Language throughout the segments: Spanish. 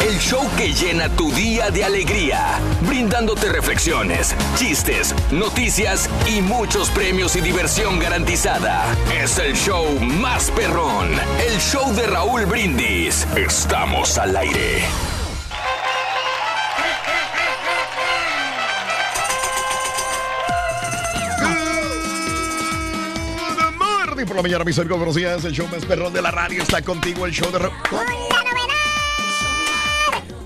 El show que llena tu día de alegría, brindándote reflexiones, chistes, noticias y muchos premios y diversión garantizada. Es el show más perrón, el show de Raúl Brindis. Estamos al aire. Good morning por la mañana, mis amigos. Buenos días. El show más perrón de la radio está contigo. El show de. Ra-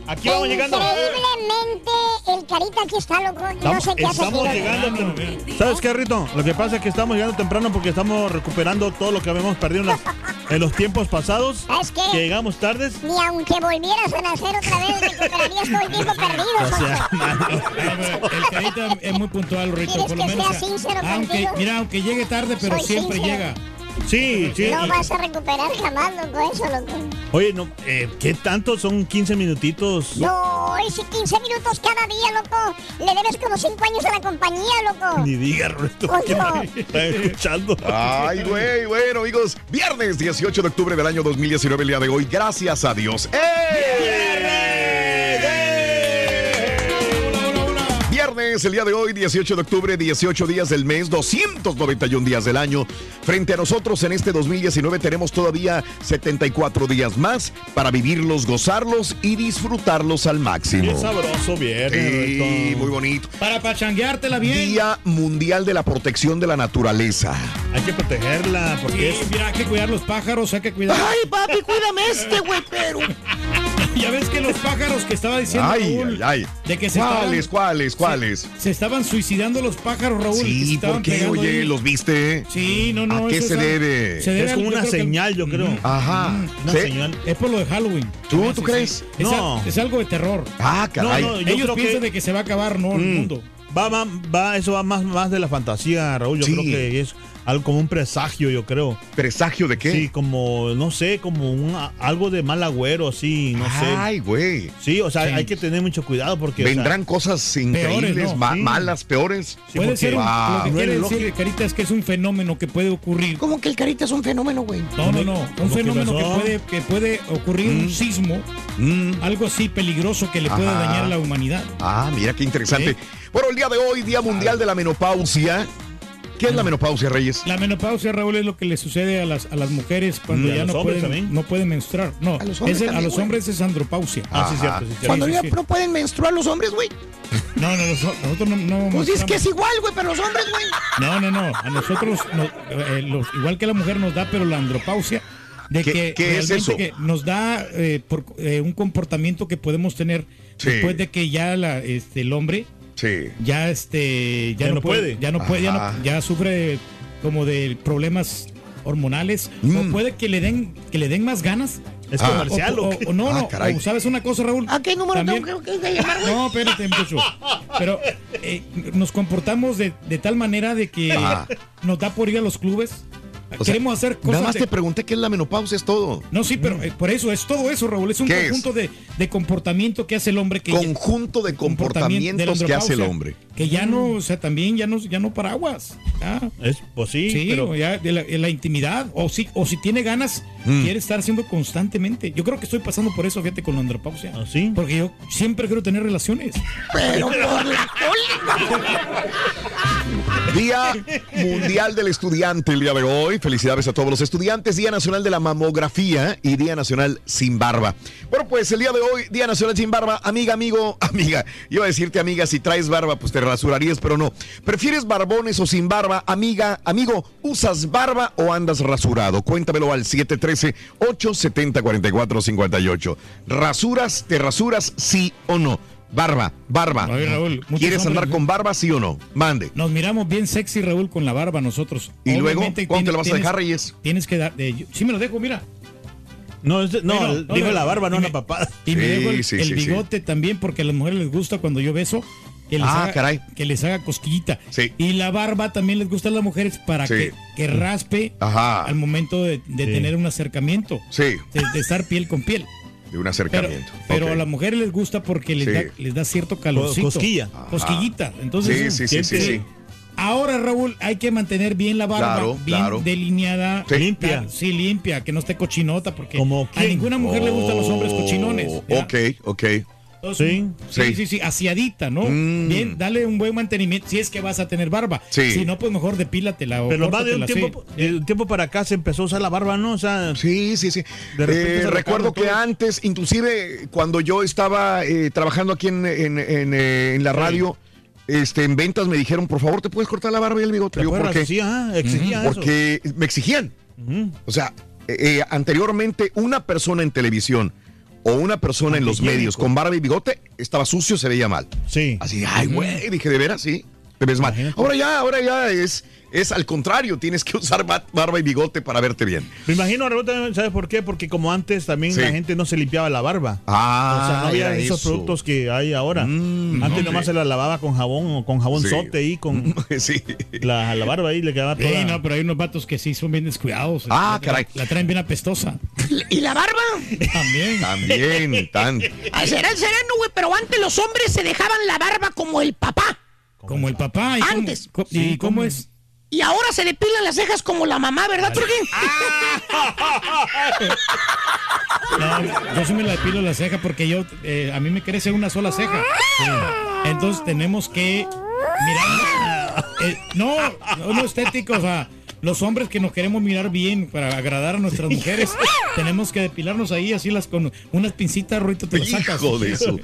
Aquí vamos llegando. Increíblemente, el carita aquí está, loco. no Estamos, sé qué hace estamos aquí. llegando. ¿Sabes qué, Rito? Lo que pasa es que estamos llegando temprano porque estamos recuperando todo lo que habíamos perdido en, las- en los tiempos pasados. ¿Sabes qué? Que llegamos tardes. Ni aunque volvieras a nacer otra vez, recuperarías todo el tiempo perdido. O sea. El carita es muy puntual, Rito. ¿Quieres Por lo que menos. sea sincero aunque, contigo? mira, aunque llegue tarde, pero Soy siempre sincero. llega. Sí, sí. No vas a recuperar jamás, loco, eso, loco. Oye, no, eh, ¿qué tanto? Son 15 minutitos. No, ese 15 minutos cada día, loco. Le debes como 5 años a la compañía, loco. Ni diga, Rito. Oye. ¿Qué me están escuchando? Ay, güey, bueno, amigos. Viernes 18 de octubre del año 2019, el día de hoy. Gracias a Dios. ¡Eh! Viernes, el día de hoy, 18 de octubre, 18 días del mes, 291 días del año. Frente a nosotros en este 2019 tenemos todavía 74 días más para vivirlos, gozarlos y disfrutarlos al máximo. Qué sabroso viernes, Sí, muy bonito. Para pachangueártela bien. Día Mundial de la Protección de la Naturaleza. Hay que protegerla porque Sí, es... mira, hay que cuidar los pájaros, hay que cuidar. Ay, papi, cuídame este, güey, pero. Ya ves que los pájaros que estaba diciendo Ay, Raúl, ay, ay. de que se ¿Cuáles, estaban, cuáles, cuáles? se estaban suicidando los pájaros, Raúl. Sí, ¿por qué? Oye, ahí. ¿los viste? Sí, no, no. ¿A qué se es- debe? se debe Es al- como yo una que- señal, yo creo. Ajá. Una ¿Sí? señal. Es por lo de Halloween. ¿Tú- me tú crees? Es, No. es algo de terror. Ah, caray. No, no, yo Ellos creo piensan que- de que se va a acabar, no, el Mm. mundo. Va, va, va, eso va más, más de la fantasía, Raúl. Yo Sí. creo que es algo como un presagio, yo creo. ¿Presagio de qué? Sí, como, no sé, como un, algo de mal agüero, así, no sé. Ay, güey. Sí, o sea, Sí. hay que tener mucho cuidado porque. o sea, Vendrán cosas increíbles, ¿no? ma- Sí. malas, peores. Sí, Puede porque- ser, un- Wow. lo que quiere decir, lógico. Carita, es que es un fenómeno que puede ocurrir. ¿Cómo que el carita es un fenómeno, güey? No, no, no. Un ¿Cómo que fenómeno que puede, que puede ocurrir un sismo, Mm. algo así peligroso que le puede Ajá. dañar a la humanidad. Ah, mira qué interesante. Bueno, el día de hoy, Día Mundial de la Menopausia. ¿Qué es la menopausia, Reyes? La menopausia, Raúl, es lo que le sucede a las, a las mujeres cuando Mm, ¿a ya no pueden, también? no pueden menstruar. No, A los hombres es el- a también, los güey. hombres es andropausia. Ah, sí, cierto, sí, cierto. Cuando sí, ya sí. no pueden menstruar los hombres, güey. No, no, los- nosotros no, no Pues es que es igual, güey, pero los hombres, güey. No, no, no. A nosotros, no- eh, los- igual que la mujer nos da, pero la andropausia, de ¿Qué- que qué es realmente eso? que nos da eh, por, eh, un comportamiento que podemos tener Sí. después de que ya la, este, el hombre Sí. ya este ya, Ya no, no puede, puede. ya no puede ya, Ajá. no- ya sufre como de problemas hormonales Mm. o puede que le den que le den más ganas ¿Es Ah. comercial o, no Ah, no caray. o sabes una cosa Raúl ¿A qué número También- tengo que, que llamar, güey? no espérate muchacho pero eh, nos comportamos de, de tal manera de que Ah. nos da por ir a los clubes O sea, Queremos hacer cosas. Nada más de- te pregunté qué es la menopausia, es todo. No, sí, pero eh, por eso es todo eso, Raúl. Es un conjunto de, de comportamiento que hace el hombre que Conjunto de comportamientos de la que hace el hombre. Que ya no, o sea, también ya no, ya no paraguas. Ya. Es, pues sí, Sí, pero ya de la, de la intimidad. O si, o si tiene ganas, Mm. quiere estar haciendo constantemente. Yo creo que estoy pasando por eso, fíjate, con la andropausia. ¿Ah, sí? Porque yo siempre quiero tener relaciones. Pero por la Día Mundial del Estudiante el día de hoy. Felicidades a todos los estudiantes. Día Nacional de la Mamografía y Día Nacional sin Barba. Bueno, pues el día de hoy, Día Nacional sin Barba. Amiga, amigo, amiga. Iba a decirte, amiga, si traes barba, pues te rasurarías, pero no. ¿Prefieres barbones o sin barba? Amiga, amigo, ¿usas barba o andas rasurado? Cuéntamelo al 713-870-4458. ¿Rasuras, te rasuras, sí o no? Barba, barba. Oye, Raúl, muchos ¿Quieres hombres- andar con barba, sí o no? Mande. Nos miramos bien sexy, Raúl, con la barba nosotros. ¿Y luego? Obviamente ¿Cuándo te lo vas a dejar, Reyes? Tienes que dar. eh, yo- sí, me lo dejo, mira. no, es de- no, no, la barba, no la papada. Y me Sí, dejo el, sí, el sí, sí. bigote también, porque a las mujeres les gusta cuando yo beso. Que les, Ah, haga, caray. que les haga cosquillita. Sí. Y la barba también les gusta a las mujeres para Sí. que, que raspe Ajá. al momento de, de Sí. tener un acercamiento. Sí, De, de estar piel con piel. De un acercamiento. pero a las mujeres les gusta porque les, Sí. da, les da cierto calorcito. cosquilla. Cosquillita. Entonces, Sí, sí, sí, sí, siente- sí. Ahora, Raúl, hay que mantener bien la barba, Claro, bien claro. delineada. Sí. Limpia. Sí, limpia, que no esté cochinota, porque ¿Como a ninguna mujer le gustan los hombres cochinones. Oh, ¿ya? Ok, ok. Sí. sí, Sí. sí, sí, aseadita, ¿no? Mm. Bien, dale un buen mantenimiento si es que vas a tener barba. Sí. Si no, pues mejor depílatela o Pero más de un tiempo, sí. de un tiempo para acá se empezó a usar la barba, ¿no? O sea, Sí, sí, sí. De Eh, recuerdo que antes, inclusive cuando yo estaba eh, trabajando aquí en, en- en, eh, en la radio, este, en ventas me dijeron, por favor, ¿te puedes cortar la barba y el bigote? ¿te Digo, ¿por qué? Sí, ajá, exigía eso. Porque me exigían. O sea, anteriormente una persona en televisión o una persona en los medios con barba y bigote estaba sucio, se veía mal. Sí. Así, ay, güey, dije, ¿de veras? Sí, te ves mal. Imagínate. Ahora ya, ahora ya es, es al contrario, tienes que usar ba- barba y bigote para verte bien. Me imagino, ¿sabes por qué? Porque como antes también Sí. la gente no se limpiaba la barba. Ah, o sea, no había esos eso. productos que hay ahora. Mm, antes nomás se la lavaba con jabón o con jabón Sí. sote ahí, con sí. la, la barba ahí le quedaba toda. Sí, no, pero hay unos vatos que sí son bien descuidados. Ah, La- caray. La traen bien apestosa. ¿Y la barba? También. También, tan. Ay, será el sereno, güey, pero antes los hombres se dejaban la barba como el papá. Como el papá. ¿y cómo- Antes. ¿Y Sí, cómo ¿cómo? es? Y ahora se depilan las cejas como la mamá, ¿verdad, Turquín? No, yo sí me la depilo la ceja porque yo, eh, a mí me crece una sola ceja. Sí. Entonces tenemos que mirar. Eh, no, no, no estético, o sea, los hombres que nos queremos mirar bien para agradar a nuestras mujeres, tenemos que depilarnos ahí así las con unas pincitas, Ruito, te las sacas. Hijo de eso.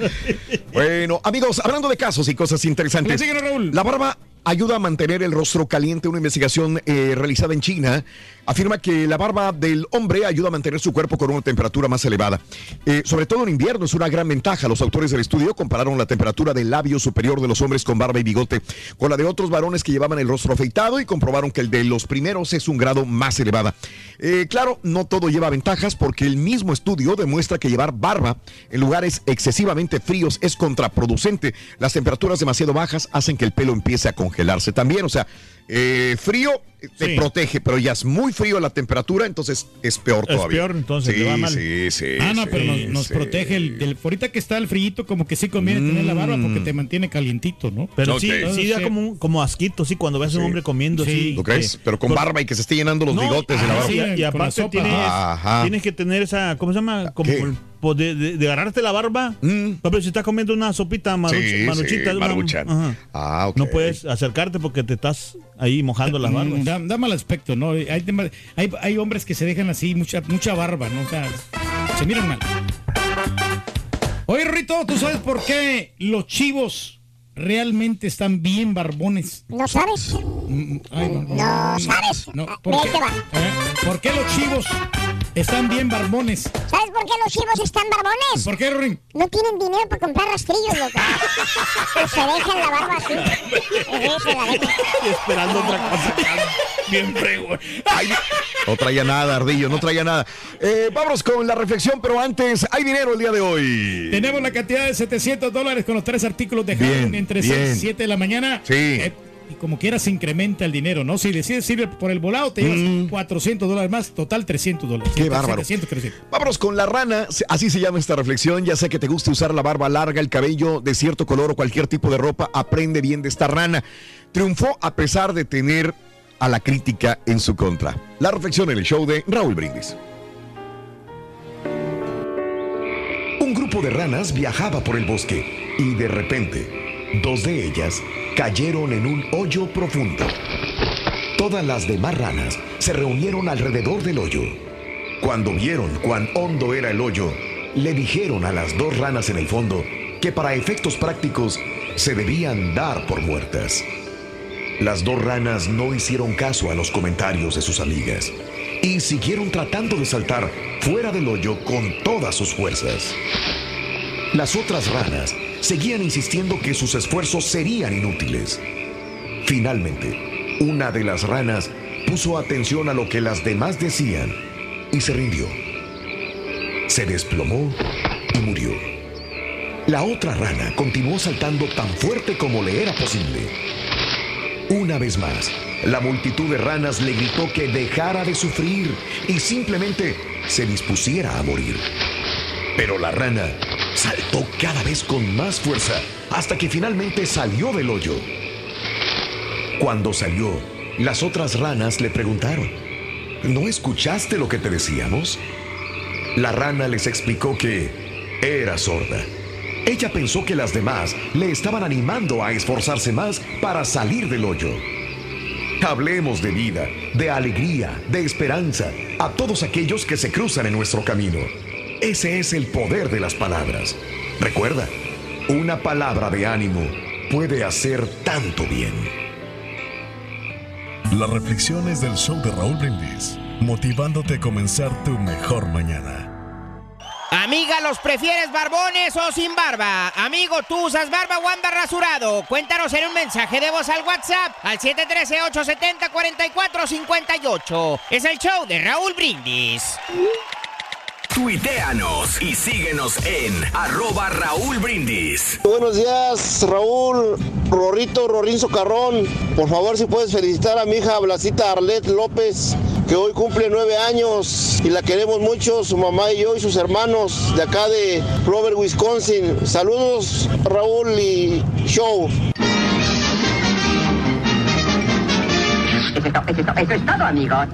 Bueno, amigos, hablando de casos y cosas interesantes. Raúl. La barba ayuda a mantener el rostro caliente. Una investigación eh, realizada en China afirma que la barba del hombre ayuda a mantener su cuerpo con una temperatura más elevada. Eh, sobre todo en invierno es una gran ventaja. Los autores del estudio compararon la temperatura del labio superior de los hombres con barba y bigote con la de otros varones que llevaban el rostro afeitado y comprobaron que el de los primeros es un grado más elevada. Eh, claro, no todo lleva ventajas porque el mismo estudio demuestra que llevar barba en lugares excesivamente fríos es contraproducente. Las temperaturas demasiado bajas hacen que el pelo empiece a congelarse también. O sea, eh, frío eh, te Sí. protege, pero ya es muy frío la temperatura, entonces es peor Es todavía. peor, entonces, sí, le va mal. sí, sí. Ah, no, sí, pero nos, nos sí. protege el, ahorita que está el frillito, como que sí conviene tener la barba porque te mantiene calientito, ¿no? Pero sí, sí da Sí. como, un- como asquito, sí, cuando ves a un Sí. hombre comiendo, Sí. sí. ¿Lo crees? Pero con por- barba y que se esté llenando los No, bigotes y la ah, barba. y la aparte tienes, Ajá. tienes que tener esa, ¿cómo se llama? Como El poder de, de agarrarte la barba. Mm. Pero si estás comiendo una sopita maruch- Sí, maruchita, sí, una- maruchan. ajá. Ah, no puedes acercarte porque te estás ahí mojando las barbas. Mm, Da, da mal aspecto, ¿no? Hay, hay, hay hombres que se dejan así, mucha, mucha barba, ¿no? O sea, se miran mal. Oye, Rito, ¿tú sabes por qué los chivos realmente están bien barbones? ¿No sabes? Mm, ay, no, No sabes. no, ¿por, qué, eh, ¿Por qué los chivos están bien barbones? ¿Sabes por qué los chivos están barbones? ¿Por qué, Ring? No tienen dinero para comprar rastrillos, loco. Se dejan la barba así. Sí, se la dejan. Esperando otra cosa. Bien. Ay, no traía nada, Ardillo, no traía nada. Eh, vámonos con la reflexión, pero antes, hay dinero el día de hoy. Tenemos la cantidad de 700 dólares con los tres artículos de Halloween entre bien. 6 y 7 de la mañana. Sí. Eh, y como quiera se incrementa el dinero, ¿no? Si decides ir por el volado, te llevas 400 dólares más, total 300 dólares. Mm. Qué bárbaro. 700, 300. Vámonos con la rana, así se llama esta reflexión. Ya sea que te guste usar la barba larga, el cabello de cierto color o cualquier tipo de ropa, aprende bien de esta rana. Triunfó a pesar de tener a la crítica en su contra. La reflexión en el show de Raúl Brindis. Un grupo de ranas viajaba por el bosque y de repente, dos de ellas cayeron en un hoyo profundo. Todas las demás ranas se reunieron alrededor del hoyo. Cuando vieron cuán hondo era el hoyo, le dijeron a las dos ranas en el fondo que para efectos prácticos se debían dar por muertas. Las dos ranas no hicieron caso a los comentarios de sus amigas y siguieron tratando de saltar fuera del hoyo con todas sus fuerzas. Las otras ranas seguían insistiendo que sus esfuerzos serían inútiles. Finalmente, una de las ranas puso atención a lo que las demás decían y se rindió. Se desplomó y murió. La otra rana continuó saltando tan fuerte como le era posible. Una vez más, la multitud de ranas le gritó que dejara de sufrir y simplemente se dispusiera a morir. Pero la rana saltó cada vez con más fuerza hasta que finalmente salió del hoyo. Cuando salió, las otras ranas le preguntaron, ¿no escuchaste lo que te decíamos? La rana les explicó que era sorda. Ella pensó que las demás le estaban animando a esforzarse más para salir del hoyo. Hablemos de vida, de alegría, de esperanza a todos aquellos que se cruzan en nuestro camino. Ese es el poder de las palabras. Recuerda, una palabra de ánimo puede hacer tanto bien. Las reflexiones del show de Raúl Brindis, motivándote a comenzar tu mejor mañana. Amiga, ¿los prefieres barbones o sin barba? Amigo, ¿tú usas barba o andas rasurado? Cuéntanos en un mensaje de voz al WhatsApp al 713-870-4458. Es el show de Raúl Brindis. Tuiteanos y síguenos en arroba Raúl Brindis. Buenos días, Raúl, Rorrito, Rorín Socarrón. Por favor, si puedes felicitar a mi hija Blasita Arlet López, que hoy cumple nueve años y la queremos mucho, su mamá y yo y sus hermanos de acá de Robert, Wisconsin. Saludos, Raúl y Show. Eso es, to- eso es to- eso es todo, amigos.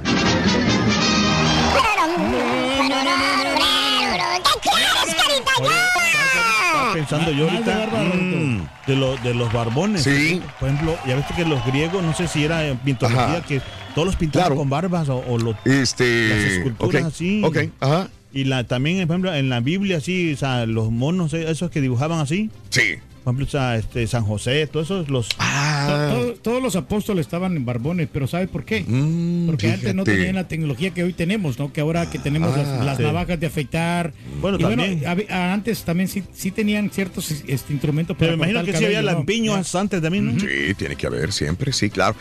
Estaba pensando yo ahorita mm, de, lo- de los barbones. Sí. Por ejemplo, ya viste que los griegos, no sé si era Ajá. que todos los pintaban Claro. con barbas o, o lo- Este, las esculturas ok, así. ok, ajá. Y la, también, por ejemplo, en la Biblia, así, o sea, los monos, eh, esos que dibujaban así. Sí. Por ejemplo, este, San José, todos esos, los... Ah. To- to- todos los apóstoles estaban en barbones, pero ¿sabe por qué? Mm, Porque antes no tenían la tecnología que hoy tenemos, ¿no? Que ahora que tenemos Ah, las, las sí. navajas de afeitar. Bueno, Y también. a- antes también sí, sí tenían ciertos este, instrumentos Pero me imagino que sí había cabello, ¿no? lampiños antes también, ¿no? Sí, tiene que haber siempre, sí, claro.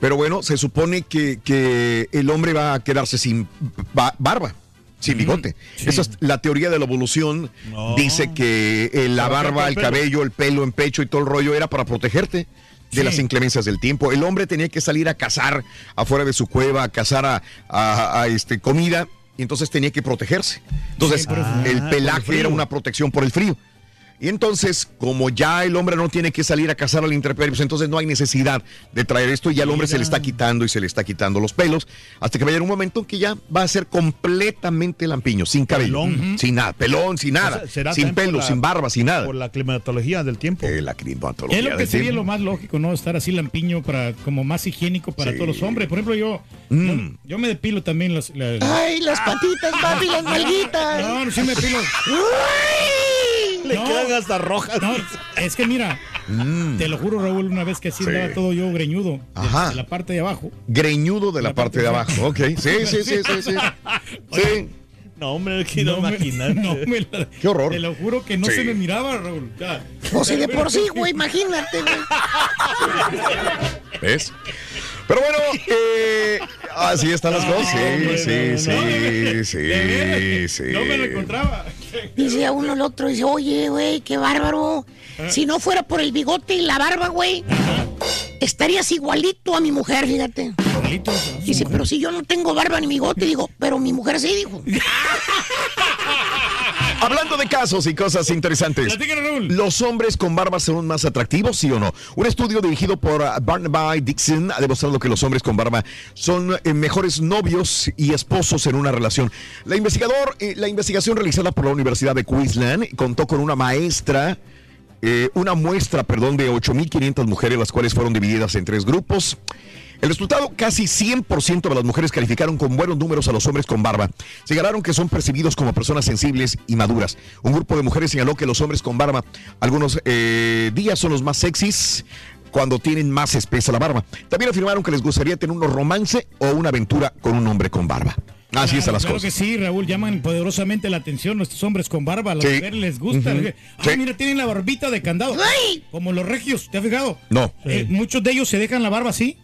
Pero bueno, se supone que, que el hombre va a quedarse sin ba- barba, sin bigote. Esa es la teoría de la evolución. No. Dice que eh, la barba, el cabello, el pelo en pecho y todo el rollo era para protegerte de Sí. las inclemencias del tiempo. El hombre tenía que salir a cazar afuera de su cueva, a cazar a, a- a, este, comida, y entonces tenía que protegerse. Entonces, Sí. Ah, el pelaje era una protección por el frío. Y entonces, como ya el hombre no tiene que salir a cazar al intemperie, pues entonces no hay necesidad de traer esto y ya al hombre se le está quitando y se le está quitando los pelos, hasta que va a llegar un momento en que ya va a ser completamente lampiño, sin cabello, Pelón. sin nada, pelón, sin nada, ¿Será sin pelo, la- sin barba, sin nada. Por la climatología del tiempo. Eh, la climatología Es lo que del sería tiempo. lo más lógico, ¿no? Estar así lampiño para como más higiénico para Sí. todos los hombres. Por ejemplo, yo, Mm. yo, yo me depilo también las, las- Ay, las patitas, papi, las nalguitas. No, no, sí me depilo. Le No. quedan hasta rojas. No, es que mira, te lo juro, Raúl, una vez que así Mm. Sí. andaba todo yo greñudo, de- Ajá. de la parte de abajo. Greñudo de la, La parte parte de abajo, ok. Sí, sí, sí, sí, sí. Sí. No, hombre, quiero No me- imaginar. no me la- Qué horror. Te lo juro que no Sí. se me miraba, Raúl. Ya. Pues si de por sí, güey, imagínate, güey. ¿Ves? Pero bueno, eh, así están las cosas. Sí, sí, no, sí, sí, sí. No me lo encontraba. Dice a uno el otro, dice, oye, güey, qué bárbaro. Si no fuera por el bigote y la barba, güey, estarías igualito a mi mujer, fíjate. Igualito. Dice, pero si yo no tengo barba ni bigote, digo, pero mi mujer sí, dijo. Hablando de casos y cosas interesantes. ¿Los hombres con barba son más atractivos, sí o no? Un estudio dirigido por uh, Barnaby Dixon ha demostrado que los hombres con barba son eh, mejores novios y esposos en una relación. La, investigador, eh, la investigación realizada por la Universidad de Queensland contó con una maestra eh, una muestra, perdón, de 8.500 mujeres, las cuales fueron divididas en tres grupos. El resultado, casi 100% de las mujeres calificaron con buenos números a los hombres con barba. Señalaron que son percibidos como personas sensibles y maduras. Un grupo de mujeres señaló que los hombres con barba algunos eh, días son los más sexys cuando tienen más espesa la barba. También afirmaron que les gustaría tener un romance o una aventura con un hombre con barba. Así Claro, están las claro cosas. que sí, Raúl, llaman poderosamente la atención nuestros hombres con barba, a las Sí. mujeres les gusta. Ujú. Ay, Sí. mira, tienen la barbita de candado. Como los regios, ¿te has fijado? No. Eh, muchos de ellos se dejan la barba así.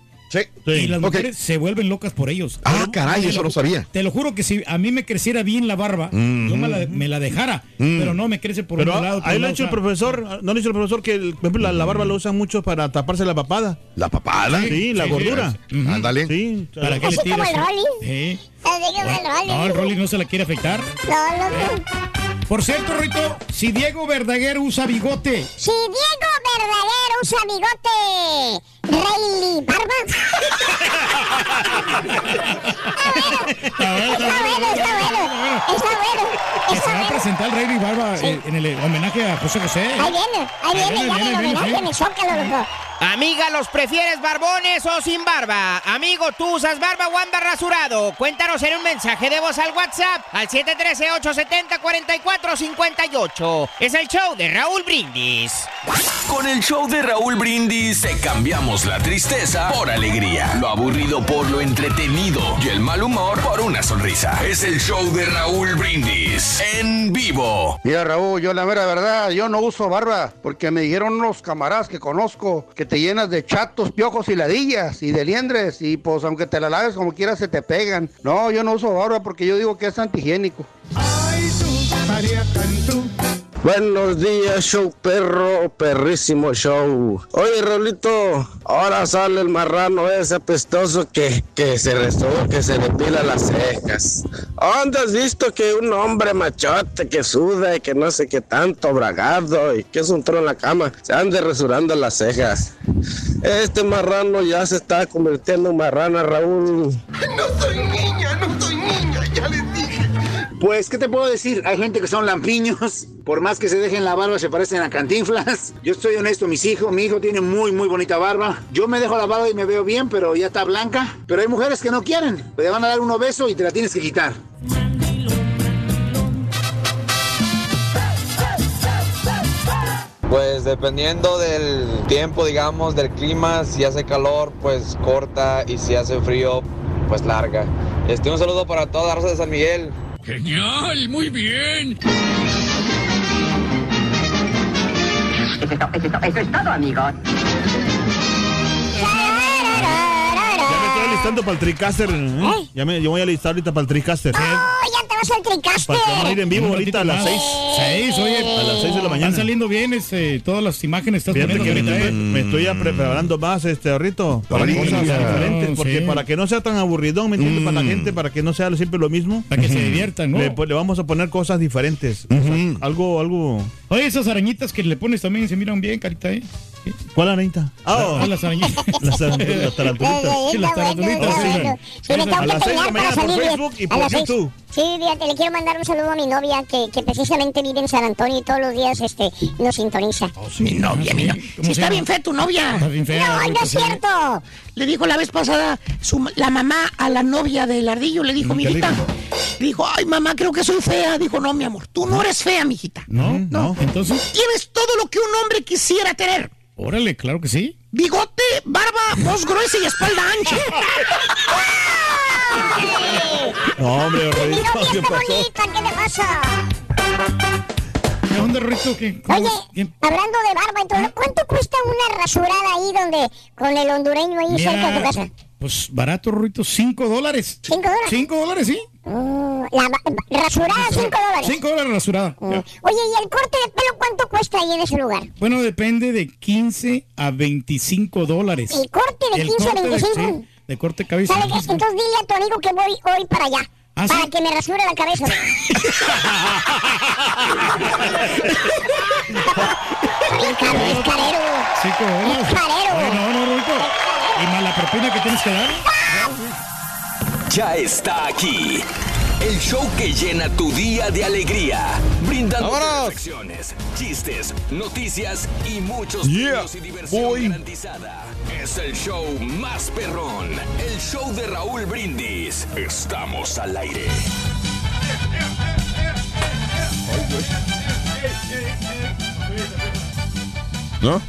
Sí. Y las mujeres se vuelven locas por ellos. Ah, Pero- caray, eso lo- no sabía. Te lo juro que si a mí me creciera bien la barba, yo me la, me la dejara. Pero no, me crece por Pero un lado. ahí lo ha hecho el profesor, ¿no lo ha dicho el profesor que el- por ejemplo, la, la barba lo usan mucho para taparse la papada? ¿La papada? Sí, la sí, gordura. Ándale. Sí. ¿Para qué le como tiras? el Rolly. No, el Rolly no se la quiere afectar. No, loco. Por cierto, Rito, si Diego Verdaguer usa bigote, Si Diego Verdaguer usa bigote, Rayleigh Barba. Está bueno, está bueno. Está bueno. que Está se va a bueno. presentar el Rey Barba eh, en el homenaje a José José. Ahí viene, ahí viene ya el homenaje en el Zócalo, loco. Amiga, ¿los prefieres barbones o sin barba? Amigo, ¿tú usas barba o andas rasurado? Cuéntanos en un mensaje de voz al WhatsApp al 713-870-4458. Es el show de Raúl Brindis. Con el show de Raúl Brindis te cambiamos la tristeza por alegría, lo aburrido por lo entretenido y el mal humor por una sonrisa. Es el show de Raúl Brindis en vivo. Mira, Raúl, yo la mera verdad, yo no uso barba, porque me dijeron unos camaradas que conozco que te llenas de chatos, piojos y ladillas y de liendres, y pues aunque te la laves como quieras se te pegan. No, yo no uso barba porque yo digo que es antihigiénico. Buenos días, show perro, perrísimo show. Oye, Raulito, ahora sale el marrano ese apestoso que, que se resuelve, que se depila las cejas. ¿Dónde has visto que un hombre machote que suda y que no sé qué tanto bragado y que es un trono en la cama se ande resurando las cejas? Este marrano ya se está convirtiendo en marrana, Raúl. No soy niña, no soy Pues, ¿qué te puedo decir? Hay gente que son lampiños, por más que se dejen la barba, se parecen a cantinflas. Yo estoy honesto, mis hijos, mi hijo tiene muy, muy bonita barba. Yo me dejo la barba y me veo bien, pero ya está blanca. Pero hay mujeres que no quieren, te van a dar un beso y te la tienes que quitar. Pues dependiendo del tiempo, digamos, del clima, si hace calor, pues corta y si hace frío, pues larga. Este, un saludo para toda la raza de San Miguel. Genial, muy bien. Eso es todo, eso es todo, eso es todo, amigos. Ya me estoy alistando para el Tricaster. ¿eh? Ya me, yo voy a alistar ahorita para el Tricaster. Oh, ya vas al tricaste. Para que vamos a ir en vivo ahorita a las ratito 6. más. Seis, oye. A las 6 de la mañana. Están saliendo bien este, todas las imágenes estás Fíjate que ahorita, ¿eh? me estoy ya preparando más, este, ahorrito. Para Ahorita. cosas diferentes. Porque Sí. para que no sea tan aburridón, ¿me entiendes? Para la gente, para que no sea siempre lo mismo. Para que se diviertan, ¿no? Le, pues, le vamos a poner cosas diferentes. O sea, algo, algo. Oye, esas arañitas que le pones también se miran bien, carita, ¿eh? ¿Cuál arañita? Ah, ah, las arañitas. Las, tarantulitas, las tarantulitas. Sí, tarantulitas. sí. Sí. Sí, fíjate, le quiero mandar un saludo a mi novia que, que precisamente vive en San Antonio y todos los días este, nos sintoniza. Mi novia, mi novia. Si está bien fea tu novia. Está bien fea, No, no es sí. cierto. Le dijo la vez pasada su- la mamá a la novia del ardillo, le dijo, ¿Qué le mijita. dijo? Le dijo, ay mamá, creo que soy fea. Dijo, no, mi amor, tú no eres fea, mijita. No, no. Entonces, Tienes todo lo que un hombre quisiera tener. órale, claro que sí. Bigote, barba, voz gruesa y espalda ancha. No, hombre, Rorrito, ¿qué pasó? ¿qué le pasa? ¿Qué onda, Rito? ¿Qué, Oye, hablando de barba y todo, ¿cuánto cuesta una rasurada ahí donde con el hondureño ahí cerca de tu Mira, casa? pues barato, Rito, cinco dólares. ¿Cinco dólares? Cinco dólares, sí. Mm, la rasurada, 5 dólares. 5 dólares rasurada. Mm. Oye, ¿y el corte de pelo cuánto cuesta ahí en ese lugar? Bueno, depende de 15 a 25 dólares. El corte de El 15 a corte de- 25. sí, de corte cabeza. ¿Sabe qué? Entonces dile a tu amigo que voy hoy para allá. ¿Ah, para sí? que me rasure la cabeza. Es carero. Dólares. carero. Ay, no, no, Rorito. Y más la propina que tienes que dar. Ya está aquí. El show que llena tu día de alegría, brindando reflexiones, chistes, noticias y muchos premios y diversión garantizada. Es el show más perrón, el show de Raúl Brindis. Estamos al aire. ¿No?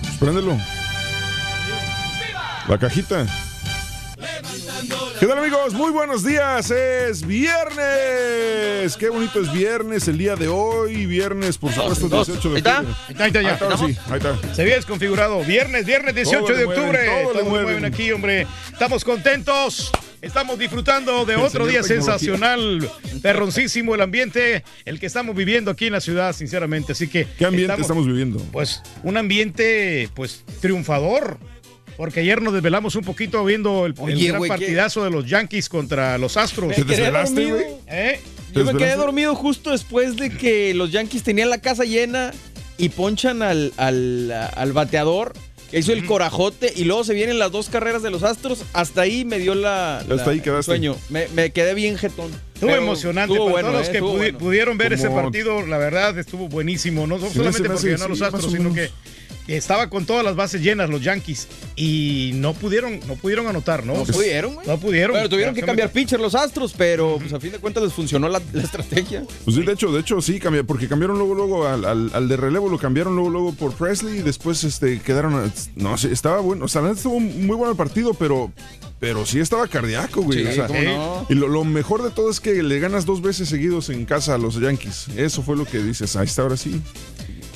Pues préndelo. La cajita. ¿Qué tal amigos? Muy buenos días. Es viernes. Qué bonito es viernes el día de hoy. Viernes, por supuesto, dos. 18 de Ahí está. octubre. Ahí está, ahí está, ya. ahora sí, ahí está. Se había desconfigurado. Viernes, viernes 18 Todo de mueven, octubre. todo le Todo le mueven. mueven aquí, hombre. Estamos contentos. Estamos disfrutando de El otro día tecnología. sensacional, perroncísimo el ambiente, el que estamos viviendo aquí en la ciudad, sinceramente. Así que. ¿Qué ambiente estamos viviendo? Pues un ambiente, pues, triunfador. Porque ayer nos desvelamos un poquito viendo el, el Oye, gran partidazo de los Yankees contra los Astros. ¿Te desvelaste, güey? ¿Eh? Yo me quedé dormido justo después de que los Yankees tenían la casa llena y ponchan al, al, al bateador que hizo el corajote y luego se vienen las dos carreras de los Astros. Hasta ahí me dio la, Hasta la- ahí el quedaste. sueño. Me, me quedé bien jetón. Estuvo Pero emocionante. estuvo para bueno, todos los eh, que estuvo pudi- bueno. pudieron ver ese partido, la verdad estuvo buenísimo. No solamente porque ganó los Astros, sino que estaba con todas las bases llenas los Yankees y no pudieron, no pudieron anotar, ¿no? No pudieron, güey. No pudieron. Pero tuvieron que cambiar pitcher los Astros, pero pues a fin de cuentas les funcionó la, la estrategia. Pues sí, de hecho, de hecho sí, cambió, porque cambiaron luego, luego al, al- al de relevo, lo cambiaron luego, luego por Presley y después este, quedaron, no sé, estaba bueno, o sea, estuvo muy bueno el partido, pero, pero sí estaba cardíaco, güey. Sí, o sea, cómo no. Y lo, lo mejor de todo es que le ganas dos veces seguidos en casa a los Yankees. Eso fue lo que dices, ahí está ahora sí.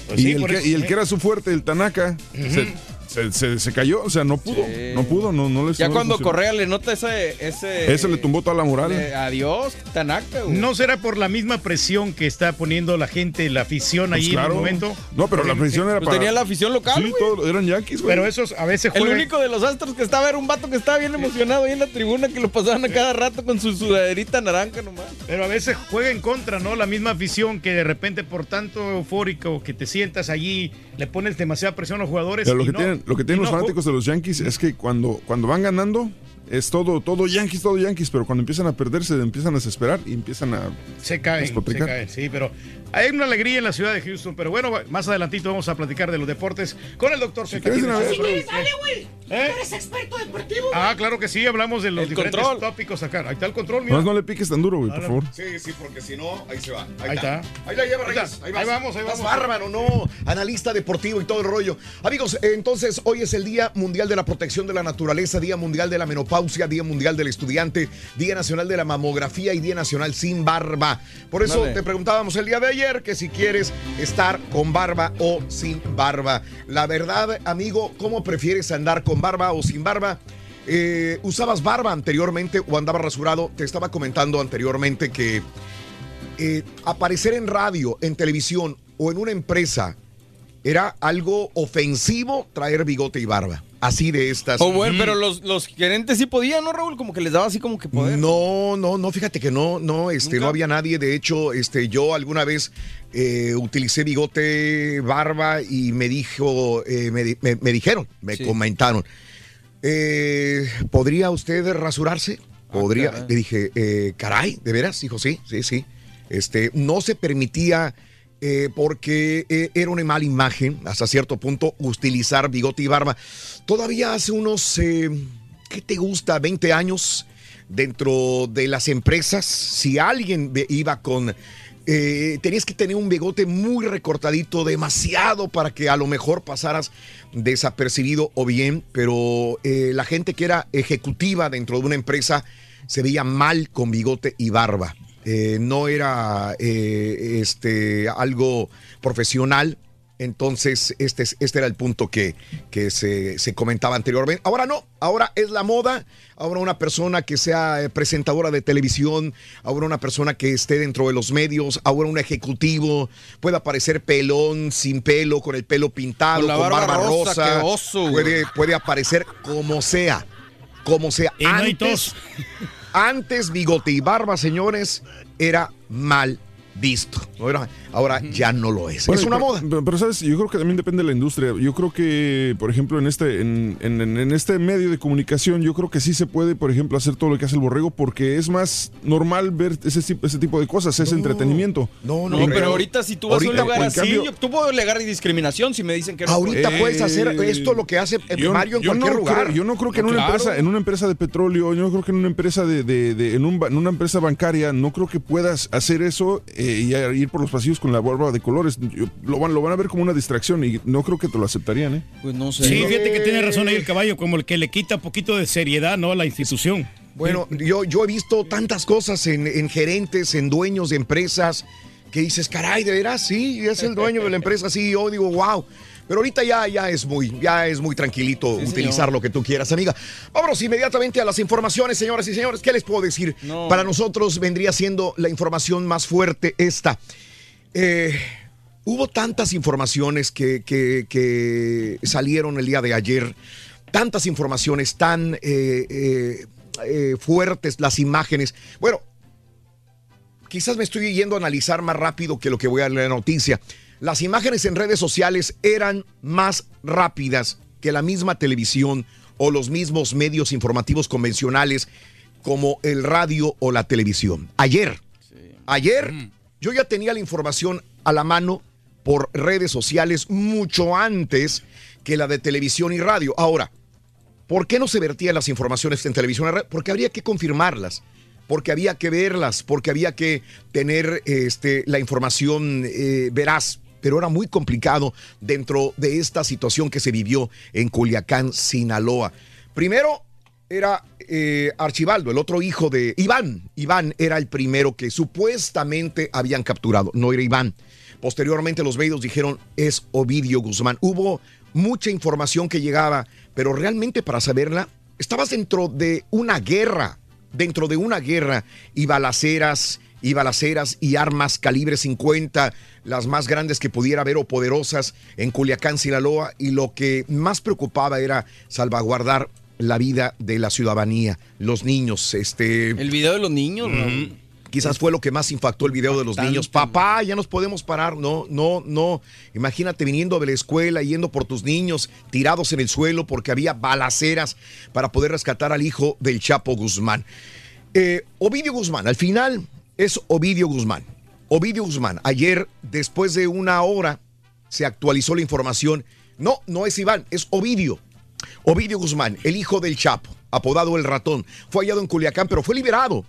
Pues y, sí, el por que, eso, y el sí. que era su fuerte, el Tanaka, se, se- se- se cayó, o sea, no pudo, Sí. no pudo, no, no les Ya no cuando. Correa le nota ese... ese Eso le tumbó toda la moral. le- adiós, Tanaka, güey. ¿No será por la misma presión que está poniendo la gente, la afición Pues ahí claro. en el momento? No, pero la presión era Pues para... tenía la afición local, Sí, eran Yankees, güey. Pero esos a veces El juegan- único de los astros que estaba era un vato que estaba bien emocionado ahí en la tribuna que lo pasaban a cada rato con su sudaderita naranja nomás. Pero a veces juega en contra, ¿no? La misma afición que de repente por tanto eufórico que te sientas allí, le pones demasiada presión a los jugadores. Pero lo y que no- tienen, lo que tienen los fanáticos de los Yankees es que cuando, cuando van ganando es todo, todo Yankees, todo Yankees, pero cuando empiezan a perderse empiezan a desesperar y empiezan a Se caen, se caen, sí, pero hay una alegría en la ciudad de Houston. Pero bueno, más adelantito vamos a platicar de los deportes con el doctor Z. quieres güey. ¿Eh? Eres experto deportivo. Ah, claro que sí, hablamos de los El diferentes control. tópicos acá. Ahí está el control, mira. Nomás no le piques tan duro, güey, por no. favor. Sí, sí, porque si no, ahí se va. Ahí, Ahí está. está. Ahí la lleva, Ahí Reyes. está. Ahí, Ahí vas. vamos, ahí Estás vamos. bárbaro, ¿no? Analista deportivo y todo el rollo. Amigos, entonces hoy es el Día Mundial de la Protección de la Naturaleza, Día Mundial de la Menopausia, Día Mundial del Estudiante, Día Nacional de la Mamografía y Día Nacional sin barba. Por eso Dale. te preguntábamos el día de ayer que si quieres estar con barba o sin barba. La verdad, amigo, ¿cómo prefieres andar con barba o sin barba? Eh, ¿Usabas barba anteriormente o andabas rasurado? Te estaba comentando anteriormente que eh, aparecer en radio, en televisión o en una empresa era algo ofensivo traer bigote y barba. Así de estas. O bueno, pero los, los gerentes sí podían, ¿no, Raúl? Como que les daba así como que poder. No, no, no, fíjate que no, no, este, no había nadie. De hecho, este, yo alguna vez eh, utilicé bigote, barba y me dijo, eh, me, me- me dijeron, me Sí. comentaron, eh, ¿podría usted rasurarse? Podría. caray. Le dije, eh, caray, ¿de veras? Dijo, sí, sí, sí. Este, no se permitía eh, porque eh, era una mala imagen, hasta cierto punto, utilizar bigote y barba. Todavía hace unos, eh, ¿qué te gusta? 20 años dentro de las empresas, si alguien iba con... tenías que tener un bigote muy recortadito, demasiado para que a lo mejor pasaras desapercibido o bien, pero la gente que era ejecutiva dentro de una empresa se veía mal con bigote y barba. Eh, no era eh, este, algo profesional Entonces, este, es- este era el punto que, que se, se comentaba anteriormente. Ahora no, ahora es la moda. Ahora una persona que sea eh, presentadora de televisión, ahora una persona que esté dentro de los medios, ahora un ejecutivo, puede aparecer pelón, sin pelo, con el pelo pintado, Con la con barba rosa, puede, puede aparecer como sea, como sea. Y no hay Antes, bigote y barba, señores, era mal visto. Ahora ya no lo es. Bueno, es una pero- moda. Pero, pero, sabes, yo creo que también depende de la industria. Yo creo que, por ejemplo, en este, en, en- este medio de comunicación, yo creo que sí se puede, por ejemplo, hacer todo lo que hace el borrego, porque es más normal ver ese, ese tipo de cosas, ese entretenimiento. No, No, pero ahorita si tú vas a un Ahorita, lugar así, cambio- yo- tú puedes alegar discriminación si me dicen que no. Ahorita puedo. puedes hacer esto lo que hace eh, Mario en cualquier no lugar. creo- yo no creo que en No, una claro. empresa, en una empresa de petróleo, yo no creo que en una empresa de, de- de- en, un ba- en una empresa bancaria, no creo que puedas hacer eso eh, y ir por los pasillos con la barba de colores. Yo- lo, van, lo van a ver como una distracción y no creo que te lo aceptarían, ¿eh? Pues no sé. Sí, fíjate que tiene razón ahí el caballo, como el que le quita un poquito de seriedad, ¿no? A la institución. Bueno, yo, yo he visto tantas cosas en, en gerentes, en dueños de empresas, que dices, caray, de veras, sí, es el dueño de la empresa, sí, yo digo, wow. Pero ahorita ya, ya es muy, ya es muy tranquilito utilizar señor. lo que tú quieras, amiga. Vámonos inmediatamente a las informaciones, señoras y señores. ¿Qué les puedo decir? No. Para nosotros vendría siendo la información más fuerte esta. Eh, hubo tantas informaciones que, que- que salieron el día de ayer, tantas informaciones tan eh, eh, fuertes, las imágenes. Bueno, quizás me estoy yendo a analizar más rápido que lo que voy a leer en la noticia. Las imágenes en redes sociales eran más rápidas que la misma televisión o los mismos medios informativos convencionales como el radio o la televisión. Ayer, ayer yo ya tenía la información a la mano por redes sociales mucho antes que la de televisión y radio. Ahora, ¿Por qué no se vertían las informaciones en televisión? y radio? Porque habría que confirmarlas, porque había que verlas, porque había que tener este, la información eh, veraz. Pero era muy complicado dentro de esta situación que se vivió en Culiacán, Sinaloa. Primero era eh, Archibaldo, el otro hijo de Iván. Iván era el primero que supuestamente habían capturado, no era Iván. Posteriormente los medios dijeron es Ovidio Guzmán. Hubo mucha información que llegaba, pero realmente para saberla, estabas dentro de una guerra, dentro de una guerra y balaceras y balaceras y armas calibre 50, las más grandes que pudiera haber o poderosas en Culiacán, Sinaloa, y lo que más preocupaba era salvaguardar la vida de la ciudadanía, los niños, este El video de los niños. Quizás fue lo que más impactó el video de los niños. Papá, ya nos podemos parar. No, no, no. Imagínate viniendo de la escuela, yendo por tus niños tirados en el suelo porque había balaceras para poder rescatar al hijo del Chapo Guzmán. Eh, Ovidio Guzmán, al final es Ovidio Guzmán. Ovidio Guzmán, ayer, después de una hora, se actualizó la información. No, no es Iván, es Ovidio. Ovidio Guzmán, el hijo del Chapo, apodado el ratón, fue hallado en Culiacán, pero fue liberado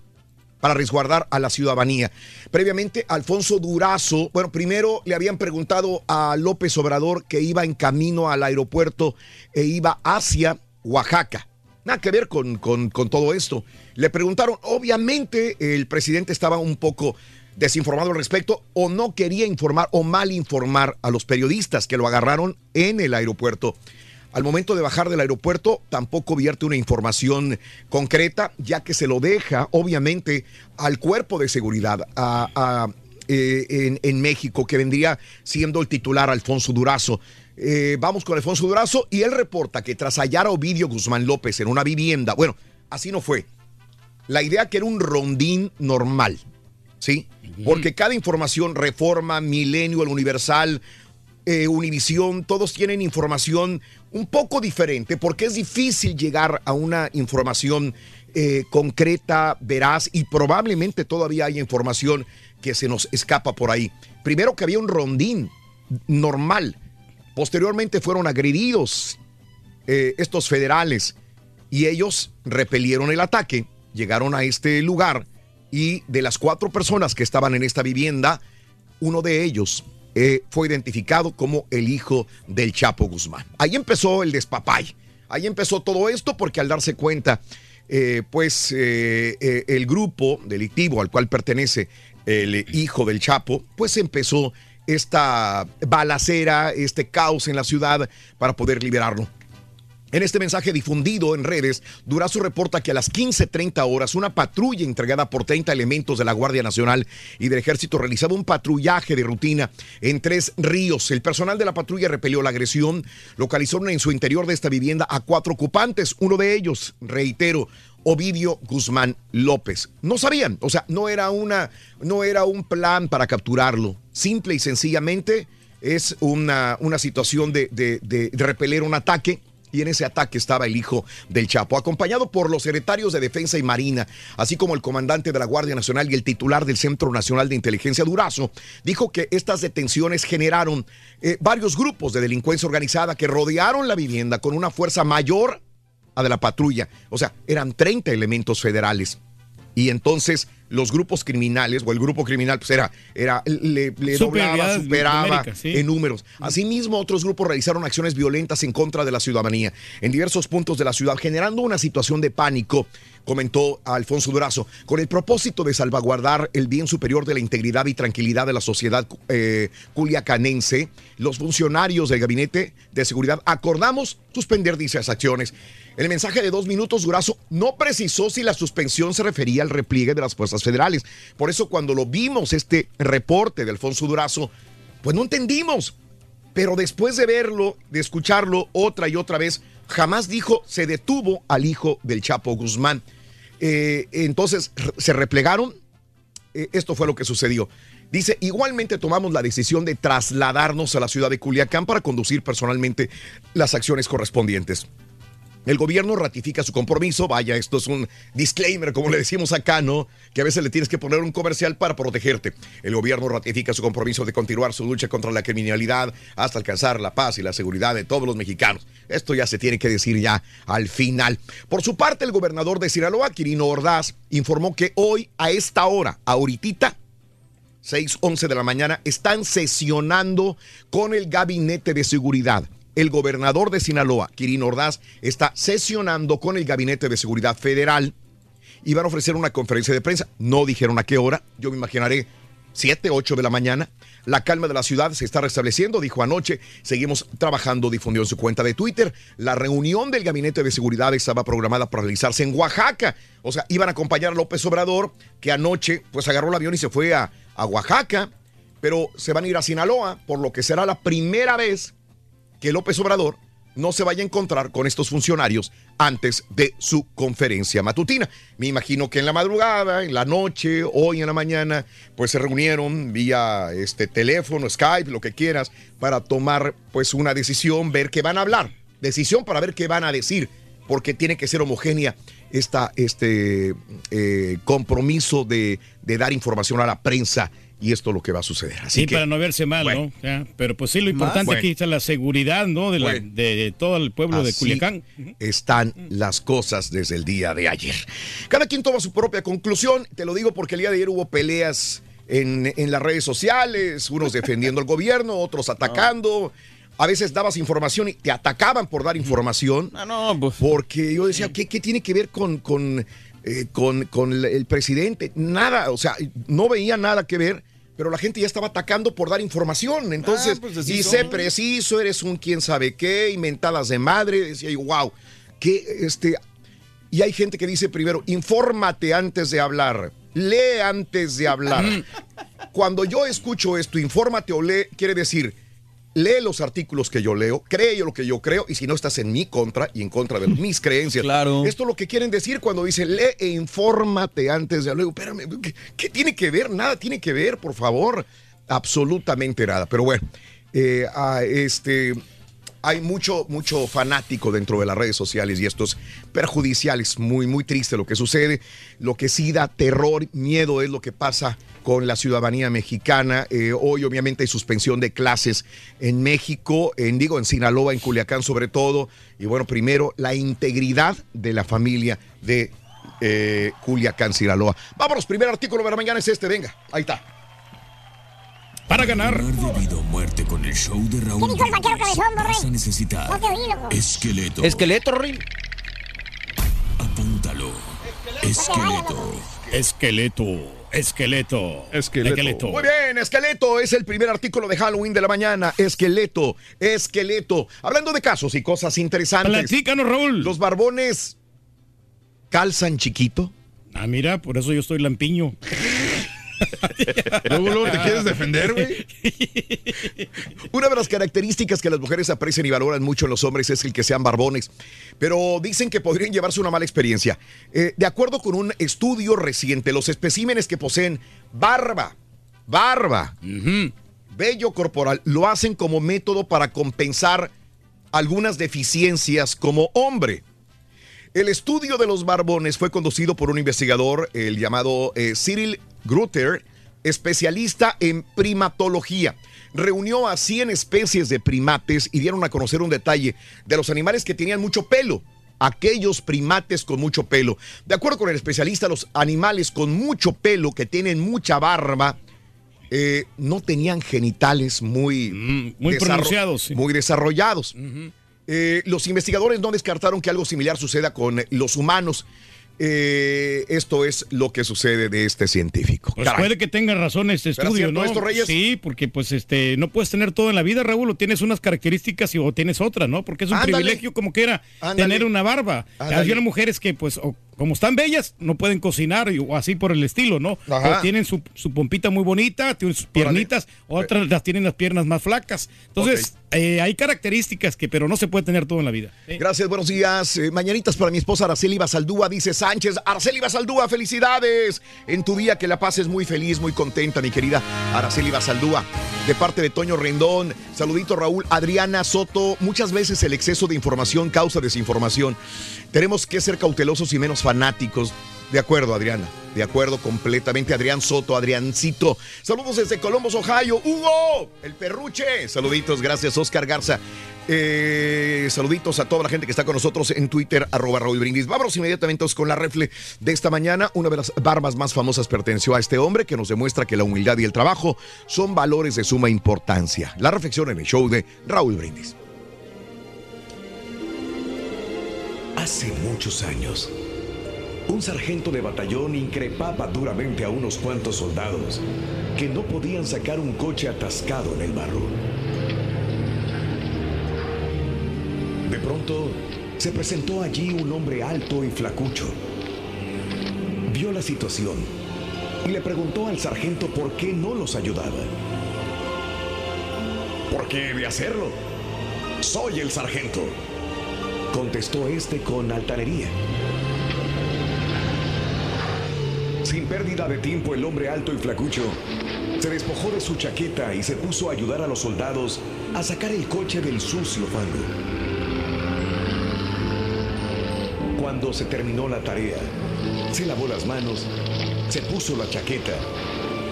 para resguardar a la ciudadanía. Previamente, Alfonso Durazo, bueno, primero le habían preguntado a López Obrador que iba en camino al aeropuerto e iba hacia Oaxaca. Nada que ver con, con- todo esto. Le preguntaron, obviamente el presidente estaba un poco desinformado al respecto o no quería informar o mal informar a los periodistas que lo agarraron en el aeropuerto. Al momento de bajar del aeropuerto tampoco vierte una información concreta, ya que se lo deja obviamente al cuerpo de seguridad a- a, eh, en, en México, que vendría siendo el titular Alfonso Durazo. Eh, vamos con Alfonso Durazo y él reporta que tras hallar a Ovidio Guzmán López en una vivienda, bueno, así no fue. La idea que era un rondín normal, ¿sí? Porque cada información, Reforma, Milenio, El Universal, eh, Univisión, todos tienen información un poco diferente porque es difícil llegar a una información eh, concreta, veraz y probablemente todavía hay información que se nos escapa por ahí. Primero que había un rondín normal, posteriormente fueron agredidos eh, estos federales y ellos repelieron el ataque, llegaron a este lugar y de las cuatro personas que estaban en esta vivienda, uno de ellos eh, fue identificado como el hijo del Chapo Guzmán. Ahí empezó el despapay. Ahí empezó todo esto porque al darse cuenta, eh, pues eh, el grupo delictivo al cual pertenece el hijo del Chapo, pues empezó esta balacera, este caos en la ciudad para poder liberarlo. En este mensaje difundido en redes, Durazo reporta que a las 15.30 horas una patrulla entregada por 30 elementos de la Guardia Nacional y del Ejército realizaba un patrullaje de rutina en tres ríos. El personal de la patrulla repelió la agresión, localizaron en su interior de esta vivienda a cuatro ocupantes, uno de ellos, reitero, Ovidio Guzmán López. No sabían, o sea, no era una, no era un plan para capturarlo. Simple y sencillamente es una, una situación de, de, de repeler un ataque y en ese ataque estaba el hijo del Chapo, acompañado por los secretarios de Defensa y Marina, así como el comandante de la Guardia Nacional y el titular del Centro Nacional de Inteligencia Durazo, dijo que estas detenciones generaron eh, varios grupos de delincuencia organizada que rodearon la vivienda con una fuerza mayor a de la patrulla. O sea, eran 30 elementos federales. Y entonces los grupos criminales, o el grupo criminal, pues era, era le, le doblaba, superaba sí. en números. Asimismo, otros grupos realizaron acciones violentas en contra de la ciudadanía en diversos puntos de la ciudad, generando una situación de pánico, comentó Alfonso Durazo, con el propósito de salvaguardar el bien superior de la integridad y tranquilidad de la sociedad eh, culiacanense. Los funcionarios del Gabinete de Seguridad acordamos suspender dichas acciones. El mensaje de dos minutos, Durazo no precisó si la suspensión se refería al repliegue de las fuerzas federales. Por eso cuando lo vimos, este reporte de Alfonso Durazo, pues no entendimos. Pero después de verlo, de escucharlo otra y otra vez, jamás dijo se detuvo al hijo del Chapo Guzmán. Eh, entonces se replegaron. Eh, esto fue lo que sucedió. Dice, igualmente tomamos la decisión de trasladarnos a la ciudad de Culiacán para conducir personalmente las acciones correspondientes. El gobierno ratifica su compromiso. Vaya, esto es un disclaimer, como le decimos acá, ¿no? Que a veces le tienes que poner un comercial para protegerte. El gobierno ratifica su compromiso de continuar su lucha contra la criminalidad hasta alcanzar la paz y la seguridad de todos los mexicanos. Esto ya se tiene que decir ya al final. Por su parte, el gobernador de Sinaloa, Quirino Ordaz, informó que hoy, a esta hora, ahorita, 6:11 de la mañana, están sesionando con el gabinete de seguridad el gobernador de Sinaloa, Quirino Ordaz, está sesionando con el Gabinete de Seguridad Federal y van a ofrecer una conferencia de prensa. No dijeron a qué hora, yo me imaginaré 7, 8 de la mañana. La calma de la ciudad se está restableciendo, dijo anoche. Seguimos trabajando, difundió en su cuenta de Twitter. La reunión del Gabinete de Seguridad estaba programada para realizarse en Oaxaca. O sea, iban a acompañar a López Obrador, que anoche pues agarró el avión y se fue a Oaxaca, pero se van a ir a Sinaloa, por lo que será la primera vez que López Obrador no se vaya a encontrar con estos funcionarios antes de su conferencia matutina. Me imagino que en la madrugada, en la noche, hoy en la mañana, pues se reunieron vía este teléfono, Skype, lo que quieras, para tomar pues una decisión, ver qué van a hablar. Decisión para ver qué van a decir, porque tiene que ser homogénea esta, este eh, compromiso de, de dar información a la prensa y esto es lo que va a suceder. Así sí, que, para no verse mal, bueno. ¿no? Ya, pero pues sí, lo importante Bueno. aquí está la seguridad, ¿no? De, la- Bueno. de, de todo el pueblo de Culiacán. están las cosas desde el día de ayer. Cada quien toma su propia conclusión. Te lo digo porque el día de ayer hubo peleas en, en las redes sociales, unos defendiendo al gobierno, otros atacando. A veces dabas información y te atacaban por dar información. Ah, no, pues. Porque yo decía, ¿qué, qué tiene que ver con, con, eh, con, con el- el presidente? Nada, o sea, no veía nada que ver. Pero la gente ya estaba atacando por dar información. Entonces, Ah, pues y son. sé preciso, eres un quién sabe qué, inventadas de madre. Decía yo, wow, que este. Y hay gente que dice primero, infórmate antes de hablar, lee antes de hablar. Cuando yo escucho esto, infórmate o lee, quiere decir, lee los artículos que yo leo, cree lo que yo creo, y si no estás en mi contra y en contra de mis creencias. Claro. Esto es lo que quieren decir cuando dicen, lee e infórmate antes de. Digo, Espérame, ¿qué, qué tiene que ver? Nada tiene que ver, por favor. Absolutamente nada. Pero bueno, eh, ah, este hay mucho, mucho fanático dentro de las redes sociales y esto es perjudicial, es muy, muy triste lo que sucede. Lo que sí da terror, miedo es lo que pasa con la ciudadanía mexicana. Eh, hoy obviamente hay suspensión de clases en México, en digo, en Sinaloa, en Culiacán sobre todo. Y bueno, primero, la integridad de la familia de eh, Culiacán, Sinaloa. Vámonos, primer artículo de la mañana es este, venga, ahí está. Para ganar. de vida o muerte con el show de Raúl. ¿Quién dijo el vaquero cabezón, Vas a Borré? necesitar No te oí, loco. esqueleto. Esqueleto, Rin. Apúntalo. Esqueleto. Esqueleto. Esqueleto. Esqueleto. Muy bien, esqueleto es el primer artículo de Halloween de la mañana. Esqueleto, esqueleto. Hablando de casos y cosas interesantes. Platícanos, Raúl. Los barbones calzan chiquito. Ah, mira, por eso yo estoy lampiño. Luego, luego te quieres defender, güey. Una de las características que las mujeres aprecian y valoran mucho en los hombres es el que sean barbones, pero dicen que podrían llevarse una mala experiencia. Eh, de acuerdo con un estudio reciente, los especímenes que poseen barba, barba, vello corporal, lo hacen como método para compensar algunas deficiencias como hombre. El estudio de los barbones fue conducido por un investigador, el llamado eh, Cyril Grutter, especialista en primatología. Reunió a 100 especies de primates y dieron a conocer un detalle de los animales que tenían mucho pelo. Aquellos primates con mucho pelo. De acuerdo con el especialista, los animales con mucho pelo, que tienen mucha barba, eh, no tenían genitales muy, muy desarro- pronunciados, sí. Muy desarrollados. Eh, los investigadores no descartaron que algo similar suceda con los humanos. Eh, esto es lo que sucede de este científico. Pues puede que tenga razón este ¿Será estudio, ¿no? esto, Reyes? Sí, porque pues este no puedes tener todo en la vida, Raúl, o tienes unas características y o tienes otras, ¿no? Porque es un Ándale. privilegio como quiera Ándale. tener una barba. Hay unas mujeres que pues o como están bellas, no pueden cocinar y- o así por el estilo, ¿no? O tienen su, su pompita muy bonita, tienen sus piernitas, otras las tienen las piernas más flacas. Entonces, eh, hay características que, pero no se puede tener todo en la vida. Gracias, buenos días. Eh, mañanitas para mi esposa Araceli Basaldúa, dice Sánchez. Araceli Basaldúa, felicidades. En tu día que la pases muy feliz, muy contenta, mi querida Araceli Basaldúa. De parte de Toño Rendón, saludito Raúl, Adriana Soto. Muchas veces el exceso de información causa desinformación. Tenemos que ser cautelosos y menos fanáticos. De acuerdo, Adriana. De acuerdo completamente. Adrián Soto, Adriancito. Saludos desde Columbus, Ohio. Hugo, el perruche. Saluditos, gracias, Oscar Garza. Eh, saluditos a toda la gente que está con nosotros en Twitter, arroba Raúl Brindis. Vámonos inmediatamente con la refle de esta mañana. Una de las barbas más famosas perteneció a este hombre que nos demuestra que la humildad y el trabajo son valores de suma importancia. La reflexión en el show de Raúl Brindis. Hace muchos años, un sargento de batallón increpaba duramente a unos cuantos soldados que no podían sacar un coche atascado en el barro. De pronto, se presentó allí un hombre alto y flacucho. Vio la situación y le preguntó al sargento por qué no los ayudaba. ¿Por qué de hacerlo? Soy el sargento, contestó este con altanería. Sin pérdida de tiempo, el hombre alto y flacucho se despojó de su chaqueta y se puso a ayudar a los soldados a sacar el coche del sucio fango. Cuando se terminó la tarea, se lavó las manos, se puso la chaqueta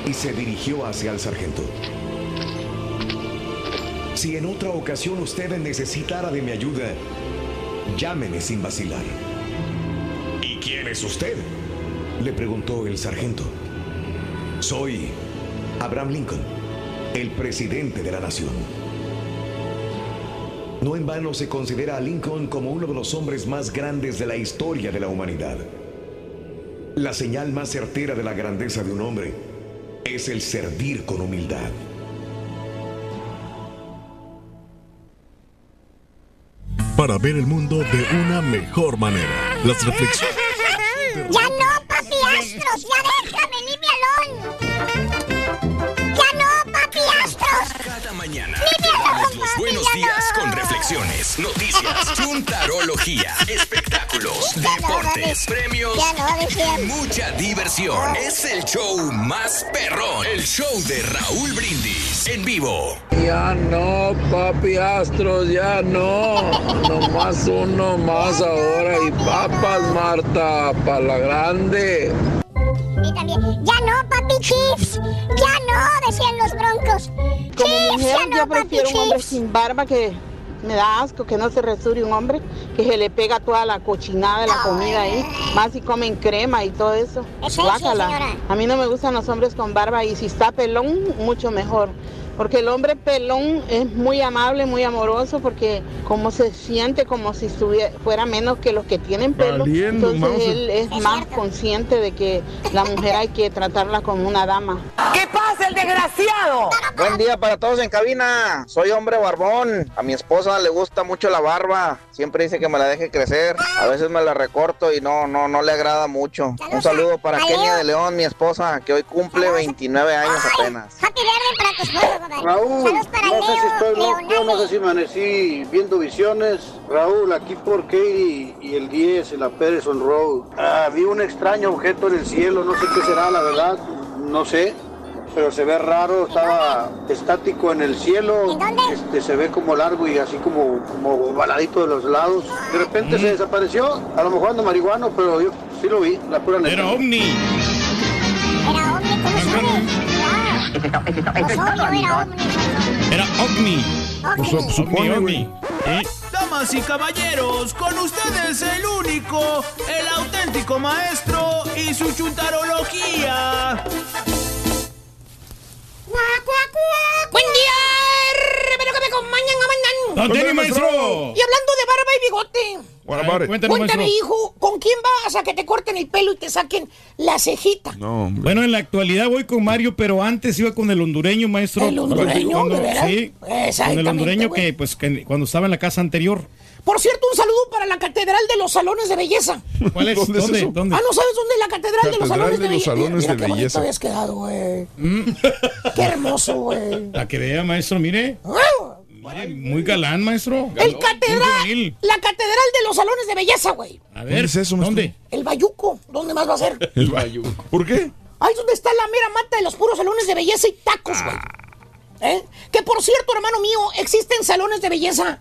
y se dirigió hacia el sargento. Si en otra ocasión usted necesitara de mi ayuda, llámeme sin vacilar. ¿Y quién es usted? Le preguntó el sargento. Soy Abraham Lincoln, el presidente de la nación. No en vano se considera a Lincoln como uno de los hombres más grandes de la historia de la humanidad. La señal más certera de la grandeza de un hombre es el servir con humildad. Para ver el mundo de una mejor manera. Las reflexiones. ¡Ya no, papi Astros! ¡Ya déjame, leave me alone! ¡Ya no, papi Astros! Cada mañana te damos los papi, buenos días no. con reflexiones, noticias, juntarología, espectáculos, deportes, premios Ya no, decía. y mucha diversión. Es el show más perrón, el show de Raúl Brindis en vivo. Ya no, papi Astros, ya no. Nomás uno más ahora y papas, Marta, para la grande. Y también, ¡ya no, papi Chiefs! ¡Ya no! Decían los broncos. Como Chiefs, mujer, ya no, yo papi prefiero un hombre Chiefs. sin barba que me da asco, que no se resure un hombre, que se le pega toda la cochinada de la comida ahí, más si comen crema y todo eso. Señora. A mí no me gustan los hombres con barba y si está pelón, mucho mejor. Porque el hombre pelón es muy amable, muy amoroso, porque como se siente como si estuviera, fuera menos que los que tienen pelo. Valiendo, entonces Mauser. él es más consciente de que la mujer hay que tratarla como una dama. ¿Qué pasa, el desgraciado? Buen día para todos en cabina. Soy hombre barbón. A mi esposa le gusta mucho la barba. Siempre dice que me la deje crecer. A veces me la recorto y no, no, no le agrada mucho. Un saludo para Kenia de León, mi esposa, que hoy cumple 29 años apenas. Happy para tu esposo, compadre. Raúl, Saludos para no sé si estoy loco, yo no sé si amanecí viendo visiones. Raúl, aquí por Katie y el 10 en la Patterson Road. Ah, vi un extraño objeto en el cielo, no sé qué será, la verdad, no sé. Pero se ve raro, estaba estático en el cielo. Este, se ve como largo y así como, como baladito de los lados. De repente se desapareció. A lo mejor ando marihuano, pero yo sí lo vi, la pura neta. Era ovni. Era ovni, ¿cómo sabes? Pues obvio, era ovni. Era ovni. Ovni. Pues, supone, ovni. ¿Eh? Damas y caballeros, con ustedes el único, el auténtico maestro y su chuntarología. Buen día, espero que me mañana. ¡Don Tenny, maestro! Y hablando de barba y bigote. Cuéntame, maestro. hijo, ¿con quién vas a que te corten el pelo y te saquen la cejita? No, hombre. Bueno, en la actualidad voy con Mario, pero antes iba con el hondureño, maestro. ¿El hondureño, Cuando- de? Sí, con el hondureño güey. que, pues, que cuando estaba en la casa anterior. Por cierto, un saludo para la Catedral de los Salones de Belleza. ¿Cuál es? ¿Dónde es ¿Dónde? eso? ¿Dónde? Ah, ¿no sabes dónde es la Catedral, de los Salones de, de los Belleza? Salones Mira de qué Belleza. habías quedado, güey. Mm. Qué hermoso, güey. La que vea, maestro, mire. Ah, Muy galán, maestro. El catedral, la Catedral de los Salones de Belleza, güey. A ¿Dónde ver, es eso, maestro? ¿dónde? El Bayuco, ¿dónde más va a ser? El Bayuco. ¿Por qué? Ahí es donde está la mera mata de los puros salones de belleza y tacos, güey. ¿Eh? Que por cierto, hermano mío, existen salones de belleza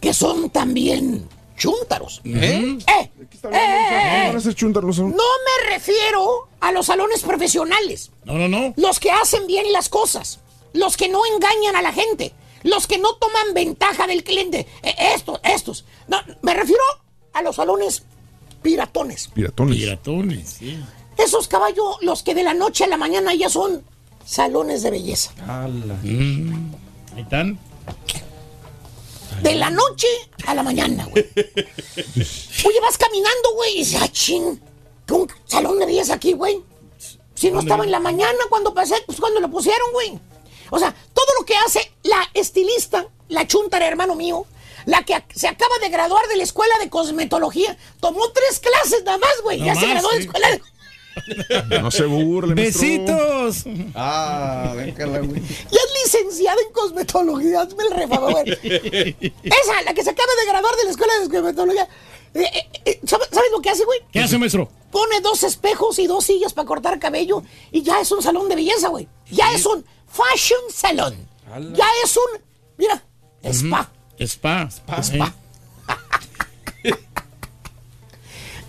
que son también chúntaros. ¿Eh? ¿Eh? Eh, eh, eh, ¿Van a ser chúntaros? No me refiero a los salones profesionales. No, no, no. Los que hacen bien las cosas. Los que no engañan a la gente. Los que no toman ventaja del cliente. Eh, estos, estos. No, me refiero a los salones piratones. Piratones. Piratones, sí. Esos caballos, los que de la noche a la mañana ya son salones de belleza. Mm, Ahí están. De la noche a la mañana, güey. Oye, vas caminando, güey, y dices, ah, ching, ¿qué un salón de belleza aquí, güey? Si no estaba en la mañana cuando pasé, pues cuando lo pusieron, güey. O sea, todo lo que hace la estilista, la chuntara, hermano mío, la que se acaba de graduar de la escuela de cosmetología, tomó tres clases nada más, güey. Ya se graduó de sí. escuela de... No se burle, maestro. Besitos. Ah, déjala, güey. Y es licenciada en cosmetología, hazme el refavor, güey. Esa, la que se acaba de graduar de la escuela de cosmetología. Eh, eh, eh, ¿sabe- ¿Sabes lo que hace, güey? ¿Qué hace, maestro? Pone dos espejos y dos sillas para cortar cabello y ya es un salón de belleza, güey. Ya es un fashion salon. Ya es un, mira, spa. Spa. Spa.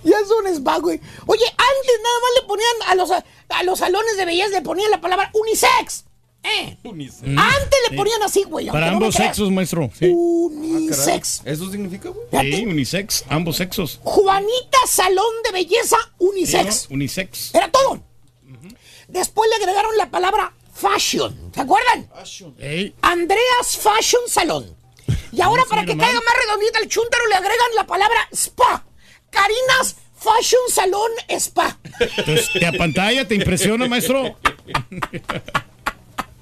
Ya es un spa, güey. Oye, antes nada más le ponían a los, a los salones de belleza, le ponían la palabra unisex. ¿Eh? Mm, Antes le ponían así, güey. Para no ambos sexos, maestro. Sí. Unisex. ¿Eso significa, güey? Sí, unisex, ambos sexos. Juanita Salón de Belleza Unisex. Sí, ¿no? Unisex. Era todo. Después le agregaron la palabra fashion. ¿Se acuerdan? Ey, Andreas Fashion Salón. Y ahora, para que caiga más redondita el chúntaro, le agregan la palabra spa. Carinas Fashion Salón Spa. Entonces, te apantalla, te impresiona, maestro.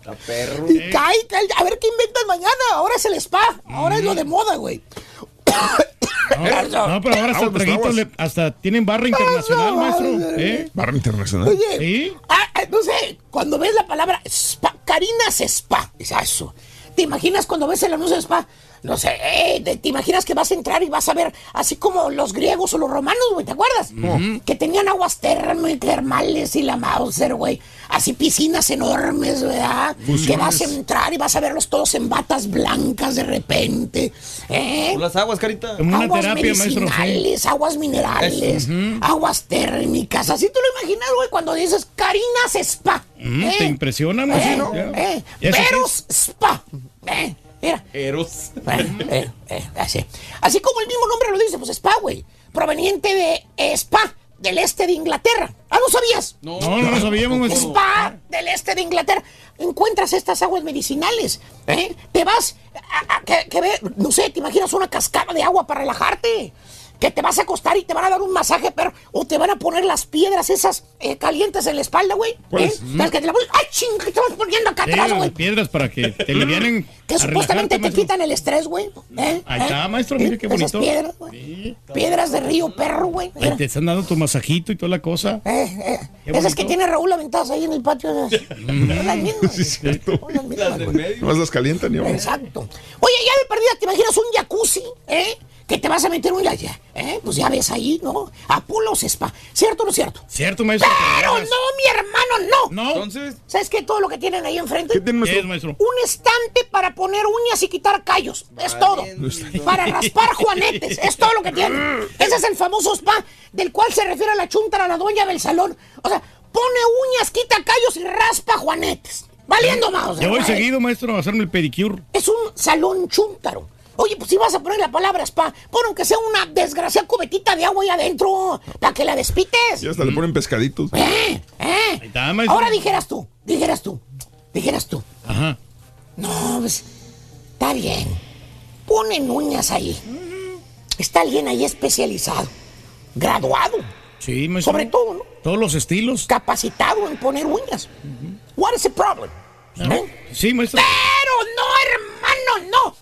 Está perro. Y cae, cae. A ver qué inventan mañana. Ahora es el spa. Ahora es lo de moda, güey. No, no, pero ahora hasta, Aguas, traguitos aguas. le- hasta tienen barra internacional, maestro. ¿Eh? Barra internacional. Oye, Sí. ah, ah, no sé, cuando ves la palabra spa, Carinas Spa, es eso. ¿Te imaginas cuando ves el anuncio de spa? No sé, eh, te, te imaginas que vas a entrar y vas a ver así como los griegos o los romanos, güey, ¿te acuerdas? Que tenían aguas term- termales y la Mauser, güey. Así piscinas enormes, ¿verdad? Que vas a entrar y vas a verlos todos en batas blancas de repente. ¿eh? Las aguas, carita. Como una aguas terapia, maestro. sí. medicinales, aguas minerales, aguas térmicas. Así tú lo imaginas, güey, cuando dices Carinas Spa. Mm, ¿eh? ¿Te impresiona, Eh, maestro? eh, ¿Y eso qué Veros Spa. Eh, mira. Eros. Eh, eh, eh, así. así como el mismo nombre lo dice, pues spa, güey. Proveniente de eh, spa, del este de Inglaterra. ¿Ah, no sabías? No, no lo sabíamos, maestro. Spa del este de Inglaterra. Encuentras estas aguas medicinales. ¿eh? Te vas a, a- que, que ve- no sé, te imaginas una cascada de agua para relajarte. Que te vas a acostar y te van a dar un masaje, pero o te van a poner las piedras esas eh, calientes en la espalda, güey. ¿Cuáles? ¿Eh? Las que te la pones- ¡Ay, ching! ¿Qué te vas poniendo acá Sí, atrás, las güey? piedras para que te alivianen. Que a supuestamente te maestro. quitan el estrés, güey. ¿Eh? Ahí ¿Eh? está, maestro, mire qué Esas bonito. piedras, güey. Piedras de río perro, güey. Te están dando tu masajito y toda la cosa. Eh, eh, Qué esas que tiene Raúl aventadas ahí en el patio. Las mismas. Sí, es cierto. Las. Más las calientan. Exacto. Oye, ya de perdida, ¿te imaginas un jacuzzi? ¿Eh? Que te vas a meter un ya, ¿eh? Pues ya ves ahí, ¿no? Apulos Spa. ¿Cierto o no es cierto? Cierto, maestro. Pero no, mi hermano, no. No. Entonces, ¿Sabes qué? Todo lo que tienen ahí enfrente. ¿Qué tiene, ¿Qué es, maestro? maestro? Un estante para poner uñas y quitar callos. Es todo. Para raspar juanetes. Es todo lo que tiene. Ese es el famoso spa del cual se refiere a la chuntara, la dueña del salón. O sea, pone uñas, quita callos y raspa juanetes. Valiendo más. Ya voy seguido, maestro, a hacerme el pedicure. Es un salón chúntaro. Oye, pues si vas a poner la palabra spa, pon aunque sea una desgraciada cubetita de agua ahí adentro, para que la despites. Y hasta le ponen pescaditos. ¿Eh? ¿Eh? Ahí está, maestro. Ahora dijeras tú, dijeras tú, dijeras tú. Ajá. No, pues, está bien. Ponen uñas ahí. Está alguien ahí especializado, graduado, Sí, maestro. sobre todo, ¿no? Todos los estilos. Capacitado en poner uñas. What is the problem? ¿Eh? Sí, maestro. Pero no, hermano, no.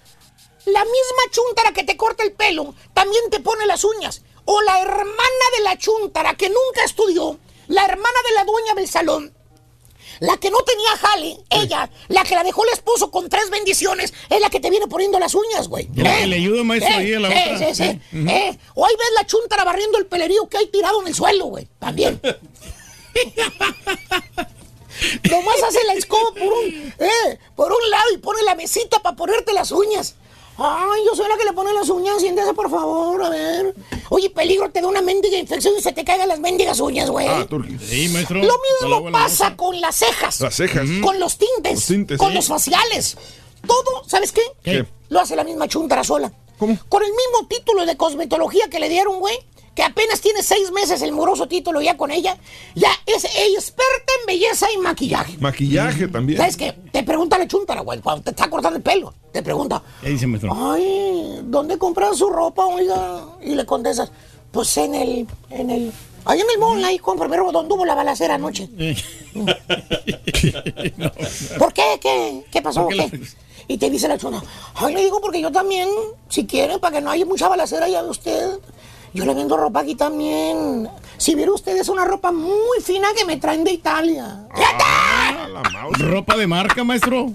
La misma chuntara que te corta el pelo también te pone las uñas. O la hermana de la chuntara que nunca estudió, la hermana de la dueña del salón, la que no tenía jale, ella, la que la dejó el esposo con tres bendiciones, es la que te viene poniendo las uñas, güey. Que le maestro, Eh, ahí a la eh, otra. sí, sí, Eh, ujú. eh. O ahí ves la chuntara barriendo el pelerío que hay tirado en el suelo, güey. También. Nomás hace la escoba por un, eh, por un lado y pone la mesita para ponerte las uñas. Ay, yo soy la que le pone las uñas, siéntese por favor, a ver. Oye, peligro, te da una mendiga infección y se te caigan las mendigas uñas, güey. Ah, Turki. Sí, maestro. Lo mismo pasa con las cejas. Las cejas. Con los tintes. Los tintes, con sí. los faciales. Todo, ¿sabes qué? ¿Qué? Lo hace la misma chuntara sola. ¿Cómo? Con el mismo título de cosmetología que le dieron, güey. Que apenas tiene seis meses el moroso título ya con ella. Ya es experta en belleza y maquillaje. Maquillaje también. ¿Sabes qué? Te pregunta la chuntara, güey, cuando te está cortando el pelo. Te pregunta, ¿Qué dice, maestro? ay, ¿dónde compras su ropa, oiga? Y le contestas, pues en el, en el, ahí en el mall, ahí compra, pero donde hubo la balacera anoche. No, ¿Por qué? ¿Qué, qué pasó? ¿Por qué Y te dice la chuna, ay, le digo porque yo también, si quiere, para que no haya mucha balacera, ya ve usted, yo le vendo ropa aquí también. Si viera usted, es una ropa muy fina que me traen de Italia. Ah, la. Ropa de marca, maestro.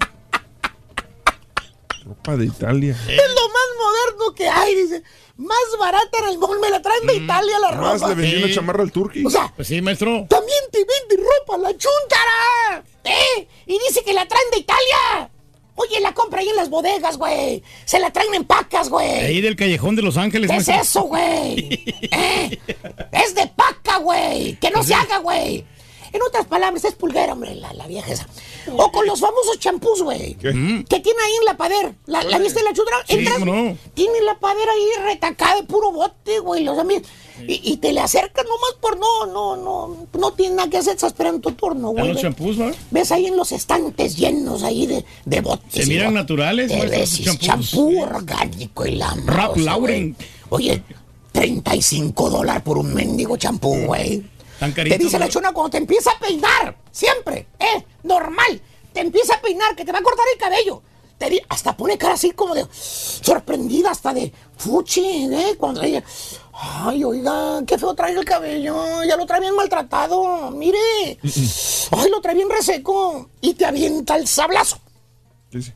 Ropa de Italia. Es lo más moderno que hay, dice. Más barata en el mall, me la traen de Italia la Más ropa. le vendí una Sí. chamarra al Turki. O sea, Pues sí, maestro. también te vende ropa la chuntara. ¿Eh? Y dice que la traen de Italia. Oye, la compra ahí en las bodegas, güey. Se la traen en pacas, güey. Ahí del callejón de Los Ángeles, ¿Qué es eso, güey? ¿Eh? Es de paca, güey. Que no se haga, güey. En otras palabras, es pulguera, hombre, la, la vieja esa. O con los famosos champús, güey. ¿Qué? Que tiene ahí en la pader. ¿La, la viste la chudra? Sí, Entras, no. tiene la pader ahí retacada de puro bote, güey. Los amigos. Y, y te le acercas nomás por no, no, no. No tiene nada que hacer, estás esperando tu turno, güey. los champús, ¿no? Ves ahí en los estantes llenos ahí de, de botes. Se miran bo- naturales, esos champús. champú orgánico y la Rap Lauren. Oye, 35 dólares por un mendigo champú, güey. Tan Te carito, dice la ¿no? chuna cuando te empieza a peinar, siempre, ¿eh? Normal. Te empieza a peinar, que te va a cortar el cabello. Te di- hasta pone cara así como de sorprendida, hasta de fuchi, ¿eh? Cuando ella, ay, oiga, qué feo trae el cabello, ya lo trae bien maltratado, mire, ay, lo trae bien reseco, y te avienta el sablazo. Sí, sí.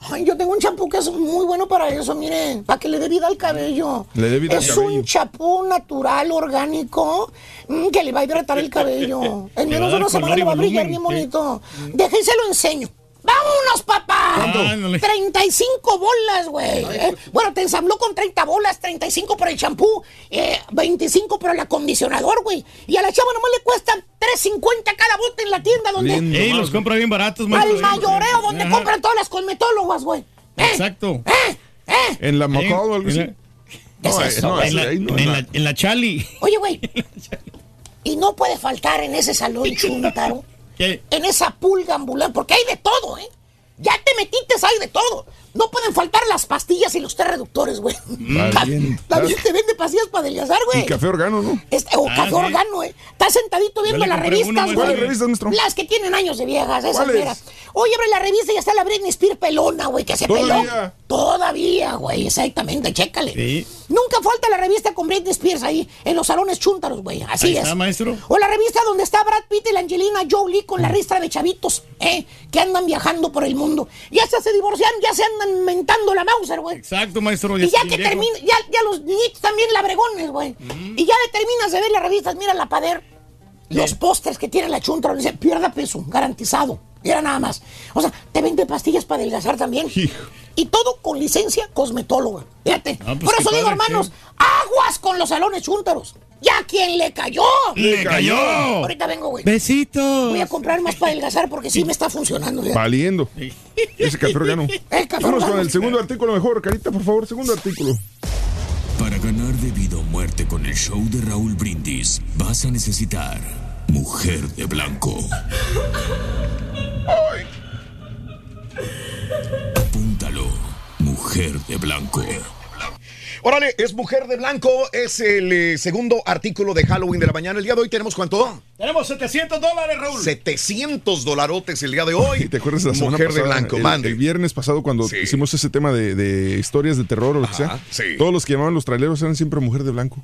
Ay, yo tengo un champú que es muy bueno para eso, mire, para que le dé vida al cabello. Le dé vida al es cabello. un champú natural, orgánico, mm, que le va a hidratar el cabello. En menos de una semana le va a brillar bien sí. bonito. Déjense lo enseño. ¡Vámonos, papá! ¿Cuánto? Ándale. 35 bolas, güey. ¿eh? Bueno, te ensambló con 30 bolas, 35 por el champú, eh, 25 por el acondicionador, güey. Y a la chava nomás le cuestan 3.50 cada bote en la tienda donde... Ey, los compra bien baratos, maestro. Al mayoreo donde Ajá. compran todas las cosmetólogas, güey. ¿Eh? Exacto. ¿Eh? ¿Eh? En la McCall o algo en así. la- ¿Qué es No, eh, eso, no, güey? En la, ahí no, en no. la- en la Chali. Oye, güey. Y no puede faltar en ese salón chuntaro, ¿Qué? en esa pulga ambulante, porque hay de todo, ¿eh? Ya te metiste, hay de todo. No pueden faltar las pastillas y los té reductores, güey. Va bien. También te vende pastillas para adelgazar, güey. Y café organo, ¿no? Este, o Ah, café sí. organo, eh. Estás sentadito viendo las revistas, güey. ¿Cuáles revistas? Las que tienen años de viejas, esas vieras. Oye, abre la revista y ya está la Britney Spears pelona, güey, que se ¿Todavía? peló. Todavía, güey, exactamente, chécale. Sí. Nunca falta la revista con Britney Spears ahí, en los salones chúntaros, güey. Así Ahí es. está, maestro. O la revista donde está Brad Pitt y la Angelina Jolie con Mm. la ristra de chavitos, ¿eh? Que andan viajando por el mundo. Ya se, se divorcian, ya se andan mentando la Mauser, güey. Exacto, maestro. Y ya que viejo. termina, ya, ya los niños también labregones, güey. Y ya terminas de ver las revistas, mira la pader. Los pósters que tiene la chuntra, dice, pierda peso, garantizado. Era nada más. O sea, te vende pastillas para adelgazar también. Y todo con licencia cosmetóloga. Fíjate. Ah, pues Por eso digo, hermanos, aguas con los salones chúntaros. Ya quien le cayó. ¡Le cayó! Ahorita vengo, güey. Besitos. Voy a comprar más para adelgazar porque sí me está funcionando. fíjate. Valiendo. Ese café organo. El café Vamos con el segundo artículo mejor. Carita, por favor, segundo artículo. Para ganar de vida o muerte con el show de Raúl Brindis, vas a necesitar Mujer de Blanco. Apúntalo. Mujer de Blanco. Órale, es Mujer de Blanco, es el eh, segundo artículo de Halloween de la mañana. El día de hoy tenemos cuánto? Tenemos 700 dólares, Raúl. 700 dolarotes el día de hoy. ¿Te acuerdas de la semana Mujer de pasada, Blanco, el, mande. el viernes pasado cuando hicimos ese tema de, de historias de terror o lo que sea? sí. Todos los que llamaban los traileros eran siempre mujer de blanco.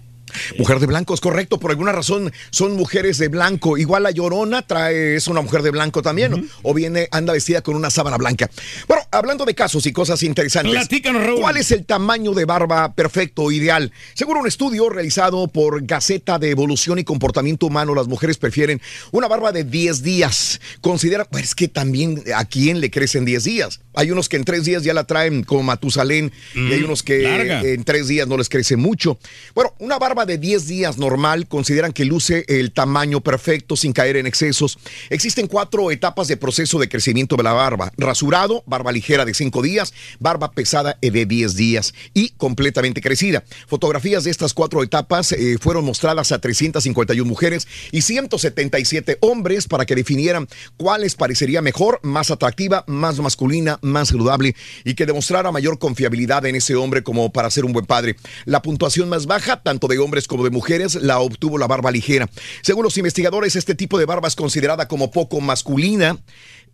Mujer de blanco, es correcto. Por alguna razón son mujeres de blanco. Igual la llorona trae, es una mujer de blanco también. ¿no? O viene, anda vestida con una sábana blanca. Bueno, hablando de casos y cosas interesantes. Platícanos, Raúl. ¿Cuál es el tamaño de barba perfecto o ideal? Según un estudio realizado por Gaceta de Evolución y Comportamiento Humano, las mujeres prefieren una barba de 10 días. Considera, pues es que también a quién le crecen 10 días. Hay unos que en 3 días ya la traen como Matusalén y hay Mm, unos que larga. en 3 días no les crece mucho. Bueno, una barba de 10 días normal consideran que luce el tamaño perfecto sin caer en excesos. Existen cuatro etapas de proceso de crecimiento de la barba. Rasurado, barba ligera de 5 días, barba pesada de 10 días y completamente crecida. Fotografías de estas cuatro etapas eh, fueron mostradas a 351 mujeres y 177 hombres para que definieran cuál les parecería mejor, más atractiva, más masculina, más saludable y que demostrara mayor confiabilidad en ese hombre como para ser un buen padre. La puntuación más baja, tanto de hombres como de mujeres, la obtuvo la barba ligera. Según los investigadores, este tipo de barba es considerada como poco masculina.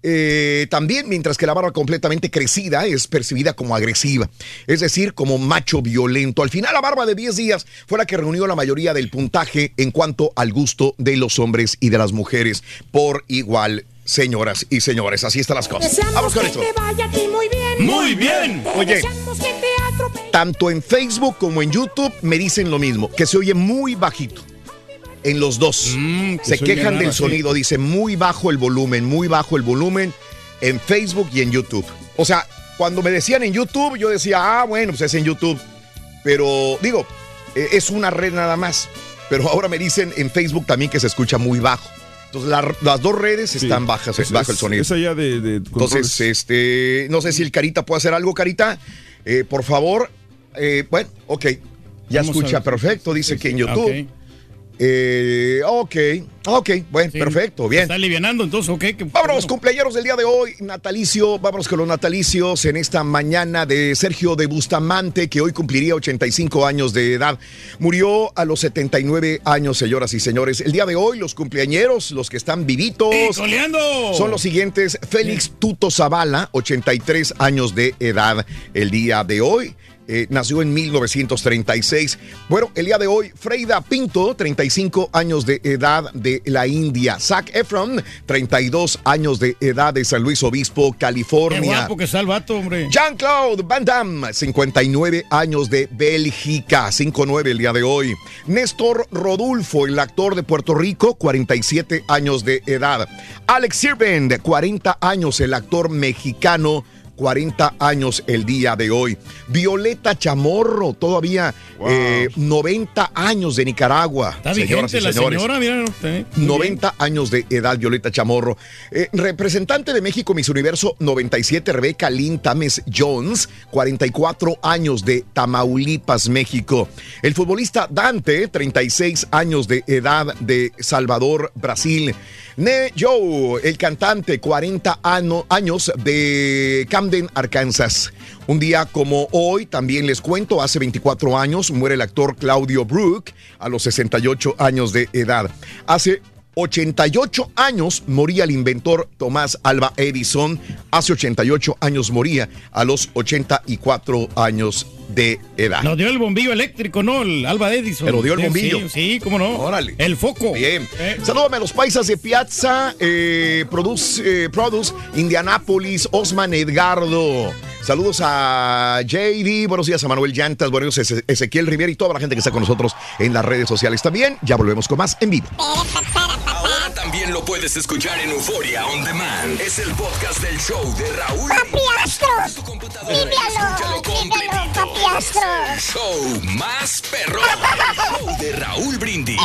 Eh, también, mientras que la barba completamente crecida es percibida como agresiva, es decir, como macho violento. Al final, la barba de 10 días fue la que reunió la mayoría del puntaje en cuanto al gusto de los hombres y de las mujeres por igual. Señoras y señores, así están las cosas. Vamos con esto. muy bien. Muy bien. Oye. Tanto en Facebook como en YouTube me dicen lo mismo, que se oye muy bajito. En los dos. se Mm, se oye quejan del sonido, dice muy bajo el volumen, muy bajo el volumen en Facebook y en YouTube. O sea, cuando me decían en YouTube, yo decía, ah, bueno, pues es en YouTube. Pero digo, eh, es una red nada más. Pero ahora me dicen en Facebook también que se escucha muy bajo. Entonces la- las dos redes están bajas, Es- bajo el sonido. Es allá de, de Entonces, este, no sé si el Carita puede hacer algo, Carita. Eh, por favor. Eh, bueno, ok. Ya Vamos escucha perfecto, dice que en YouTube. Eh, ok, ok, bueno, Sí. perfecto, bien. Está alivianando, entonces, ok. que- Vámonos, cumpleaños del día de hoy, natalicio, vámonos con los natalicios en esta mañana de Sergio de Bustamante, que hoy cumpliría 85 años de edad. Murió a los 79 años, señoras y señores. El día de hoy, los cumpleañeros, los que están vivitos, ¡Eh, son los siguientes. Félix Tuto Zavala, 83 años de edad el día de hoy. Eh, nació en 1936. Bueno, el día de hoy, Freida Pinto, 35 años de edad de la India. Zac Efron, 32 años de edad de San Luis Obispo, Qué California. guapo que está el vato, hombre. Jean-Claude Van Damme, 59 años de Bélgica, 5'9 el día de hoy. Néstor Rodulfo, el actor de Puerto Rico, 47 años de edad. Alex Sirvent, 40 años, el actor mexicano. 40 años el día de hoy. Violeta Chamorro, todavía eh, 90 años de Nicaragua. Está señoras vigente y la señora, mira. eh. Bien. 90 años de edad, Violeta Chamorro. Eh, representante de México Miss Universo 97, Rebeca Lynn Tames Jones, 44 años de Tamaulipas, México. El futbolista Dante, 36 años de edad de Salvador, Brasil. Ne Joe, el cantante, 40 ano- años de Arkansas. Un día como hoy, también les cuento, hace 24 años muere el actor Claudio Brook a los 68 años de edad. Hace 88 años moría el inventor Tomás Alba Edison. Hace 88 años moría a los 84 años de edad. Nos dio el bombillo eléctrico, ¿no? El Alba Edison. Pero dio el Sí, bombillo. Sí, sí, cómo no. Órale. El foco. Bien. Salúdame a los paisas de Piazza, eh, Produce, eh, Produce, Indianápolis, Osman Edgardo. Saludos a JD, buenos días a Manuel Llantas, buenos días a Eze- Ezequiel Rivera y toda la gente que está con nosotros en las redes sociales también. Ya volvemos con más en vivo. Ahora también lo puedes escuchar en Euforia On Demand. Es el podcast del show de Raúl. ¡Papi ¡Límpialo! ¡Límpialo, papi El show más show de Raúl Brindis.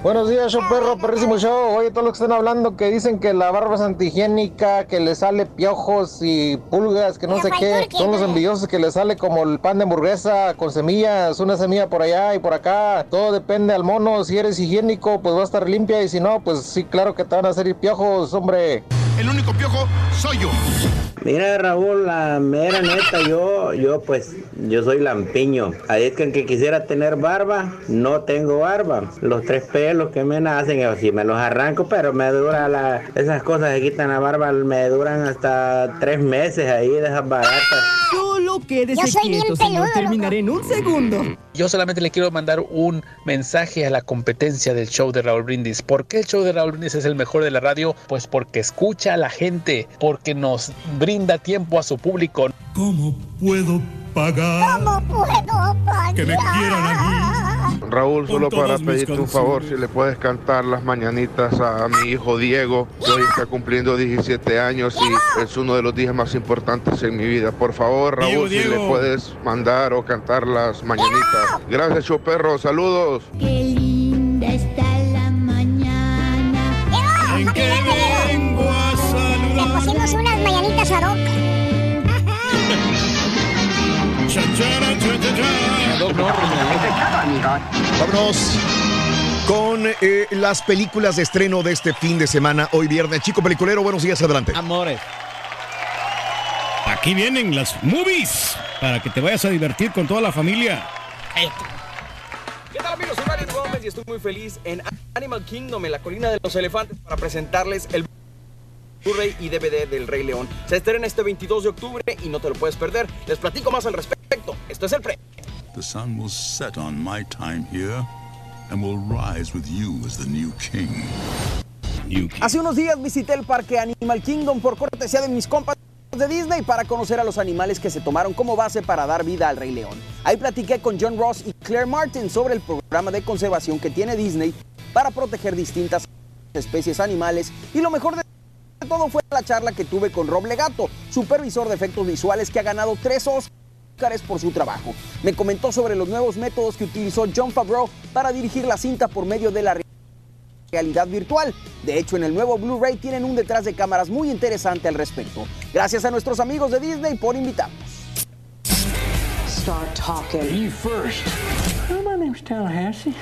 Buenos días, show perro, perrísimo show. Oye, todos los que están hablando que dicen que la barba es antihigiénica, que le sale piojos y pulgas, que no sé qué. Son los envidiosos que le sale como el pan de hamburguesa con semillas, una semilla por allá y por acá. Todo depende al mono. Si eres higiénico, pues va a estar limpia y si no, pues sí, claro que te van a salir piojos, hombre. El único piojo soy yo. Mira Raúl, la mera neta, yo, yo pues, yo soy lampiño. Ahí es que aunque quisiera tener barba, no tengo barba. Los tres pelos que me nacen, si me los arranco, pero me dura la, esas cosas que quitan la barba, me duran hasta tres meses ahí de esas baratas. Solo quédese Yo soy quieto, señor. Terminaré en un segundo. Yo solamente le quiero mandar un mensaje a la competencia del show de Raúl Brindis. ¿Por qué el show de Raúl Brindis es el mejor de la radio? Pues porque escucha a la gente, porque nos brinda tiempo a su público. ¿Cómo puedo pagar? ¿Cómo puedo pagar? Que me quieran a mí. Raúl, solo para pedirte un favor, si le puedes cantar las mañanitas a mi hijo Diego, que hoy está cumpliendo 17 años y es uno de los días más importantes en mi vida. Por favor, Raúl, Diego, si le puedes mandar o cantar las mañanitas. Gracias, Choperro, saludos. ¡Qué linda está la mañana! ¿En qué vengo a saludar? Le pusimos unas mañanitas a Doc. Vámonos con eh, las películas de estreno de este fin de semana, hoy viernes. Chico Peliculero, buenos días, adelante. Amores. Aquí vienen las movies para que te vayas a divertir con toda la familia. ¿Qué tal amigos? Soy Mario Gómez y estoy muy feliz en Animal Kingdom, en la colina de los elefantes, para presentarles el Blu-ray y DVD del Rey León. Se estrena este 22 de octubre y no te lo puedes perder. Les platico más al respecto. Esto es el pre. The sun will set on my time here and will rise with you as the new king. Hace unos días visité el parque Animal Kingdom por cortesía de mis compas de Disney para conocer a los animales que se tomaron como base para dar vida al Rey León. Ahí platiqué con John Ross y Claire Martin sobre el programa de conservación que tiene Disney para proteger distintas especies animales y lo mejor de todo fue la charla que tuve con Rob Legato, supervisor de efectos visuales que ha ganado tres Oscars por su trabajo. Me comentó sobre los nuevos métodos que utilizó John Favreau para dirigir la cinta por medio de la realidad virtual. De hecho, en el nuevo Blu-ray tienen un detrás de cámaras muy interesante al respecto. Gracias a nuestros amigos de Disney por invitarnos. Start talking. You first. my name's Tallahassee.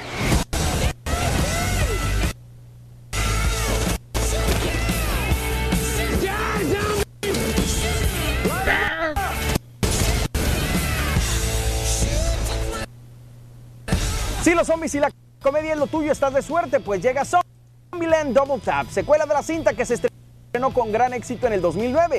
Si los zombies y la comedia es lo tuyo, estás de suerte, pues llega Zombieland Double Tap, secuela de la cinta que se estrenó con gran éxito en el 2009.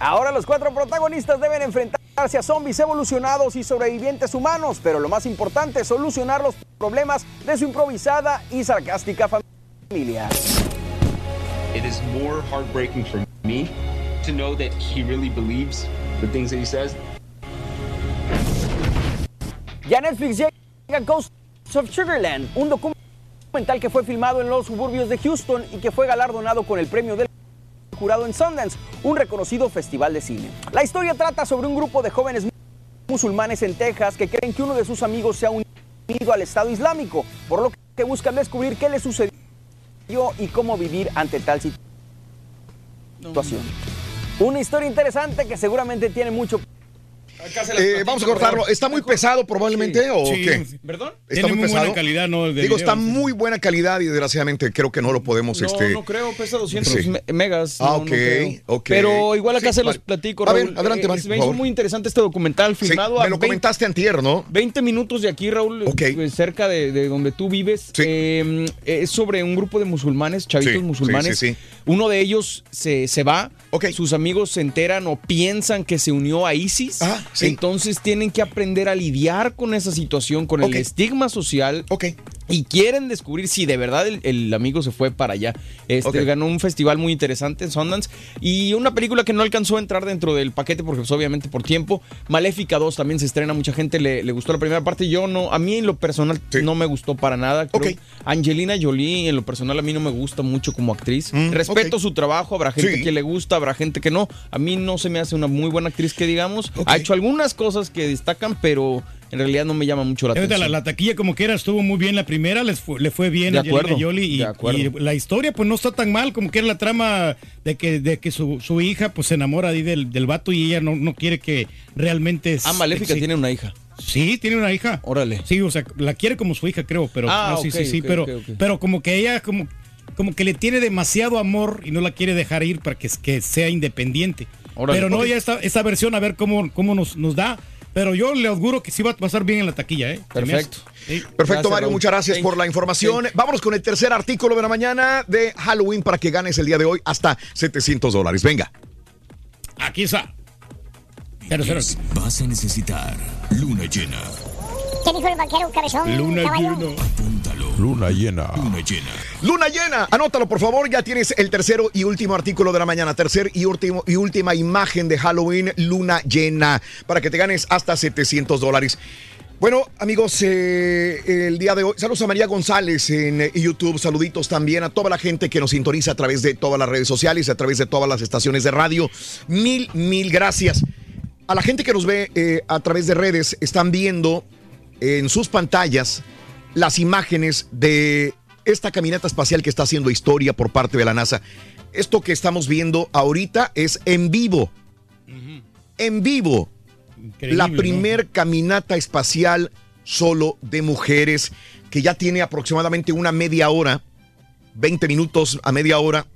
Ahora los cuatro protagonistas deben enfrentarse a zombies evolucionados y sobrevivientes humanos, pero lo más importante es solucionar los problemas de su improvisada y sarcástica familia. It is more heartbreaking for me to know that he really believes the things that he says. Ya Netflix llega Ghosts of Sugarland, un documental que fue filmado en los suburbios de Houston y que fue galardonado con el premio del jurado en Sundance, un reconocido festival de cine. La historia trata sobre un grupo de jóvenes musulmanes en Texas que creen que uno de sus amigos se ha unido al Estado Islámico, por lo que buscan descubrir qué le sucedió y cómo vivir ante tal situación. Una historia interesante que seguramente tiene mucho Eh, vamos a cortarlo. ¿Está muy pesado probablemente o Sí. qué? ¿Perdón? Está Tiene muy muy buena pesado. calidad, ¿no? El de Digo, video, está sí. muy buena calidad y desgraciadamente creo que no lo podemos. No, este... no creo, pesa 200 Sí. me- megas. Ah, no, ok, ok. Pero igual acá Sí, se los platico, A ver, Raúl. adelante, Eh, Mario, me hizo muy interesante este documental Sí, filmado me a lo 20 comentaste antier, ¿no? 20 minutos de aquí, Raúl, eh, cerca de, de donde tú vives. Eh, es sobre un grupo de musulmanes, chavitos Sí, musulmanes. sí, sí, sí. Uno de ellos se, se va, sus amigos se enteran o piensan que se unió a ISIS. Ah, Entonces tienen que aprender a lidiar con esa situación, con el estigma social. Y quieren descubrir si de verdad el, el amigo se fue para allá. Este. Ganó un festival muy interesante en Sundance. Y una película que no alcanzó a entrar dentro del paquete porque pues, obviamente por tiempo. Maléfica 2 también se estrena. Mucha gente le, le gustó la primera parte. Yo no, a mí en lo personal no me gustó para nada. Creo- Angelina Jolie en lo personal a mí no me gusta mucho como actriz. Respeto su trabajo. Habrá gente Mm, Sí. que le gusta, habrá gente que no. A mí no se me hace una muy buena actriz que digamos. Ha hecho algunas cosas que destacan, pero en realidad no me llama mucho la atención. La, la taquilla como quiera estuvo muy bien la primera, les fue- le fue bien De a acuerdo, Jolie y, la historia pues no está tan mal como que era la trama de que, de que su, su hija pues se enamora ahí del, del vato y ella no, no quiere que realmente... Ah, Maléfica tiene una hija. Sí, tiene una hija. Órale. Sí, o sea, la quiere como su hija creo, pero Ah, no, sí, sí, sí, pero, pero como que ella como, como que le tiene demasiado amor y no la quiere dejar ir para que, que sea independiente. Órale. pero no, ya esta, esta versión a ver cómo, cómo nos, nos da. Pero yo le auguro que sí va a pasar bien en la taquilla, ¿eh? Perfecto. Sí. Perfecto, Mario, muchas gracias por la información. Vámonos con el tercer artículo de la mañana de Halloween para que ganes el día de hoy hasta 700 dólares. Venga. Aquí está. Vas a necesitar luna llena. ¿Qué dijo el vaquero cabezón? Luna llena. Luna llena. Luna llena, anótalo por favor, ya tienes el tercero y último artículo de la mañana, tercer y último y última imagen de Halloween, luna llena, para que te ganes hasta 700 dólares. Bueno, amigos, eh, el día de hoy, saludos a María González en eh, YouTube, saluditos también a toda la gente que nos sintoniza a través de todas las redes sociales, a través de todas las estaciones de radio. Mil, mil gracias. A la gente que nos ve eh, a través de redes, están viendo en sus pantallas las imágenes de esta caminata espacial que está haciendo historia por parte de la NASA. Esto que estamos viendo ahorita es en vivo. En vivo. Increíble, la ¿no? primer caminata espacial solo de mujeres que ya tiene aproximadamente una media hora, 20 minutos a media hora,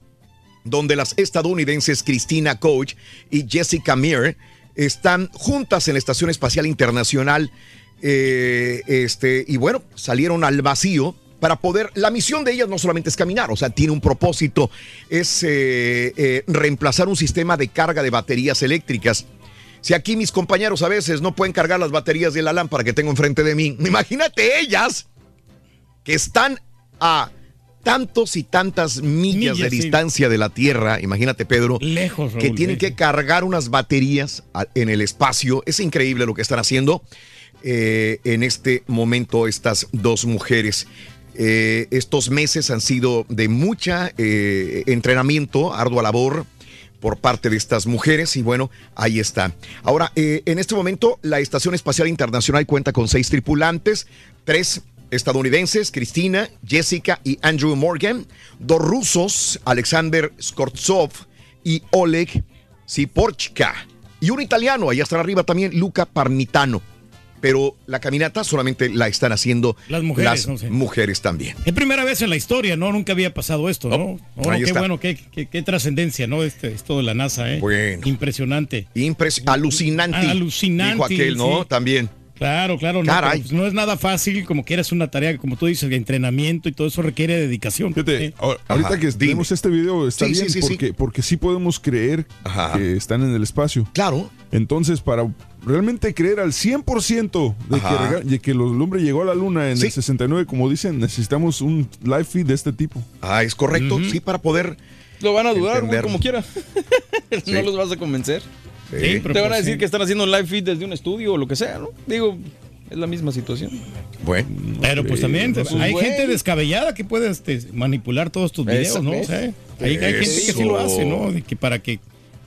donde las estadounidenses Christina Koch y Jessica Meir están juntas en la Estación Espacial Internacional. Eh, este, y bueno, salieron al vacío para poder. La misión de ellas no solamente es caminar, o sea, tiene un propósito: es eh, eh, reemplazar un sistema de carga de baterías eléctricas. Si aquí mis compañeros a veces no pueden cargar las baterías de la lámpara que tengo enfrente de mí, imagínate ellas que están a tantos y tantas millas, de sí. distancia de la Tierra, imagínate Pedro, Lejos, que tienen que cargar unas baterías en el espacio. Es increíble lo que están haciendo eh, en este momento estas dos mujeres. Eh, estos meses han sido de mucha eh, entrenamiento, ardua labor por parte de estas mujeres y bueno, ahí está. Ahora, en este momento la Estación Espacial Internacional cuenta con seis tripulantes, tres estadounidenses, Cristina, Jessica y Andrew Morgan, dos rusos, Alexander Skortsov y Oleg Siporchka, y un italiano, allá está arriba también, Luca Parmitano. Pero la caminata solamente la están haciendo Las mujeres, las no sé. mujeres también. Es primera vez en la historia, ¿no? Nunca había pasado esto, ¿no? Oh, ahí qué está. bueno, qué, qué- qué trascendencia, ¿no? Este, esto de la NASA, ¿eh? Bueno. Impresionante. Impres alucinante. Ah, alucinante, Dijo aquel, ¿no? sí. También. Claro, claro, no, pues, no es nada fácil, como que eres una tarea, como tú dices, de entrenamiento y todo eso requiere dedicación. Sí. Ahorita Ajá, que tenemos este video está Sí, bien sí, sí. porque, porque sí podemos creer que están en el espacio. Claro. Entonces, para realmente creer al 100% de que, Ajá. rega- de que el hombre llegó a la luna en Sí. el 69, como dicen, necesitamos un live feed de este tipo. Ah, es correcto, sí, para poder Lo van a dudar, güey, como quiera. Sí. No los vas a convencer. Sí, Te van a decir que están haciendo un live feed desde un estudio o lo que sea, ¿no? Digo, Es la misma situación. Bueno. Pero pues también Pues, hay gente descabellada que puede este, manipular todos tus videos, Eso, ¿no? O sea, hay, hay gente que sí lo hace, ¿no? De que para que,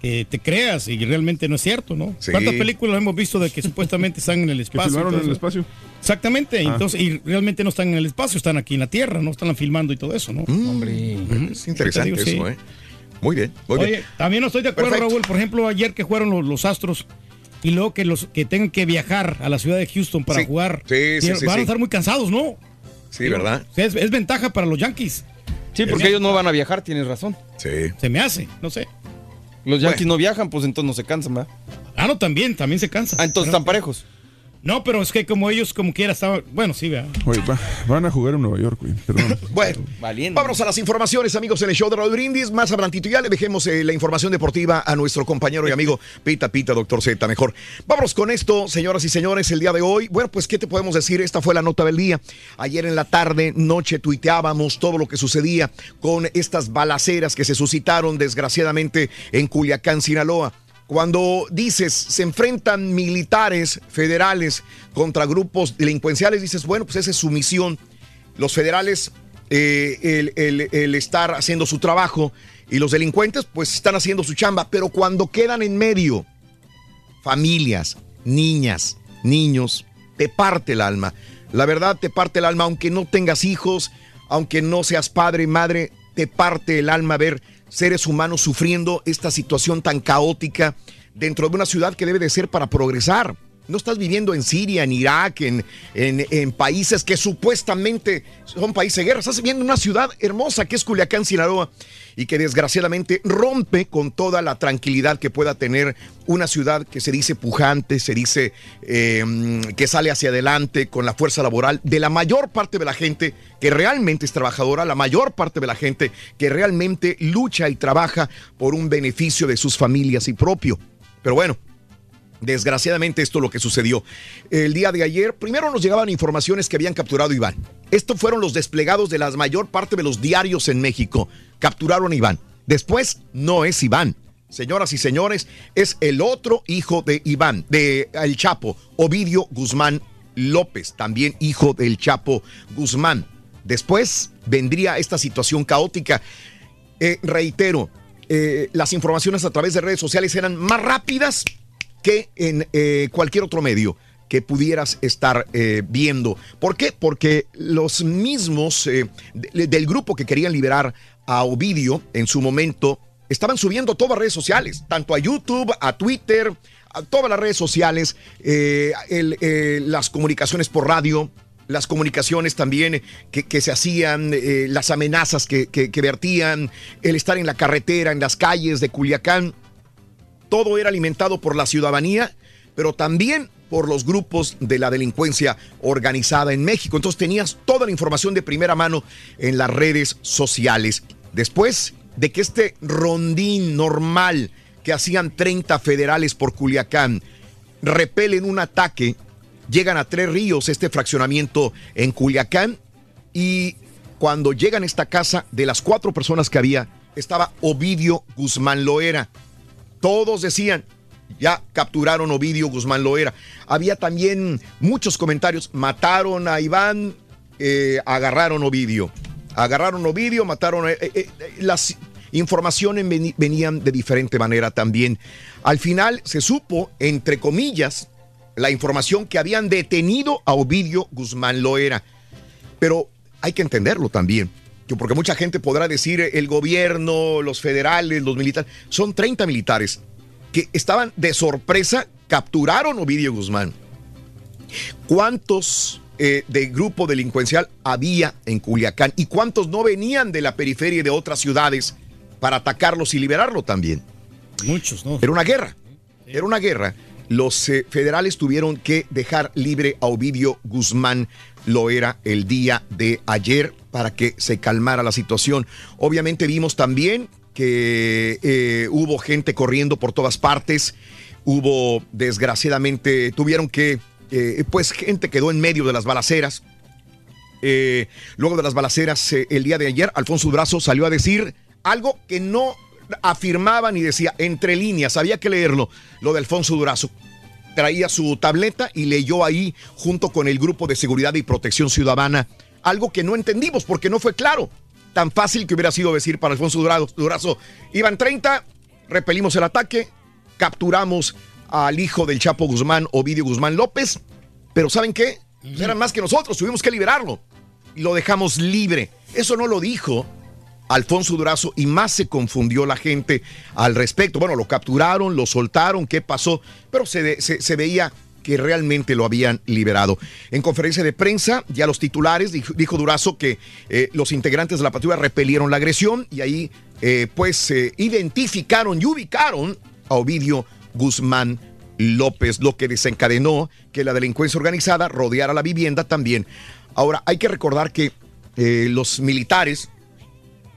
que te creas y realmente no es cierto, ¿no? Sí. ¿Cuántas películas hemos visto de que supuestamente están en el espacio? filmaron y todo en el espacio? Exactamente, Ah. entonces, y realmente no están en el espacio, están aquí en la Tierra, ¿no? Están filmando y todo eso, ¿no? Hombre. Es interesante Te digo, sí. eso, ¿eh? Muy bien, muy Oye, bien. también no estoy de acuerdo, Perfecto. Raúl. Por ejemplo, ayer que jugaron los, los Astros y luego que los que tengan que viajar a la ciudad de Houston para Sí. jugar, Sí, sí, van sí, a sí. estar muy cansados, ¿no? Sí, ¿verdad? Es, es ventaja para los Yankees. Sí, porque ellos no van a viajar, tienes razón. Sí. Se me hace, no sé. Los Yankees no viajan, pues entonces no se cansan, ¿verdad? Ah, no, también, también se cansa. Ah, entonces están parejos. No, pero es que como ellos como quiera estaban, bueno, sí, vea. Oye, va- van a jugar en Nueva York, güey. Perdón. Bueno, Valiendo. vámonos a las informaciones, amigos, en el show de Raúl Brindis. Más adelantito ya le dejemos eh, la información deportiva a nuestro compañero y amigo Pita Pita, doctor Z, mejor. Vámonos con esto, señoras y señores, el día de hoy. Bueno, pues, ¿qué te podemos decir? Esta fue la nota del día. Ayer en la tarde, noche, tuiteábamos todo lo que sucedía con estas balaceras que se suscitaron, desgraciadamente, en Culiacán, Sinaloa. Cuando dices, se enfrentan militares federales contra grupos delincuenciales, dices, bueno, pues esa es su misión. Los federales, eh, el, el- el estar haciendo su trabajo y los delincuentes, pues están haciendo su chamba. Pero cuando quedan en medio, familias, niñas, niños, te parte el alma. La verdad te parte el alma, aunque no tengas hijos, aunque no seas padre, madre, te parte el alma ver seres humanos sufriendo esta situación tan caótica dentro de una ciudad que debe de ser para progresar. No estás viviendo en Siria, en Irak, en, en- países que supuestamente son países de guerra. Estás viviendo en una ciudad hermosa que es Culiacán, Sinaloa, y que desgraciadamente rompe con toda la tranquilidad que pueda tener una ciudad que se dice pujante, se dice eh, que sale hacia adelante con la fuerza laboral de la mayor parte de la gente que realmente es trabajadora, la mayor parte de la gente que realmente lucha y trabaja por un beneficio de sus familias y propio. Pero bueno, Desgraciadamente esto es lo que sucedió. El día de ayer, primero nos llegaban informaciones que habían capturado a Iván. Estos fueron los desplegados de la mayor parte de los diarios en México. Capturaron a Iván. Después, no es Iván. Señoras y señores, es el otro hijo de Iván, de El Chapo, Ovidio Guzmán López, también hijo del Chapo Guzmán. Después vendría esta situación caótica. Eh, reitero, eh, las informaciones a través de redes sociales eran más rápidas que en eh, cualquier otro medio que pudieras estar eh, viendo. ¿Por qué? Porque los mismos eh, de- del grupo que querían liberar a Ovidio en su momento estaban subiendo todas las redes sociales, tanto a YouTube, a Twitter, a todas las redes sociales, las comunicaciones por radio, las comunicaciones también que, se hacían, las amenazas que vertían, el estar en la carretera, en las calles de Culiacán todo era alimentado por la ciudadanía, pero también por los grupos de la delincuencia organizada en México. Entonces tenías toda la información de primera mano en las redes sociales. Después de que este rondín normal que hacían 30 federales por Culiacán repelen un ataque, llegan a Tres Ríos, este fraccionamiento en Culiacán, y cuando llegan a esta casa, de las cuatro personas que había, estaba Ovidio Guzmán Loera. Todos decían, ya capturaron Ovidio Guzmán Loera. Había también muchos comentarios, mataron a Iván, eh, agarraron Ovidio. Agarraron Ovidio, mataron eh, eh, eh, las informaciones venían de diferente manera también. Al final se supo, entre comillas, la información que habían detenido a Ovidio Guzmán Loera. Pero hay que entenderlo también. Que Porque mucha gente podrá decir eh, el gobierno, los federales, los militares. Son 30 militares que estaban de sorpresa, capturaron a Ovidio Guzmán. ¿Cuántos eh, de grupo delincuencial había en Culiacán? ¿Y cuántos no venían de la periferia y de otras ciudades para atacarlos y liberarlo también? Muchos, ¿no? Era una guerra. Era una guerra. Los eh, federales tuvieron que dejar libre a Ovidio Guzmán Loera el día de ayer para que se calmara la situación. Obviamente vimos también que eh, hubo gente corriendo por todas partes. Hubo, desgraciadamente, tuvieron que, eh, pues gente quedó en medio de las balaceras. Eh, luego de las balaceras, el día de ayer, Alfonso Durazo salió a decir algo que no afirmaba ni decía entre líneas, había que leerlo, lo de Alfonso Durazo. Traía su tableta y leyó ahí junto con el grupo de seguridad y protección ciudadana algo que no entendimos porque no fue claro. Tan fácil que hubiera sido decir para Alfonso Durazo, Durazo iban 30, repelimos el ataque, capturamos al hijo del Chapo Guzmán, Ovidio Guzmán López, pero ¿saben qué? Eran más que nosotros, tuvimos que liberarlo y lo dejamos libre. Eso no lo dijo Alfonso Durazo y más se confundió la gente al respecto. Bueno, lo capturaron, lo soltaron, ¿qué pasó? Pero se, ve- se- se veía que realmente lo habían liberado. En conferencia de prensa, ya los titulares, dijo, dijo Durazo que eh, los integrantes de la patrulla repelieron la agresión y ahí eh, pues se identificaron y ubicaron a Ovidio Guzmán López, lo que desencadenó que la delincuencia organizada rodeara la vivienda también. Ahora, hay que recordar que eh, los militares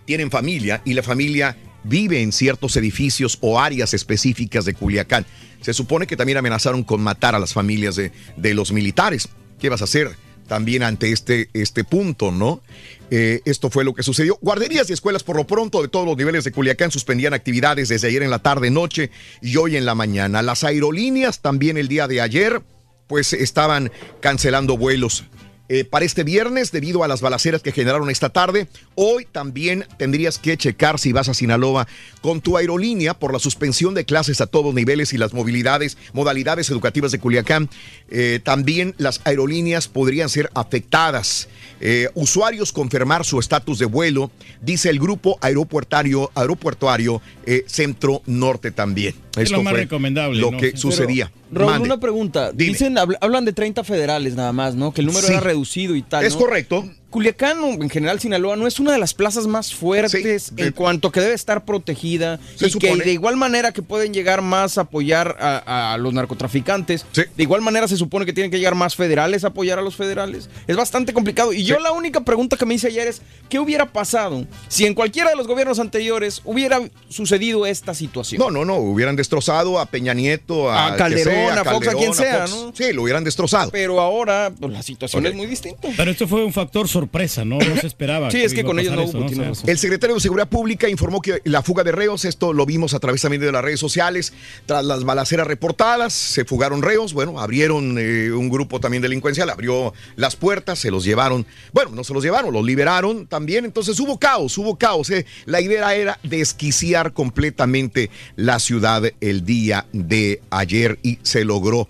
tienen familia y la familia vive en ciertos edificios o áreas específicas de Culiacán. Se supone que también amenazaron con matar a las familias de, de los militares. ¿Qué vas a hacer también ante este, este punto, no? Eh, esto fue lo que sucedió. Guarderías y escuelas por lo pronto de todos los niveles de Culiacán suspendían actividades desde ayer en la tarde, noche y hoy en la mañana. Las aerolíneas también el día de ayer pues estaban cancelando vuelos. Eh, para este viernes, debido a las balaceras que generaron esta tarde, hoy también tendrías que checar si vas a Sinaloa con tu aerolínea por la suspensión de clases a todos niveles y las movilidades, modalidades educativas de Culiacán. Eh, también las aerolíneas podrían ser afectadas. Eh, usuarios confirmar su estatus de vuelo, dice el grupo aeropuertario, aeropuertuario eh, Centro Norte también. Es lo más fue recomendable, Lo ¿no? que sucedía. Raúl, Mande. una pregunta. Dicen, habl- hablan de 30 federales nada más, ¿no? Que el número Sí. era reducido y tal. Es correcto. Culiacán, o en general Sinaloa, no es una de las plazas más fuertes en cuanto que debe estar protegida Se y supone. que de igual manera que pueden llegar más a apoyar a, a los narcotraficantes, de igual manera se supone que tienen que llegar más federales a apoyar a los federales. Es bastante complicado. Y yo la única pregunta que me hice ayer es, ¿qué hubiera pasado si en cualquiera de los gobiernos anteriores hubiera sucedido esta situación? No, no, no, hubieran destrozado a Peña Nieto, a, A Calderón, a Fox, a quien sea, ¿no? Sí, lo hubieran destrozado. Pero ahora pues, la situación es muy distinta. Pero esto fue un factor sorpresa, ¿no? No se esperaba. Sí, es que con ellos no hubo. El secretario de Seguridad Pública informó que la fuga de reos, esto lo vimos a través también de las redes sociales, tras las balaceras reportadas, se fugaron reos, bueno, abrieron eh, un grupo también delincuencial, abrió las puertas, se los llevaron, bueno, no se los llevaron, los liberaron también, entonces hubo caos, hubo caos. eh. La idea era desquiciar completamente la ciudad el día de ayer y se logró.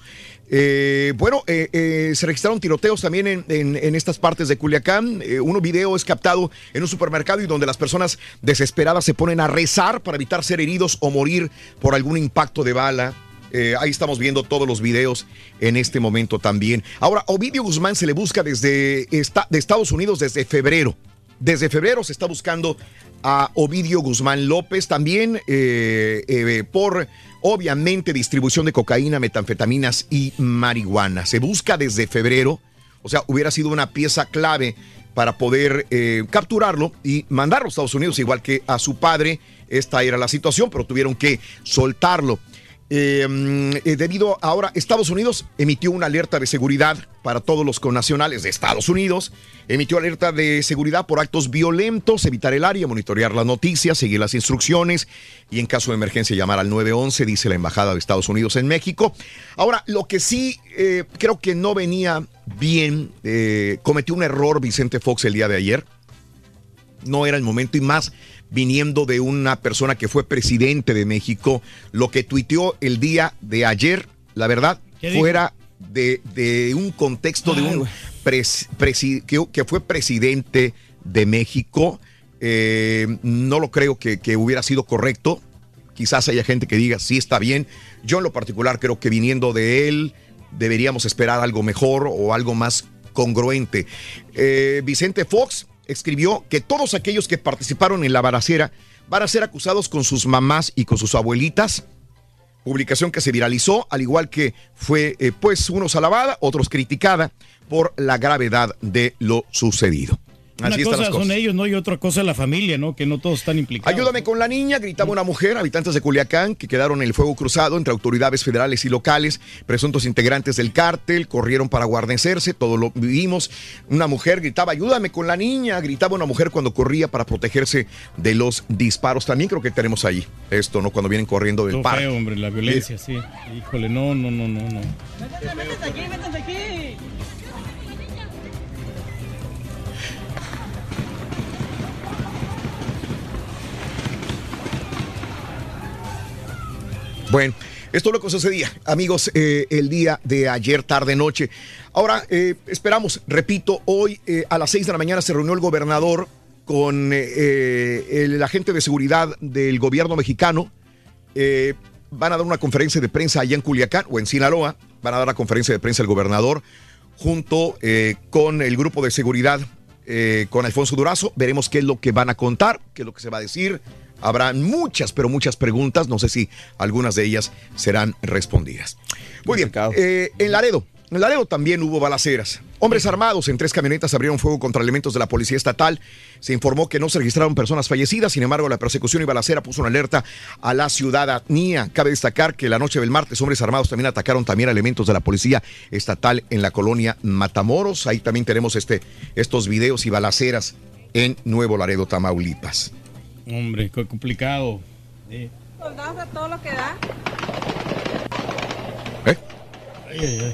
Eh, bueno, eh, eh, se registraron tiroteos también en, en- estas partes de Culiacán. Eh, un video es captado en un supermercado y donde las personas desesperadas se ponen a rezar para evitar ser heridos o morir por algún impacto de bala. Ahí estamos viendo todos los videos en este momento también. Ahora, Ovidio Guzmán se le busca desde de Estados Unidos desde febrero. Desde febrero se está buscando a Ovidio Guzmán López también por obviamente distribución de cocaína, metanfetaminas y marihuana. Se busca desde febrero, o sea, hubiera sido una pieza clave para poder eh, capturarlo y mandarlo a Estados Unidos, igual que a su padre. Esta era la situación, pero tuvieron que soltarlo. Mm, eh, debido ahora, Estados Unidos emitió una alerta de seguridad para todos los connacionales de Estados Unidos. Emitió alerta de seguridad por actos violentos, evitar el área, monitorear las noticias, seguir las instrucciones y en caso de emergencia llamar al 911, dice la Embajada de Estados Unidos en México. Ahora, lo que sí eh, creo que no venía bien, eh, cometió un error Vicente Fox el día de ayer no era el momento y más viniendo de una persona que fue presidente de México, lo que tuiteó el día de ayer, la verdad, fuera de, de un contexto de un pres- presi- que, que fue presidente de México, eh, no lo creo que, que hubiera sido correcto. Quizás haya gente que diga, sí está bien. Yo en lo particular creo que viniendo de él deberíamos esperar algo mejor o algo más congruente. Eh, Vicente Fox escribió que todos aquellos que participaron en la balacera van a ser acusados con sus mamás y con sus abuelitas. Publicación que se viralizó, al igual que fue, eh, pues, unos alabada, otros criticada por la gravedad de lo sucedido. Una Así cosa las cosas. son ellos, ¿no? Y otra cosa es la familia, ¿no? Que no todos están implicados. Ayúdame con la niña, gritaba una mujer, habitantes de Culiacán, que quedaron en el fuego cruzado entre autoridades federales y locales, presuntos integrantes del cártel, corrieron para guarnecerse, todo lo vivimos. Una mujer gritaba, ayúdame con la niña, gritaba una mujer cuando corría para protegerse de los disparos. También creo que tenemos ahí esto, ¿no? Cuando vienen corriendo del Todo parque. feo, hombre, la violencia, sí. Híjole, no, no, no, no, no. Bueno, esto es lo que sucedía, amigos, eh, el día de ayer, tarde, noche. Ahora, eh, esperamos, repito, hoy eh, a las 6 de la mañana se reunió el gobernador con eh, el agente de seguridad del gobierno mexicano. Van a dar una conferencia de prensa allá en Culiacán o en Sinaloa. Van a dar la conferencia de prensa el gobernador junto con el grupo de seguridad con Alfonso Durazo. Veremos qué es lo que van a contar, qué es lo que se va a decir. Habrá muchas, pero muchas preguntas. No sé si algunas de ellas serán respondidas. Muy bien. eh, en Laredo. En Laredo también hubo balaceras. Hombres armados en tres camionetas abrieron fuego contra elementos de la policía estatal. Se informó que no se registraron personas fallecidas. Sin embargo, la persecución y balacera puso una alerta a la ciudadanía. Cabe destacar que la noche del martes, hombres armados también atacaron también a elementos de la policía estatal en la colonia Matamoros. Ahí también tenemos este, estos videos y balaceras en Nuevo Laredo, Tamaulipas. Hombre, qué complicado. Sí. Soldados a todo lo que da.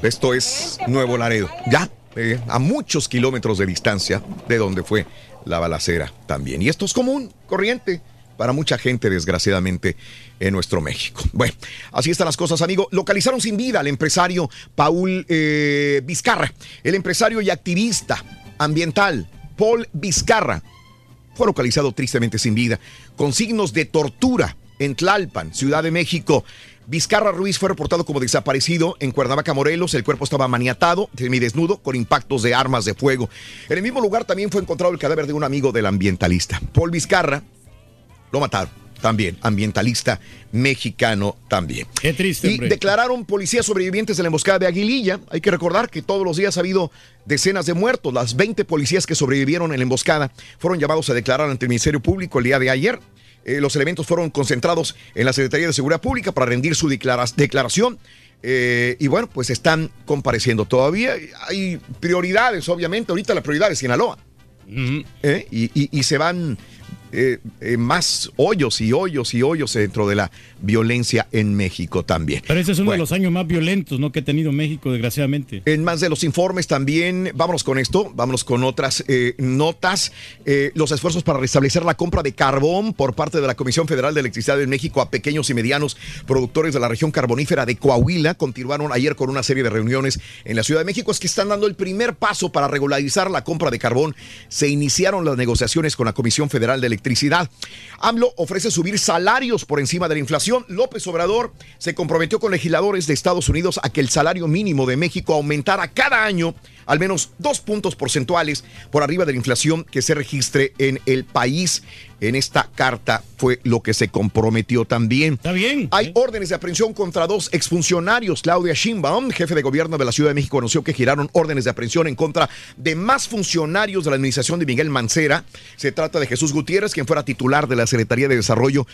Esto es Nuevo Laredo. Ya, eh, a muchos kilómetros de distancia de donde fue la balacera también. Y esto es común, corriente, para mucha gente, desgraciadamente, en nuestro México. Bueno, así están las cosas, amigo. Localizaron sin vida al empresario Paul eh, Vizcarra. El empresario y activista ambiental Paul Vizcarra fue localizado tristemente sin vida, con signos de tortura en Tlalpan, Ciudad de México. Vizcarra Ruiz fue reportado como desaparecido en Cuernavaca, Morelos. El cuerpo estaba maniatado, semidesnudo, con impactos de armas de fuego. En el mismo lugar también fue encontrado el cadáver de un amigo del ambientalista. Paul Vizcarra lo mataron también, ambientalista mexicano también. Qué triste, Y hombre. declararon policías sobrevivientes de la emboscada de Aguililla. Hay que recordar que todos los días ha habido decenas de muertos. Las 20 policías que sobrevivieron en la emboscada fueron llamados a declarar ante el Ministerio Público el día de ayer. Eh, los elementos fueron concentrados en la Secretaría de Seguridad Pública para rendir su declara- declaración. Eh, y bueno, pues están compareciendo todavía. Hay prioridades, obviamente. Ahorita la prioridad es Sinaloa. ¿eh? y, y- y se van eh, eh, más hoyos y hoyos y hoyos dentro de la violencia en México también. Pero ese es uno Bueno. de los años más violentos, ¿no? Que ha tenido México, desgraciadamente. En más de los informes también, vámonos con esto, vámonos con otras eh, notas. Los esfuerzos para restablecer la compra de carbón por parte de la Comisión Federal de Electricidad de México a pequeños y medianos productores de la región carbonífera de Coahuila continuaron ayer con una serie de reuniones en la Ciudad de México. Es que están dando el primer paso para regularizar la compra de carbón. Se iniciaron las negociaciones con la Comisión Federal de Electricidad. AMLO ofrece subir salarios por encima de la inflación. López Obrador se comprometió con legisladores de Estados Unidos a que el salario mínimo de México aumentara cada año al menos dos puntos porcentuales por arriba de la inflación que se registre en el país. En esta carta fue lo que se comprometió también. Está bien. Hay órdenes de aprehensión contra dos exfuncionarios. Claudia Sheinbaum, jefe de gobierno de la Ciudad de México, anunció que giraron órdenes de aprehensión en contra de más funcionarios de la administración de Miguel Mancera. Se trata de Jesús Gutiérrez, quien fuera titular de la Secretaría de Desarrollo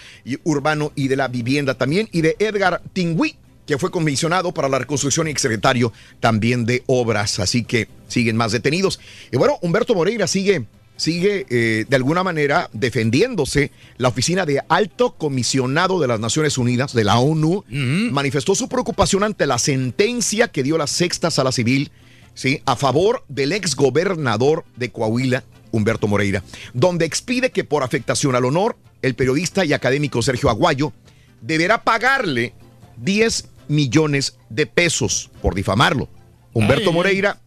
Urbano y de la Vivienda también, y de Edgar Tingui, que fue comisionado para la reconstrucción y secretario también de obras. Así que siguen más detenidos. Y bueno, Humberto Moreira sigue sigue eh, de alguna manera defendiéndose. La oficina de alto comisionado de las Naciones Unidas, de la ONU, manifestó su preocupación ante la sentencia que dio la sexta sala civil ¿sí? a favor del ex gobernador de Coahuila, Humberto Moreira, donde expide que por afectación al honor, el periodista y académico Sergio Aguayo deberá pagarle 10 millones de pesos por difamarlo. Humberto. Moreira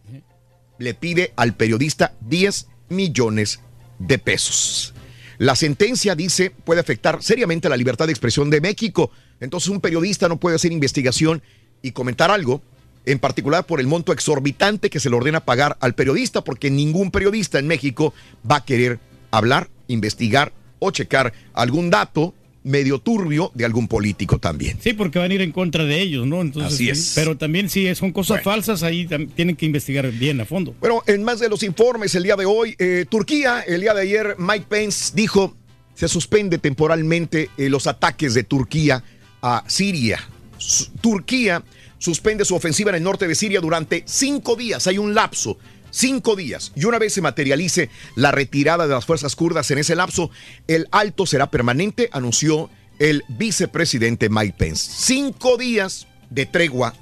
le pide al periodista 10 millones de pesos. La sentencia dice puede afectar seriamente la libertad de expresión de México. Entonces un periodista no puede hacer investigación y comentar algo, en particular por el monto exorbitante que se le ordena pagar al periodista, porque ningún periodista en México va a querer hablar, investigar o checar algún dato medio turbio de algún político también. Sí, porque van a ir en contra de ellos, ¿no? Entonces, Así sí, es. Pero también si son cosas falsas, ahí tienen que investigar bien a fondo. Bueno, en más de los informes el día de hoy, eh, Turquía, el día de ayer, Mike Pence dijo, se suspende temporalmente eh, los ataques de Turquía a Siria. Turquía suspende su ofensiva en el norte de Siria durante cinco días. Hay un lapso. Cinco días. Y una vez se materialice la retirada de las fuerzas kurdas en ese lapso, el alto será permanente, anunció el vicepresidente Mike Pence. Cinco días de tregua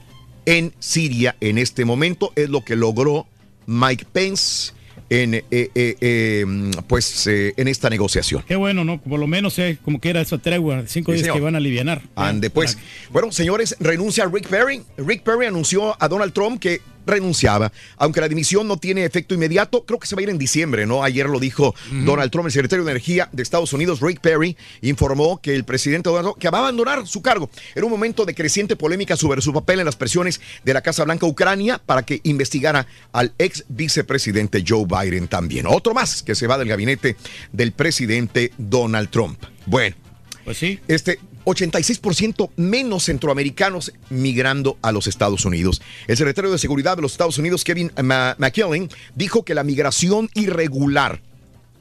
en Siria en este momento es lo que logró Mike Pence en, eh, eh, eh, pues, eh, en esta negociación. Qué bueno, ¿no? Por lo menos como que era esa tregua, cinco Sí, días señor. que van a aliviar. Ande, pues. Bueno, señores, renuncia Rick Perry. Rick Perry anunció a Donald Trump que renunciaba. Aunque la dimisión no tiene efecto inmediato, creo que se va a ir en diciembre, ¿no? Ayer lo dijo Donald Trump, el secretario de Energía de Estados Unidos, Rick Perry, informó que el presidente Donald Trump que va a abandonar su cargo en un momento de creciente polémica sobre su papel en las presiones de la Casa Blanca Ucrania para que investigara al ex vicepresidente Joe Biden también. Otro más que se va del gabinete del presidente Donald Trump. Bueno. Pues sí. Este 86% menos centroamericanos migrando a los Estados Unidos. El secretario de Seguridad de los Estados Unidos, Kevin McKellen, dijo que la migración irregular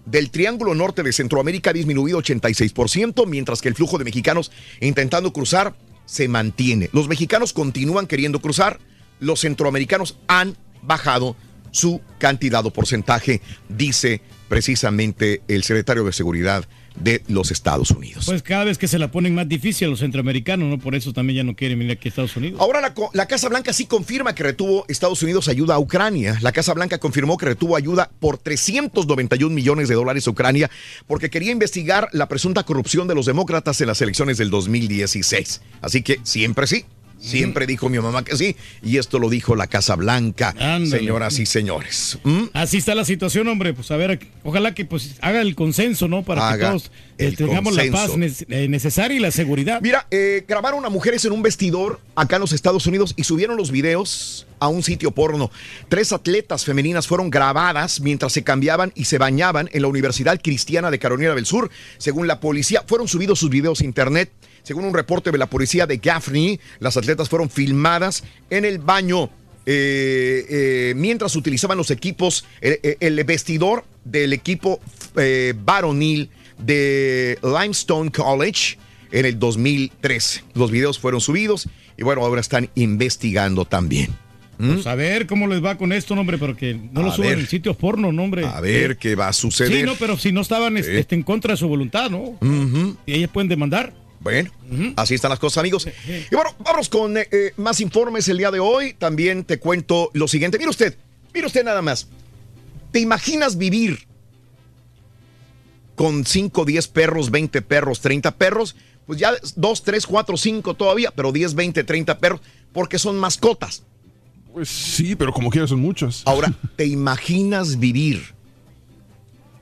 del Triángulo Norte de Centroamérica ha disminuido 86%, mientras que el flujo de mexicanos intentando cruzar se mantiene. Los mexicanos continúan queriendo cruzar, los centroamericanos han bajado su cantidad o porcentaje, dice precisamente el secretario de Seguridad de los Estados Unidos. Pues cada vez que se la ponen más difícil a los centroamericanos, ¿no? Por eso también ya no quieren venir aquí a Estados Unidos. Ahora la, la Casa Blanca sí confirma que retuvo Estados Unidos ayuda a Ucrania. La Casa Blanca confirmó que retuvo ayuda por 391 millones de dólares a Ucrania porque quería investigar la presunta corrupción de los demócratas en las elecciones del 2016. Así que siempre sí. Siempre dijo mi mamá que sí. Y esto lo dijo la Casa Blanca, señoras y señores. ¿Mm? Así está la situación, hombre. Pues a ver, ojalá que pues haga el consenso, ¿no? Para Haga que todos eh, el tengamos la paz ne- eh, necesaria y la seguridad. Mira, eh, grabaron a mujeres en un vestidor acá en los Estados Unidos y subieron los videos a un sitio porno. Tres atletas femeninas fueron grabadas mientras se cambiaban y se bañaban en la Universidad Cristiana de Carolina del Sur. Según la policía, fueron subidos sus videos a internet. Según un reporte de la policía de Gaffney, las atletas fueron filmadas en el baño eh, eh, mientras utilizaban los equipos, el, el vestidor del equipo eh, varonil de Limestone College en el 2013. Los videos fueron subidos y bueno, ahora están investigando también. Pues a ver cómo les va con esto, hombre, pero que no A lo suban ver. en sitios porno, no, hombre. A ver qué va a suceder. Sí, no, pero si no estaban este, en contra de su voluntad, ¿no? Y ellas pueden demandar. Bueno, así están las cosas, amigos. Y bueno, vamos con eh, eh, más informes el día de hoy. También te cuento lo siguiente. Mire usted, mire usted nada más. ¿Te imaginas vivir con 5, 10 perros, 20 perros, 30 perros? Pues ya 2, 3, 4, 5 todavía, pero 10, 20, 30 perros, porque son mascotas. Pues sí, pero como quieras son muchos. Ahora, ¿te imaginas vivir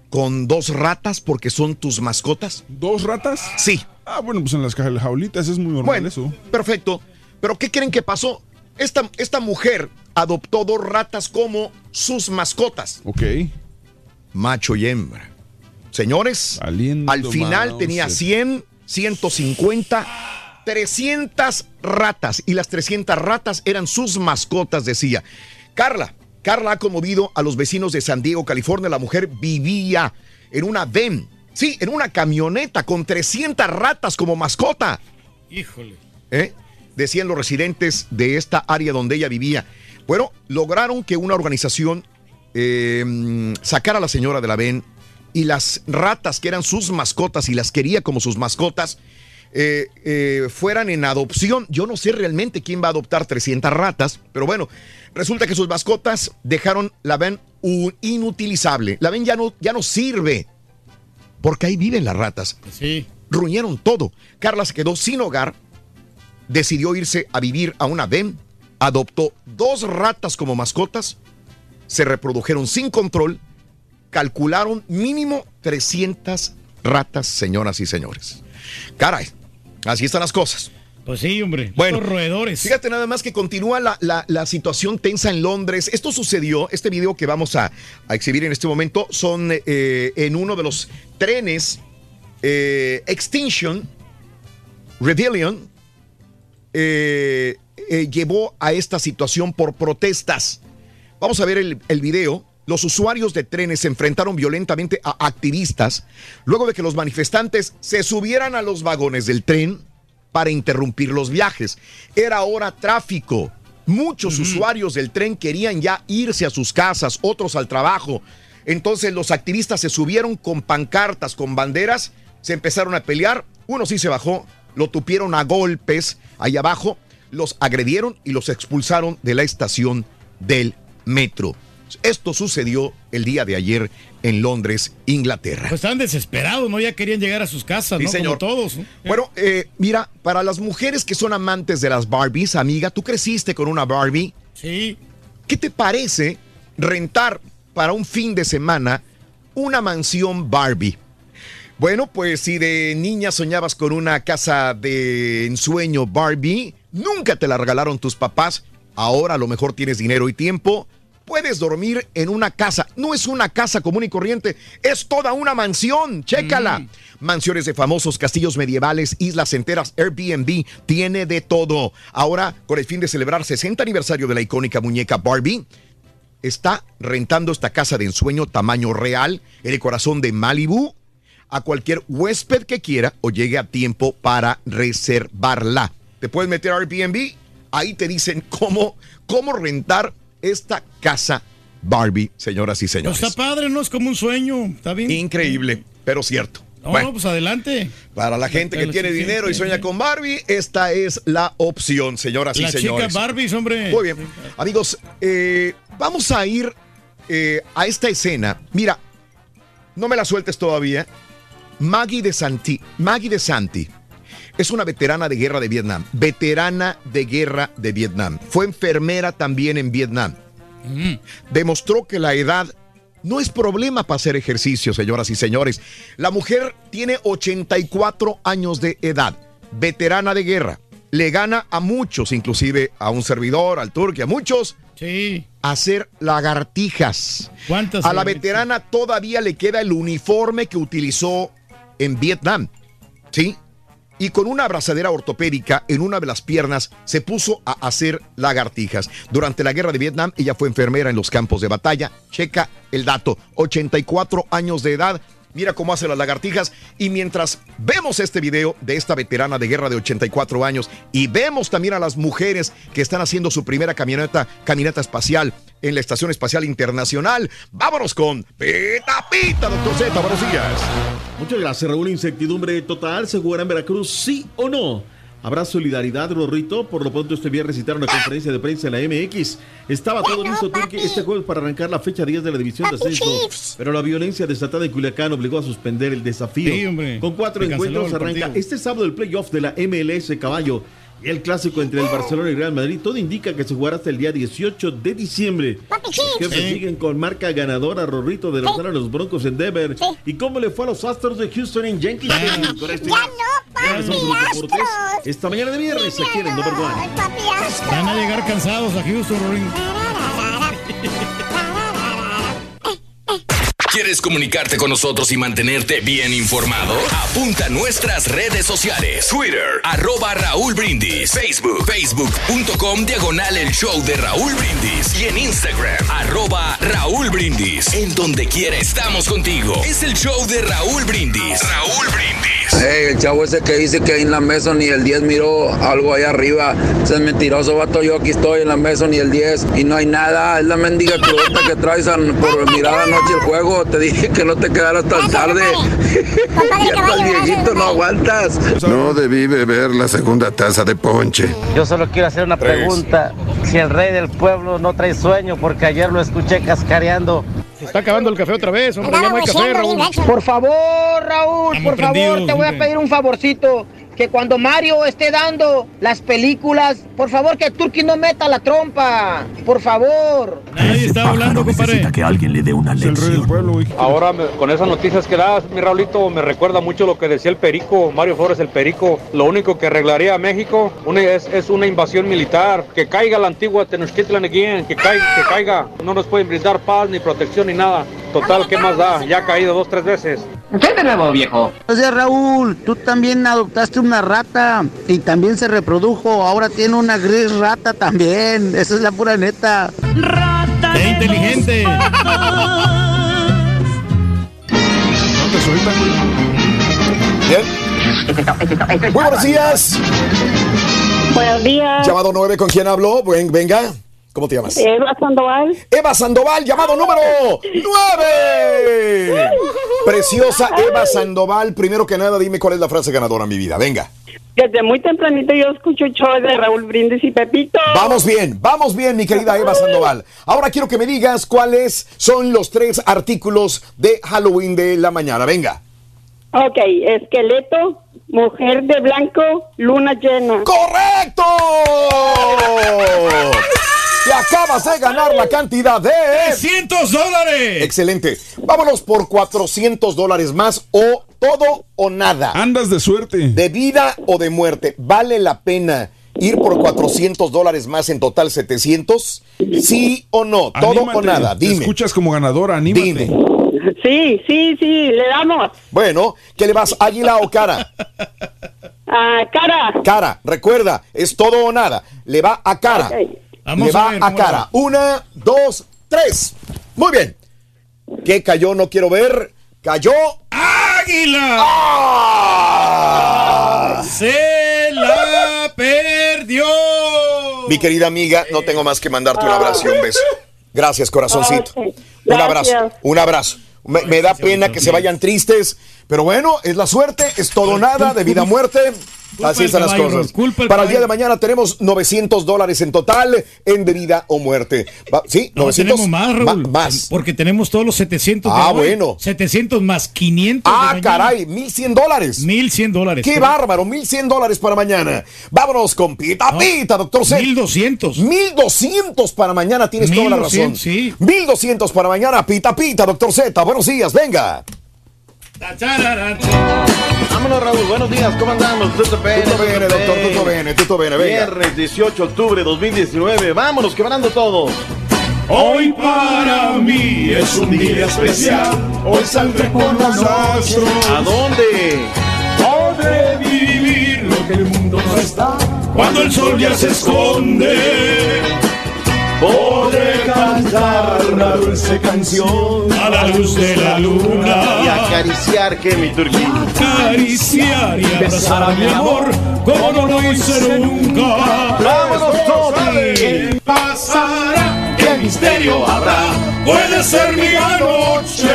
con dos ratas porque son tus mascotas? ¿Dos ratas? Sí. Ah, bueno, pues en las cajas jaulitas es muy normal Bueno, eso. perfecto. Pero ¿qué creen que pasó? Esta, esta mujer adoptó dos ratas como sus mascotas. Ok. Macho y hembra. Señores, al final tenía 100, 150, 300 ratas. Y las 300 ratas eran sus mascotas, decía. Carla, Carla ha conmovido a los vecinos de San Diego, California. La mujer vivía en una VEN. Sí, en una camioneta con 300 ratas como mascota. Híjole. ¿eh? decían los residentes de esta área donde ella vivía. Bueno, lograron que una organización eh, sacara a la señora de la VEN y las ratas que eran sus mascotas y las quería como sus mascotas eh, eh, fueran en adopción. Yo no sé realmente quién va a adoptar 300 ratas, pero bueno, resulta que sus mascotas dejaron la VEN un- inutilizable. La VEN ya no, ya no sirve porque ahí viven las ratas. Sí. Ruñeron todo. Carla se quedó sin hogar, decidió irse a vivir a una VEN, adoptó dos ratas como mascotas, se reprodujeron sin control, calcularon mínimo 300 ratas, señoras y señores. Caray, así están las cosas. Pues sí, hombre. Bueno, Estos roedores. Fíjate nada más que continúa la, la- la situación tensa en Londres. Esto sucedió, este video que vamos a, a exhibir en este momento, son eh, en uno de los trenes eh, Extinction Rebellion eh, eh, llevó a esta situación por protestas. Vamos a ver el, el video. Los usuarios de trenes se enfrentaron violentamente a activistas luego de que los manifestantes se subieran a los vagones del tren para interrumpir los viajes. Era ahora tráfico. Muchos usuarios del tren querían ya irse a sus casas, otros al trabajo. Entonces los activistas se subieron con pancartas, con banderas, se empezaron a pelear. Uno sí se bajó, lo tupieron a golpes ahí abajo, los agredieron y los expulsaron de la estación del metro. Esto sucedió el día de ayer en Londres, Inglaterra. Pues estaban desesperados, ¿no? Ya querían llegar a sus casas, Sí, ¿no? señor. Como todos. ¿no? Bueno, eh, mira, para las mujeres que son amantes de las Barbies, amiga, tú creciste con una Barbie. Sí. ¿Qué te parece rentar para un fin de semana una mansión Barbie? Bueno, pues si de niña soñabas con una casa de ensueño Barbie, nunca te la regalaron tus papás, ahora a lo mejor tienes dinero y tiempo, puedes dormir en una casa. No es una casa común y corriente, es toda una mansión, chécala. Mansiones de famosos, castillos medievales, islas enteras, Airbnb, tiene de todo. Ahora, con el fin de celebrar 60 aniversario de la icónica muñeca Barbie, está rentando esta casa de ensueño tamaño real en el corazón de Malibu a cualquier huésped que quiera o llegue a tiempo para reservarla. Te puedes meter a Airbnb, ahí te dicen cómo, cómo rentar esta casa Barbie, señoras y Pues señores. está padre, ¿no? Es como un sueño. Está bien. Increíble, pero cierto. No, Bueno, pues adelante. para la gente que tiene dinero y sueña con Barbie, esta es la opción, señoras y Las señores. chicas Barbies, hombre. Muy bien. Amigos, eh, vamos a ir eh, a esta escena. Mira, no me la sueltes todavía. Maggie de Santi. Maggie de Santi es una veterana de guerra de Vietnam. Veterana de guerra de Vietnam. Fue enfermera también en Vietnam. Demostró que la edad no es problema para hacer ejercicio, señoras y señores. La mujer tiene 84 años de edad, veterana de guerra. Le gana a muchos, inclusive a un servidor, al turque, a muchos. Sí. Hacer lagartijas. ¿Cuántas? A la veterana todavía le queda el uniforme que utilizó en Vietnam. ¿Sí? Y con una abrazadera ortopédica en una de las piernas se puso a hacer lagartijas. Durante la guerra de Vietnam, ella fue enfermera en los campos de batalla. Checa el dato: 84 años de edad. Mira cómo hace las lagartijas. Y mientras vemos este video de esta veterana de guerra de 84 años y vemos también a las mujeres que están haciendo su primera caminata, caminata espacial en la Estación Espacial Internacional, vámonos con Pita Pita, doctor Z. Buenos días. Muchas gracias, Raúl. Incertidumbre total. ¿Se jugará en Veracruz, sí o no? ¿Habrá solidaridad, Rorrito? Por lo pronto, este viernes citaron una conferencia de prensa en la MX. Estaba todo listo, Turque, este jueves para arrancar la fecha 10 de la división de ascenso. Pero la violencia desatada en Culiacán obligó a suspender el desafío. Sí, hombre. Con cuatro encuentros arranca este sábado el playoff de la MLS Caballo. Y el clásico entre el Barcelona y Real Madrid, todo indica que se jugará hasta el día 18 de diciembre. Los jefes Sí. siguen con marca ganadora, Rorrito, de a los Broncos en Denver. ¿Y cómo le fue a los Astros de Houston en Yankee Stadium? Con este- ¿Cuáles son los deportes? Esta mañana de viernes aquí en el Number One. Van a llegar cansados a Houston, Rorín. ¿Quieres comunicarte con nosotros y mantenerte bien informado? Apunta a nuestras redes sociales. Twitter, arroba Raúl Brindis. Facebook, facebook.com, diagonal el show de Raúl Brindis. Y en Instagram, arroba Raúl Brindis. En donde quiera estamos contigo. Es el show de Raúl Brindis. Raúl Brindis. Ey, el chavo ese que dice que ahí en la mesa ni el 10 miró algo allá arriba. Ese es mentiroso, vato. Yo aquí estoy en la mesa ni el 10 y no hay nada. Es la mendiga crudota que traes por mirar anoche el juego. Te dije que no te quedaras tan tarde. ya estás viejito, no aguantas. No debí beber la segunda taza de ponche. Yo solo quiero hacer una pregunta. Si el rey del pueblo no trae sueño, porque ayer lo escuché cascareando. Se está acabando el café otra vez, hombre. Ya no hay café, Raúl. Por favor, Raúl, Estamos por favor, te voy a pedir un favorcito. Que cuando Mario esté dando las películas, por favor que Turki no meta la trompa. Por favor. Nadie está hablando, compadre. que alguien le dé una lección. Ahora, me- con esas noticias que das, mi Raulito, me recuerda mucho lo que decía el Perico, Mario Flores, el Perico. Lo único que arreglaría a México una- es, es una invasión militar. Que caiga la antigua Tenochtitlan again, que caiga, que caiga. No nos pueden brindar paz, ni protección, ni nada. Total, ¿qué más da? Ya ha caído dos, tres veces. ¿Qué de nuevo, viejo? Oye, Raúl, tú también adoptaste una rata y también se reprodujo. Ahora tiene una gris rata también. Esa es la pura neta. ¡Qué inteligente! Bien. Muy buenos días. Buenos días. Llamado 9, ¿con quién hablo? Buen- venga. ¿Cómo te llamas? Eva Sandoval. Eva Sandoval, llamado número 9. Preciosa Eva Sandoval, primero que nada, dime cuál es la frase ganadora, mi vida. Venga. Desde muy tempranito yo escucho el show de Raúl Brindis y Pepito. Vamos bien, vamos bien, mi querida Eva Sandoval. Ahora quiero que me digas cuáles son los tres artículos de Halloween de la mañana. Venga. Ok, esqueleto, mujer de blanco, luna llena. ¡Correcto! Te acabas de ganar la cantidad de 300 dólares. Excelente. Vámonos por 400 dólares más o todo o nada. Andas de suerte. De vida o de muerte. ¿Vale la pena ir por 400 dólares más en total 700? ¿Sí o no? Todo o nada. Te Dime. escuchas como ganadora, anímate. Dime. Sí, sí, sí, le damos. Bueno, ¿qué le vas? ¿Águila o cara? Ah, cara. Cara, recuerda, es todo o nada. Le va a cara. Vamos Le a va ver, a a cara. Una, dos, tres. Muy bien. ¿Qué cayó? No quiero ver. Cayó. ¡Águila! ¡Ah! ¡Se la perdió! Mi querida amiga, no tengo más que mandarte un abrazo y un beso. Gracias, corazoncito. Ok, Un abrazo, un abrazo. Me, me da pena que se vayan tristes, pero bueno, es la suerte, es todo nada, de vida a muerte. Así están las cosas. Para el día de mañana tenemos 900 dólares en total en de vida o muerte. Va- ¿Sí? No, 900 tenemos más, Ma- Raúl. más. Porque tenemos todos los 700 de Ah, hoy. bueno. 700 más 500 de Ah, caray, 1100 dólares. 1100 dólares. ¡Qué bárbaro! 1100 dólares para mañana. Vámonos con pita pita, doctor Z. 1200. 1200 para mañana, tienes toda la razón. 1200, sí. 1200 para mañana, pita pita, doctor Z. Buenos días, venga. Vámonos, Raúl. Buenos días. ¿Cómo andamos? Tutto bene, doctor, tutto bene, tutto bene, venga. Viernes 18 de octubre 2019. Vámonos, quebrando todo. Hoy para mí es un día especial. Hoy saldré por los astros. ¿A dónde? Podré vivir lo que el mundo no está. Cuando el sol ya se esconde. Podré cantar una dulce canción a la luz de la luna. Y acariciar, que mi turquía. Acariciar y abrazar a mi amor como no lo hice nunca. ¡Vámonos, Tony! ¿Qué pasará? ¿Qué misterio habrá? Puede ser mi noche.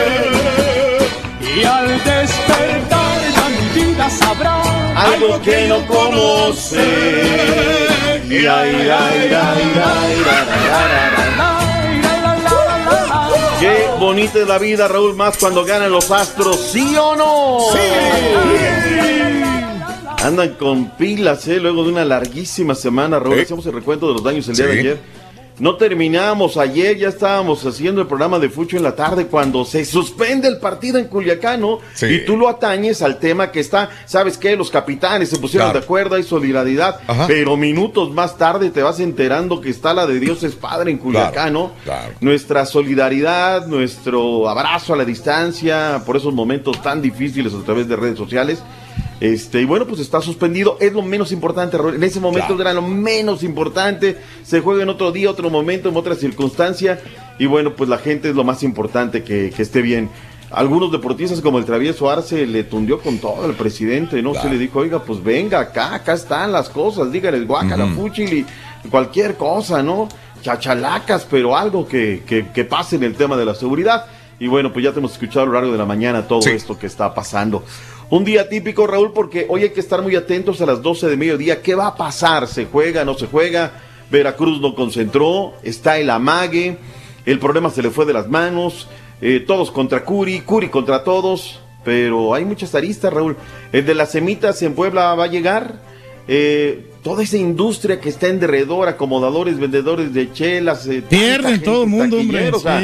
Y al despertar ya mi vida sabrá Algo que no conoce. Y ay, ay, ay. Qué bonita es la vida, Raúl, más cuando ganan los astros, ¿sí o no? Andan con pilas, ¿eh? Luego de una larguísima semana, Raúl. Hacemos el recuento de los daños el día de Sí. ayer. No terminamos ayer, ya estábamos haciendo el programa de Fucho en la tarde cuando se suspende el partido en Culiacán, ¿no? Sí. Y tú lo atañes al tema que está, ¿sabes qué? Los capitanes se pusieron Claro. de acuerdo, hay solidaridad, Ajá. pero minutos más tarde te vas enterando que está la de Dios es Padre en Culiacán, ¿no? claro. Nuestra solidaridad, nuestro abrazo a la distancia por esos momentos tan difíciles a través de redes sociales. Este, y bueno, pues está suspendido. Es lo menos importante. En ese momento Claro. era lo menos importante. Se juega en otro día, otro momento, en otra circunstancia. Y bueno, pues la gente es lo más importante que, que esté bien. Algunos deportistas como el travieso Arce le tundió con todo al presidente, ¿no? Se le dijo, oiga, pues venga acá, acá están las cosas, dígales guacala, Ujú. fuchili, cualquier cosa, ¿no? Chachalacas, pero algo que, que, que pase en el tema de la seguridad. Y bueno, pues ya te hemos escuchado a lo largo de la mañana todo Sí. esto que está pasando. Un día típico, Raúl, porque hoy hay que estar muy atentos a las 12 de mediodía. ¿Qué va a pasar? ¿Se juega? ¿No se juega? Veracruz no concentró, está el amague, el problema se le fue de las manos, eh, todos contra Curi, Curi contra todos, pero hay muchas aristas, Raúl. El de las semitas en Puebla va a llegar. eh, toda esa industria que está en derredor, acomodadores, vendedores de chelas. eh, Pierden gente, todo el mundo, hombre, o sea,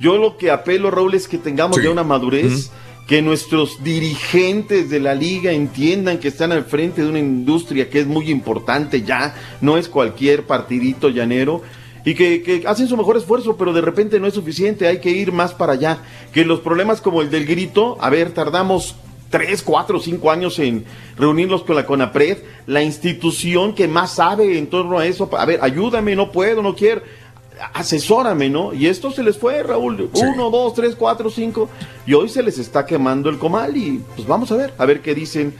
yo lo que apelo, Raúl, es que tengamos Sí. ya una madurez, que nuestros dirigentes de la liga entiendan que están al frente de una industria que es muy importante ya, no es cualquier partidito llanero. y que, hacen su mejor esfuerzo, pero de repente no es suficiente, hay que ir más para allá. Que los problemas como el del grito, a ver, tardamos tres, cuatro, cinco años en reunirnos con la CONAPRED, la institución que más sabe en torno a eso. A ver, ayúdame, no puedo, no quiero, asesórame, ¿no? Y esto se les fue, Raúl, uno, dos, tres, cuatro, cinco, y hoy se les está quemando el comal y pues vamos a ver, a ver qué dicen.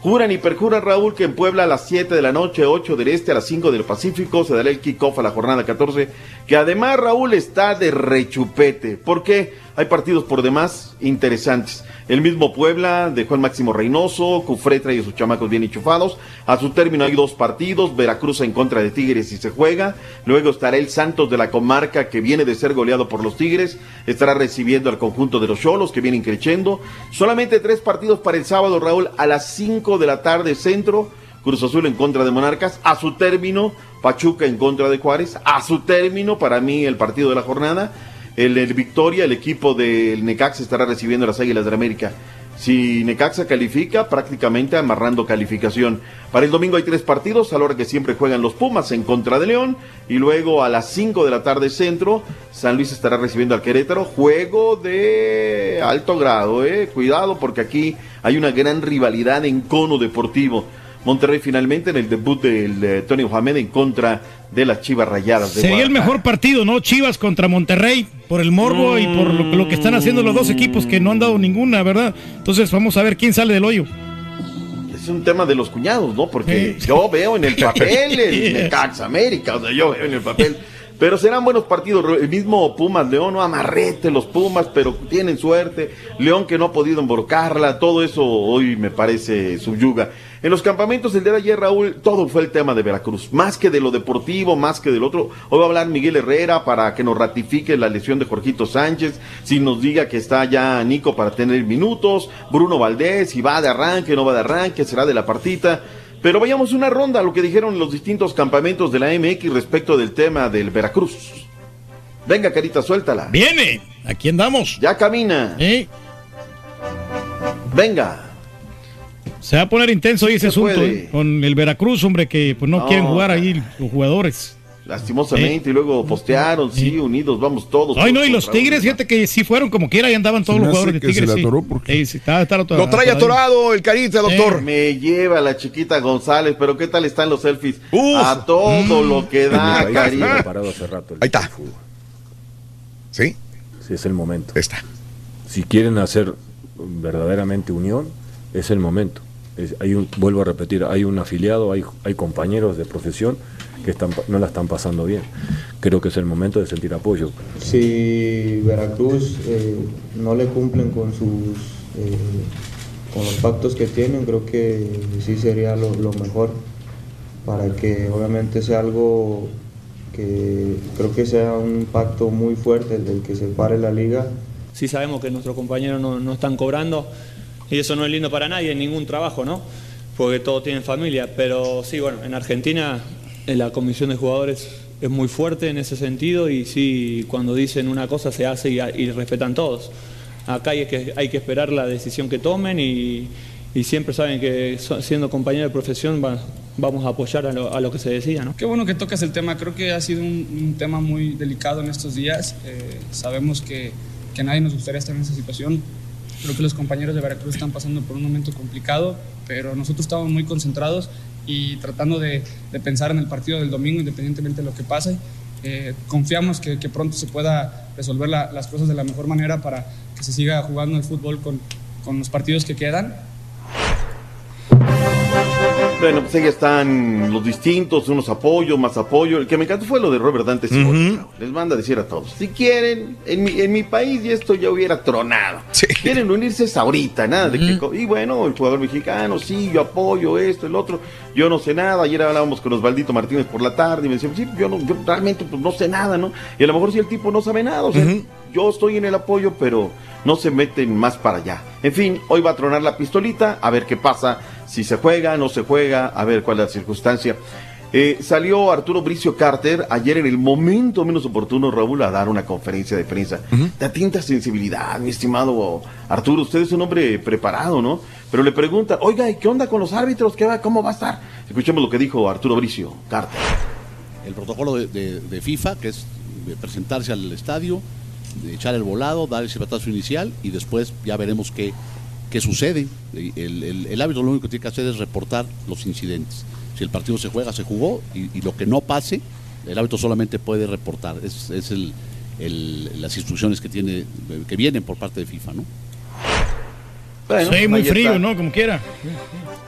Juran y perjuran, Raúl, que en Puebla a las 7 de la noche, 8 del Este, a las 5 del Pacífico, se dará el kickoff a la jornada 14, que además, Raúl, está de rechupete, porque hay partidos por demás interesantes. El mismo Puebla dejó el máximo Reynoso, Cufré a sus chamacos bien enchufados. A su término hay dos partidos, Veracruz en contra de Tigres y se juega. Luego estará el Santos de la comarca que viene de ser goleado por los Tigres. Estará recibiendo al conjunto de los Cholos que vienen creciendo. Solamente tres partidos para el sábado, Raúl, a las 5 de la tarde centro. Cruz Azul en contra de Monarcas. A su término, Pachuca en contra de Juárez. A su término, para mí, el partido de la jornada. El, el Victoria, el equipo del Necaxa estará recibiendo las Águilas de la América. Si Necaxa califica, prácticamente amarrando calificación. Para el domingo hay tres partidos, a la hora que siempre juegan los Pumas en contra de León. Y luego a las 5 de la tarde centro, San Luis estará recibiendo al Querétaro. Juego de alto grado, eh. Cuidado porque aquí hay una gran rivalidad en cono deportivo. Monterrey finalmente en el debut del eh, Tony Mohamed en contra de las Chivas Rayadas de Sería el mejor partido, ¿no? Chivas contra Monterrey, por el morbo y por lo, lo que están haciendo los dos equipos que no han dado ninguna, ¿verdad? Entonces vamos a ver quién sale del hoyo. Es un tema de los cuñados, ¿no? Porque yo veo en el papel el Necaxa América, o sea, yo veo en el papel. Pero serán buenos partidos. El mismo Pumas León, no amarrete los Pumas, pero tienen suerte. León que no ha podido embrocarla, todo eso hoy me parece subyuga. En los campamentos el día de ayer, Raúl, todo fue el tema de Veracruz. Más que de lo deportivo, más que del otro. Hoy va a hablar Miguel Herrera para que nos ratifique la lesión de Jorgito Sánchez. Si nos diga que está ya Nico para tener minutos. Bruno Valdés, si va de arranque, no va de arranque, será de la partita. Pero vayamos una ronda a lo que dijeron los distintos campamentos de la MX respecto del tema del Veracruz. Venga, carita, suéltala. Viene, aquí andamos. Ya camina. Venga. Se va a poner intenso ahí ese Se asunto. ¿eh? con el Veracruz, hombre, que pues no, No, quieren jugar ahí los jugadores. Lastimosamente, y luego postearon, sí, unidos, vamos todos. Ay, no, y los Tigres, fíjate que sí fueron como quiera y andaban todos Se los jugadores de se Tigres. sí. atoró Sí, sí, está- está atorado- Lo trae atorado el carita, doctor. Me lleva la chiquita González, pero ¿qué tal están los selfies? Uf. A todo lo que da, Ahí cariño. preparado hace rato el Ahí está. fútbol. ¿Sí? Sí, es el momento. Está. Si quieren hacer verdaderamente unión, es el momento. Es- hay un, vuelvo a repetir, hay un afiliado, hay, hay compañeros de profesión que están, no la están pasando bien. Creo que es el momento de sentir apoyo. Si Veracruz eh, no le cumplen con sus eh, con los pactos que tienen, creo que sí sería lo, lo mejor para que obviamente sea algo que creo que sea un pacto muy fuerte el del que se pare la liga sí sabemos que nuestros compañeros no, no están cobrando y eso no es lindo para nadie en ningún trabajo, ¿no? Porque todos tienen familia, pero sí, bueno, en Argentina eh, la comisión de jugadores es muy fuerte en ese sentido y sí, cuando dicen una cosa se hace y, y respetan todos. Acá hay que, hay que esperar la decisión que tomen y, y siempre saben que siendo compañeros de profesión va- vamos a apoyar a lo, a lo que se decida, ¿no? Qué bueno que tocas el tema, creo que ha sido un, un tema muy delicado en estos días. Eh, sabemos que, que a nadie nos gustaría estar en esa situación. Creo que los compañeros de Veracruz están pasando por un momento complicado, pero nosotros estamos muy concentrados y tratando de, de pensar en el partido del domingo, independientemente de lo que pase. Eh, confiamos que, pronto se pueda resolver la- las cosas de la mejor manera para que se siga jugando el fútbol con, con los partidos que quedan Bueno, pues ahí están los distintos, unos apoyos, más apoyo. El que me encantó fue lo de Robert Dante Siboldi, Raúl. Les manda a decir a todos, si quieren, en mi, en mi país y esto ya hubiera tronado. Quieren unirse es ahorita, nada de que... co- Y bueno, el jugador mexicano, sí, yo apoyo esto, el otro. Yo no sé nada. Ayer hablábamos con Osvaldito Martínez por la tarde y me decían, sí, yo, no, yo realmente pues, no sé nada, ¿no? Y a lo mejor si el tipo no sabe nada, o sea, yo estoy en el apoyo, pero no se meten más para allá. En fin, hoy va a tronar la pistolita, a ver qué pasa, si se juega, no se juega, a ver cuál es la circunstancia. Eh, salió Arturo Bricio Carter ayer en el momento menos oportuno, Raúl, a dar una conferencia de prensa. Da tinta sensibilidad, mi estimado Arturo. Usted es un hombre preparado, ¿no? Pero le pregunta, oiga, ¿y qué onda con los árbitros? ¿Qué va, ¿Cómo va a estar? Escuchemos lo que dijo Arturo Bricio Carter. el protocolo de, de- de FIFA, que es de presentarse al estadio, de echar el volado, dar el silbatazo inicial y después ya veremos qué, qué sucede. El, el, lo único que tiene que hacer es reportar los incidentes. Si el partido se juega, se jugó y, lo que no pase, el árbitro solamente puede reportar. Es, es el- las instrucciones que, tiene, que vienen por parte de FIFA, ¿no? Bueno, sí, muy frío, está. ¿no? Como quiera.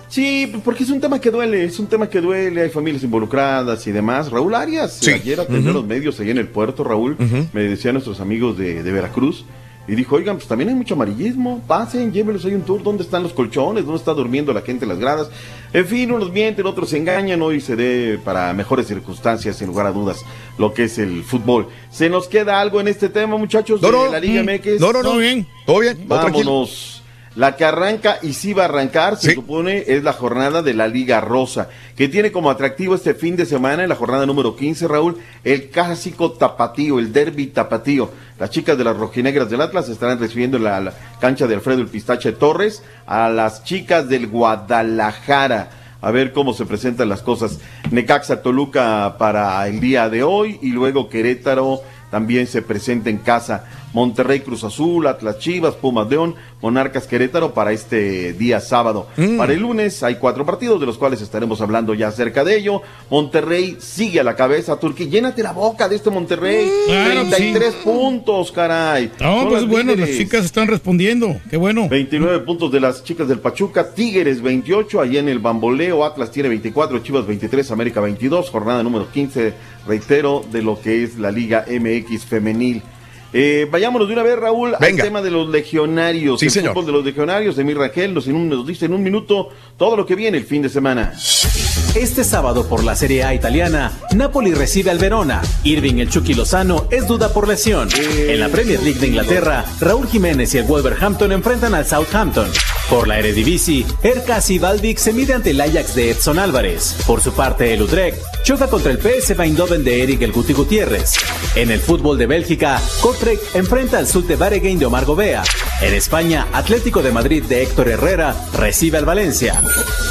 Sí, porque es un tema que duele, es un tema que duele, hay familias involucradas y demás. Raúl Arias, Sí. ayer atendió Ujú. los medios allá en el puerto, Raúl, me decían nuestros amigos de, de Veracruz, y dijo, oigan, pues también hay mucho amarillismo, pasen, llévenlos ahí un tour, ¿dónde están los colchones? ¿Dónde está durmiendo la gente en las gradas? En fin, unos mienten, otros se engañan, hoy se dé para mejores circunstancias, sin lugar a dudas, lo que es el fútbol. ¿Se nos queda algo en este tema, muchachos, No, de no, la Liga mm, MX? no, no, no. Todo bien. Todo bien. Vámonos. La que arranca y sí va a arrancar, se supone, es la jornada de la Liga Rosa, que tiene como atractivo este fin de semana, en la jornada número 15, Raúl, el clásico tapatío, el derby tapatío. Las chicas de las rojinegras del Atlas estarán recibiendo en la, la cancha de Alfredo el Pistache Torres a las chicas del Guadalajara. A ver cómo se presentan las cosas. Necaxa Toluca para el día de hoy y luego Querétaro también se presenta en casa. Monterrey Cruz Azul, Atlas Chivas, Pumas León, Monarcas Querétaro para este día sábado. Para el lunes hay cuatro partidos de los cuales estaremos hablando ya acerca de ello. Monterrey sigue a la cabeza, Turquía. Llénate la boca de este Monterrey. Claro que sí. 33 puntos, caray. No, Son pues las bueno, las chicas están respondiendo. Qué bueno. 29 puntos de las chicas del Pachuca, Tigres 28, allá en el Bamboleo, Atlas tiene 24, Chivas 23, América 22, jornada número 15, reitero, de lo que es la Liga MX femenil. Eh, vayámonos de una vez, Raúl, Venga. al tema de los legionarios. Sí, el señor. fútbol de los legionarios, Emir Raquel nos, en un- nos dice en un minuto todo lo que viene el fin de semana. Este sábado por la Serie A italiana, Napoli recibe al Verona. Irving el Chucky Lozano es duda por lesión. En la Premier League de Inglaterra, Raúl Jiménez y el Wolverhampton enfrentan al Southampton. Por la Eredivisie, Erkas y Valvik se mide ante el Ajax de Edson Álvarez. Por su parte, el Utrecht choca contra el PSV Eindhoven de Eric El Guti Gutiérrez. En el fútbol de Bélgica, Kortrijk enfrenta al Zulte Waregem de Omar Gobea. En España, Atlético de Madrid de Héctor Herrera recibe al Valencia.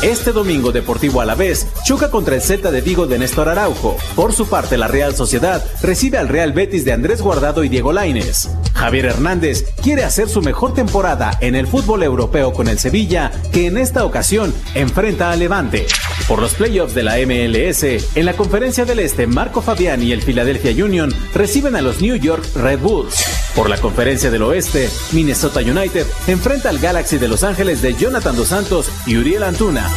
Este domingo, Deportivo Alavés choca contra el Celta de Vigo de Néstor Araujo. Por su parte, la Real Sociedad recibe al Real Betis de Andrés Guardado y Diego Lainez. Javier Hernández quiere hacer su mejor temporada en el fútbol europeo con el Sevilla, que en esta ocasión enfrenta a Levante. Por los playoffs de la MLS, en la Conferencia del Este, Marco Fabián y el Philadelphia Union reciben a los New York Red Bulls. Por la Conferencia del Oeste, Minnesota United enfrenta al Galaxy de Los Ángeles de Jonathan Dos Santos y Uriel Antuna.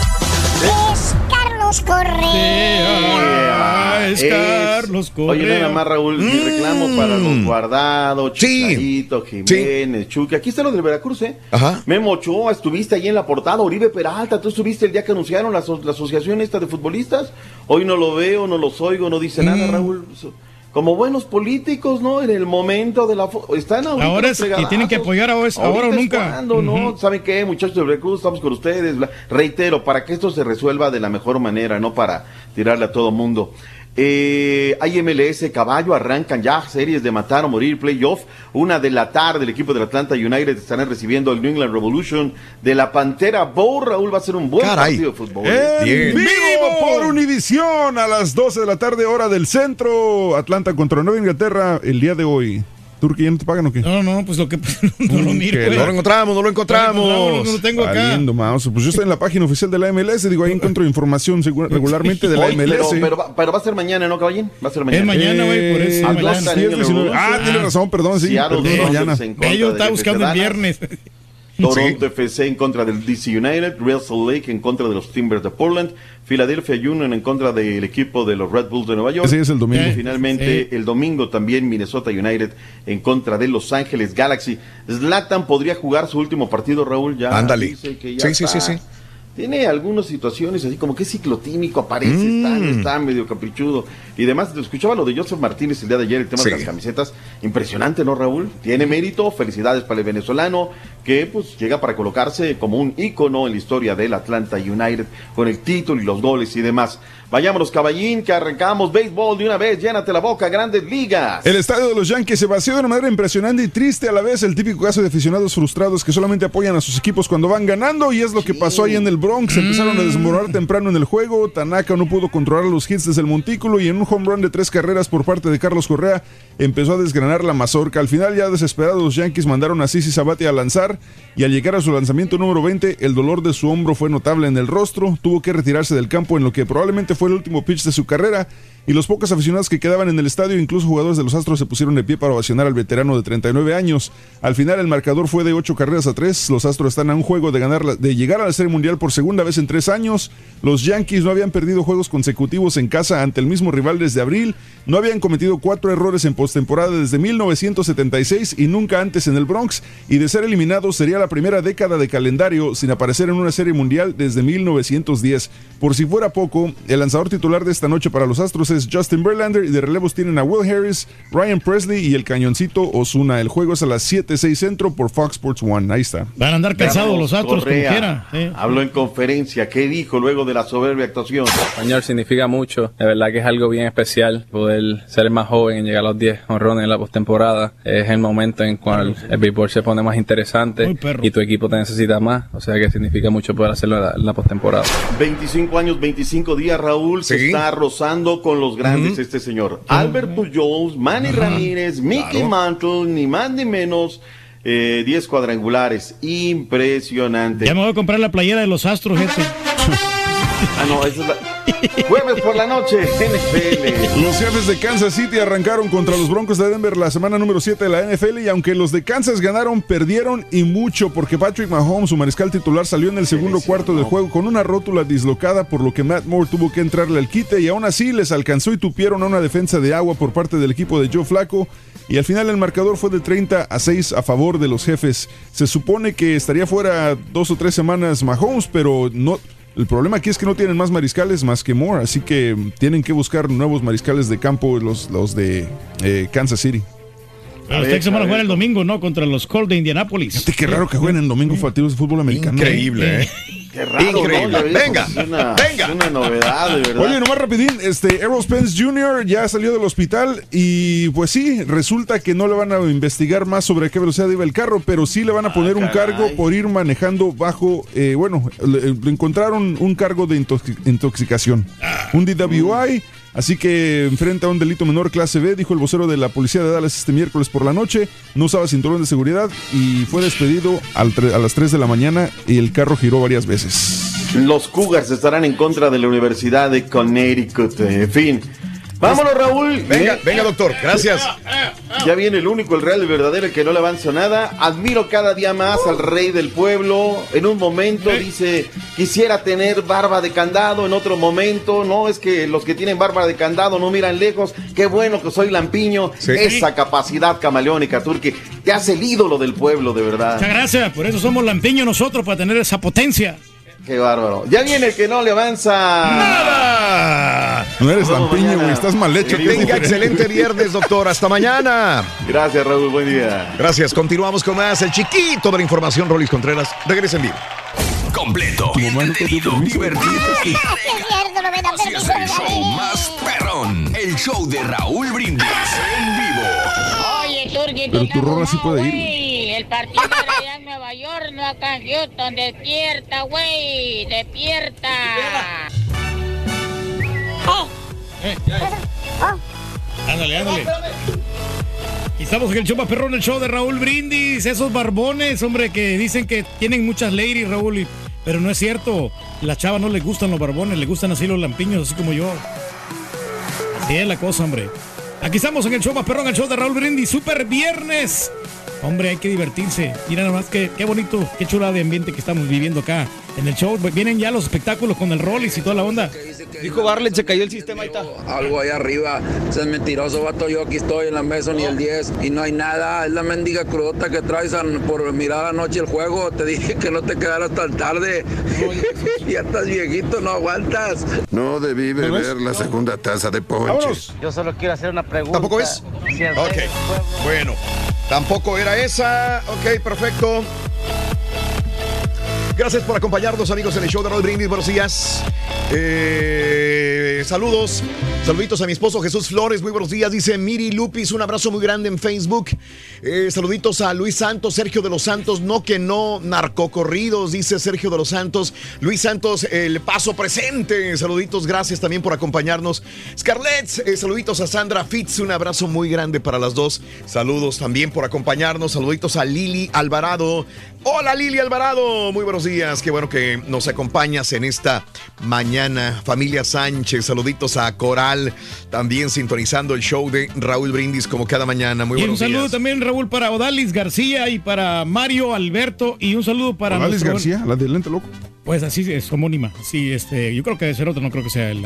Carlos Correa. es Carlos Correa. Oye, nada más, Raúl, mi Mm. reclamo para los guardados, Chicharito, Jiménez, Chucky. Aquí está lo del Veracruz, ¿eh? Ajá. Memo Ochoa, estuviste ahí en la portada, Oribe Peralta, tú estuviste el día que anunciaron la, aso- la asociación esta de futbolistas. Hoy no lo veo, no los oigo, no dice nada, Mm. Raúl. Como buenos políticos, ¿no? En el momento de la... Están ahorita Ahora es- y tienen que apoyar ahora es- ahora o nunca. cuando, ¿no? Ujú. ¿Saben qué, muchachos del Veracruz? Estamos con ustedes. Reitero, para que esto se resuelva de la mejor manera, no para tirarle a todo mundo. Eh, hay MLS, caballo, arrancan ya series de matar o morir, playoff. Una de la tarde, el equipo del Atlanta United estarán recibiendo el New England Revolution de la Pantera Bowl. Raúl va a ser un buen Caray. partido de fútbol. En vivo por Univisión a las 12 de la tarde, hora del centro. Atlanta contra Nueva Inglaterra el día de hoy. ¿Turquía ya no te pagan o qué? No, no, pues lo que no lo miro. Que pues. No lo encontramos, no lo encontramos. No, no lo tengo acá. Valiendo, mouse. Pues yo estoy en la página oficial de la MLS, digo, ahí encuentro información regularmente de la MLS. pero, pero, va, pero va a ser mañana, ¿no, caballín? Va a ser mañana. mañana, güey, por eso, A mañana. 12 10, 19. Ah, tiene razón, perdón, sí, Seattle perdón, mañana. Ellos está buscando el viernes. Toronto FC en contra del DC United, Real Salt Lake en contra de los Timbers de Portland, Philadelphia Union en contra del equipo de los Red Bulls de Nueva York. Ese es el domingo. Y finalmente Sí. el domingo también Minnesota United en contra de Los Ángeles Galaxy. Zlatan podría jugar su último partido, Raúl, ya. Ándale. Sí, sí, sí, sí. Tiene algunas situaciones así como que es ciclotímico, aparece, está, Mm. está medio caprichudo. Y demás, te escuchaba lo de Joseph Martínez el día de ayer, el tema Sí. de las camisetas. Impresionante, ¿no, Raúl? Tiene mérito, felicidades para el venezolano. que pues llega para colocarse como un ícono en la historia del Atlanta United con el título y los goles y demás. Vayámonos, caballín, que arrancamos béisbol de una vez, llénate la boca, grandes ligas. El estadio de los Yankees se vació de una manera impresionante y triste a la vez, el típico caso de aficionados frustrados que solamente apoyan a sus equipos cuando van ganando y es lo que pasó ahí en el Bronx. Empezaron a desmoronar temprano en el juego, Tanaka no pudo controlar los hits desde el montículo y en un home run de tres carreras por parte de Carlos Correa empezó a desgranar la mazorca. Al final ya desesperados los Yankees mandaron a Sisi Sabati a lanzar y al llegar a su lanzamiento número 20 el dolor de su hombro fue notable en el rostro, tuvo que retirarse del campo en lo que probablemente fue el último pitch de su carrera y los pocos aficionados que quedaban en el estadio, incluso jugadores de los Astros, se pusieron de pie para ovacionar al veterano de 39 años. Al final el marcador fue de 8 carreras a 3. Los Astros están a un juego de, ganar la- de llegar a la Serie Mundial por segunda vez en tres años. Los Yankees no habían perdido juegos consecutivos en casa ante el mismo rival desde abril. No habían cometido cuatro errores en postemporada desde 1976 y nunca antes en el Bronx. Y de ser eliminados sería la primera década de calendario sin aparecer en una Serie Mundial desde 1910. Por si fuera poco, el lanzador titular de esta noche para los Astros es Justin Verlander y de relevos tienen a Will Harris, Ryan Presley y el cañoncito Osuna. El juego es a las 7:06 centro por Fox Sports One. Ahí está. Van a andar cansados los Astros como Correa quiera. sí. Habló en conferencia, ¿qué dijo luego de la soberbia actuación? Español significa mucho, de verdad que es algo bien especial poder ser el más joven en llegar a los 10 honrones en la postemporada. Es el momento en cual el béisbol se pone más interesante y tu equipo te necesita más, o sea que significa mucho poder hacerlo en la, la postemporada. 25 años, 25 días, Raúl, se Sí. está rozando con los grandes este señor. Albert Pujols, Manny Ramírez, Mickey Claro. Mantle, ni más ni menos, eh, 10 cuadrangulares. Impresionante. Ya me voy a comprar la playera de los Astros, gente. Ah, no, esa es la... Jueves por la noche, NFL. Los jefes de Kansas City arrancaron contra los Broncos de Denver la semana número 7 de la NFL y aunque los de Kansas ganaron, perdieron y mucho porque Patrick Mahomes, su mariscal titular, salió en el segundo cuarto del juego con una rótula dislocada por lo que Matt Moore tuvo que entrarle al quite y aún así les alcanzó y tupieron a una defensa de agua por parte del equipo de Joe Flaco y al final el marcador fue de 30 a 6 a favor de los jefes. Se supone que estaría fuera dos o tres semanas Mahomes, pero no... El problema aquí es que no tienen más mariscales más que Moore, así que tienen que buscar nuevos mariscales de campo los, los de eh, Kansas City. Pero los Texans van a jugar el domingo, ¿no? Contra los Colts de Indianapolis. Fíjate qué raro que jueguen en domingo partidos de fútbol americano. Increíble, ¿eh? Qué raro, Venga, es una, venga. es una novedad, de verdad. Oye, nomás rapidín, este, Errol Spence Jr. ya salió del hospital y pues sí, resulta que no le van a investigar más sobre a qué velocidad iba el carro, pero sí le van a poner un cargo por ir manejando bajo, eh, bueno, le, le encontraron un cargo de intoxi- intoxicación, un DWI. Así que enfrenta un delito menor clase B, dijo el vocero de la policía de Dallas este miércoles por la noche. No usaba cinturón de seguridad y fue despedido al a las 3 de la mañana y el carro giró varias veces. Los Cougars estarán en contra de la Universidad de Connecticut. En fin. Vámonos, Raúl. Venga, venga, doctor. Gracias. Ya viene el único, el real y verdadero, el que no le avanza nada. Admiro cada día más al rey del pueblo. En un momento dice, quisiera tener barba de candado. En otro momento, no, es que los que tienen barba de candado no miran lejos. Qué bueno que soy lampiño. Sí. Esa capacidad camaleónica, Turki. Te hace el ídolo del pueblo, de verdad. Muchas gracias, por eso somos lampiños nosotros, para tener esa potencia. Qué bárbaro. Ya viene el que no le avanza. ¡Nada! No eres lampiño, güey, estás mal hecho. Tenga excelente viernes, doctor. Hasta mañana. Gracias, Raúl. Buen día. Gracias. Continuamos con más. El chiquito de la información, Rolis Contreras. Regresa en vivo. Completo, entretenido, divertido y Es cierto, no me dan Así es permiso de el show salir. más perrón. El show de Raúl Brindis en vivo. Oye, Turki, Pero tú tu rola sí puede ir. El partido Nueva York, no acá en Houston. Despierta, güey. Despierta. Ándale, ándale. Y estamos en el show más perrón, el show de Raúl Brindis. Esos barbones, hombre, que dicen que tienen muchas ladies, Raúl. y- pero no es cierto. Las chavas no les gustan los barbones, les gustan así los lampiños, así como yo. Así es la cosa, hombre. Aquí estamos en el show más perrón, el show de Raúl Brindis. Super viernes. Hombre, hay que divertirse. Mira nada más que qué bonito, qué chula de ambiente que estamos viviendo acá en el show. Vienen ya los espectáculos con el Rollis y toda la onda. Dijo Barlet, se cayó el sistema, ahí está. Algo ahí arriba, ese es mentiroso, vato. Yo aquí estoy en la mesa ni el 10 y no hay nada. Es la mendiga crudota que traes por mirar anoche el juego. Te dije que no te quedaras tan tarde. ya estás viejito, no aguantas. No debí beber la segunda taza de ponche. Yo solo quiero hacer una pregunta. ¿Tampoco es? Si Ok. Bueno. Tampoco era esa. Ok, perfecto. Gracias por acompañarnos, amigos, en el show de Raúl Brindis. Buenos días. Eh, saludos. Saluditos a mi esposo Jesús Flores. Muy buenos días. Dice Miri Lupis. Un abrazo muy grande en Facebook. Eh, saluditos a Luis Santos, Sergio de los Santos. No que no, narcocorridos, dice Sergio de los Santos. Luis Santos, el paso presente. Saluditos, gracias también por acompañarnos. Scarlett, eh, saluditos a Sandra Fitz. Un abrazo muy grande para las dos. Saludos también por acompañarnos. Saluditos a Lili Alvarado. Hola Lili Alvarado, muy buenos días, qué bueno que nos acompañas en esta mañana. Familia Sánchez, saluditos a Coral, también sintonizando el show de Raúl Brindis como cada mañana. Muy y un buenos saludo días. también, Raúl, para Odalis García y para Mario Alberto y un saludo para Odalis nuestro- García, la del lente loco. Pues así es, homónima. Sí, este, yo creo que debe ser otro, no creo que sea él.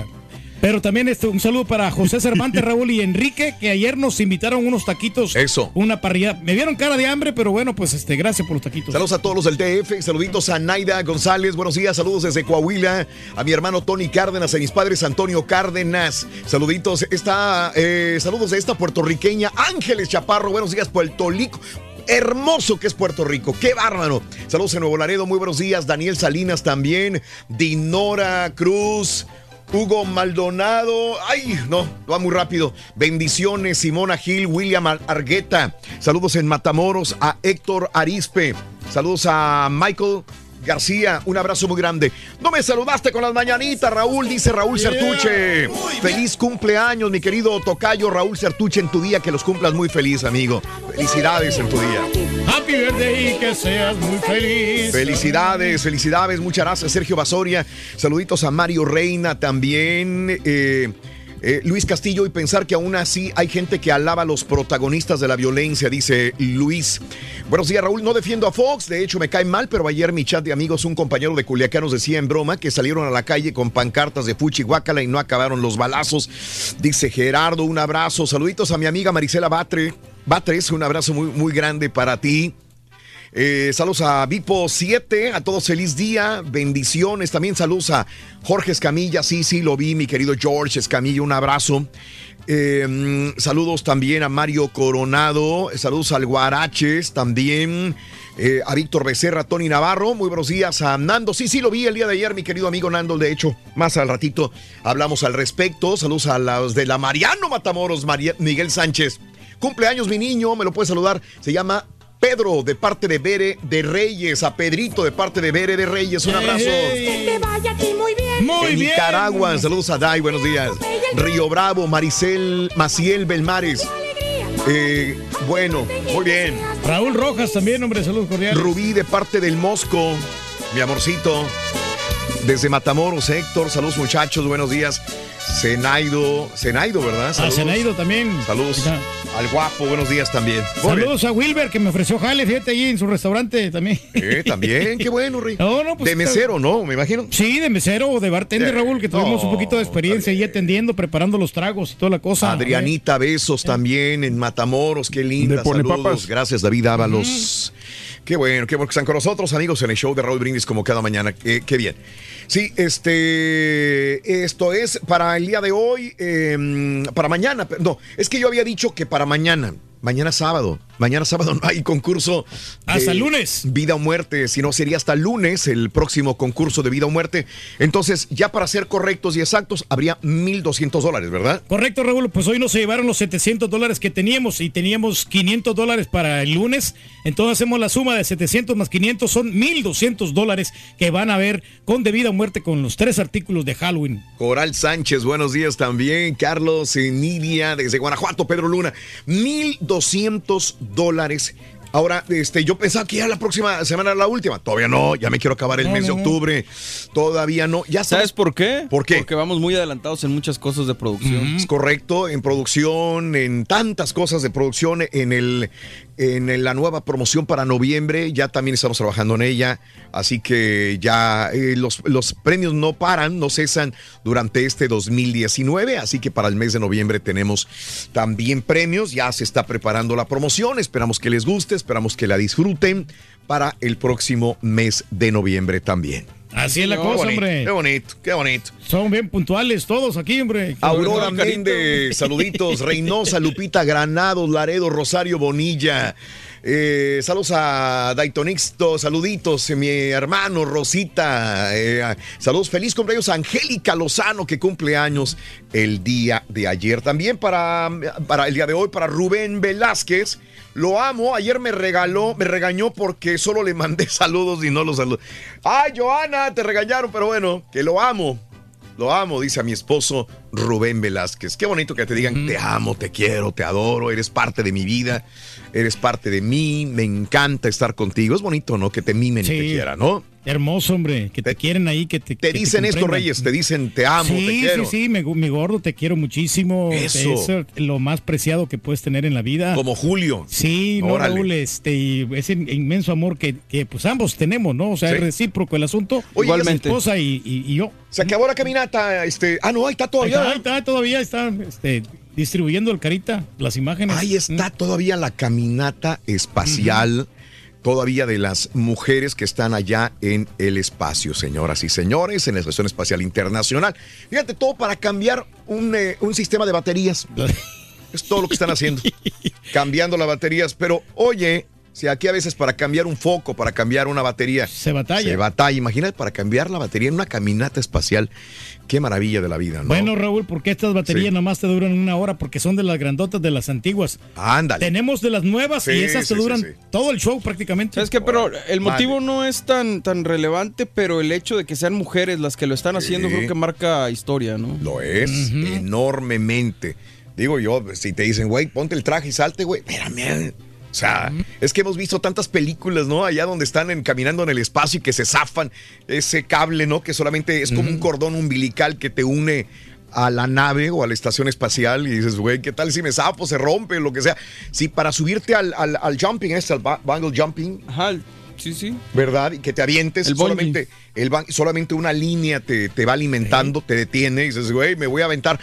Pero también este, un saludo para José Cervantes, Raúl y Enrique, que ayer nos invitaron unos taquitos. Eso. Una parrilla. Me vieron cara de hambre, pero bueno, pues este, gracias por los taquitos. Saludos a todos los del DF, saluditos a Naida González, buenos días, saludos desde Coahuila, a mi hermano Tony Cárdenas, a mis padres Antonio Cárdenas, saluditos, esta, eh, saludos de esta puertorriqueña Ángeles Chaparro, buenos días, Puerto Rico. Hermoso que es Puerto Rico, qué bárbaro. Saludos en Nuevo Laredo, muy buenos días. Daniel Salinas también, Dinora Cruz, Hugo Maldonado. Ay, no, va muy rápido. Bendiciones, Simona Gil, William Ar- Argueta. Saludos en Matamoros a Héctor Arispe. Saludos a Michael. García, un abrazo muy grande. No me saludaste con las mañanitas, Raúl, dice Raúl Sertuche. Feliz cumpleaños, mi querido tocayo Raúl Sertuche, en tu día, que los cumplas muy feliz, amigo. Felicidades en tu día. Happy birthday y que seas muy feliz. Felicidades, felicidades, muchas gracias Sergio Basoria. Saluditos a Mario Reina también. eh, eh, Luis Castillo y pensar que aún así hay gente que alaba a los protagonistas de la violencia, dice Luis. Buenos días Raúl, no defiendo a Fox, de hecho me cae mal, pero ayer mi chat de amigos, un compañero de Culiacán nos decía en broma que salieron a la calle con pancartas de Fuchi Guácala y no acabaron los balazos. Dice Gerardo, un abrazo, saluditos a mi amiga Marisela Batre. Batres, un abrazo muy, muy grande para ti. Eh, saludos a Vipo 7, a todos feliz día, bendiciones. También saludos a Jorge Escamilla, sí, sí, lo vi, mi querido George Escamilla, un abrazo. Mm, saludos también a Mario Coronado, saludos al Guaraches también. eh, a Víctor Becerra, Tony Navarro, muy buenos días a Nando. Sí, sí, lo vi el día de ayer, mi querido amigo Nando. De hecho, más al ratito hablamos al respecto. Saludos a los de la Mariano Matamoros, María- Miguel Sánchez. Cumpleaños, mi niño, me lo puede saludar. Se llama Pedro de parte de Bere de Reyes, a Pedrito de parte de Bere de Reyes. Un abrazo. Que te vaya a ti muy bien. Muy en bien. Nicaragua, saludos a Dai, buenos días. Río Bravo, Maricel, Maciel Belmares. Eh, bueno, muy bien. Raúl Rojas también, hombre, saludos cordiales. Rubí de parte del Mosco, mi amorcito. Desde Matamoros, Héctor, saludos muchachos, buenos días. Zenaido, Zenaido, ¿verdad? A Saludos. Zenaido también. Saludos al guapo, buenos días también. Saludos a Wilber que me ofreció jale, fíjate ahí en su restaurante también. Eh, también, qué bueno, Rick. No, no, pues de mesero, ¿no? Me imagino. Sí, de mesero o de bartender, Eh, Raúl, que tuvimos no, un poquito de experiencia ahí atendiendo, preparando los tragos y toda la cosa. Adrianita Besos también en Matamoros, qué linda. De Pone Saludos. Papas. Gracias, David Ábalos. Qué bueno, qué bueno que están con nosotros, amigos, en el show de Raúl Brindis como cada mañana. Qué, qué bien. Sí, este, esto es para el día de hoy, eh, para mañana. No, es que yo había dicho que para mañana. Mañana sábado. Mañana sábado no hay concurso. de Hasta el lunes. Vida o muerte. Si no, sería hasta el lunes el próximo concurso de vida o muerte. Entonces, ya para ser correctos y exactos, habría 1.200 dólares, ¿verdad? Correcto, Raúl. Pues hoy nos se llevaron los 700 dólares que teníamos y teníamos 500 dólares para el lunes. Entonces hacemos la suma de 700 más 500 son 1.200 dólares que van a ver con debida muerte con los tres artículos de Halloween. Coral Sánchez, buenos días también. Carlos Nidia desde Guanajuato, Pedro Luna, 1.200 dólares. Ahora, este, yo pensaba que ya la próxima semana era la última. Todavía no, ya me quiero acabar el No, mes no, de no. octubre. Todavía no. Ya ¿Sabes por qué? ¿Por qué? Porque vamos muy adelantados en muchas cosas de producción. Es correcto, en producción, en tantas cosas de producción, en el en la nueva promoción para noviembre, ya también estamos trabajando en ella, así que ya eh, los, los premios no paran, no cesan durante este 2019, así que para el mes de noviembre tenemos también premios, ya se está preparando la promoción, esperamos que les guste, esperamos que la disfruten para el próximo mes de noviembre también. Así es la Qué cosa, bonito, hombre. Qué bonito, qué bonito. Son bien puntuales todos aquí, hombre. Aurora Méndez, saluditos, Reynosa, Lupita Granados, Laredo, Rosario Bonilla. Eh, saludos a Daytonixto, saluditos, eh, mi hermano Rosita. eh, saludos, feliz cumpleaños a Angélica Lozano, que cumple años el día de ayer. También para, para el día de hoy, para Rubén Velázquez. Lo amo, ayer me regaló, me regañó porque solo le mandé saludos y no los saludos. Ay, Joana, te regañaron, pero bueno, que lo amo. Lo amo, dice a mi esposo Rubén Velázquez. Qué bonito que te digan, te amo, te quiero, te adoro, eres parte de mi vida, eres parte de mí, me encanta estar contigo. Es bonito, ¿no? Que te mimen y te quieran, ¿no? Hermoso, hombre, que te, quieren ahí, que te Te dicen esto, comprendan. Reyes, te dicen, te amo, sí, te quiero. Sí, sí, mi, mi gordo, te quiero muchísimo. Eso. Es lo más preciado que puedes tener en la vida. Como Julio. Sí, no, Órale. Raúl, este, y ese inmenso amor que, que, pues ambos tenemos, ¿no? O sea, Sí. es recíproco el asunto. Oye, Igualmente. Mi esposa y, y- y yo. Se acabó la caminata, este. Ah, no, ahí está Ahí todavía. está, ahí está, todavía está este, distribuyendo el carita, las imágenes. Ahí está todavía la caminata espacial, todavía de las mujeres que están allá en el espacio, señoras y señores, en la Estación Espacial Internacional. Fíjate, todo para cambiar un, eh, un sistema de baterías. Es todo lo que están haciendo. Cambiando las baterías. Pero oye, si aquí a veces para cambiar un foco, para cambiar una batería. Se batalla. Se batalla. Imagínate para cambiar la batería en una caminata espacial. Qué maravilla de la vida, ¿no? Bueno, Raúl, porque estas baterías Sí. nomás te duran una hora porque son de las grandotas de las antiguas. Ándale. Tenemos de las nuevas Sí, y esas sí, te duran sí, sí. todo el show prácticamente. ¿Sabes qué? Pero el motivo no es tan, tan relevante, pero el hecho de que sean mujeres las que lo están haciendo Sí. creo que marca historia, ¿no? Lo es enormemente. Digo yo, si te dicen, güey, ponte el traje y salte, güey, espérame. O sea, es que hemos visto tantas películas, ¿no? Allá donde están en- caminando en el espacio y que se zafan ese cable, ¿no? Que solamente es como un cordón umbilical que te une a la nave o a la estación espacial y dices, güey, ¿qué tal si me zafo, se rompe, lo que sea? Si para subirte al, al, al jumping, este, al ba- bungle jumping, Ajá, sí, sí. ¿verdad? Y que te avientes, El solamente, el solamente una línea te, te va alimentando, te detiene y dices, güey, me voy a aventar.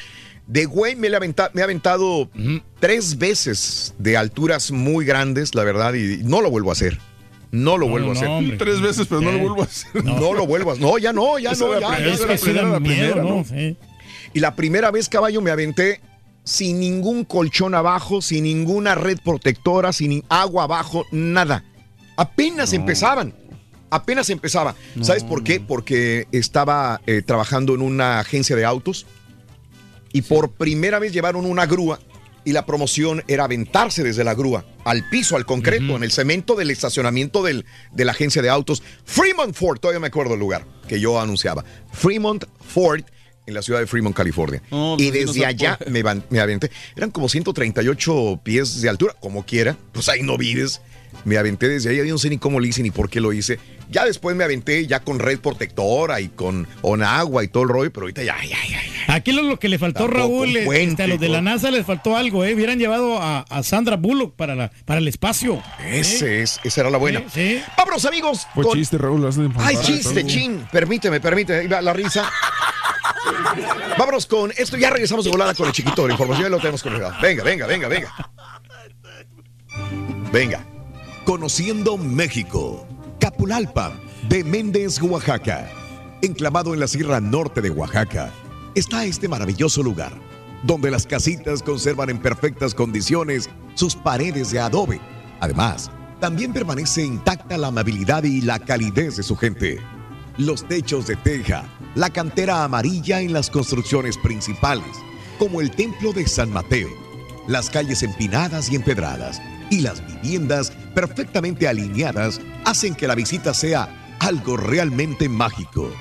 De güey me, me he aventado tres veces de alturas muy grandes, la verdad, y no lo vuelvo a hacer. No lo No, vuelvo a no, hacer. hombre. Tres veces, pero no lo vuelvo a hacer. No, lo vuelvo a hacer. No, ya no, ya Esa no, ya. la ya. primera, esa era la primera, primera, ¿no? Y la primera vez, caballo, me aventé sin ningún colchón abajo, sin ninguna red protectora, sin agua abajo, nada. Apenas empezaban. Apenas empezaba. ¿Sabes por qué? Porque estaba eh, trabajando en una agencia de autos y por primera vez llevaron una grúa y la promoción era aventarse desde la grúa al piso, al concreto, en el cemento del estacionamiento del, de la agencia de autos. Fremont Ford, todavía me acuerdo el lugar que yo anunciaba. Fremont Ford en la ciudad de Fremont, California. No, y pues, no desde se allá me, van- me aventé. Eran como 138 pies de altura, como quiera. Pues ahí no vives. Me aventé desde ahí, yo no sé ni cómo lo hice ni por qué lo hice. Ya después me aventé ya con red protectora y con, con agua y todo el rollo, pero ahorita ya, ya, ya. Aquí lo, lo que le faltó Tampoco Raúl, un eh, puente, este, a los de la. NASA les faltó algo, ¿eh? Hubieran llevado a, a Sandra Bullock para, la, para el espacio. Ese es, esa era la buena. Sí, sí. Vámonos, amigos. Fue con- chiste, Raúl. hazle Ay, chiste, chin. Permíteme, permíteme. Ahí va la risa. Vámonos con esto. Ya regresamos de volada con el chiquito. La información ya lo tenemos con Venga, venga, venga, venga. Venga. Conociendo México. Capulalpa, de Méndez, Oaxaca. Enclavado en la Sierra Norte de Oaxaca, está este maravilloso lugar, donde las casitas conservan en perfectas condiciones sus paredes de adobe. Además, también permanece intacta la amabilidad y la calidez de su gente. Los techos de teja, la cantera amarilla en las construcciones principales, como el Templo de San Mateo, las calles empinadas y empedradas y las viviendas perfectamente alineadas hacen que la visita sea algo realmente mágico.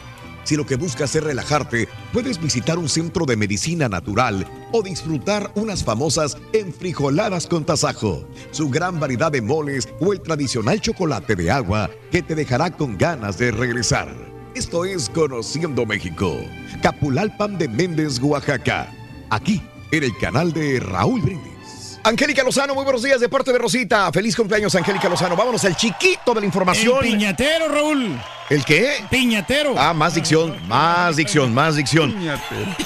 Si lo que buscas es relajarte, puedes visitar un centro de medicina natural o disfrutar unas famosas enfrijoladas con tasajo, su gran variedad de moles o el tradicional chocolate de agua que te dejará con ganas de regresar. Esto es Conociendo México. Capulalpan de Méndez, Oaxaca. Aquí, en el canal de Raúl Brindis. Angélica Lozano, muy buenos días de parte de Rosita. Feliz cumpleaños, Angélica Lozano. Vámonos al chiquito de la información. El piñatero, Raúl. ¿El qué? Piñatero. Ah, más dicción, más dicción, más dicción.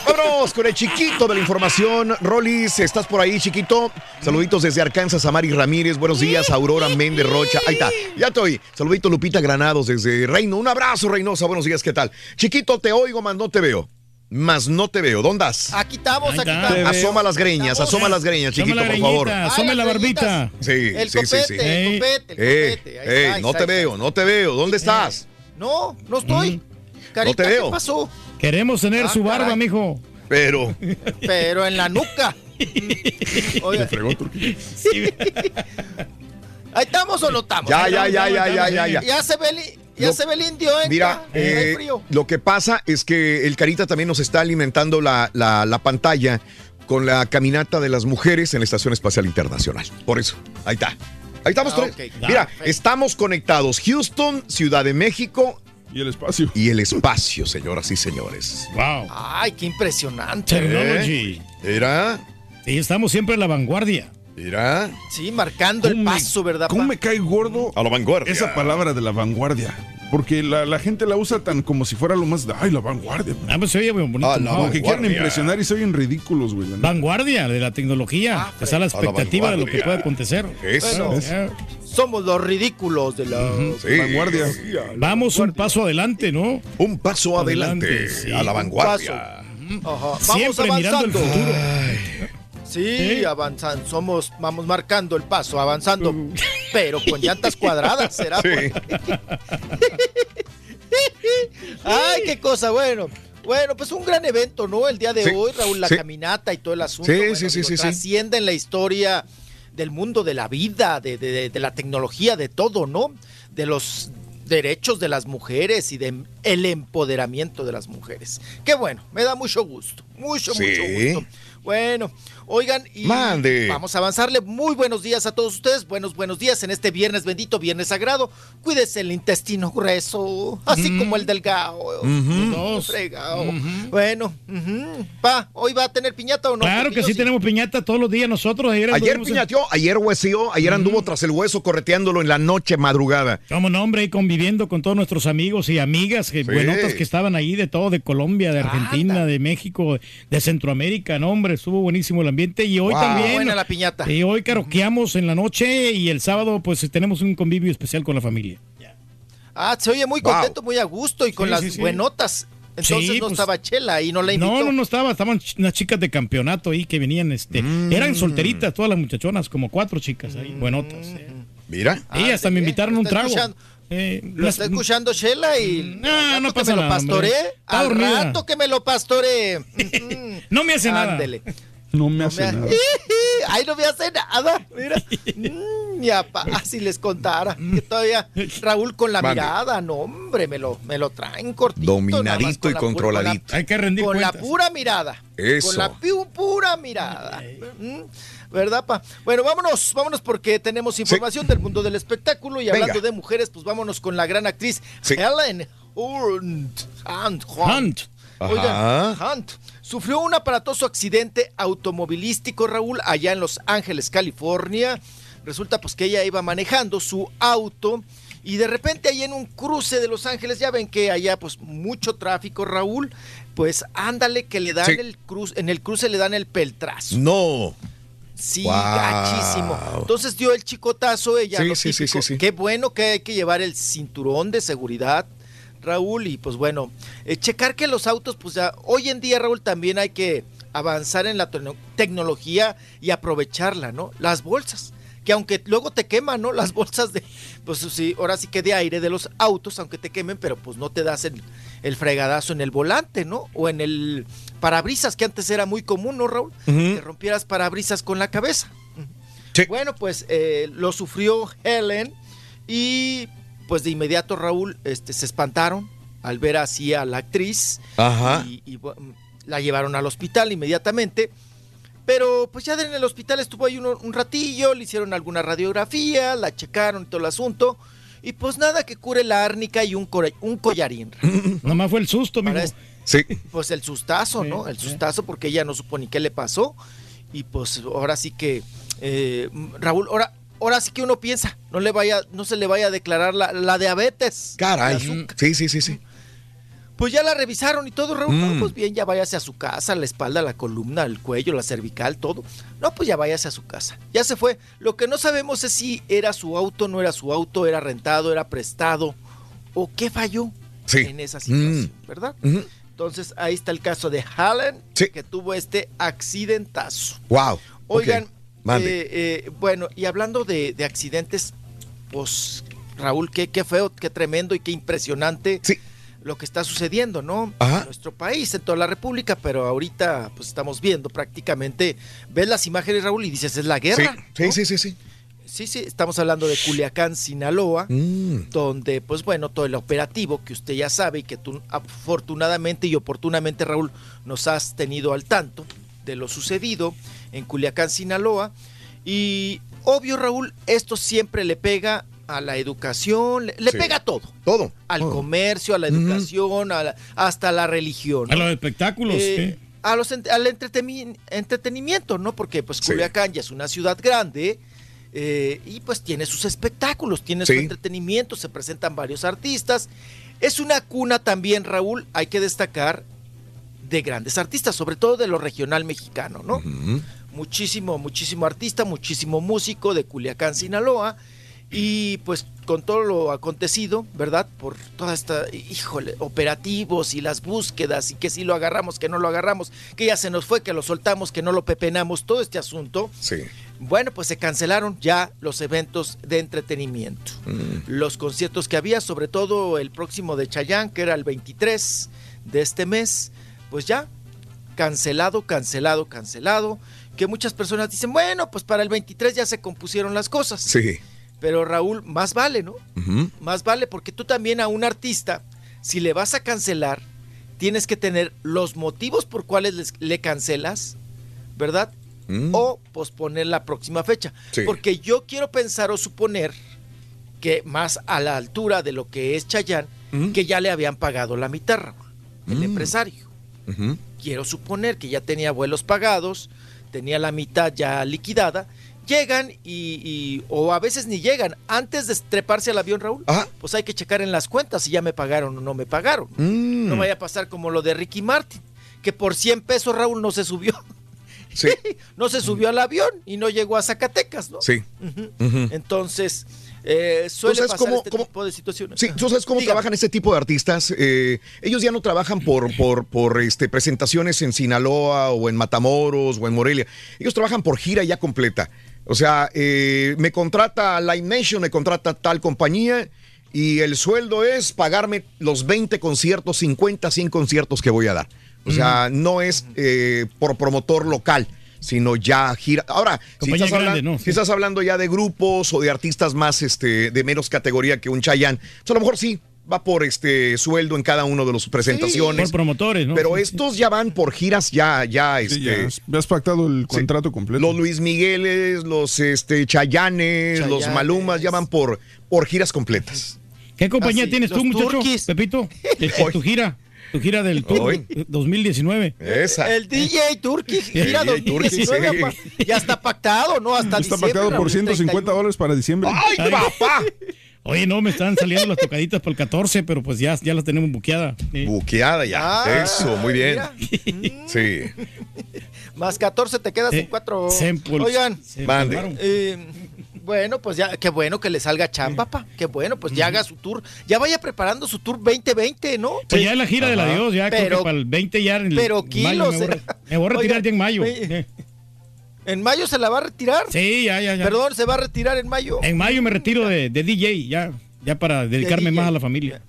Vámonos con el chiquito de la información. Rolis, ¿estás por ahí, chiquito? Saluditos desde Arkansas a Mari Ramírez. Buenos días, Aurora Méndez Rocha. Ahí está, ya estoy. Saludito Lupita Granados desde Reino. Un abrazo, Reynosa. Buenos días, ¿qué tal? Chiquito, te oigo, más no te veo. Mas no te veo. ¿Dónde estás? Aquí estamos, aquí estamos. Asoma las greñas, Estamos. asoma las greñas, chiquito, la por favor. asome la barbita. Sí, El sí, sí, copete, sí. el copete, el Eh, copete. Ahí eh, está, no está, te ahí veo, está. no te veo. ¿Dónde estás? No, no estoy. Carita, No te veo. ¿qué pasó? Queremos tener Ah, su barba, caray. mijo. Pero. Pero en la nuca. Oiga, ¿ahí estamos o no estamos? Ya, ya, estamos, ya, ya, ya, ya, ya. Ya se ve ya Lo- se ve el indio, ¿eh? Mira, Hay eh, frío. lo que pasa es que el Carita también nos está alimentando la, la- la pantalla con la caminata de las mujeres en la Estación Espacial Internacional. Por eso, ahí está. Ahí estamos. Ah, tres. Mira, Perfecto. estamos conectados. Houston, Ciudad de México. Y el espacio. Y el espacio, señoras y señores. Wow. Ay, qué impresionante. Technology. Mira, Sí, estamos siempre en la vanguardia. Mira. Sí, marcando el ¿Cómo me- paso, ¿verdad? ¿Cómo pa? me cae gordo A la vanguardia. esa palabra de la vanguardia? Porque la, la gente la usa tan como si fuera lo más. Ay, la vanguardia. Ah, pues se oye muy bonito. Ah, ¿no? Que quieren vanguardia. impresionar y se oyen ridículos, güey. la neta. Vanguardia de la tecnología. Está a la expectativa de lo que vanguardia. puede acontecer. Eso. Bueno. Ya. Somos los ridículos de la... Sí. Vanguardia. Vamos un paso adelante, ¿no? Un paso adelante, Adelante, sí. a la Un vanguardia. Ajá. Vamos Siempre mirando el avanzando. futuro. Sí, ¿Sí? avanzando, somos, vamos marcando el paso, avanzando, pero con llantas cuadradas, ¿será? Sí. Ay, qué cosa, bueno. Bueno, pues un gran evento, ¿no? El día de Sí, hoy, Raúl, la sí. caminata y todo el asunto. Sí, bueno, sí, sí, digo. Trasciende en la historia del mundo de la vida, de, de- de- la tecnología, de todo, ¿no? De los derechos de las mujeres y de el empoderamiento de las mujeres. Qué bueno, me da mucho gusto, mucho, mucho gusto. Bueno, oigan, y Mande. vamos a avanzarle. Muy buenos días a todos ustedes. Buenos, buenos días en este viernes bendito, viernes sagrado. Cuídese el intestino grueso, así como el delgado. Dos. Fregado. Bueno, ujú. pa, ¿hoy va a tener piñata o no? Claro que sí tenemos piñata todos los días nosotros. Ayer, Ayer en- piñateó, ayer hueseó, ayer anduvo tras el hueso correteándolo en la noche madrugada. Como nombre, ahí conviviendo con todos nuestros amigos y amigas, que Sí. buenotas que estaban ahí de todo, de Colombia, de Argentina, de México, de Centroamérica, no hombre, estuvo buenísimo el ambiente y hoy Wow. también. Buena la piñata. Y hoy caroqueamos en la noche y el sábado pues tenemos un convivio especial con la familia. Ah, se oye muy Wow. contento, muy a gusto y con Sí, las sí, buenotas. Entonces Sí, no pues- estaba Chela y no la invitó. No, no, no estaba, estaban ch- unas chicas de campeonato ahí que venían, este, Mm. eran solteritas todas las muchachonas, como cuatro chicas ahí, buenotas. eh. Mira. Y hasta me Ándele, invitaron un Mm. trago. escuchando. Eh, Lo las- está escuchando Shela y No, al rato no que pasa me lo nada, pastoré, hombre. Está al rato que me lo pastoré. No me hace nada. No me No hace me- nada. Ay, no me hace nada. Mira. Mm, ya pa, si les contara. Que todavía Raúl con la Mande. mirada, no, hombre, me lo, me lo traen cortito. Dominadito con y con controladito. Hay que rendir Con la pura mirada. Eso. Con la pu- pura mirada. Mm, ¿Verdad, pa? Bueno, vámonos, vámonos porque tenemos información del mundo del espectáculo y Venga. hablando de mujeres, pues vámonos con la gran actriz Sí. Helen Hunt. Hunt. Hunt. Oigan. Hunt sufrió un aparatoso accidente automovilístico, Raúl, allá en Los Ángeles, California. Resulta pues que ella iba manejando su auto y de repente ahí en un cruce de Los Ángeles, ya ven que allá pues mucho tráfico, Raúl, pues ándale que le dan Sí. el cruce, en el cruce le dan el peltrazo. No. Sí, Wow. gachísimo. Entonces dio el chicotazo ella. Sí, sí, sí. Qué bueno que hay que llevar el cinturón de seguridad, Raúl. Y pues bueno, eh, checar que los autos, pues ya, hoy en día, Raúl, también hay que avanzar en la tecno- tecnología y aprovecharla, ¿no? Las bolsas. Que aunque luego te queman, ¿no? Las bolsas de, pues sí, ahora sí que de aire de los autos, aunque te quemen, pero pues no te das el, el fregadazo en el volante, ¿no? O en el parabrisas, que antes era muy común, ¿no, Raúl? Ujú. Que rompieras parabrisas con la cabeza. Sí. Bueno, pues eh, lo sufrió Helen y pues de inmediato Raúl este, se espantaron al ver así a la actriz Ajá. y, y, bueno, la llevaron al hospital inmediatamente. Pero pues ya en el hospital estuvo ahí uno- un ratillo, le hicieron alguna radiografía, la checaron y todo el asunto. Y pues nada que cure la árnica y un, un collarín. Nomás fue el susto, es- Sí. pues el sustazo, ¿no? El sustazo porque ella no supo ni qué le pasó. Y pues ahora sí que, eh, Raúl, ahora, ahora sí que uno piensa, no le vaya, no se le vaya a declarar la, la diabetes. Caray. Sí, sí, sí, sí. Pues ya la revisaron y todo, Raúl. Mm. No, pues bien, ya váyase a su casa, la espalda, la columna, el cuello, la cervical, todo. No, pues ya váyase a su casa. Ya se fue. Lo que no sabemos es si era su auto, no era su auto, era rentado, era prestado o qué falló Sí. en esa situación, Mm. ¿verdad? Entonces ahí está el caso de Hallen, que tuvo este accidentazo. Wow. Oigan. Eh, eh, bueno, y hablando de, de accidentes, pues Raúl, qué, qué feo, qué tremendo y qué impresionante lo que está sucediendo, ¿no? En nuestro país, en toda la República, pero ahorita pues estamos viendo prácticamente, ves las imágenes, Raúl, y dices, es la guerra. Sí, sí, sí, sí. Sí, sí, estamos hablando de Culiacán, Sinaloa, Mm. donde, pues bueno, todo el operativo que usted ya sabe y que tú afortunadamente y oportunamente, Raúl, nos has tenido al tanto de lo sucedido en Culiacán, Sinaloa. Y obvio, Raúl, esto siempre le pega a la educación, le, le Sí. pega a todo. Todo. Al todo. comercio, a la educación, a la- hasta la religión. A los espectáculos. Eh, a los al entretenimiento, ¿no? Porque pues Culiacán ya es una ciudad grande eh, y pues tiene sus espectáculos, tiene su entretenimiento, se presentan varios artistas. Es una cuna también, Raúl, hay que destacar, de grandes artistas, sobre todo de lo regional mexicano, ¿no? Muchísimo, muchísimo artista, muchísimo músico de Culiacán, Sinaloa. Y pues con todo lo acontecido, ¿verdad? Por toda esta, híjole, operativos y las búsquedas y que si lo agarramos, que no lo agarramos, que ya se nos fue, que lo soltamos, que no lo pepenamos, todo este asunto. Sí. Bueno, pues se cancelaron ya los eventos de entretenimiento. Los conciertos que había, sobre todo el próximo de Chayán, que era el 23 de este mes, pues ya cancelado, cancelado, cancelado. Que muchas personas dicen, bueno, pues para el 23 ya se compusieron las cosas. Sí. Pero Raúl, más vale, ¿no? Más vale porque tú también a un artista, si le vas a cancelar, tienes que tener los motivos por cuales les- le cancelas, ¿verdad? O posponer la próxima fecha. Sí. Porque yo quiero pensar o suponer que más a la altura de lo que es Chayán, que ya le habían pagado la mitad, Raúl, el empresario. Quiero suponer que ya tenía vuelos pagados, tenía la mitad ya liquidada. Llegan y, y- o a veces ni llegan. Antes de treparse al avión, Raúl, pues hay que checar en las cuentas si ya me pagaron o no me pagaron. Mm. No vaya a pasar como lo de Ricky Martin, que por 100 pesos Raúl no se subió. Sí. no se subió al avión y no llegó a Zacatecas, ¿no? Sí. Entonces, eh, suele sabes pasar cómo- este cómo- tipo de situaciones. Sí, ¿tú sabes cómo trabajan este tipo de artistas? Eh, ellos ya no trabajan por, por, por este, presentaciones en Sinaloa o en Matamoros o en Morelia. Ellos trabajan por gira ya completa. O sea, eh, me contrata Live Nation, me contrata tal compañía y el sueldo es pagarme los 20 conciertos, 50, 100 conciertos que voy a dar. O sea, no es eh, por promotor local, sino ya gira. Ahora, si estás, grande, hablando, ¿no? si Sí. estás hablando ya de grupos o de artistas más este, de menos categoría que un Chayanne, pues a lo mejor sí va por este sueldo en cada uno de las presentaciones. Por promotores, ¿no? Pero estos ya van por giras ya, ya, este. ya has- ya has pactado el contrato completo. Los Luis Migueles, los este Chayanes, los. Malumas ya van por, por giras completas. ¿Qué compañía Ah, sí, tienes tú, muchacho? Pepito, tu gira, tu gira del tour Hoy. 2019. Esa. El DJ Turki, gira DJ Turki, 2019, sí. ya está pactado, ¿no? Hasta Está diciembre, pactado por Raúl, 150 31. dólares para diciembre. ¡Ay, papá! Oye, no, me están saliendo las tocaditas para el 14, pero pues ya, ya las tenemos buqueada. Sí. Buqueada ya. Ah, Eso, muy bien. mira. Sí. Más 14 te quedas Eh, en 4. se empol- Oigan, se Mande. eh, bueno, pues ya, qué bueno que le salga chamba, pa. Qué bueno, pues ya haga su tour. Ya vaya preparando su tour 2020, ¿no? Pues ya es la gira del Ajá. adiós, ya creo Pero- que para el 20 ya en el pero mayo kilos, me voy, a- eh. me voy a retirar Oiga, ya en mayo. Eh, ¿En mayo se la va a retirar? Sí, ya, ya, ya. Perdón, se va a retirar en mayo. En mayo me retiro de, de DJ, ya, ya para dedicarme más a la familia.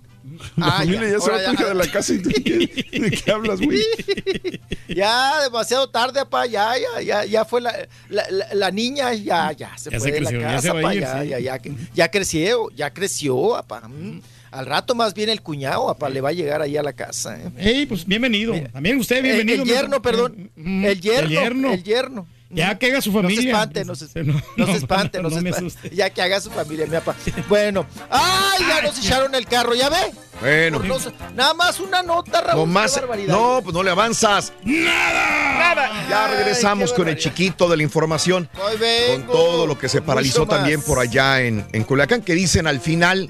La Ah, familia ya, se va a hija de la casa y tú, ¿qué- ¿de qué hablas, güey? Ya, demasiado tarde, papá, ya, ya, ya, ya fue la, la, la- la niña, ya, ya se Ya fue se de creció, la ya casa, pa, ir, ya, sí. ya, ya, que- ya creció, ya creció, papá. mm. Al rato más bien el cuñado, papá, le va a llegar ahí a la casa. ¿eh? Ey, pues bienvenido. También usted, bienvenido. el yerno, perdón. Mm, El yerno, El yerno. el yerno. Ya que haga su No se familia. espante, no se, No, no se no, espante, no, no se espante. Ya que haga su familia, mi papá. Bueno, ¡ay! Ya nos echaron el carro, ¿ya ve? Bueno. Por no se- nada más una nota, Raúl. Más. barbaridad. No, pues no le avanzas. Nada. Nada. Ya regresamos con el chiquito de la información. Hoy vengo. Con todo lo que se paralizó también por allá en, en Culiacán, que dicen al final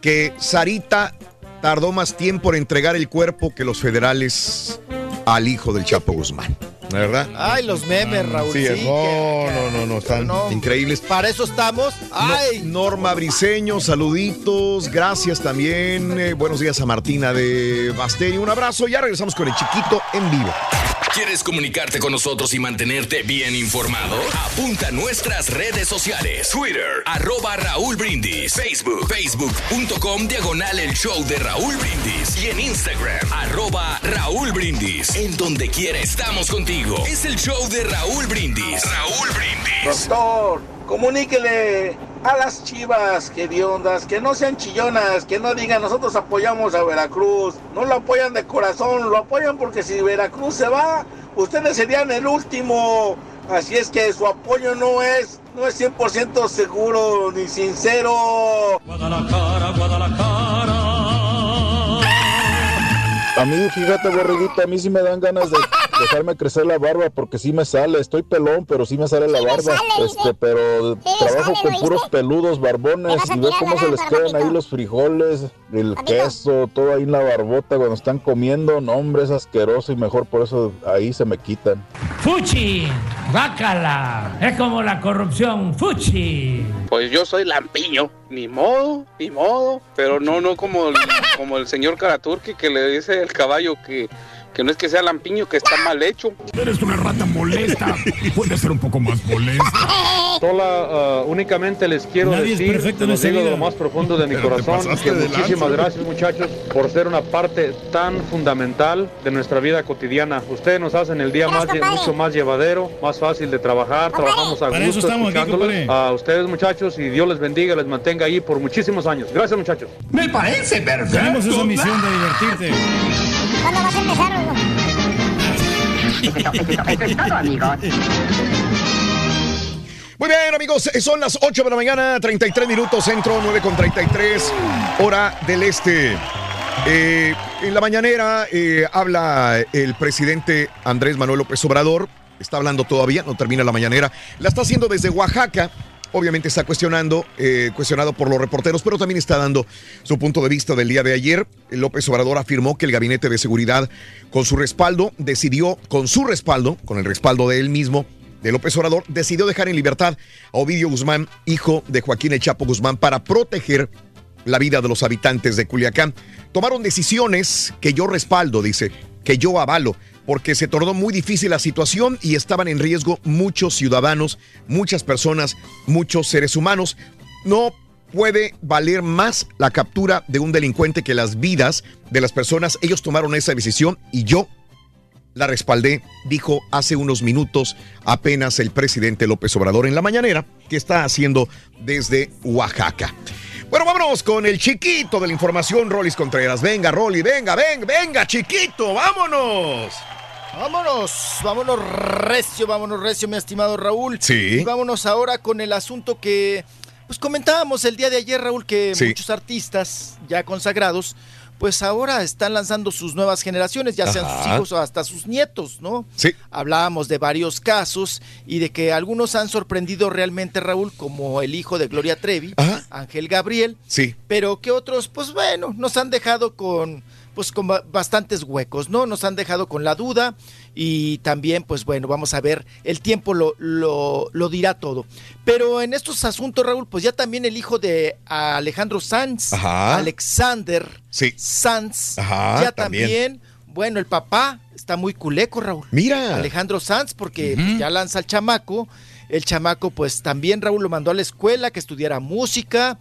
que Sarita tardó más tiempo en entregar el cuerpo que los federales al hijo del Chapo Guzmán. ¿La verdad? Ay, los memes, Raúl. Sí, Sí, no, que- no, no, no, están increíbles. Para eso estamos. Ay. No- Norma Briseño, saluditos, gracias también. eh, buenos días a Martina de Basteri, un abrazo. Ya regresamos con el chiquito en vivo. ¿Quieres comunicarte con nosotros y mantenerte bien informado? Apunta a nuestras redes sociales. Twitter, arroba Raúl Brindis. Facebook, facebook.com, diagonal el show de Raúl Brindis. Y en Instagram, arroba Raúl Brindis. En donde quiera estamos contigo. Es el show de Raúl Brindis. Raúl Brindis. Doctor, comuníquele a las chivas que de ondas, que no sean chillonas, que no digan nosotros apoyamos a Veracruz. No lo apoyan de corazón, lo apoyan porque si Veracruz se va, ustedes serían el último. Así es que su apoyo no es, no es 100% seguro ni sincero. Guadalajara, Guadalajara. A mí, fíjate, borreguita, a mí sí me dan ganas de dejarme crecer la barba porque sí me sale. Estoy pelón, pero sí me sale la barba. este, pero Sí, trabajo sale, con ¿lo puros peludos, barbones. Y ves cómo se les quedan ahí los frijoles, el queso, todo ahí en la barbota cuando están comiendo. No, hombre, es asqueroso y mejor por eso ahí se me quitan. Fuchi, bácala, es como la corrupción, Fuchi. Pues yo soy lampiño, ni modo, ni modo, pero no, no como el, como el señor Karaturki que le dice el caballo que, que no es que sea lampiño, que está mal hecho. Eres una rata molesta. Puede ser un poco más molesta. Hola, ah, únicamente les quiero Nadie decir, esta digo de lo más profundo de mi Pero corazón, que muchísimas gracias muchachos por ser una parte tan fundamental de nuestra vida cotidiana. Ustedes nos hacen el día más, mucho más llevadero, más fácil de trabajar, trabajamos a Para gusto estamos aquí, escuchándolos. a ustedes muchachos y Dios les bendiga, les mantenga ahí por muchísimos años. Gracias muchachos. Me parece perfecto. Tenemos esa misión de divertirte. ¿Cuándo vas a empezar? Muy bien, amigos, eh, son las 8 de la mañana, 33 minutos centro, 9 con 33, hora del este. Eh, en la mañanera eh, habla el presidente Andrés Manuel López Obrador, está hablando todavía, no termina la mañanera, la está haciendo desde Oaxaca. Obviamente está cuestionando, eh, cuestionado por los reporteros, pero también está dando su punto de vista del día de ayer. López Obrador afirmó que el gabinete de seguridad, con su respaldo, decidió, con su respaldo, con el respaldo de él mismo, de López Obrador, decidió dejar en libertad a Ovidio Guzmán, hijo de Joaquín El Chapo Guzmán, para proteger la vida de los habitantes de Culiacán. Tomaron decisiones que yo respaldo, dice, que yo avalo, porque se tornó muy difícil la situación y estaban en riesgo muchos ciudadanos, muchas personas, muchos seres humanos. No puede valer más la captura de un delincuente que las vidas de las personas. Ellos tomaron esa decisión y yo la respaldé, dijo hace unos minutos apenas el presidente López Obrador en la mañanera que está haciendo desde Oaxaca. Bueno, vámonos con el chiquito de la información, Rolis Contreras. Venga, Rolly, venga, venga, venga, chiquito, vámonos. Vámonos, vámonos recio, vámonos recio, mi estimado Raúl. Sí. Y vámonos ahora con el asunto que pues comentábamos el día de ayer, Raúl, que Sí. muchos artistas ya consagrados, pues ahora están lanzando sus nuevas generaciones, ya sean sus hijos o hasta sus nietos, ¿no? Sí. Hablábamos de varios casos y de que algunos han sorprendido realmente, Raúl, como el hijo de Gloria Trevi, Ángel Gabriel, Sí. pero que otros, pues bueno, nos han dejado con pues con ba- bastantes huecos, ¿no? Nos han dejado con la duda y también, pues bueno, vamos a ver, el tiempo lo, lo, lo dirá todo. Pero en estos asuntos, Raúl, pues ya también el hijo de Alejandro Sanz, Ajá. Alexander Sí. Sanz, Ajá, ya también. también. bueno, el papá está muy culeco, Raúl. Mira. Alejandro Sanz, porque pues, ya lanza al chamaco. El chamaco, pues también Raúl lo mandó a la escuela que estudiara música.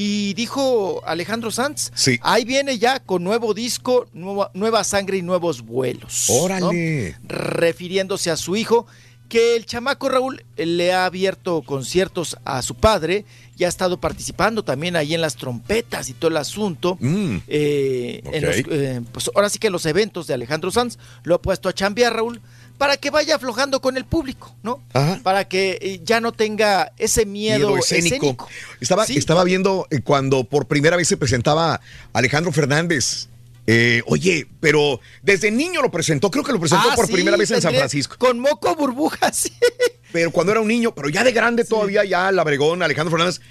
Y dijo Alejandro Sanz, Sí. ahí viene ya con nuevo disco, nueva, nueva sangre y nuevos vuelos. ¿no? Órale. Refiriéndose a su hijo, que el chamaco Raúl le ha abierto conciertos a su padre y ha estado participando también ahí en las trompetas y todo el asunto. Mm. Eh, en los, eh, pues ahora sí que los eventos de Alejandro Sanz lo ha puesto a chambear, Raúl, para que vaya aflojando con el público, ¿no? Ajá. Para que eh, ya no tenga ese miedo, Miedo escénico. Estaba, estaba viendo eh, cuando por primera vez se presentaba Alejandro Fernández. Eh, oye, pero desde niño lo presentó, creo que lo presentó Ah, por sí, primera vez en San Francisco. Con moco burbuja, sí. Pero cuando era un niño, pero ya de grande todavía, ya la Abregón, Alejandro Fernández,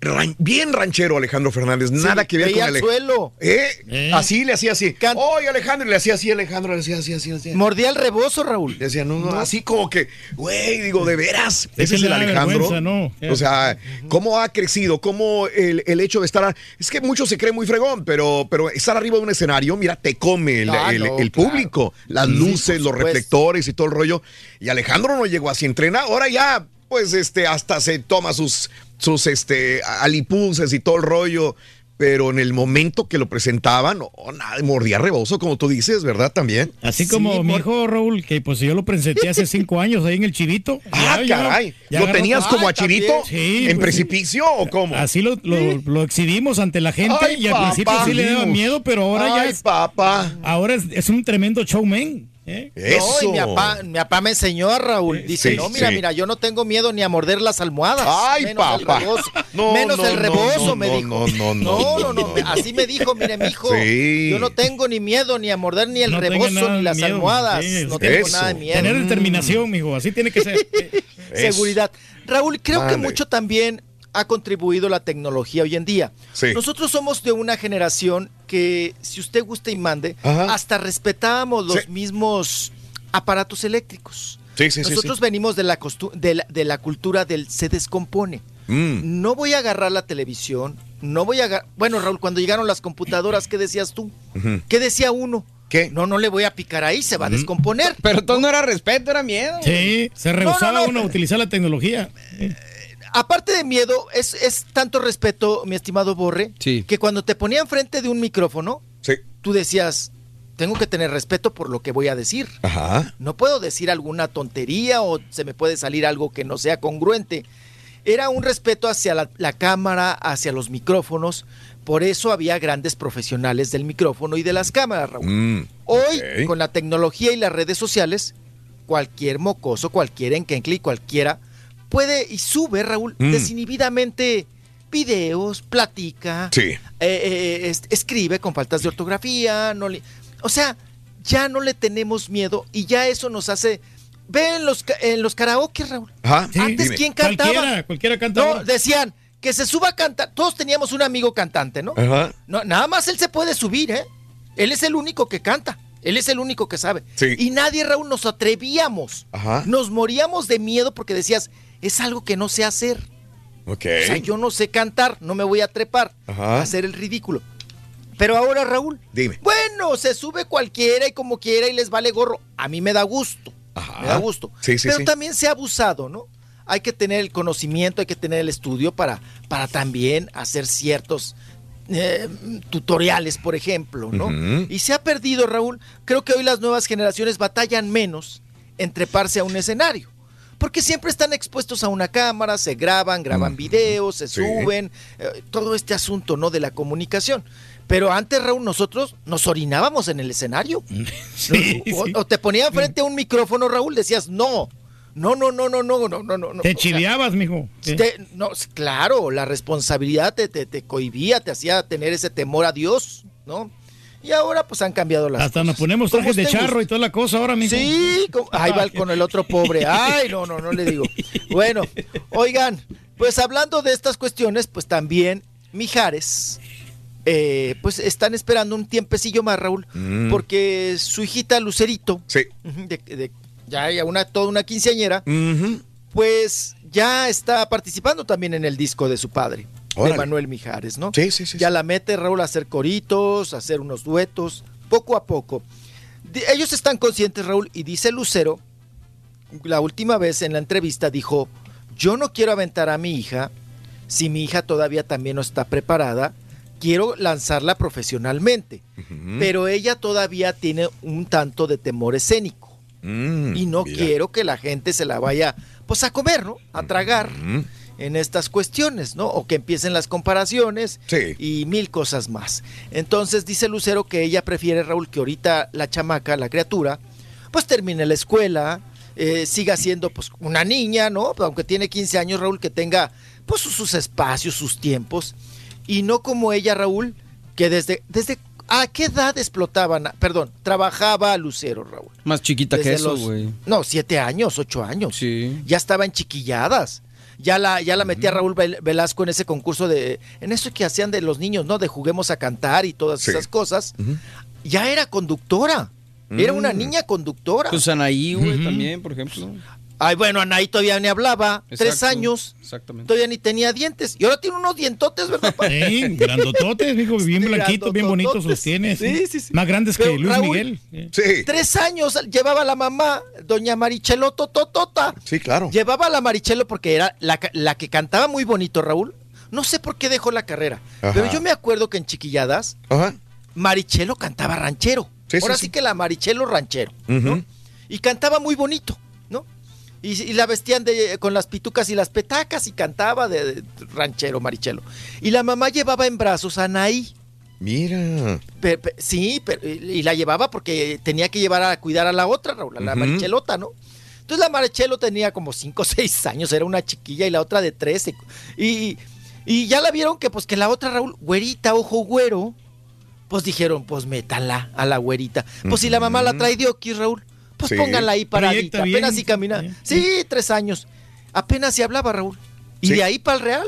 ran- bien ranchero Alejandro Fernández, nada que ver con al el suelo. ¿Eh? Así le hacía así. Oye, Alejandro, le hacía así, Alejandro, le hacía así, así, así. Mordía el rebozo, Raúl. Le decía, no, no, así como que, güey, digo, de veras, Es ese es el Alejandro. ¿no? O sea, cómo ha crecido, cómo el, el hecho de estar, es que muchos se creen muy fregón, pero, pero estar arriba de un escenario, mira, te come el, Ah, el- no, el claro. público, las luces, los reflectores y todo el rollo. Y Alejandro no llegó así a entrenar, ahora ya, pues, este, hasta se toma sus, sus, este, alipuses y todo el rollo. Pero en el momento que lo presentaban, no, nada, mordía rebozo, como tú dices, ¿verdad? También. Así como mi hijo Raúl, que pues yo lo presenté hace cinco años ahí en el Chivito. Ah, Ya, caray. ya ¿Lo agarró- tenías como a Ay, Chivito? Sí, ¿En pues, sí. precipicio o cómo? Así lo, lo- lo exhibimos ante la gente Ay, y al principio sí le daba miedo, pero ahora ya Ay, es, papá. ahora es, es un tremendo showman. ¿Eh? No, y mi papá, mi papá me enseñó a Raúl. Dice, Sí, no, mira, sí. mira, yo no tengo miedo ni a morder las almohadas. Ay, menos papá. El rebozo, No, menos no, el rebozo, no, me no, dijo. no, no, no, no, no, no, Así me dijo, mire, mi hijo. Sí. Yo no tengo ni miedo ni a morder ni el rebozo ni las miedo. almohadas. Sí, no tengo eso. nada de miedo. Tener determinación, mijo, así tiene que ser. Seguridad. Raúl, creo que mucho también ha contribuido la tecnología hoy en día. Sí. Nosotros somos de una generación que, si usted gusta y mande, Ajá. hasta respetábamos los Sí. mismos aparatos eléctricos. Sí, sí, sí, Nosotros sí. venimos de la, costu- de, la, de la cultura del se descompone. Mm. No voy a agarrar la televisión, no voy a agarrar... Bueno, Raúl, cuando llegaron las computadoras, ¿qué decías tú? ¿Qué decía uno? ¿Qué? No, no le voy a picar ahí, se va a descomponer. Pero todo no era respeto, era miedo. Sí, se rehusaba No, no, no, uno a utilizar la tecnología. Aparte de miedo, es, es tanto respeto, mi estimado Borre, Sí. que cuando te ponía enfrente de un micrófono, Sí. tú decías, tengo que tener respeto por lo que voy a decir. Ajá. No puedo decir alguna tontería o se me puede salir algo que no sea congruente. Era un respeto hacia la, la cámara, hacia los micrófonos. Por eso había grandes profesionales del micrófono y de las cámaras, Raúl. Mm. Hoy, con la tecnología y las redes sociales, cualquier mocoso, cualquier enquencle y cualquiera puede y sube, Raúl, Mm. desinhibidamente videos, platica, Sí. eh, eh, es- escribe con faltas de ortografía, no le- o sea, ya no le tenemos miedo y ya eso nos hace... Ve en los, en los karaoke, Raúl. Ajá. Antes, Dime. ¿quién cantaba? Cualquiera, cualquiera cantaba. No, decían que se suba a cantar. Todos teníamos un amigo cantante, ¿no? Ajá. No, nada más él se puede subir, ¿eh? Él es el único que canta. Él es el único que sabe. Sí. Y nadie, Raúl, nos atrevíamos. Ajá. Nos moríamos de miedo porque decías, es algo que no sé hacer. Ok. O sea, yo no sé cantar, no me voy a trepar, Ajá. a hacer el ridículo. Pero ahora, Raúl, Dime. bueno, se sube cualquiera y como quiera y les vale gorro. A mí me da gusto. Ajá. Me da gusto. Sí, sí, Pero sí. también se ha abusado, ¿no? Hay que tener el conocimiento, hay que tener el estudio para, para también hacer ciertos eh, tutoriales, por ejemplo, ¿no? Y se ha perdido, Raúl. Creo que hoy las nuevas generaciones batallan menos en treparse a un escenario porque siempre están expuestos a una cámara, se graban, graban videos, se suben, eh, todo este asunto, ¿no? De la comunicación. Pero antes, Raúl, nosotros nos orinábamos en el escenario. O, te ponían frente a un micrófono, Raúl, decías, no. No, no, no, no, no, no, no, no. Te chiviabas, mijo. Te, no, claro, la responsabilidad te, te, te cohibía, te hacía tener ese temor a Dios, ¿no? Y ahora pues han cambiado las Hasta cosas. nos ponemos trajes de charro y toda la cosa ahora, mijo. Sí, ahí va con el otro pobre. Ay, no, no, no le digo. Bueno, oigan, pues hablando de estas cuestiones, pues también Mijares, eh, pues están esperando un tiempecillo más, Raúl, Mm. porque su hijita Lucerito, Sí. de- de- ya ya una, toda una quinceañera, pues ya está participando también en el disco de su padre, de. Manuel Mijares, ¿no? Sí, sí, sí. Ya la mete Raúl a hacer coritos, a hacer unos duetos, poco a poco. Di- Ellos están conscientes, Raúl, y dice Lucero, la última vez en la entrevista dijo, yo no quiero aventar a mi hija si mi hija todavía también no está preparada, quiero lanzarla profesionalmente, pero ella todavía tiene un tanto de temor escénico Mm, y no mira. quiero que la gente se la vaya pues a comer, ¿no? A tragar. En estas cuestiones, ¿no? O que empiecen las comparaciones Sí. y mil cosas más. Entonces dice Lucero que ella prefiere, Raúl, que ahorita la chamaca, la criatura, pues termine la escuela, eh, siga siendo pues una niña, ¿no? Aunque tiene 15 años, Raúl, que tenga pues sus- espacios, sus tiempos, y no como ella, Raúl, que desde, desde ¿a qué edad explotaban? Perdón, trabajaba Lucero, Raúl. Más chiquita que eso, güey. No, siete años, ocho años. Sí. Ya estaba en chiquilladas. Ya la, ya la metía Raúl Vel- Velasco en ese concurso de, en eso que hacían de los niños, ¿no? De juguemos a cantar y todas Sí. esas cosas. Ya era conductora. Era una Mm. niña conductora. Pues Anaí, güey, también, por ejemplo. Ay, bueno, Anaí todavía ni hablaba. Tres años. Exactamente. Todavía ni tenía dientes. Y ahora tiene unos dientotes, ¿verdad? Sí, grandototes, mijo, bien Sí, blanquitos, bien bonitos los tienes. Sí, sí, sí. Más grandes que Luis Raúl, Miguel. Tres años llevaba la mamá, doña Marichelo Tototota. Sí, claro. Llevaba a la Marichelo porque era la, la que cantaba muy bonito, Raúl. No sé por qué dejó la carrera. Ajá. Pero yo me acuerdo que en Chiquilladas, Ajá. Marichelo cantaba ranchero. Sí, sí, Ahora sí. sí, que la Marichelo ranchero. Ujú. Y cantaba muy bonito. Y, y la vestían de, con las pitucas y las petacas y cantaba de, de ranchero Marichelo. Y la mamá llevaba en brazos a Anaí. Mira. Pe- pe- sí, pero- y la llevaba porque tenía que llevar a cuidar a la otra, Raúl, a la. Marichelota, ¿no? Entonces la Marichelo tenía como 5 o 6 años, era una chiquilla y la otra de 13. Y, y ya la vieron que pues que la otra, Raúl, güerita, ojo güero, pues dijeron, pues métanla a la güerita. Pues si la mamá la trae de Oquis, Raúl, pues Sí. pónganla ahí paradita, bien. apenas si camina. Sí, tres años. Apenas si hablaba, Raúl. Y Sí. de ahí para el Real.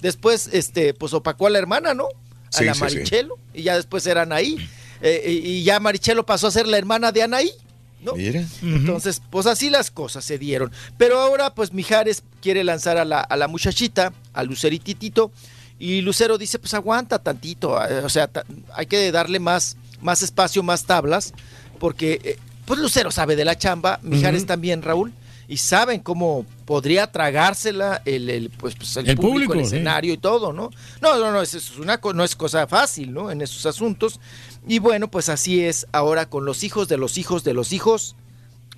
Después, este, pues opacó a la hermana, ¿no? A Sí, la. Marichelo. Y ya después era Anaí. Eh, y, ya Marichelo pasó a ser la hermana de Anaí. ¿no? Mira. Entonces, pues así las cosas se dieron. Pero ahora, pues Mijares quiere lanzar a la, a la muchachita, a Lucerititito, y Lucero dice, pues aguanta tantito, eh, o sea, hay que darle más, más espacio, más tablas, porque eh, pues Lucero sabe de la chamba, Mijares también, Raúl, y saben cómo podría tragársela el, el, pues, pues, el El público, público, el escenario y todo, ¿no? No, no, no, es, es una, no es cosa fácil, ¿no? En esos asuntos. Y bueno, pues así es ahora con los hijos de los hijos de los hijos.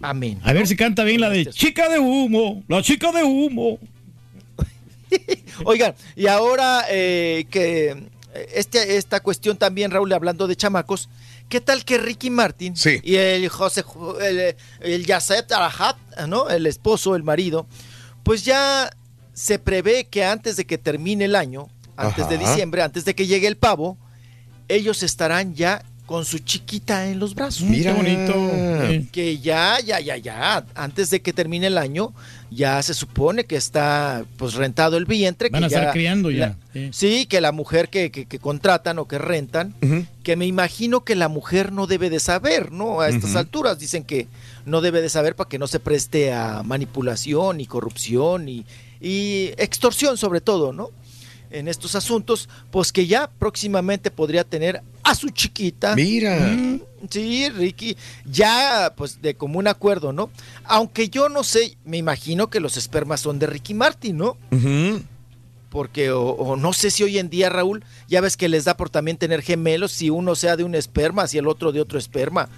Amén. A ver si canta bien la de chica de humo, la chica de humo. Oigan, y ahora eh, que eh, este, esta cuestión también, Raúl, hablando de chamacos, ¿qué tal que Ricky Martin Sí. y el José, el, el Yasset Arahat, ¿no? El esposo, el marido, pues ya se prevé que antes de que termine el año, antes de diciembre, antes de que llegue el pavo, ellos estarán ya con su chiquita en los brazos. Mira. Qué bonito. Que ya, ya, ya, ya, antes de que termine el año, ya se supone que está pues rentado el vientre. Van que a estar criando ya. la- sí. sí, que la mujer que, que- que contratan o que rentan, que me imagino que la mujer no debe de saber, ¿no? A estas alturas dicen que no debe de saber para que no se preste a manipulación y corrupción y, y extorsión sobre todo, ¿no? En estos asuntos, pues que ya próximamente podría tener a su chiquita. Mira. Mm, Sí, Ricky, ya pues de común acuerdo, ¿no? Aunque yo no sé, me imagino que los espermas son de Ricky Martin, ¿no? Porque, o, o no sé si hoy en día, Raúl, ya ves que les da por también tener gemelos, si uno sea de un esperma, si el otro de otro esperma.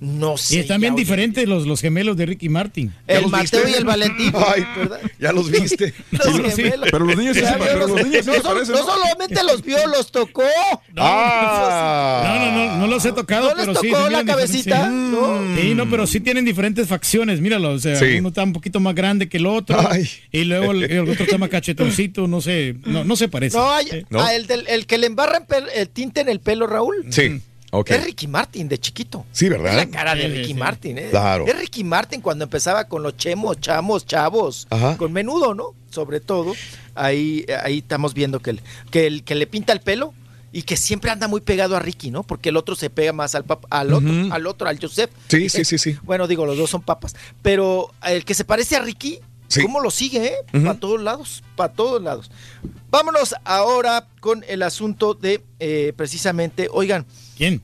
No sé. Y están bien diferentes los, los gemelos de Ricky Martin. El Mateo viste? y el Valentín, Ay, ¿verdad? ya los viste. Los Sí, sí, gemelos. Pero los niños sí Ya se- pero los- los niños no, se parecen, no ¿no? solamente los vio, los tocó. Ah. No, no, no, no los he tocado, ¿No les pero sí. tocó sí la cabecita? ¿No? Sí, no, pero sí tienen diferentes facciones, míralo, o sea, Sí. uno está un poquito más grande que el otro Ay. y luego el, el otro está más cachetoncito, no sé, no, no se parece. No, hay. ¿No? ah, el, del- el que le embarra en pel- el tinte en el pelo, Raúl. Sí. Ok. Es Ricky Martin de chiquito. Sí, Es ¿verdad? la cara de Sí, Ricky sí. Martin, ¿eh? Claro. Es Ricky Martin cuando empezaba con los chemos, chamos, chavos, Ajá. con menudo, ¿no? Sobre todo, ahí, ahí estamos viendo que el, que el que le pinta el pelo y que siempre anda muy pegado a Ricky, ¿no? Porque el otro se pega más al pap- al otro, al otro, al Joseph. Sí, sí, sí, sí. Bueno, digo, los dos son papas. Pero el que se parece a Ricky, Sí. ¿cómo lo sigue, eh? Para todos lados, para todos lados. Vámonos ahora con el asunto de, eh, precisamente, oigan, ¿Quién?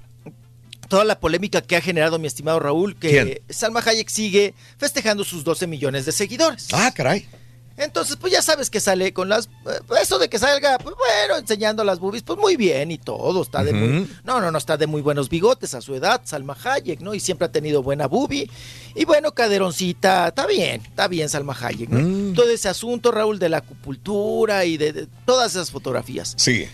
toda la polémica que ha generado mi estimado Raúl, que ¿Quién? Salma Hayek sigue festejando sus 12 millones de seguidores. Ah, caray. Entonces, pues ya sabes que sale con las... eh, Eso de que salga, pues bueno, enseñando las boobies, pues muy bien y todo, está de muy... No, no, no, está de muy buenos bigotes a su edad, Salma Hayek, ¿no? Y siempre ha tenido buena boobie. Y bueno, caderoncita, está bien, está bien Salma Hayek, ¿no? Mm. Todo ese asunto, Raúl, de la acupuntura y de, de todas esas fotografías. Sí.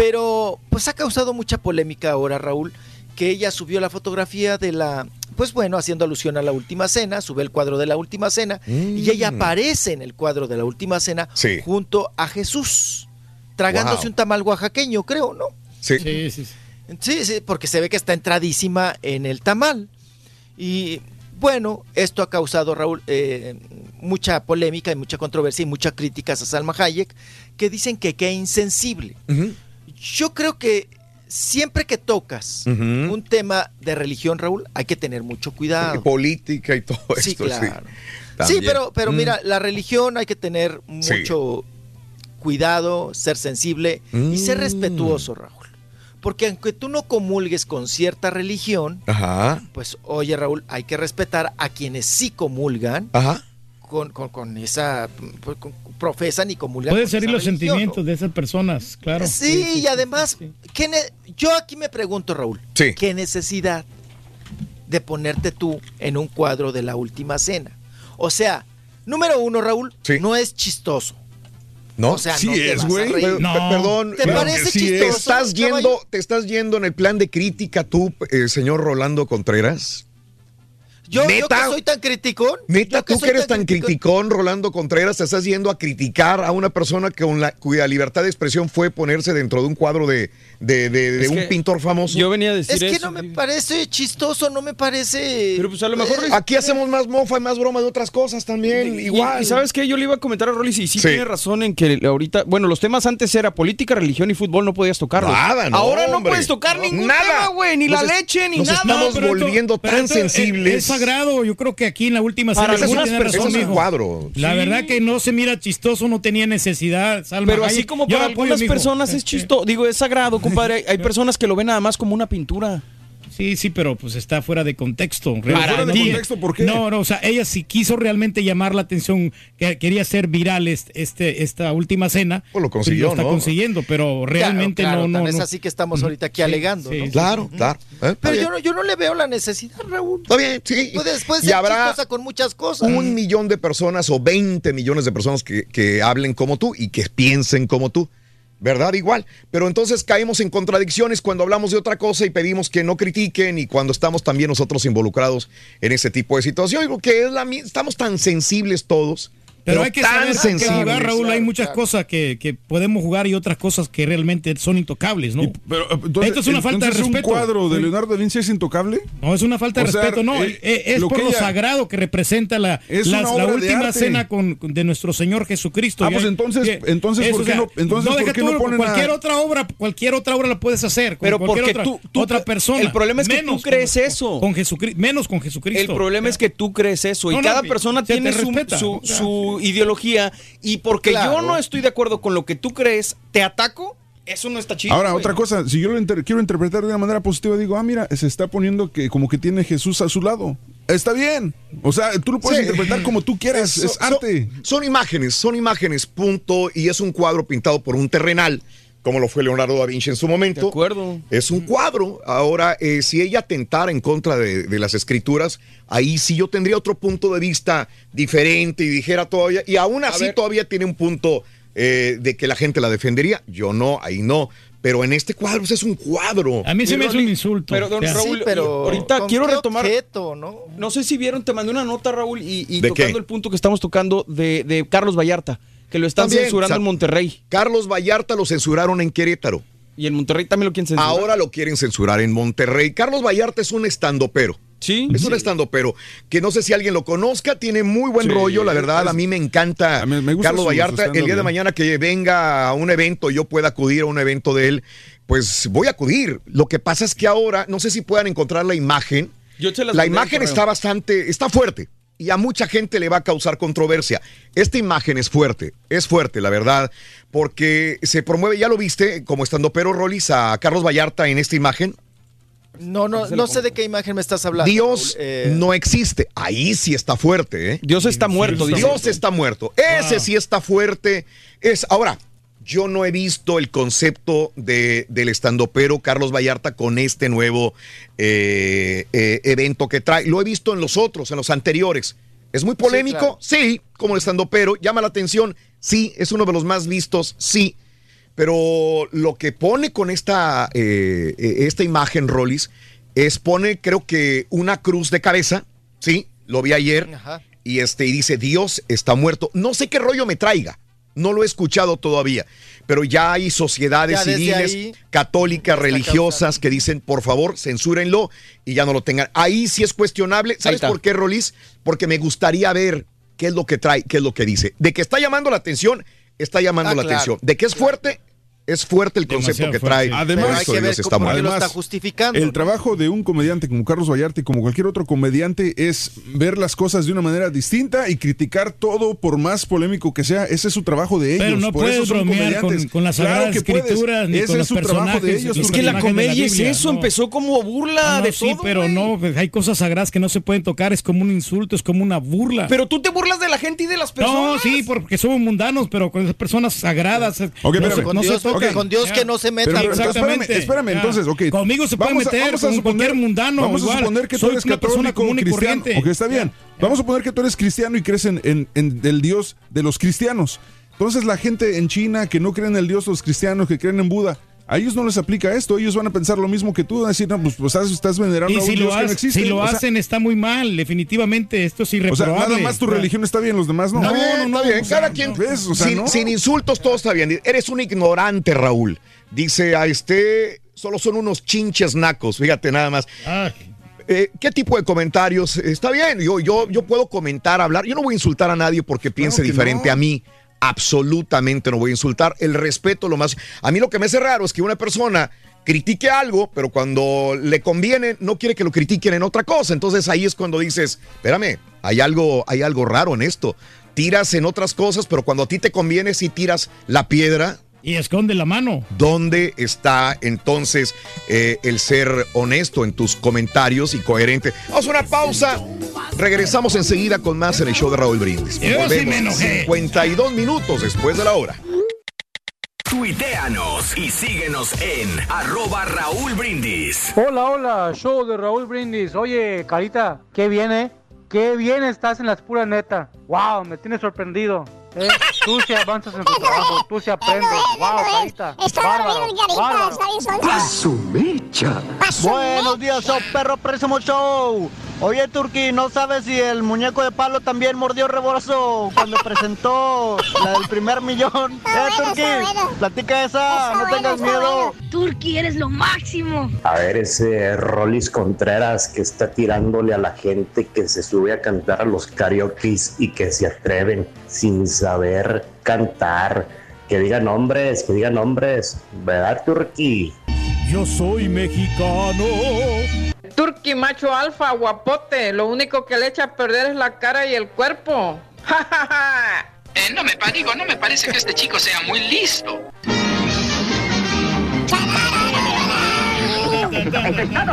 Pero pues ha causado mucha polémica ahora, Raúl, que ella subió la fotografía de la, pues bueno, haciendo alusión a la última cena, sube el cuadro de la última cena, y ella Mm. aparece en el cuadro de la última cena Sí. junto a Jesús, tragándose Wow. un tamal oaxaqueño, creo, ¿no? Sí. Sí, sí, sí. Sí, sí, porque se ve que está entradísima en el tamal. Y bueno, esto ha causado, Raúl, eh, mucha polémica y mucha controversia y mucha críticas a Salma Hayek, que dicen que qué insensible. Yo creo que siempre que tocas un tema de religión, Raúl, hay que tener mucho cuidado. Política y todo Sí, esto. claro. Sí, También. pero, pero Mm. mira, la religión hay que tener Sí. mucho cuidado, ser sensible y ser Mm. respetuoso, Raúl. Porque aunque tú no comulgues con cierta religión, Ajá. pues oye Raúl, hay que respetar a quienes sí comulgan Ajá. Con, con, con esa, pues, con- profesan y comulgan. Pueden esa los religión, sentimientos de esas personas, claro. Sí, y además, ¿qué yo aquí me pregunto, Raúl, Sí. ¿qué necesidad de ponerte tú en un cuadro de la última cena? O sea, número uno, Raúl, no es chistoso. ¿No? O sea, sí no es, güey. No. Perdón. ¿Te parece sí chistoso, ¿Te estás yendo? ¿Te estás yendo en el plan de crítica tú, eh, señor Rolando Contreras? Yo, yo que ¿Neta? soy tan criticón. Neta, que tú que eres tan criticón, Rolando Contreras, te estás yendo a criticar a una persona que con la, cuya libertad de expresión fue ponerse dentro de un cuadro de, de, de- de un pintor famoso. yo venía a decir Es que eso. no me parece chistoso, no me parece. Pero pues a lo mejor Eh, Aquí hacemos más mofa y más broma de otras cosas también, Y- igual. Y, sabes qué, yo le iba a comentar a Rollis y sí, Sí. tiene razón en que ahorita, bueno, los temas antes era política, religión y fútbol, no podías tocarlos. Nada, no, Ahora no hombre. puedes tocar No, ningún nada. tema, güey, ni la Nos leche, ni nos nada. estamos pero volviendo pero tan sensibles. Es, sagrado, yo creo que aquí en la última Para algunas personas es un cuadro. La Sí. verdad que no se mira chistoso, no tenía necesidad. Salma Pero así como para algunas personas es chistoso, digo, es sagrado, compadre. Hay, hay personas que lo ven nada más como una pintura. Sí, sí, pero pues está fuera de contexto. Fuera de contexto, ¿por qué? No, no, o sea, ella sí quiso realmente llamar la atención, que quería ser viral este, este- esta última cena. Pues lo consiguió, Lo está ¿no? consiguiendo, pero realmente Claro, no, no, tan es no. así que estamos ahorita aquí alegando. sí, ¿no? sí. Claro, claro. ¿eh? Pero yo no, yo no le veo la necesidad, Raúl. Está bien, sí. Puede, después Y ser habrá con muchas cosas. un millón de personas o 20 millones de personas que, que hablen como tú y que piensen como tú. ¿Verdad? Igual. Pero entonces caemos en contradicciones cuando hablamos de otra cosa y pedimos que no critiquen y cuando estamos también nosotros involucrados en ese tipo de situación. Digo que es la, estamos tan sensibles todos. Pero hay que tan saber que jugar, Raúl. hay muchas cosas que, que podemos jugar y otras cosas que realmente son intocables, ¿no? Pero, eh, entonces, Esto es una falta de respeto. ¿Un cuadro de. Leonardo da Vinci es intocable? No, es una falta de O sea, respeto, no. eh, eh, es lo por que lo sagrado que representa la, Es las- una la última cena con, de nuestro Señor Jesucristo. Ah, pues entonces- que- entonces, ¿por qué no- entonces, ¿por deja qué tú, no ponen cualquier a- otra obra, cualquier otra obra la puedes hacer. Con Pero cualquier porque otra, tú- tú- otra persona. el problema es que tú Menos crees con- eso. Con Jesucristo, menos con Jesucristo. El problema es que tú crees eso y No, no, cada persona tiene su, ideología y porque Claro. yo no estoy de acuerdo con lo que tú crees, te ataco, eso no está chido. Ahora, güey. otra cosa, si yo lo inter- quiero interpretar de una manera positiva, digo, ah, mira, se está poniendo que como que tiene Jesús a su lado. Está bien. O sea, tú lo puedes Sí. interpretar como tú quieras, es arte. son imágenes, son imágenes, punto. Y es un cuadro pintado por un terrenal, como lo fue Leonardo da Vinci en su momento. De acuerdo. Es un cuadro. Ahora, eh, si ella tentara en contra de, de las escrituras, ahí sí yo tendría otro punto de vista diferente y dijera todavía, y aún así ver. todavía tiene un punto eh, de que la gente la defendería. Yo no, ahí no. Pero en este cuadro, pues, es un cuadro. A mí se me hace un insulto. Pero, don Raúl, Sí, pero ahorita ¿con quiero retomar. objeto, ¿no? No sé si vieron, te mandé una nota, Raúl, y, y ¿De tocando qué? el punto que estamos tocando de, de Carlos Vallarta, que lo están También, censurando o sea, en Monterrey. Carlos Vallarta lo censuraron en Querétaro. Y en Monterrey también lo quieren censurar. Ahora lo quieren censurar en Monterrey. Carlos Vallarta es un estandopero. Sí. Es un estandopero que no sé si alguien lo conozca, tiene muy buen Sí, rollo, la verdad, a mí me encanta a mí me gusta Carlos su- Vallarta. su El día de mañana que venga a un evento, yo pueda acudir a un evento de él, pues voy a acudir. Lo que pasa es que ahora, no sé si puedan encontrar la imagen. Yo te las La imagen está bastante, está fuerte y a mucha gente le va a causar controversia. Esta imagen es fuerte, es fuerte, la verdad, porque se promueve, ya lo viste, como estando pero Rolis a Carlos Vallarta en esta imagen. No, no, no sé de qué imagen me estás hablando. Dios. Eh, no existe. Ahí sí está fuerte, ¿eh? Dios está muerto. Dios está muerto. Ese Ah. sí está fuerte. Es ahora. Yo no he visto el concepto de, del estandopero Carlos Vallarta con este nuevo eh, eh, evento que trae. Lo he visto en los otros, en los anteriores. ¿Es muy polémico? Sí, como el estandopero. ¿Llama la atención? Sí, es uno de los más vistos. Sí. Pero lo que pone con esta, eh, eh, esta imagen, Rollis, es pone, creo que, una cruz de cabeza. Sí, lo vi ayer. Ajá. Y este, y dice, Dios está muerto. No sé qué rollo me traiga. No lo he escuchado todavía. Pero ya hay sociedades Ya civiles, ahí católicas, religiosas, que dicen, por favor, censúrenlo y ya no lo tengan. Ahí sí es cuestionable. ¿Sabes por qué, Rolis? Porque me gustaría ver qué es lo que trae, qué es lo que dice. De que está llamando la atención, está llamando Ah, la claro. atención. De que es fuerte, es fuerte el concepto Demasiado que fuerte. trae. Además, Pero esto de Dios está lo justificando. El ¿no? trabajo de un comediante como Carlos Vallarta y como cualquier otro comediante es ver las cosas de una manera distinta y criticar todo por más polémico que sea. Ese es su trabajo de ellos. Pero no por puedes eso son bromear comediantes. con- con las Claro Sagradas que puedes. Escrituras, ni Ese con es los su trabajo de ellos. los Es que la comedia es eso, no. empezó como burla No, no, de sí, todo. pero no, pues, hay cosas sagradas que no se pueden tocar, es como un insulto, es como una burla. Pero tú te burlas de la gente y de las personas. no, sí, porque somos mundanos, pero con esas personas sagradas Ok, con no se tocan. con Dios que no se meta. Pero, espérame, Exactamente. espérame, Ya. entonces, ok. Conmigo se puede meter, vamos a suponer- cualquier mundano, Vamos igual. a suponer que tú Soy eres una persona católico y cristiano. Ok, está bien. Vamos a suponer que tú eres cristiano y crees en, en- en el Dios de los cristianos. Entonces la gente en China que no creen en el Dios de los cristianos, que creen en Buda, a ellos no les aplica esto. Ellos van a pensar lo mismo que tú. Van a decir, no, pues, pues, estás, venerando Y a un si Dios lo, que no existe. si lo O sea, hacen está muy mal, definitivamente esto es O sea, irreprobable. nada más tu religión está bien, los demás no. No, está no, bien. sea, Cada quien. no. ¿Ves? O sea, sin, no. sin insultos, todo está bien. Eres un ignorante, Raúl. Dice a este. Solo son unos chinches nacos. Fíjate nada más. Ay, Eh, ¿Qué tipo de comentarios? Está bien, yo, yo, yo puedo comentar, hablar. Yo no voy a insultar a nadie porque piense diferente no. a mí. Absolutamente no voy a insultar. El respeto, lo más. A mí lo que me hace raro es que una persona critique algo, pero cuando le conviene, no quiere que lo critiquen en otra cosa. Entonces ahí es cuando dices, espérame, hay algo, hay algo raro en esto. Tiras en otras cosas, pero cuando a ti te conviene, si tiras la piedra, y esconde la mano. ¿Dónde está entonces eh, el ser honesto en tus comentarios y coherente? Vamos a una pausa. Regresamos enseguida con más en el show de Raúl Brindis. Yo sí me enojé. 52 minutos después de la hora. Tuiteanos y síguenos en arroba Raúl Brindis. Hola, hola, show de Raúl Brindis. Oye, Carita, qué bien, ¿eh? Qué bien estás en las puras neta. Wow, me tienes sorprendido. ¿Eh? Tú sí avanzas en tu trabajo, tú sí aprendes. Wow, Carita. Está bárbaro, dormido el carita, bárbaro. está bien sonso. mecha! Buenos días, show perro Présimo Show. Oye, Turki, ¿no sabes si el muñeco de Pablo también mordió rebozo cuando presentó la del primer millón? eh, Turki, platica esa, no tengas miedo. Turki, eres lo máximo. A ver, ese Rolis Contreras que está tirándole a la gente que se sube a cantar a los karaokes y que se atreven sin saber cantar. Que digan nombres, que digan nombres. ¿Verdad, Turki? Yo soy mexicano. Turqui macho alfa, guapote. Lo único que le echa a perder es la cara y el cuerpo. ¡Ja, ja, ja! Eh, no me digo, no me parece que este chico sea muy listo.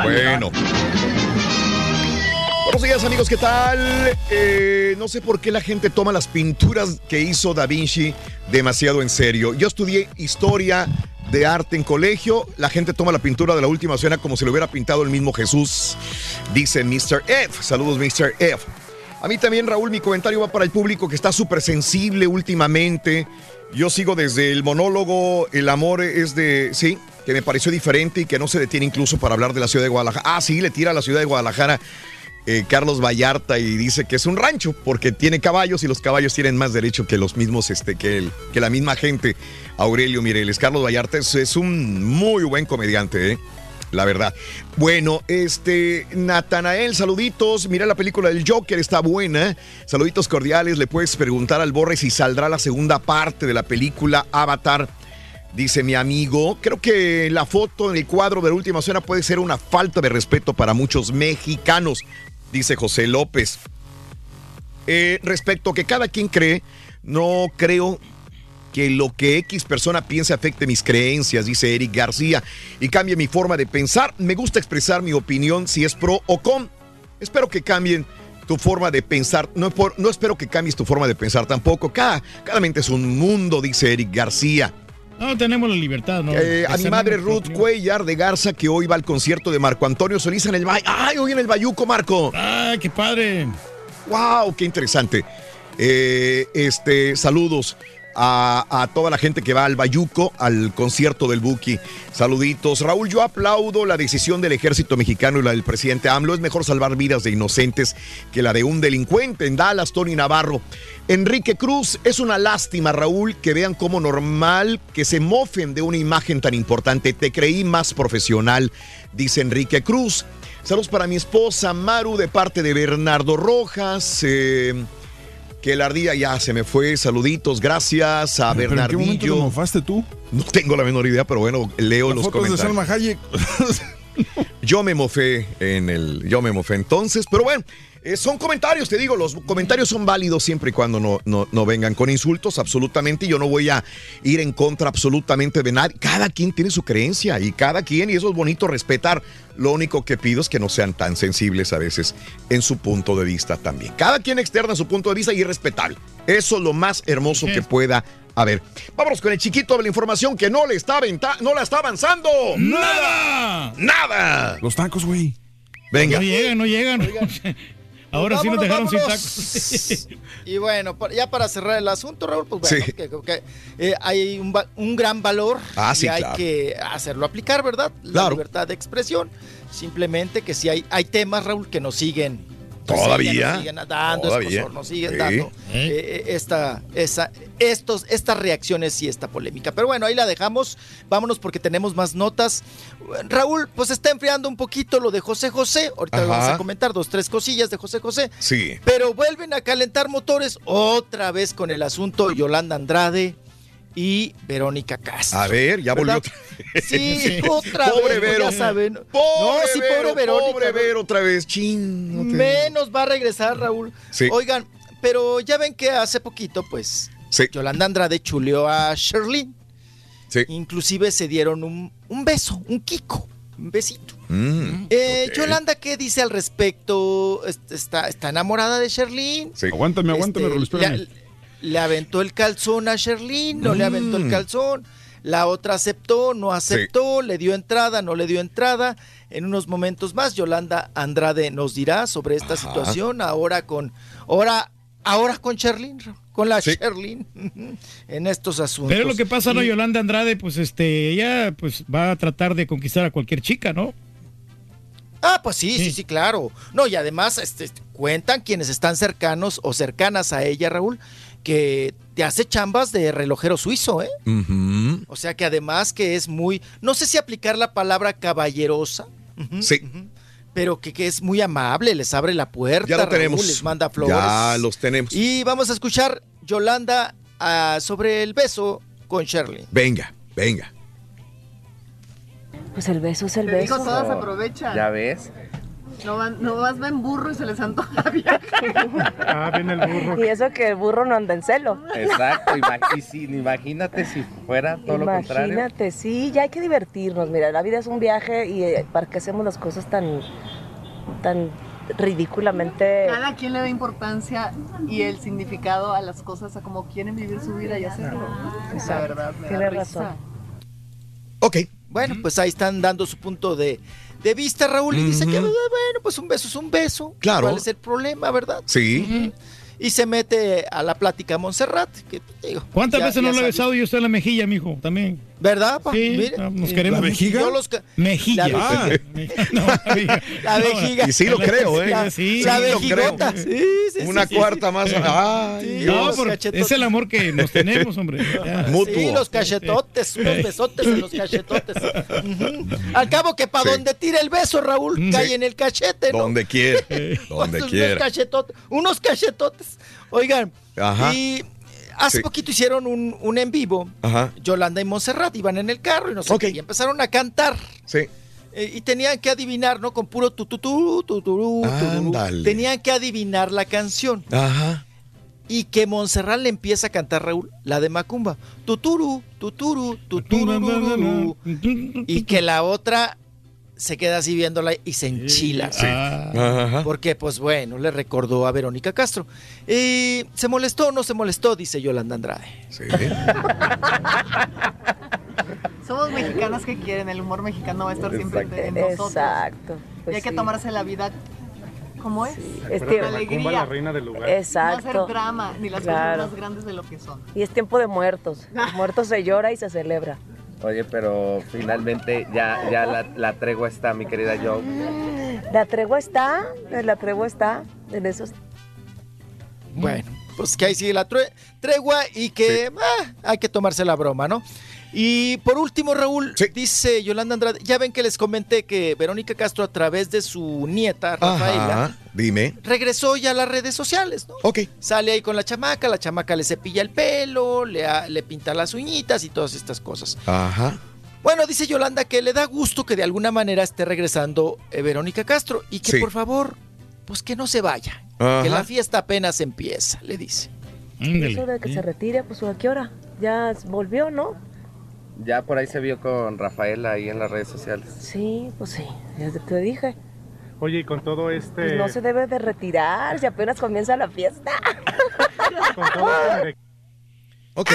Bueno. Buenos días amigos, ¿qué tal? Eh, no sé por qué la gente toma las pinturas que hizo Da Vinci demasiado en serio. Yo estudié historia de arte en colegio. La gente toma la pintura de la última cena como si lo hubiera pintado el mismo Jesús, dice Mr. F. Saludos, Mr. F. A mí también, Raúl, mi comentario va para el público que está súper sensible últimamente. Yo sigo desde el monólogo El amor es de... Sí, que me pareció diferente y que no se detiene incluso para hablar de la ciudad de Guadalajara. Ah, sí, le tira a la ciudad de Guadalajara eh, Carlos Vallarta y dice que es un rancho porque tiene caballos y los caballos tienen más derecho que los mismos, este, que, el, que la misma gente. Aurelio Mireles. Carlos Vallarta es, un muy buen comediante, ¿eh? La verdad. Bueno, este, Natanael, saluditos. Mira la película del Joker, está buena. Saluditos cordiales. Le puedes preguntar al Borre si saldrá la segunda parte de la película Avatar. Dice mi amigo, creo que la foto en el cuadro de la última cena puede ser una falta de respeto para muchos mexicanos, dice José López. Eh, respecto a que cada quien cree, no creo que lo que X persona piense afecte mis creencias, dice Eric García, y cambie mi forma de pensar. Me gusta expresar mi opinión si es pro o con. Espero que cambien tu forma de pensar. No, por- no espero que cambies tu forma de pensar tampoco. Cada, cada mente es un mundo, dice Eric García. No, tenemos la libertad, ¿no? Eh, a mi madre Ruth opinión. Cuellar de Garza, que hoy va al concierto de Marco Antonio Solís en el Bay. ¡Ay, hoy en el Bayuco, Marco! ¡Ay, qué padre! ¡Wow! ¡Qué interesante! Eh, este, saludos a, toda la gente que va al Bayuco, al concierto del Buki. Saluditos. Raúl, yo aplaudo la decisión del ejército mexicano y la del presidente AMLO. Es mejor salvar vidas de inocentes que la de un delincuente. En Dallas, Tony Navarro. Enrique Cruz, es una lástima, Raúl, que vean como normal que se mofen de una imagen tan importante. Te creí más profesional, dice Enrique Cruz. Saludos para mi esposa Maru de parte de Bernardo Rojas. Eh, que la ardilla ya se me fue. Saluditos, gracias a ¿Pero ¿En qué momento te Bernardillo. mofaste tú? No tengo la menor idea, pero bueno, leo La los foto es de comentarios. Salma Hayek. Yo me mofé en el. Yo me mofé entonces, pero bueno. Eh, son comentarios, te digo, los comentarios son válidos siempre y cuando no, no, no vengan con insultos, absolutamente. Yo no voy a ir en contra absolutamente de nadie. Cada quien tiene su creencia y cada quien, y eso es bonito respetar. Lo único que pido es que no sean tan sensibles a veces en su punto de vista también. Cada quien externa su punto de vista y es respetable. Eso es lo más hermoso que pueda haber. Vámonos con el chiquito de la información que no le está, aventa- no la está avanzando. ¡Nada! ¡Nada! Los tacos, güey. Venga. No llegan, no llegan. Ahora sí nos dejaron Vámonos, sin tacos. Y bueno, ya para cerrar el asunto, Raúl, pues bueno, Sí. que- que, eh, hay un, un gran valor Ah, sí, y hay claro. que hacerlo aplicar, ¿verdad? La Claro. libertad de expresión. Simplemente que si hay, hay temas, Raúl, que nos siguen. Todavía. siguen, nos siguen dando, Todavía. escosor, nos siguen Sí. dando eh, esta, esa, estos, estas reacciones y esta polémica. Pero bueno, ahí la dejamos. Vámonos porque tenemos más notas. Raúl, pues está enfriando un poquito lo de José José. Ahorita Ajá. vamos a comentar dos, tres cosillas de José José. Sí. Pero vuelven a calentar motores otra vez con el asunto Yolanda Andrade y Verónica Castro. A ver, ya volvió ¿Verdad? otra Sí, otra Pobre vez, Vero. ya saben. Pobre no, sí, Vero, pobre Verónica. pobre Vero otra vez. Chin. no te- Menos va a regresar, Raúl. Sí. Oigan, pero ya ven que hace poquito, pues, Yolanda Andrade chuleó a Sherlyn. Sí. Inclusive se dieron un, un beso, un kiko, un besito. Mm, Eh. Yolanda, ¿qué dice al respecto? Est- ¿Está, está enamorada de Sherlyn? Aguántame, aguántame, Este, Raúl, espérame. Le aventó el calzón a Sherlyn, no le aventó el Mm. calzón. La otra aceptó, no aceptó, le dio entrada, no le dio entrada. En unos momentos más, Yolanda Andrade nos dirá sobre esta Ajá. situación. Ahora con, ahora, ahora con Sherlyn, con la Sherlyn, en estos asuntos. Pero lo que pasa, ¿no? Y- Yolanda Andrade, pues este, ella pues va a tratar de conquistar a cualquier chica, ¿no? Ah, pues sí, sí, sí, claro. No, y además este, cuentan quienes están cercanos o cercanas a ella, Raúl, que te hace chambas de relojero suizo, ¿eh? O sea que además que es muy, no sé si aplicar la palabra caballerosa. Sí. Pero que, que es muy amable, les abre la puerta, Ya lo Raúl, tenemos. les manda flores. Ya los tenemos. Y vamos a escuchar Yolanda ah, sobre el beso con Shirley. Venga, venga. Pues el beso es el Te digo, beso. todas aprovechan. Ya ves. No, van, no vas ven burro y se les antoja viajar. Ah, viene el burro. Y eso que el burro no anda en celo. Exacto. y si- imagínate si fuera todo lo contrario. Imagínate, sí, ya hay que divertirnos. Mira, la vida es un viaje y eh, para qué hacemos las cosas tan, tan ridículamente. Cada quien le da importancia y el significado a las cosas, a cómo quieren vivir su vida y hacerlo. La Exacto, verdad, me da tienes risa. razón. Ok. Bueno, pues ahí están dando su punto de, de vista, Raúl, y dice que, Ujú. bueno, pues un beso es un beso. Claro. ¿Cuál es el problema, verdad? Sí. Y se mete a la plática Montserrat, que digo. ¿Cuántas ya- veces no lo he sabes. besado yo usted en la mejilla, mijo? También. ¿Verdad, pa? Sí, Mire. ah, nos queremos. ¿La vejiga? Yo los Mejilla. La Ah. No, la vejiga. Y sí lo creo, ¿eh? La, Sí, la sí lo vejigota. creo. Sí, sí, Una sí, sí. cuarta más. Ay, Sí, Dios. No, los por- cachetotes. es el amor que nos tenemos, hombre. Ya. Mutuo. Sí, los cachetotes, unos besotes en los cachetotes. Al cabo que para Sí. donde tire el beso, Raúl, cae en el cachete, ¿no? Donde quiera. Donde unos quiera. cachetotes, unos cachetotes. Oigan, Ajá. y hace Sí. poquito hicieron un, un en vivo. Ajá. Yolanda y Montserrat iban en el carro y no sé Ok. qué, y empezaron a cantar. Sí. Eh, y tenían que adivinar, ¿no? Con puro tututú, tuturú, tuturú. Ándale. Tenían que adivinar la canción. Ajá. Y que Montserrat le empieza a cantar, Raúl, la de Macumba. Tuturu, tuturu, tuturu. Y que la otra se queda así viéndola y se enchila. Sí. Ajá. Porque, pues bueno, le recordó a Verónica Castro. Y ¿Se molestó o no se molestó? Dice Yolanda Andrade. Sí. Somos mexicanas que quieren, el humor mexicano va a estar siempre en nosotros. Exacto. y pues hay que sí. tomarse la vida como es. Es con que- alegría. la reina del lugar. No hacer Exacto. drama, ni las Claro. cosas más grandes de lo que son. Y es tiempo de muertos. Muertos se llora y se celebra. Oye, pero finalmente ya, ya la, la tregua está, mi querida Joe. La tregua está, la tregua está en esos. Bueno, pues que ahí sigue la tre- tregua y que ah, hay que tomarse la broma, ¿no? Y por último, Raúl, dice Yolanda Andrade, ya ven que les comenté que Verónica Castro a través de su nieta, Rafaela, Ajá, dime. regresó ya a las redes sociales, ¿no? Ok. Sale ahí con la chamaca, la chamaca le cepilla el pelo, le, le pinta las uñitas y todas estas cosas. Ajá. Bueno, dice Yolanda que le da gusto que de alguna manera esté regresando eh, Verónica Castro y que Sí. por favor, pues que no se vaya, Ajá. que la fiesta apenas empieza, le dice. Eso de que se retire, pues ¿a qué hora? Ya volvió, ¿no? Ya por ahí se vio con Rafaela ahí en las redes sociales. Sí, pues sí, ya te dije. Oye, y con todo este... Pues no se debe de retirar, si apenas comienza la fiesta. Ok.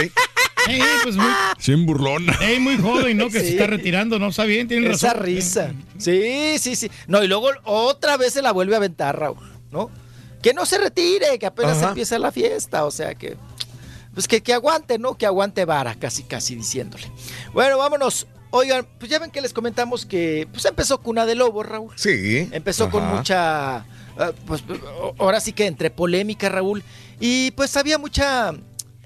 Ey, pues muy, Sin burlona. ey, muy joven, ¿no? Que se está retirando, ¿no? Está bien, tiene Esa razón. risa. Sí, sí, sí. No, y luego otra vez se la vuelve a aventar, Raúl, ¿no? Que no se retire, que apenas Ajá. empieza la fiesta, o sea que... Pues que, que aguante, ¿no? Que aguante vara, casi, casi diciéndole. Bueno, vámonos. Oigan, pues ya ven que les comentamos que pues empezó Cuna de Lobos, Raúl. Sí. Empezó con mucha, ah, pues ahora sí que entre polémica, Raúl, y pues había mucha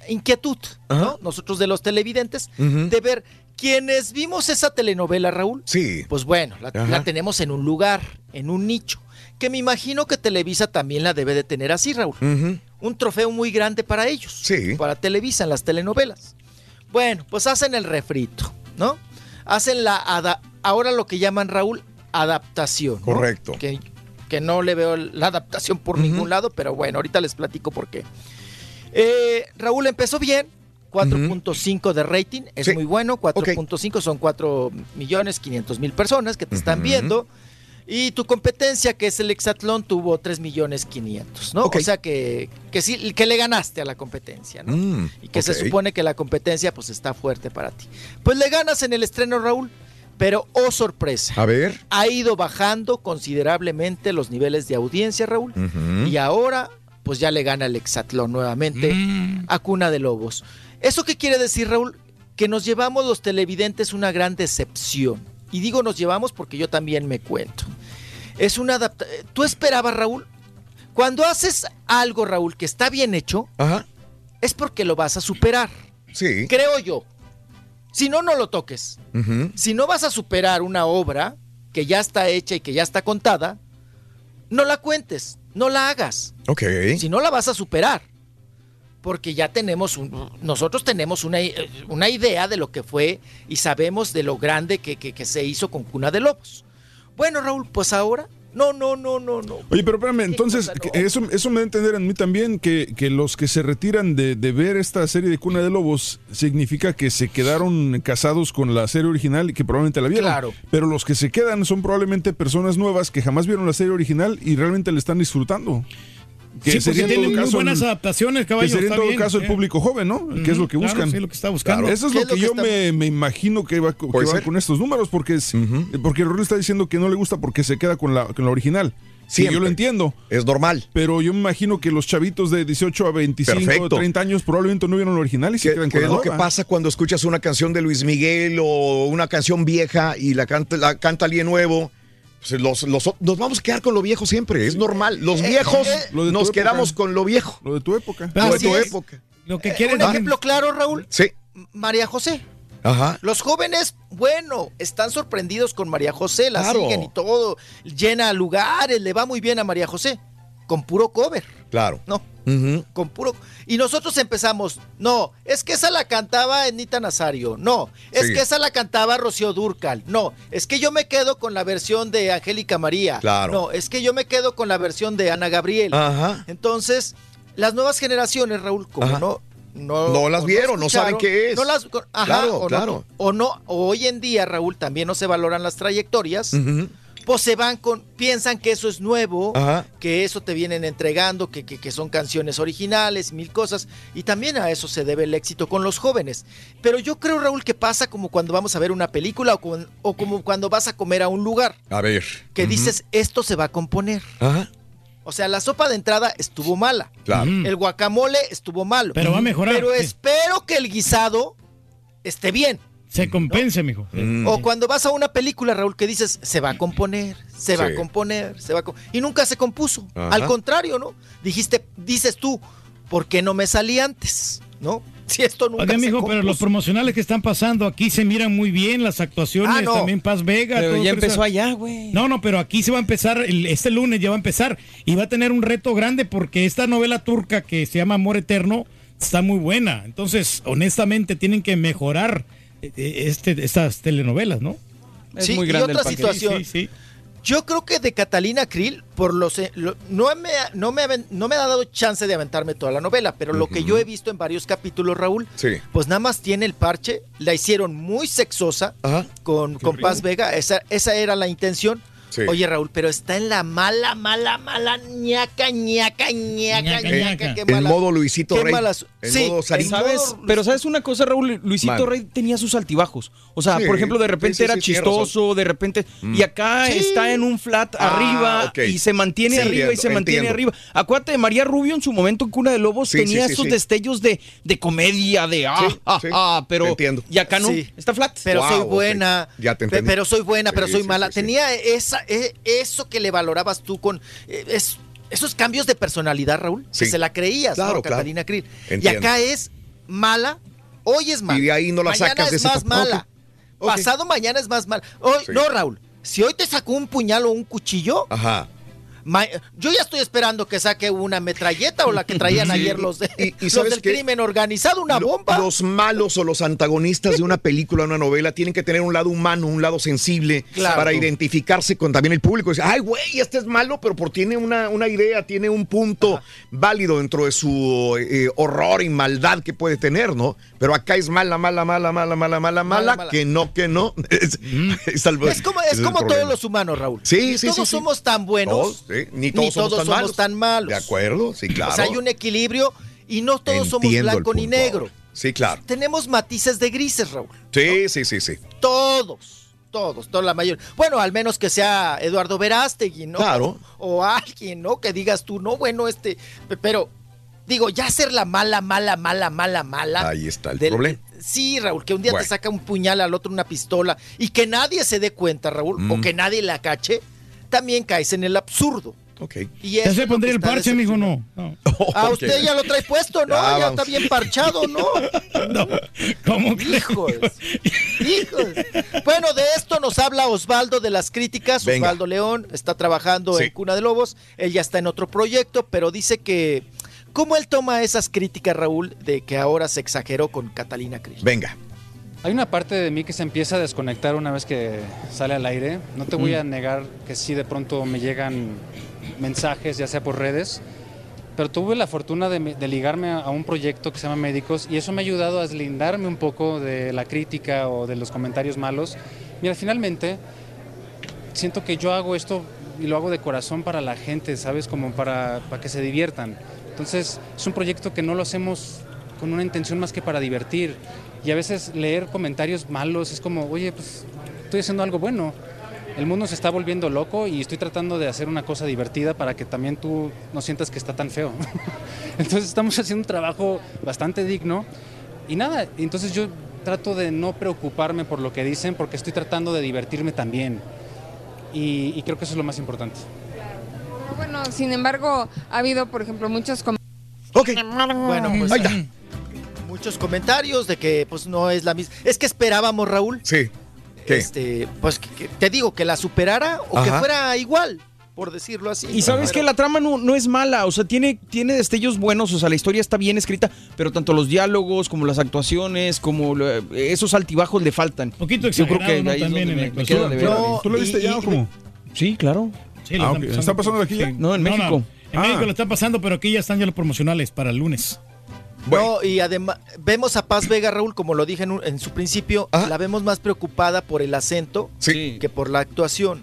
inquietud, ¿no? Nosotros de los televidentes, de ver quienes vimos esa telenovela, Raúl. Sí. Pues bueno, la, tenemos en un lugar, en un nicho, que me imagino que Televisa también la debe de tener así, Raúl. Un trofeo muy grande para ellos. Sí. Para Televisa en las telenovelas. Bueno, pues hacen el refrito, ¿no? Hacen la ahora lo que llaman Raúl adaptación. ¿no? Correcto. Que, que no le veo la adaptación por ningún lado, pero bueno, ahorita les platico por qué. Eh, Raúl empezó bien, 4.5 de rating, es Sí. muy bueno, 4.5 son 4 millones 500 mil personas que te están viendo. Y tu competencia, que es el Hexatlón, tuvo 3 millones 500, ¿no? O sea que, que sí, que le ganaste a la competencia, ¿no? Mm, y que se supone que la competencia pues está fuerte para ti. Pues le ganas en el estreno, Raúl, pero oh sorpresa. A ver. Ha ido bajando considerablemente los niveles de audiencia, Raúl. Y ahora, pues ya le gana el Hexatlón nuevamente a Cuna de Lobos. ¿Eso qué quiere decir, Raúl? Que nos llevamos los televidentes una gran decepción. Y digo nos llevamos porque yo también me cuento. Es una adaptación. ¿Tú esperabas, Raúl? Cuando haces algo, Raúl, que está bien hecho, Ajá. es porque lo vas a superar. Sí. Creo yo. Si no, no lo toques. Si no vas a superar una obra que ya está hecha y que ya está contada, no la cuentes, no la hagas. Ok. Si no la vas a superar. Porque ya tenemos, un- nosotros tenemos una, eh, una idea de lo que fue y sabemos de lo grande que, que- que se hizo con Cuna de Lobos. Bueno, Raúl, pues ahora, no, no, no, no, no. Oye, pero espérame, entonces, eso, eso me da a entender a mí también que, que los que se retiran de, de ver esta serie de Cuna de Lobos significa que se quedaron casados con la serie original y que probablemente la vieron. Claro. Pero los que se quedan son probablemente personas nuevas que jamás vieron la serie original y realmente la están disfrutando. Sí, porque sería en tiene todo muy buenas el- adaptaciones, caballo. que sería en está todo bien, caso el eh. público joven, ¿no? que es lo que Ujú, claro, buscan. sí, lo que está buscando. Eso es ¿Qué lo es lo que que yo está- me, me imagino que va, que va con estos números, porque es, porque Rol está diciendo que no le gusta porque se queda con la, con la original. Sí, yo lo entiendo. Es normal. Pero yo me imagino que los chavitos de 18 a 25, Perfecto. 30 años probablemente no vieron la original y se ¿Qué, quedan con es lo que pasa cuando escuchas una canción de Luis Miguel o una canción vieja y la canta, la canta alguien nuevo? Pues los, los- nos vamos a quedar con lo viejo siempre, es normal. Los Eh, viejos eh, Lo de tu nos quedamos con lo viejo. Lo de tu época. Lo de tu es. época. Lo que Eh, quieren un ejemplo claro, Raúl, Sí. María José. Ajá. Los jóvenes, bueno, están sorprendidos con María José, la Claro. siguen y todo, llena lugares, le va muy bien a María José, con puro cover, Claro. ¿no? Con puro... Y nosotros empezamos, no, es que esa la cantaba Enita Nazario, no, es Sí. que esa la cantaba Rocío Durcal, no, es que yo me quedo con la versión de Angélica María, Claro. no, es que yo me quedo con la versión de Ana Gabriel. Ajá. Entonces, las nuevas generaciones, Raúl, como Ajá. no... No, No las vieron, no saben qué es. No las, ajá, Claro, o no- claro. o no, o hoy en día, Raúl, también no se valoran las trayectorias. Ujú. Pues se van con, piensan que eso es nuevo, Ajá. que eso te vienen entregando, que, que- que son canciones originales, mil cosas. Y también a eso se debe el éxito con los jóvenes. Pero yo creo, Raúl, que pasa como cuando vamos a ver una película o, con- o como cuando vas a comer a un lugar, A ver. que dices, esto se va a componer. Ajá. O sea, la sopa de entrada estuvo mala. Claro. Ujú. El guacamole estuvo malo. Pero va a mejorar. Pero espero que el guisado esté bien. Se compense, mijo. Mm. O cuando vas a una película, Raúl, que dices, se va a componer, se va a componer, se va a com-". Y nunca se compuso. Ajá. Al contrario, ¿no? Dijiste, dices tú, ¿por qué no me salí antes? ¿No? Si esto nunca se mijo, pero los promocionales que están pasando aquí se miran muy bien, las actuaciones, Ah, no. también Paz Vega. Pero todo ya empezó allá, güey. No, no, pero aquí se va a empezar, el- este lunes ya va a empezar y va a tener un reto grande porque esta novela turca que se llama Amor Eterno está muy buena. Entonces, honestamente, tienen que mejorar este, estas telenovelas, ¿no? Sí, y otra situación. Sí, sí, sí. Yo creo que de Catalina Krill, por los, lo- no, me, ha- no, me, no me ha dado chance de aventarme toda la novela, pero lo que yo he visto en varios capítulos, Raúl, Sí. pues nada más tiene el parche, la hicieron muy sexosa con, con Paz Vega, esa, esa era la intención. Sí. Oye, Raúl, pero está en la mala, mala, mala, ñaca, ñaca, ñaca, Ñaca, ñaca, qué En mala- modo Luisito qué Rey. malas- En sí, modo Pero ¿sabes una cosa, Raúl? Luisito Man. Rey tenía sus altibajos. O sea, Sí, por ejemplo, de repente sí, sí, era chistoso, de repente... Mm. Y acá Sí. está en un flat Ah, arriba ok. y se mantiene Sí, arriba y entiendo, se mantiene entiendo. arriba. Acuérdate de María Rubio en su momento en Cuna de Lobos Sí, tenía sí, sí, esos sí. destellos de, de comedia, de ah, Sí, ah, sí, ah, pero... entiendo. Y acá no, está flat. Pero soy buena. Ya te entendí. Pero soy buena, pero soy mala. Tenía esa, eh, eso que le valorabas tú con eh, es- esos cambios de personalidad, Raúl. Que se la creías, Claro, ¿no? claro. Catalina Krill. Y acá es mala, hoy es mala. Y de ahí no la mañana sacas es de ese más mala. Pasado mañana es más mala. Hoy, Sí. No, Raúl. Si hoy te sacó un puñal o un cuchillo, Ajá. Yo ya estoy esperando que saque una metralleta o la que traían ayer los, de, Y- y los ¿sabes del qué? crimen organizado, una Lo- bomba. Los malos o los antagonistas de una película una novela tienen que tener un lado humano, un lado sensible Claro. para identificarse con también el público. Dice, ay, güey, este es malo, pero por tiene una, una idea, tiene un punto válido dentro de su eh, horror y maldad que puede tener, ¿no? Pero acá es mala, mala, mala, mala, mala, mala, mala, mala. que no, que no. Es, es algo- Es como, es como todos los humanos, Raúl. Sí, Ni sí, todos sí, somos tan buenos. Todos, sí, Ni todos, somos, tan, malos. tan malos. De acuerdo, sí, claro. O sea, hay un equilibrio y no todos somos Entiendo blanco ni negro. Sí, claro. Tenemos matices de grises, Raúl. Sí, sí, sí, sí. Todos. Todos, toda la mayoría. Bueno, al menos que sea Eduardo Verástegui, ¿no? Claro. O alguien, ¿no? Que digas tú, no, bueno, este. pe- Pero, digo, ya ser la mala, mala, mala, mala, mala. Ahí está el del- problema. Sí, Raúl, que un día Bueno. te saca un puñal al otro una pistola y que nadie se dé cuenta, Raúl, Mm. o que nadie la cache, también caes en el absurdo. Ok. Y Ya se pondría el parche, mijo, no. no. Ah, usted ya lo trae puesto, ¿no? Ya, está bien parchado, ¿no? ¿Cómo que? Hijos, hijos. Bueno, de esto nos habla Osvaldo de las críticas. Venga. Osvaldo León está trabajando Sí. en Cuna de Lobos. Él ya está en otro proyecto, pero dice que. ¿Cómo él toma esas críticas, Raúl, de que ahora se exageró con Catalina Krill? Venga. Hay una parte de mí que se empieza a desconectar una vez que sale al aire. No te voy a negar que sí de pronto me llegan mensajes, ya sea por redes, pero tuve la fortuna de, de ligarme a, a un proyecto que se llama Médicos y eso me ha ayudado a deslindarme un poco de la crítica o de los comentarios malos. Mira, finalmente siento que yo hago esto y lo hago de corazón para la gente, ¿sabes? Como para, para que se diviertan. Entonces, es un proyecto que no lo hacemos con una intención más que para divertir. Y a veces leer comentarios malos es como, oye, pues estoy haciendo algo bueno. El mundo se está volviendo loco y estoy tratando de hacer una cosa divertida para que también tú no sientas que está tan feo. Entonces estamos haciendo un trabajo bastante digno y nada, entonces yo trato de no preocuparme por lo que dicen porque estoy tratando de divertirme también. Y, y creo que eso es lo más importante. Bueno, sin embargo, ha habido, por ejemplo, muchos com- Ok. Bueno, pues Ahí está. muchos comentarios de que pues no es la misma. Es que esperábamos, Raúl. Sí. ¿Qué? Este, pues que- que te digo que la superara o que fuera igual, por decirlo así. Y sabes que la trama no, no es mala, o sea, tiene, tiene destellos buenos, o sea, la historia está bien escrita, pero tanto los diálogos como las actuaciones, como lo- esos altibajos le faltan. poquito Yo creo que exagerado, ¿no? ahí es También donde en me- la me queda de actuación. ver. No, ¿Tú lo viste y- ya y- o cómo? Sí, claro. Sí, lo Ah. ¿Está pasando aquí ya? No, en México. En Ah. México lo están pasando, pero aquí ya están ya los promocionales para el lunes. No, y además vemos a Paz Vega, Raúl, como lo dije en, un- en su principio, la vemos más preocupada por el acento Sí. que por la actuación.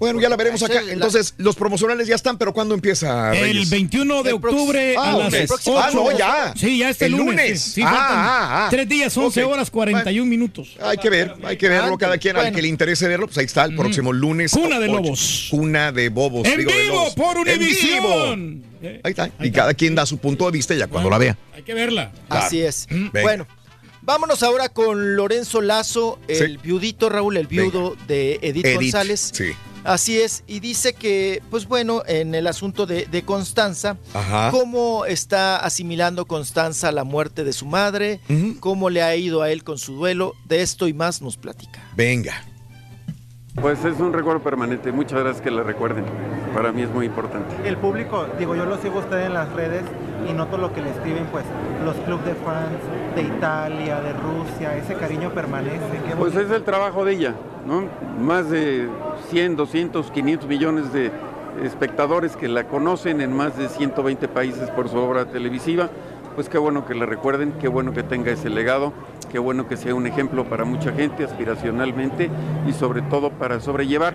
Bueno, ya la veremos acá. Entonces, los promocionales ya están, pero ¿cuándo empieza, El Reyes? 21 de octubre Ah, a las El próximo- Ah, 8. no, ya. Sí, ya este El lunes. lunes. Sí, Ah, ah, ah. Tres días, 11 Ok. horas, 41 minutos. Hay que ver, hay que verlo cada quien. Al Bueno. que le interese verlo, pues ahí está el próximo lunes. Cuna de. Lobos. Cuna de Bobos. En digo, vivo lobos. por Univisión. Ahí está. Y cada quien da su punto de vista ya cuando la vea. Hay que verla. Así es. Venga. Bueno, vámonos ahora con Lorenzo Lazo, el Sí. viudito Raúl, el viudo de Edith, Edith, González. sí. Así es, y dice que, pues bueno, en el asunto de, de Constanza, Ajá. cómo está asimilando Constanza la muerte de su madre, cómo le ha ido a él con su duelo, de esto y más nos platica. Venga. Pues es un recuerdo permanente. Muchas gracias que la recuerden. Para mí es muy importante. El público, digo, yo lo sigo a usted en las redes y noto lo que le escriben, pues, los clubes de France, de Italia, de Rusia, ese cariño permanece. Qué Pues es el trabajo de ella, ¿no? Más de 100, 200, 500 millones de espectadores que la conocen en más de 120 países por su obra televisiva. Pues qué bueno que la recuerden, qué bueno que tenga ese legado, qué bueno que sea un ejemplo para mucha gente aspiracionalmente y sobre todo para sobrellevar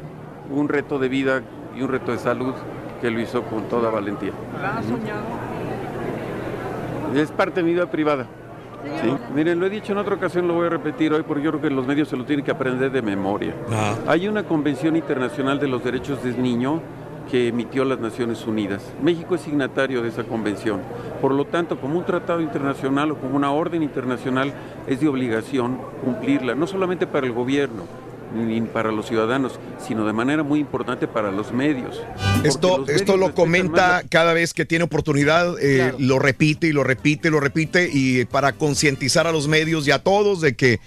un reto de vida y un reto de salud que lo hizo con toda valentía. ¿La has soñado? Es parte de mi vida privada. Sí. Miren, lo he dicho en otra ocasión, lo voy a repetir hoy porque yo creo que los medios se lo tienen que aprender de memoria. Hay una Convención Internacional de los Derechos del Niño que emitió las Naciones Unidas. México es signatario de esa convención. Por lo tanto, como un tratado internacional o como una orden internacional, es de obligación cumplirla, no solamente para el gobierno ni para los ciudadanos, sino de manera muy importante para los medios. Esto, los esto medios lo comenta más cada vez que tiene oportunidad, eh, lo repite y lo repite y lo repite y para concientizar a los medios y a todos de que,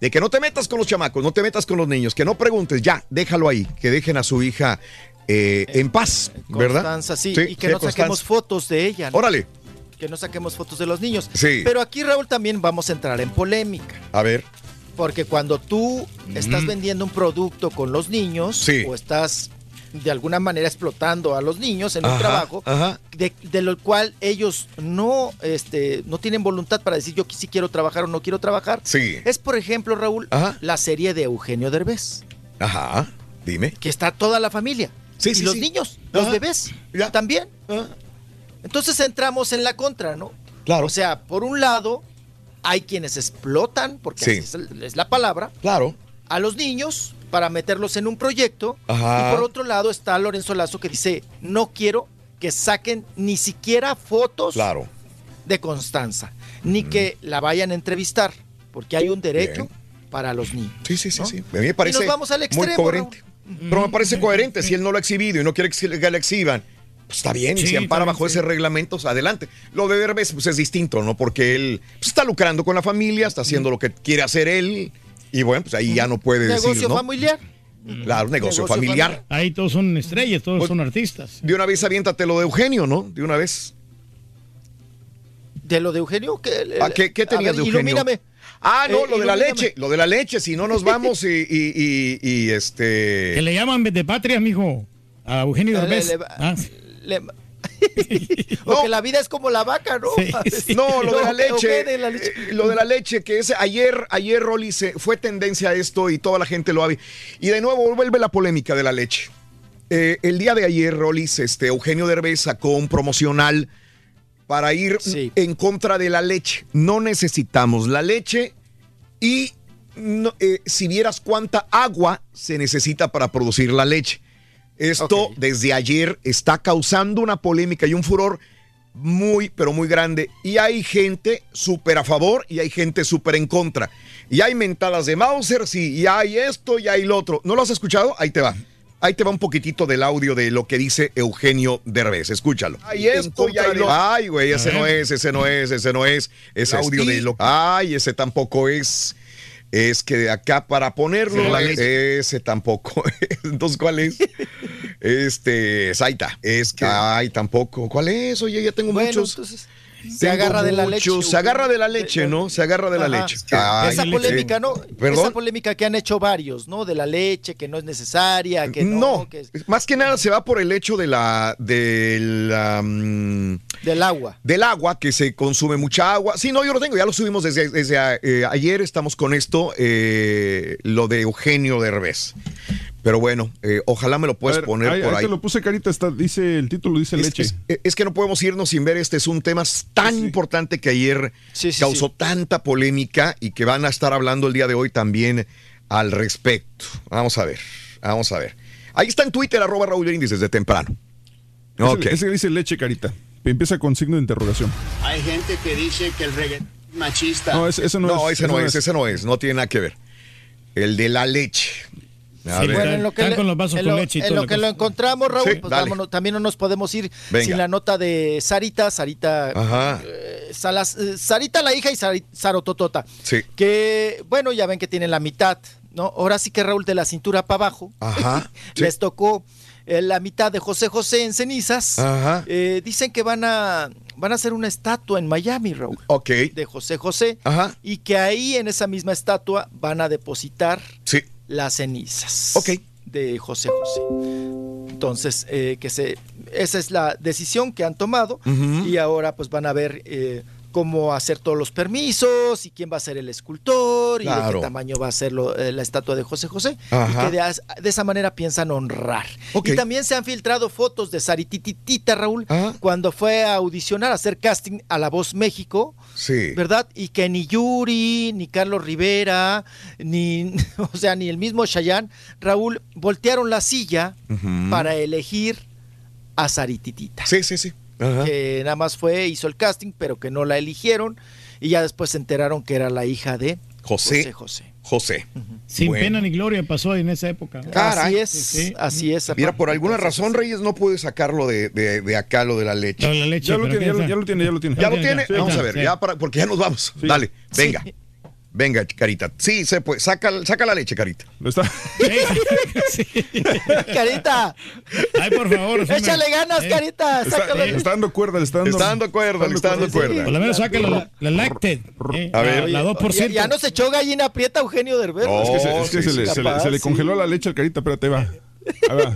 de que no te metas con los chamacos, no te metas con los niños, que no preguntes, ya, déjalo ahí, que dejen a su hija eh, en paz, ¿verdad? Constanza, sí, Sí, y que sí, no saquemos fotos de ella. ¿no? Órale, Que no saquemos fotos de los niños. Sí. Pero aquí, Raúl, también vamos a entrar en polémica. a ver, Porque cuando tú estás vendiendo un producto con los niños Sí. o estás de alguna manera explotando a los niños en un Ajá, trabajo ajá. De, de lo cual ellos no este no tienen voluntad para decir yo sí quiero trabajar o no quiero trabajar. Sí. Es por ejemplo, Raúl, la serie de Eugenio Derbez, ajá, dime. que está toda la familia. Sí, y sí, los sí. niños, los bebés también. Entonces entramos en la contra, ¿no? Claro. O sea, por un lado, hay quienes explotan, porque Sí. así es, la palabra, Claro. a los niños para meterlos en un proyecto. Ajá. Y por otro lado está Lorenzo Lazo que dice, no quiero que saquen ni siquiera fotos Claro. de Constanza, ni que la vayan a entrevistar, porque hay un derecho Bien. para los niños. Sí, sí, sí, ¿no? sí. A mí me parece y nos vamos al muy extremo. coherente. Pero me parece coherente. Si él no lo ha exhibido y no quiere que le exhiban, pues está bien. y si ampara bajo sí. ese reglamento, pues, adelante. Lo de Derbez pues, es distinto, ¿no? Porque él pues, está lucrando con la familia, está haciendo lo que quiere hacer él. Y bueno, pues ahí ya no puede Negocio decir, ¿no? familiar. Claro, negocio, familiar. Ahí todos son estrellas, todos son artistas. De una vez aviéntate lo de Eugenio, ¿no? De una vez. ¿De lo de Eugenio? ¿Qué, Ah, ¿qué, qué a tenías ver, de Eugenio? ilumíname. Ah, no, Eh, lo de la leche. Lo de la leche. Si no nos vamos y, y, y- y, este. Que le llaman de patria, mijo. A Eugenio Derbez. le- Ah, Le- o que la vida es como la vaca, ¿no? No, lo de la ¿o leche, qué de la leche? eh, lo de la leche, que es ayer, ayer, Rolly, se, fue tendencia a esto y toda la gente lo ha visto. Y de nuevo vuelve la polémica de la leche. Eh, el día de ayer, Rollis, este, Eugenio Derbez sacó un promocional para ir en contra de la leche. No necesitamos la leche y no- eh, si vieras cuánta agua se necesita para producir la leche. Esto desde ayer está causando una polémica y un furor muy, pero muy grande. Y hay gente súper a favor y hay gente súper en contra. Y hay mentadas de Mauser, sí, y hay esto y hay lo otro. ¿No lo has escuchado? Ahí te va. Ahí te va un poquitito del audio de lo que dice Eugenio Derbez. Escúchalo. Ay, esto lo- Ay, güey, ese no es, ese no es, ese no es. Ese audio de lo Ay, ese tampoco es. Es que de acá para ponerlo, ese tampoco. es. Entonces, ¿cuál es? Este, Zaita. Es que, ay, tampoco. ¿Cuál es? Oye, ya tengo Bueno, muchos. entonces, se agarra de la leche. Se agarra de la leche, ¿no? Se agarra de la Ajá. leche. Ay, Esa polémica, ¿no? ¿Perdón? Esa polémica que han hecho varios, ¿no? De la leche, que no es necesaria, que no, No, que es más que nada se va por el hecho de la, del, am, del agua. del agua, que se consume mucha agua. Sí, no, yo lo tengo, ya lo subimos desde, desde eh, ayer, estamos con esto, eh, lo de Eugenio Derbez. Pero bueno, eh, ojalá me lo puedas ver, poner ahí, por ahí ahí. te lo puse carita, está, dice el título, dice Es, leche. es- es que no podemos irnos sin ver este. Es un tema tan importante que ayer causó tanta polémica y que van a estar hablando el día de hoy también al respecto. Vamos a ver, vamos a ver. Ahí está en Twitter, arroba Raúl Brindis desde temprano. Ese- Ok. Ese, dice leche, carita. Empieza con signo de interrogación. Hay gente que dice que el reggaetón machista. No, ese, ese no, es. ese no es, ese no es, no tiene nada que ver. El de la leche. Sí, en lo que, están le- con los vasos en con lo- leche y en toda lo la que cosa. lo encontramos, Raúl, Sí, pues vámonos, también no nos podemos ir Venga. sin la nota de Sarita, Sarita, Ajá. eh, Salas- eh, Sarita la hija y Sarototota, Sí. que bueno, ya ven que tienen la mitad, ¿no? Ahora sí que Raúl de la cintura para abajo, Ajá. sí. les tocó eh, la mitad de José José en cenizas. Ajá. Eh, dicen que van a van a hacer una estatua en Miami, Raúl, Ok. de José José, Ajá. y que ahí en esa misma estatua van a depositar Sí. Las cenizas Ok. de José José. Entonces, eh, que se, esa es la decisión que han tomado y ahora pues van a ver eh, cómo hacer todos los permisos y quién va a ser el escultor y de qué tamaño va a ser lo- eh, la estatua de José José. Ajá. Y que de, esa manera piensan honrar. Ok. Y también se han filtrado fotos de Sarititita, Raúl, Ajá. cuando fue a audicionar, a hacer casting a La Voz México. Sí. ¿verdad? Y que ni Yuri, ni Carlos Rivera, ni, o sea, ni el mismo Chayanne, Raúl, voltearon la silla para elegir a Sarititita. Sí, sí, sí. Ajá. Que nada más fue, hizo el casting, pero que no la eligieron. Y ya después se enteraron que era la hija de José. José José. José. Sin Bueno. pena ni gloria pasó en esa época. Caray. Así es, Sí, sí. así es. Mira, por alguna razón Reyes no puede sacarlo de, de- de acá, lo de la leche. La leche, Ya lo tiene, ya lo, tiene, ya lo tiene. ¿Ya lo Ya, tiene? ya, Vamos a ver, sí. ya para, porque ya nos vamos. Dale, venga. Venga, Carita. Sí, se puede. Saca, saca la leche, Carita. Lo está. Sí. Carita, Ay, por favor. sí échale ganas, Eh, Carita. Está, sácale. le está dando cuerda, le está Le dando. está dando cuerda, le está dando cuerda. Por lo menos saca la, la lacted. eh, A ver. La, la Oye, 2%. Ya, ya no se echó gallina aprieta Eugenio Derbez. No. Es que, se, es que sí, se, le, sí, se le- capaz, se le sí. congeló la leche al carita, espérate, va.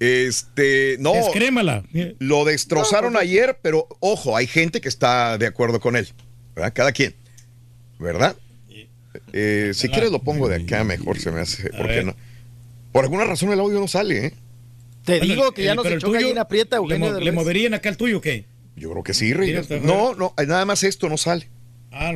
Este, no. Descrémala. Eh, Lo destrozaron ayer, pero ojo, hay gente que está de acuerdo con él. ¿verdad? Cada quien. ¿Verdad? Eh, si quieres lo pongo de acá, mejor se me hace. ¿Por qué ver. no? Por alguna razón el audio no sale, ¿eh? Te bueno, digo que ya no se echó tuyo, gallina aprieta ¿Le, Eugenio mo- le Derbez. moverían acá el tuyo o qué? Yo creo que sí. Mira, No, no, nada más esto no sale. Ah.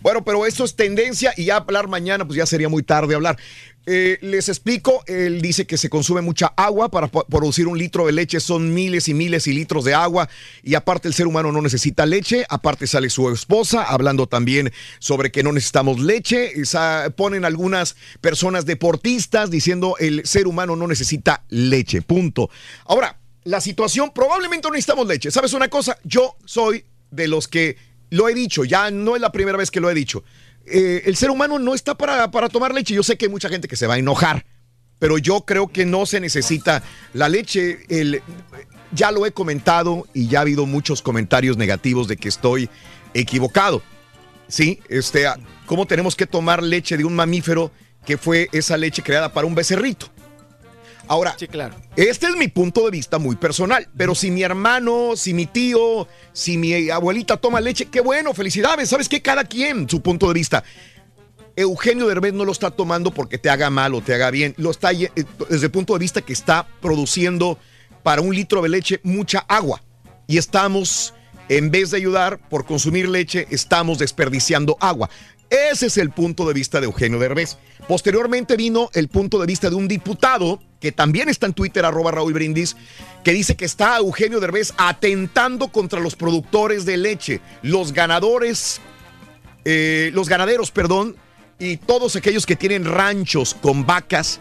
Bueno, pero esto es tendencia y ya hablar mañana, pues ya sería muy tarde hablar. Eh, les explico, él dice que se consume mucha agua para producir un litro de leche, son miles y miles y litros de agua y aparte el ser humano no necesita leche, aparte sale su esposa hablando también sobre que no necesitamos leche, ponen algunas personas deportistas diciendo el ser humano no necesita leche, punto. Ahora, la situación, probablemente no necesitamos leche, ¿sabes una cosa? Yo soy de los que lo he dicho, ya no es la primera vez que lo he dicho. Eh, el ser humano no está para, para tomar leche. Yo sé que hay mucha gente que se va a enojar, pero yo creo que no se necesita la leche. El, ya lo he comentado y ya ha habido muchos comentarios negativos de que estoy equivocado. Sí, este, ¿cómo tenemos que tomar leche de un mamífero que fue esa leche creada para un becerrito? Ahora, Sí, claro. este es mi punto de vista muy personal, pero si mi hermano, si mi tío, si mi abuelita toma leche, qué bueno, felicidades, ¿sabes qué? Cada quien su punto de vista. Eugenio Derbez no lo está tomando porque te haga mal o te haga bien, lo está eh, desde el punto de vista que está produciendo para un litro de leche mucha agua y estamos, en vez de ayudar por consumir leche, estamos desperdiciando agua. Ese es el punto de vista de Eugenio Derbez. Posteriormente vino el punto de vista de un diputado, que también está en Twitter, arroba Raúl Brindis, que dice que está Eugenio Derbez atentando contra los productores de leche, los ganadores, eh, los ganaderos, perdón, y todos aquellos que tienen ranchos con vacas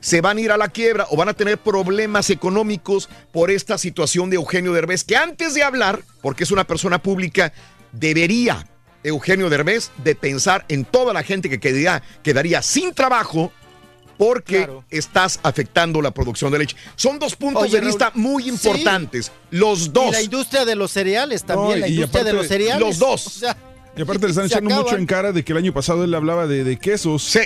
se van a ir a la quiebra o van a tener problemas económicos por esta situación de Eugenio Derbez, que antes de hablar, porque es una persona pública, debería Eugenio Derbez de pensar en toda la gente que quedaría, quedaría sin trabajo porque Claro. estás afectando la producción de leche. Son dos puntos Oye, de Raúl, vista muy sí. importantes. Los Y dos. la industria de los cereales también, No, la y industria de los cereales. los dos. O sea, Y aparte le están echando mucho en cara de que el año pasado él hablaba de, de quesos. Sí.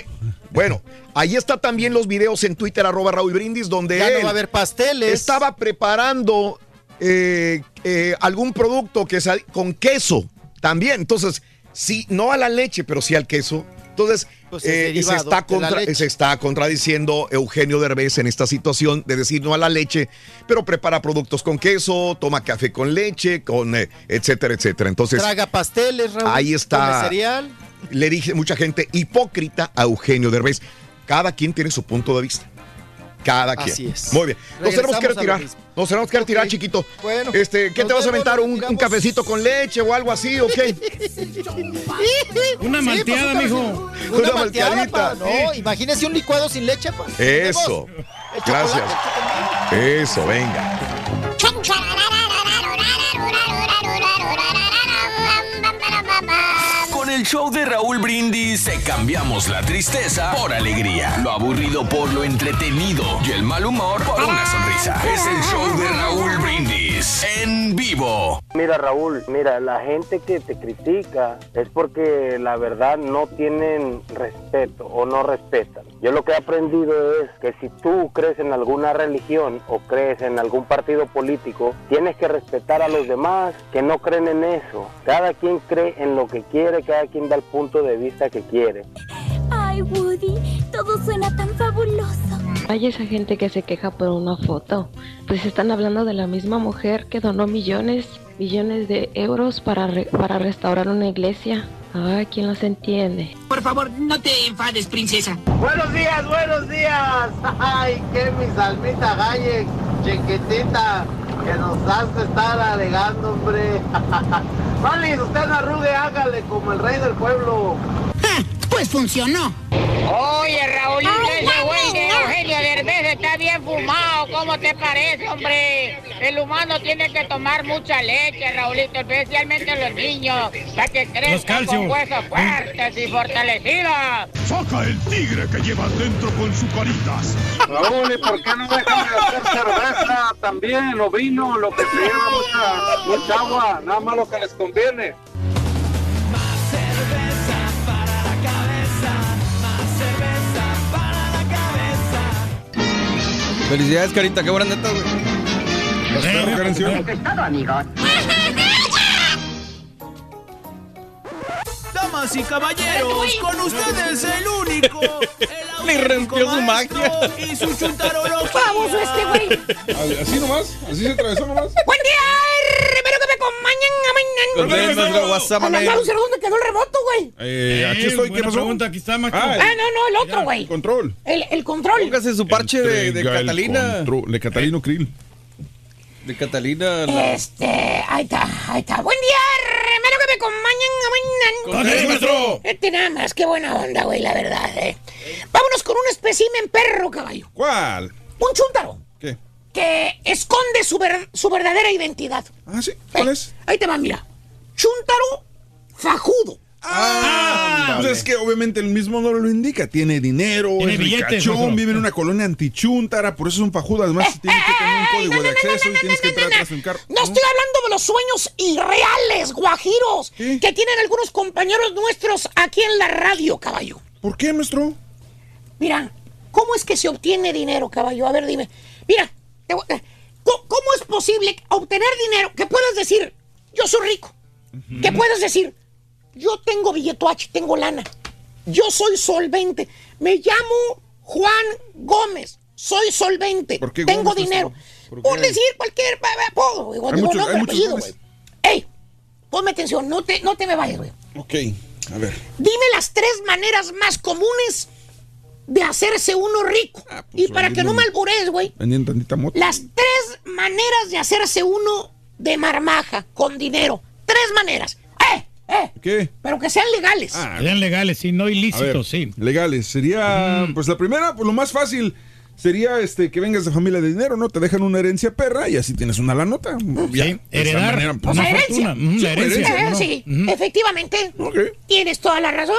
Bueno, ahí está también los videos en Twitter, arroba Raúl Brindis, donde ya él no va a haber pasteles. estaba preparando eh, eh, algún producto que con queso también. Entonces, sí, no a la leche, pero sí al queso. Entonces, Pues es eh, se, está contra- se está contradiciendo Eugenio Derbez en esta situación de decir no a la leche, pero prepara productos con queso, toma café con leche, con eh, etcétera, etcétera. Entonces, Traga pasteles, Raúl. Ahí está. Cereal. le dije mucha gente hipócrita a Eugenio Derbez. Cada quien tiene su punto de vista. Cada quien. Así es. Muy bien. Nos tenemos que retirar. Nos tenemos que retirar, chiquito. Bueno, Este, ¿qué te vas a aventar? ¿Un, cafecito con leche o algo así o qué? Una Sí, malteada, pues, mijo. Una, Una malteada, malteadita. pa. No, imagínese un licuado sin leche, pa. Eso. Gracias. Eso, venga. Show de Raúl Brindis te cambiamos la tristeza por alegría, lo aburrido por lo entretenido y el mal humor por una sonrisa. Es el show de Raúl Brindis en vivo. Mira Raúl, mira, la gente que te critica es porque la verdad no tienen respeto o no respetan. Yo lo que he aprendido es que si tú crees en alguna religión o crees en algún partido político, tienes que respetar a los demás que no creen en eso. Cada quien cree en lo que quiere, cada quien da el punto de vista que quiere. Ay, Woody, todo suena tan fabuloso. Hay esa gente que se queja por una foto. Pues están hablando de la misma mujer que donó millones, millones de euros para, re- para restaurar una iglesia. Ay, ¿quién los entiende? Por favor, no te enfades, princesa. Buenos días, buenos días. Ay, que mi salmita galle, chiquitita, que nos hace estar alegando, hombre. Vale, usted no arrugue, hágale como el rey del pueblo. Pues funcionó. Oye, Raúl, ese güey de Eugenio Derbez está bien fumado. ¿Cómo te parece, hombre? El humano tiene que tomar mucha leche, Raulito, especialmente los niños, para que crezcan con huesos fuertes y fortalecidos. Saca el tigre que llevas dentro con su caritas. Raúl, ¿y por qué no dejan de hacer cerveza también o vino? Lo que se lleva mucha, mucha agua, nada más lo que les conviene. Felicidades, Carita, qué buena neta, güey. todo, amigos. Damas y caballeros, con ustedes el único, Le irrumpió su magia. y su chuntarolo. Famoso este güey. ¿Así nomás? ¿Así se atravesó nomás? Buen día, primero que me acompañan. Con nuestro WhatsApp, segundo quedó el remoto, güey. Eh, aquí estoy, ¿qué pasó? pregunta, aquí está, macho. Ah, Ah, no, no, el otro, güey. Control. El, el control. Póngase su parche de, de Entrega el Catalina. De Catalino Krill. De Catalina. la- Este, ahí está, ahí está. Buen día, primero que me acompañan. Maestro. Este nada más, qué buena onda, güey, la verdad, eh. Vámonos con un espécimen perro, caballo. ¿Cuál? Un chúntaro. Que esconde su, ver- su verdadera identidad. Ah, sí. ¿Cuál es? Ahí te va, mira. Chúntaro fajudo. Ah, pues es que obviamente el mismo no lo indica. Tiene dinero, Tiene es billetes, ricachón, maestro. vive en una colonia antichuntara, por eso es un fajudo. Además, tiene que tener un código de acceso y tienes que entrar atrás de un carro. No estoy hablando de los sueños irreales, guajiros, que tienen algunos compañeros nuestros aquí en la radio, caballo. ¿Por qué, maestro? Mira, ¿cómo es que se obtiene dinero, caballo? A ver, dime. Mira, eh, ¿cómo, es posible obtener dinero? Que puedas decir, yo soy rico. Que puedas decir, yo tengo billetoach, tengo lana. Yo soy solvente. Me llamo Juan Gómez. Soy solvente. ¿Por qué tengo Gómez, dinero. ¿Por decir cualquier apodo. Hay Digo, muchos- nombre, apellido, güey. Ey, ponme atención, no te, no te me vayas, güey. Ok, a ver. Dime las tres maneras más comunes de hacerse uno rico. y para que no me alburees, güey. Vendiendo tantita moto. Las tres maneras de hacerse uno de marmaja con dinero. Tres maneras. ¡Eh! ¡Eh! ¿Qué? Pero que sean legales. Sean legales, sí, no ver, ilícitos, sí. Legales. Sería, pues la primera, pues lo más fácil sería este que vengas de familia de dinero, ¿no? Te dejan una herencia perra y así tienes una la nota. Sí, heredar herencia. Ujú, la herencia. Eh, sí, efectivamente. Tienes toda la razón.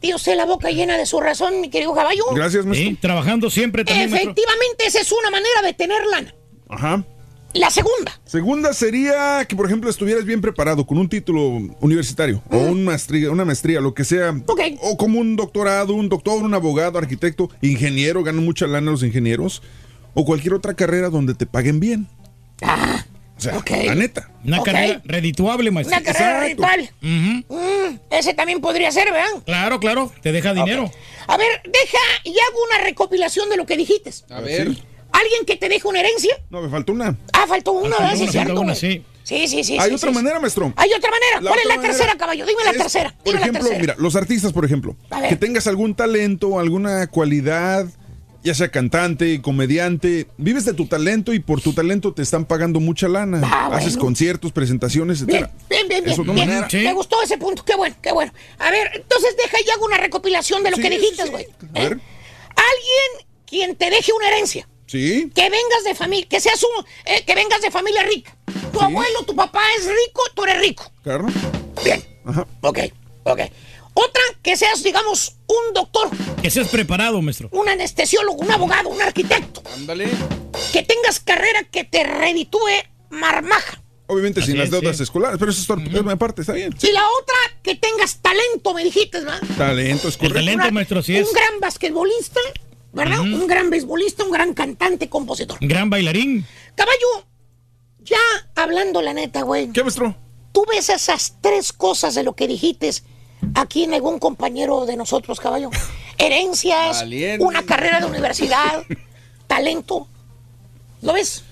Dios sé la boca llena de su razón, mi querido caballo. Gracias, maestro. Sí, trabajando siempre también, maestro. Efectivamente, esa es una manera de tener lana. Ajá. La segunda. Segunda sería que, por ejemplo, estuvieras bien preparado con un título universitario o un maestría, una maestría, lo que sea. O como un doctorado, un doctor, un abogado, arquitecto, ingeniero, ganan mucha lana los ingenieros. O cualquier otra carrera donde te paguen bien. O sea, la neta. Una carrera redituable, maestro. Una carrera ritual. Ujú. Mm, ese también podría ser, ¿verdad? Claro, claro, te deja dinero. A ver, deja y hago una recopilación de lo que dijiste. A ver. ¿Alguien que te deje una herencia? No, me faltó una. Ah, faltó una, Faltó ¿verdad? Sí, una, es cierto. faltó una, güey. sí. Sí, sí, sí. Hay sí, otra sí, manera, maestro. Hay otra manera. La ¿Cuál es otra la manera tercera, caballo? Dime la es, tercera. Dime Por ejemplo, la tercera. mira, los artistas, por ejemplo, A ver. que tengas algún talento, alguna cualidad, ya sea cantante, comediante, vives de tu talento y por tu talento te están pagando mucha lana. Ah, Haces bueno. conciertos, presentaciones, etc. Bien, bien, bien. Eso bien. manera. Me gustó ese punto. Qué bueno, qué bueno. A ver, entonces deja y hago una recopilación de lo Sí, que dijiste, sí. güey. A ver. Alguien quien te deje una herencia. Sí. Que vengas de familia, que seas un, eh, que vengas de familia rica. Tu abuelo, tu papá es rico, tú eres rico. Claro. Bien. Ajá. Ok, ok. Otra, que seas, digamos, un doctor, Que seas preparado, maestro. un anestesiólogo, un abogado, un arquitecto. Ándale. Que tengas carrera que te reditúe marmaja. Obviamente sin las deudas sí. escolares, pero eso es es aparte, está bien. Y la otra, que tengas talento, me dijiste, ¿verdad? Talento, es El talento, maestro, sí es. Un gran basquetbolista, ¿verdad? Un gran beisbolista, un gran cantante, compositor. Gran bailarín. Caballo, ya hablando la neta, güey. ¿Qué, maestro? Tú ves esas tres cosas de lo que dijiste aquí en algún compañero de nosotros, caballo. Herencias, Valiente. una carrera de universidad, talento. ¿Lo ves?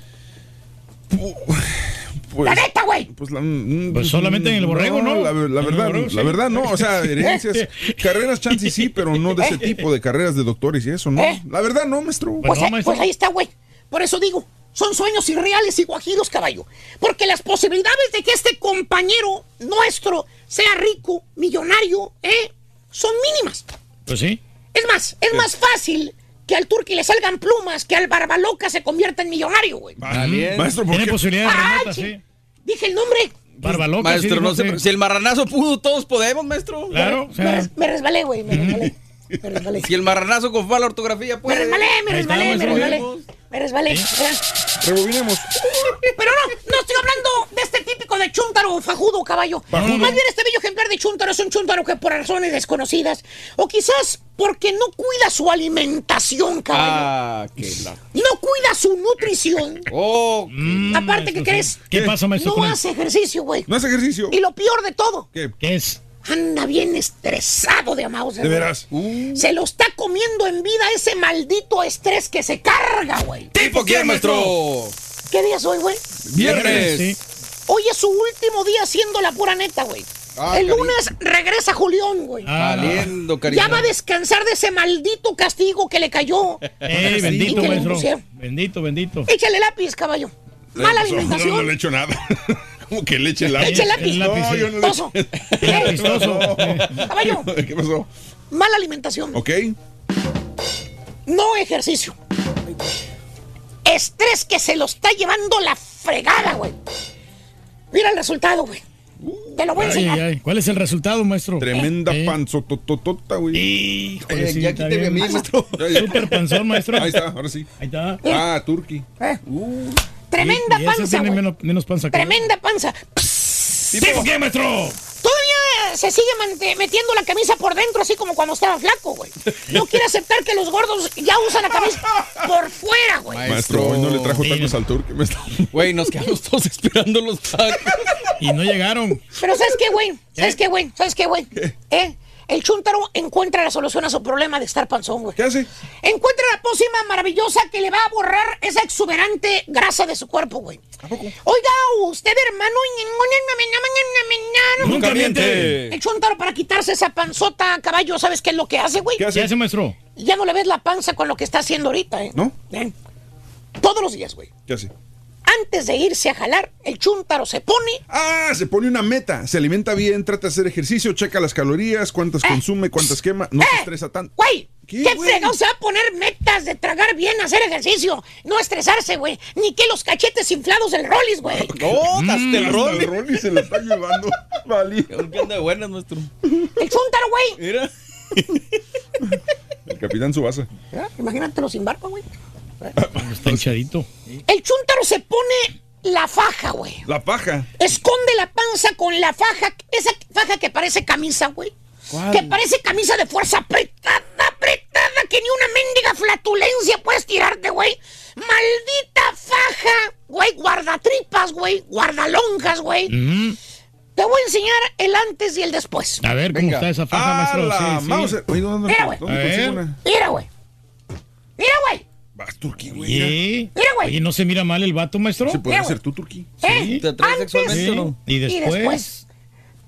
Pues, la neta, güey. Pues, la- mm, Pues solamente en el borrego, ¿no? La, verdad, borrego, la verdad, no. O sea, herencias, carreras, chances sí, pero no de ese tipo de carreras de doctores y eso, ¿no? ¿Eh? La verdad, no, maestro. Pues, no, ahí- maestro. pues ahí está, güey. Por eso digo, son sueños irreales y guajiros, caballo. Porque las posibilidades de que este compañero nuestro sea rico, millonario, ¿eh? Son mínimas. Pues sí. Es más, es más fácil que al turqui le salgan plumas que al barbaloca se convierta en millonario, güey. Valiente. Maestro, ¿por Tiene posibilidades sí. Dije el nombre. Barbaloca, Maestro, sí, no sé, si el marranazo pudo, todos podemos, maestro. Claro, o Me, sea, res- me resbalé, güey. Me resbalé. Me resbalé. Si el marranazo con mala ortografía Me puede. resbalé, me Ahí está, resbalé, me maestro. resbalé. Me resbalé. Rebobinemos. Pero no, no estoy hablando de este típico de chúntaro fajudo, caballo. Más bien este bello ejemplar de chúntaro es un chúntaro que por razones desconocidas, o quizás porque no cuida su alimentación, caballo. Ah, qué la. No cuida su nutrición. Oh, Aparte, ¿qué crees? ¿Qué pasa, maestro? No hace ejercicio, güey. No hace ejercicio. Y lo peor de todo, ¿Qué? ¿Qué es? Anda bien estresado de amados. De veras. Se lo está comiendo en vida ese maldito estrés que se carga, güey. ¿Tipo quién, maestro? ¿Qué día es hoy, güey? Viernes. Sí. Hoy es su último día haciendo la pura neta, güey. Ah, El cariño. lunes regresa Julián, güey. Ah, cariño. ya va a descansar de ese maldito castigo que le cayó. Ey, bendito, que le maestro. Bendito, bendito. Échale lápiz, caballo. Mala No, no, alimentación. no le echo nada. ¿Cómo que le eche lápiz? Eche lápiz. El lápiz, No, sí. yo no le Toso. Caballo, ¿Qué pasó? mala alimentación. ¿Ok? No ejercicio. Estrés que se lo está llevando la fregada, güey. Mira el resultado, güey. Te lo voy a Ay, enseñar. ay. ¿Cuál es el resultado, maestro? Tremenda Eh. panzotototota, güey. Híjole, Eh, sí, ya quíteme a mí, maestro. Súper panzón, maestro. Ahí está, ahora sí. Ahí está. Ah, Turkey. Eh, Uh, Tremenda Y- y ese panza, tiene menos, menos panza que. Tremenda panza. ¿Tipo qué, maestro? Todavía se sigue metiendo la camisa por dentro, así como cuando estaba flaco, güey. No quiere aceptar que los gordos ya usan la camisa por fuera, güey. maestro, hoy no le trajo Sí. tacos al Turkey. maestro. Güey, nos quedamos todos esperando los tacos. Y no llegaron. Pero ¿sabes qué, güey? ¿Sabes qué, güey? ¿Sabes qué, güey? ¿Eh? El chúntaro encuentra la solución a su problema de estar panzón, güey. ¿Qué hace? Encuentra la pócima maravillosa que le va a borrar esa exuberante grasa de su cuerpo, güey. Oiga, usted, hermano. Nunca miente. El chúntaro para quitarse esa panzota, caballo, ¿sabes qué es lo que hace, güey? ¿Qué ¿Qué hace? hace, maestro? Ya no le ves la panza con lo que está haciendo ahorita, ¿eh? ¿No? ¿Eh? Todos los días, güey. ¿Qué hace? Antes de irse a jalar, el chúntaro se pone Ah, se pone una meta. Se alimenta bien, trata de hacer ejercicio, checa las calorías, cuántas consume, cuántas quema. No se ¡Eh! estresa tanto. Güey, ¿Qué, ¿qué, fregado se va a poner metas de tragar bien, hacer ejercicio? No estresarse, güey. Ni que los cachetes inflados del Rollis, güey. No, hasta el Hasta rol. el Rolly se lo está llevando. Vale. ¿Qué anda de buenas, nuestro? El chúntaro, güey. Mira. El capitán Subasa. ¿Eh? Imagínatelo sin barba, güey. Está hinchadito. El chúntaro se pone la faja, güey. La paja. Esconde la panza con la faja. Esa faja que parece camisa, güey. Que parece camisa de fuerza apretada, apretada, que ni una mendiga flatulencia puedes tirarte, güey. Maldita faja, güey, guardatripas, güey, guardalonjas, güey. Mm. Te voy a enseñar el antes y el después. A ver, ¿cómo Venga. está esa faja, Ah, maestro? la Sí. Oye, ¿dónde, Mira, güey. A? Mira, güey. Mira, güey. Vas, Turkey, güey. Oye, Mira, güey. Oye, ¿no se mira mal el vato, maestro? ¿Se puede Mira, hacer tú, Turkey? ¿Eh? ¿Te atraes Antes sexualmente o no? ¿Y y después? después.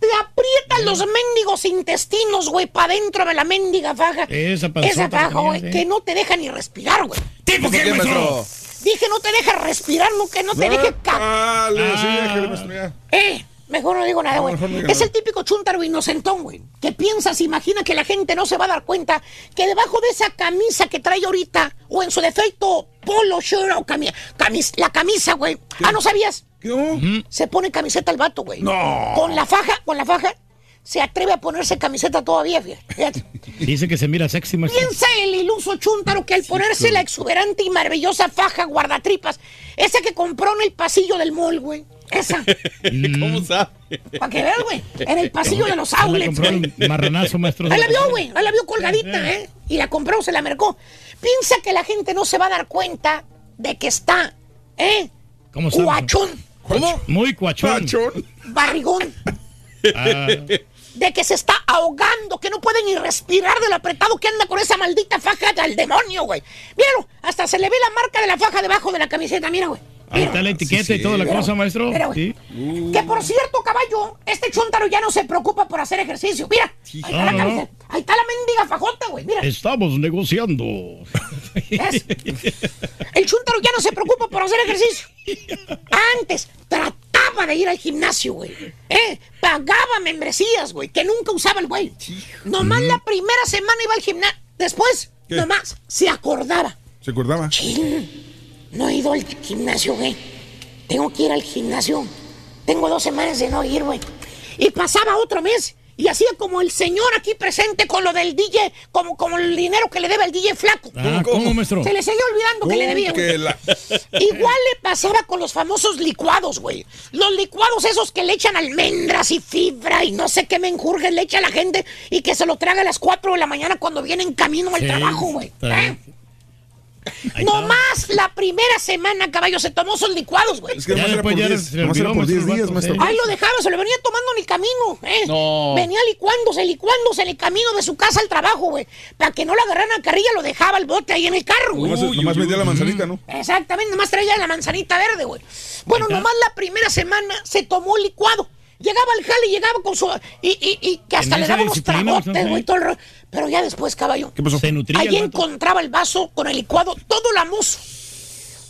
te aprietan los mendigos intestinos, güey, para dentro de la mendiga faja. Esa panzota Esa faja, güey, sí. que no te deja ni respirar, güey. ¿Tipo qué, maestro? Dije, no te deja respirar, no, que no te deje Ah, le sí, déjale, maestro, ya. Eh, mejor no digo nada, güey. no es el típico chuntaro inocentón, güey. Que piensa, se imagina que la gente no se va a dar cuenta que debajo de esa camisa que trae ahorita, o en su defecto, polo, shirt o camisa, la camisa, güey. Ah, ¿no sabías? Se pone camiseta al vato, güey. No. Con la faja, con la faja, se atreve a ponerse camiseta todavía, fíjate. Dice que se mira sexy, maestro. Piensa el iluso chúntaro que al ponerse la exuberante y maravillosa faja guardatripas, esa que compró en el pasillo del mall, güey. Esa. ¿Cómo sabe? Para que veas, güey. En el pasillo de los outlets, compró güey. el marranazo, maestro. Ahí la vio, güey. Ahí la vio colgadita, ¿eh? Y la compró, se la mercó. Piensa que la gente no se va a dar cuenta de que está, ¿eh? ¿Cómo sabe? Cuachón, ¿Cómo? Muy cuachón. barrigón. Ah, De que se está ahogando, que no puede ni respirar de lo apretado que anda con esa maldita faja del demonio, güey. Míralo, hasta se le ve la marca de la faja debajo de la camiseta, mira, güey. Ahí está la etiqueta y toda la cosa, maestro. Güey. Sí. Que por cierto, caballo, este chúntaro ya no se preocupa por hacer ejercicio. Mira, ahí está, la, No, no. camiseta. ahí está la mendiga fajota, güey. Mira, Estamos negociando. el chúntaro ya no se preocupa por hacer ejercicio. Antes trataba de ir al gimnasio, güey. ¿Eh? Pagaba membresías, güey, que nunca usaba el güey. Nomás la primera semana iba al gimnasio. Después, ¿Qué? nomás se acordaba. ¿Se acordaba? No he ido al gimnasio, güey. Tengo que ir al gimnasio. Tengo dos semanas de no ir, güey. Y pasaba otro mes. Y hacía como el señor aquí presente con lo del DJ, como, como el dinero que le debe al DJ flaco. Ah, ¿cómo, maestro? Se le seguía olvidando que le debía, güey. Que la- Igual le pasaba con los famosos licuados, güey. Los licuados esos que le echan almendras y fibra y no sé qué menjurjes le echa a la gente y que se lo traga a las 4 de la mañana cuando viene en camino al Sí, trabajo, güey. ¿Eh? Bien. Ahí No está. más la primera semana, caballo, se tomó esos licuados, güey. Es que nomás era por ya 10 se le nomás era olvidó, por 10 maestro, días, el maestro. vato, Ahí lo dejaba, se lo venía tomando en el camino, ¿eh? No. Venía licuándose, licuándose en el camino de su casa al trabajo, güey. Para que no lo agarraran a carrilla, lo dejaba el bote ahí en el carro, güey. Nomás, nomás metía la manzanita, ¿no? Exactamente, nomás traía la manzanita verde, güey. Bueno, nomás la primera semana se tomó el licuado. Llegaba al jale y llegaba con su... Y, y, y que hasta le daba unos tragotes, güey, todo el ro- Pero ya después, caballo, ¿Qué pasó? Se nutría ahí el vato. encontraba el vaso con el licuado, todo lamoso.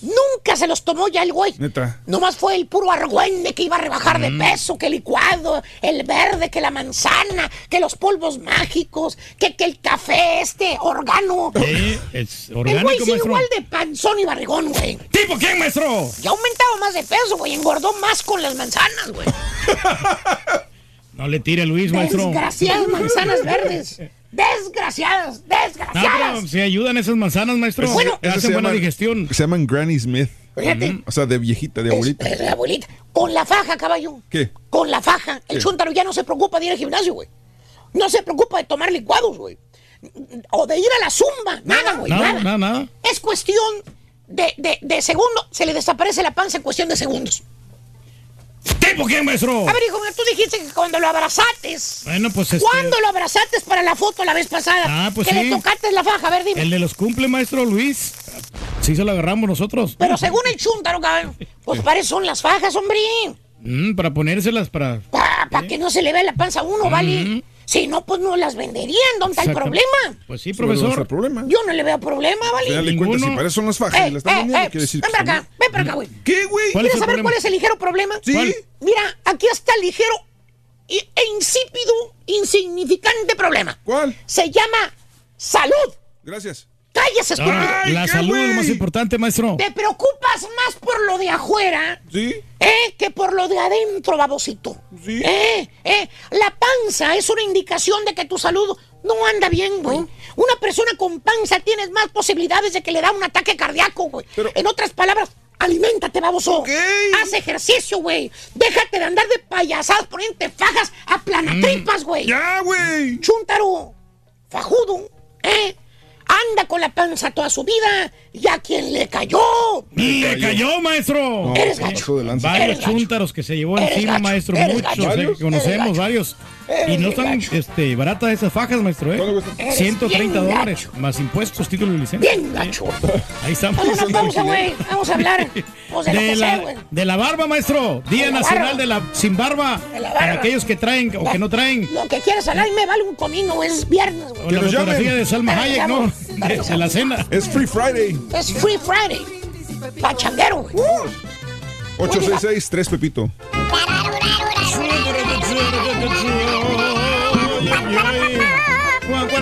Nunca se los tomó ya el güey. Neta. Nomás fue el puro argüende que iba a rebajar Mm. de peso, que el licuado, el verde, que la manzana, que los polvos mágicos, que, que el café este, organo. Sí, es el güey orgánico, sigue maestro. igual de panzón y barrigón, güey. ¿Tipo quién, maestro? Ya ha aumentado más de peso, güey. Engordó más con las manzanas, güey. No le tire, Luis, maestro. Desgraciadas manzanas verdes. Desgraciadas, No, desgraciadas. pero si ayudan esas manzanas, maestro. Bueno. Esas hacen se buena llaman- digestión. Se llaman Granny Smith. Fíjate. O sea, de viejita, de abuelita. Es- es de abuelita. Con la faja, caballo. ¿Qué? Con la faja. El ¿Qué? chúntaro ya no se preocupa de ir al gimnasio, güey. No se preocupa de tomar licuados, güey. O de ir a la zumba. Nada, güey. Nada, nada. nada, nada. Es cuestión de, de, de segundo. Se le desaparece la panza en cuestión de segundos. ¿Tipo quién, maestro? A ver, hijo, tú dijiste que cuando lo abrazates. Bueno, pues este. ¿Cuándo lo abrazates para la foto la vez pasada? Ah, pues que sí. le tocaste la faja, a ver, dime. El de los cumple, maestro Luis. Sí se lo agarramos nosotros. Pero según el chúntaro, cabrón, pues para eso son las fajas, hombre. Mm, para ponérselas para. Para que no se le vea la panza a uno, ¿vale? Si no, pues no las venderían. ¿Dónde está el problema? Pues sí, Eso no profesor. nuestro problema. Yo no le veo problema, ¿vale? cuentas, Ninguno. si para eso son las fajas y Eh, las están eh, vendiendo, eh, quiere decir ven para son- acá, ven para acá, güey. ¿Qué, güey? ¿Cuál es ¿Quieres el saber problema? cuál es el ligero problema? Sí. ¿Cuál? Mira, aquí está el ligero e insípido, insignificante problema. ¿Cuál? Se llama salud. Gracias. Cállese. Ah, Ay, la ¿qué, salud es lo más importante, maestro. Te preocupas más por lo de afuera ¿Sí? ¿Eh? Que por lo de adentro, babosito. Sí. ¿Eh? ¿Eh? La panza es una indicación de que tu salud no anda bien, güey. Una persona con panza tienes más posibilidades de que le da un ataque cardíaco, güey. Pero- En otras palabras, aliméntate, baboso. Ok. Haz ejercicio, güey. Déjate de andar de payasadas poniéndote fajas a planatripas, güey. Mm. ¡Ya, güey! Chúntaro, fajudo, ¿eh? Anda con la panza toda su vida y a quien le cayó. Le cayó, maestro. No, Eres se gacho. Varios Eres gacho. chúntaros que se llevó Eres encima, gacho. maestro. Eres Muchos eh, conocemos, varios. Y no están este, baratas esas fajas, maestro, ¿Cuánto ¿eh? cuesta? Eres 130 bien dólares, gacho. más impuestos, título de licencia. Bien gacho. Ahí estamos. Vamos a una pausa, güey. Vamos a hablar Pues de sé, la, güey. de la barba, maestro. Día De Nacional barba. de la sin barba. De la Para barba. aquellos que traen o que no traen. Lo que quieras hablar me vale un comino. Es viernes, güey. La fotografía de Salma Pero Hayek, ¿no? De, de la cena. Es Free Friday. Es Free Friday. Pachanguero, güey. Uh. 866 Pepito.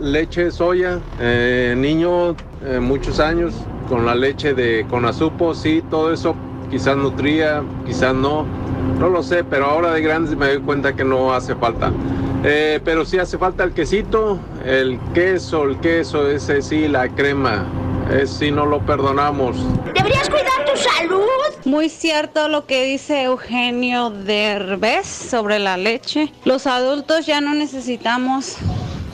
leche de soya, eh, niño, eh, muchos años, con la leche de Conazupo, sí, todo eso quizás nutría, quizás no, no lo sé, pero ahora de grandes me doy cuenta que no hace falta. Eh, pero sí hace falta el quesito, el queso, el queso, ese sí, la crema, ese sí no lo perdonamos. Deberías cuidar tu salud. Muy cierto lo que dice Eugenio Derbez sobre la leche. Los adultos ya no necesitamos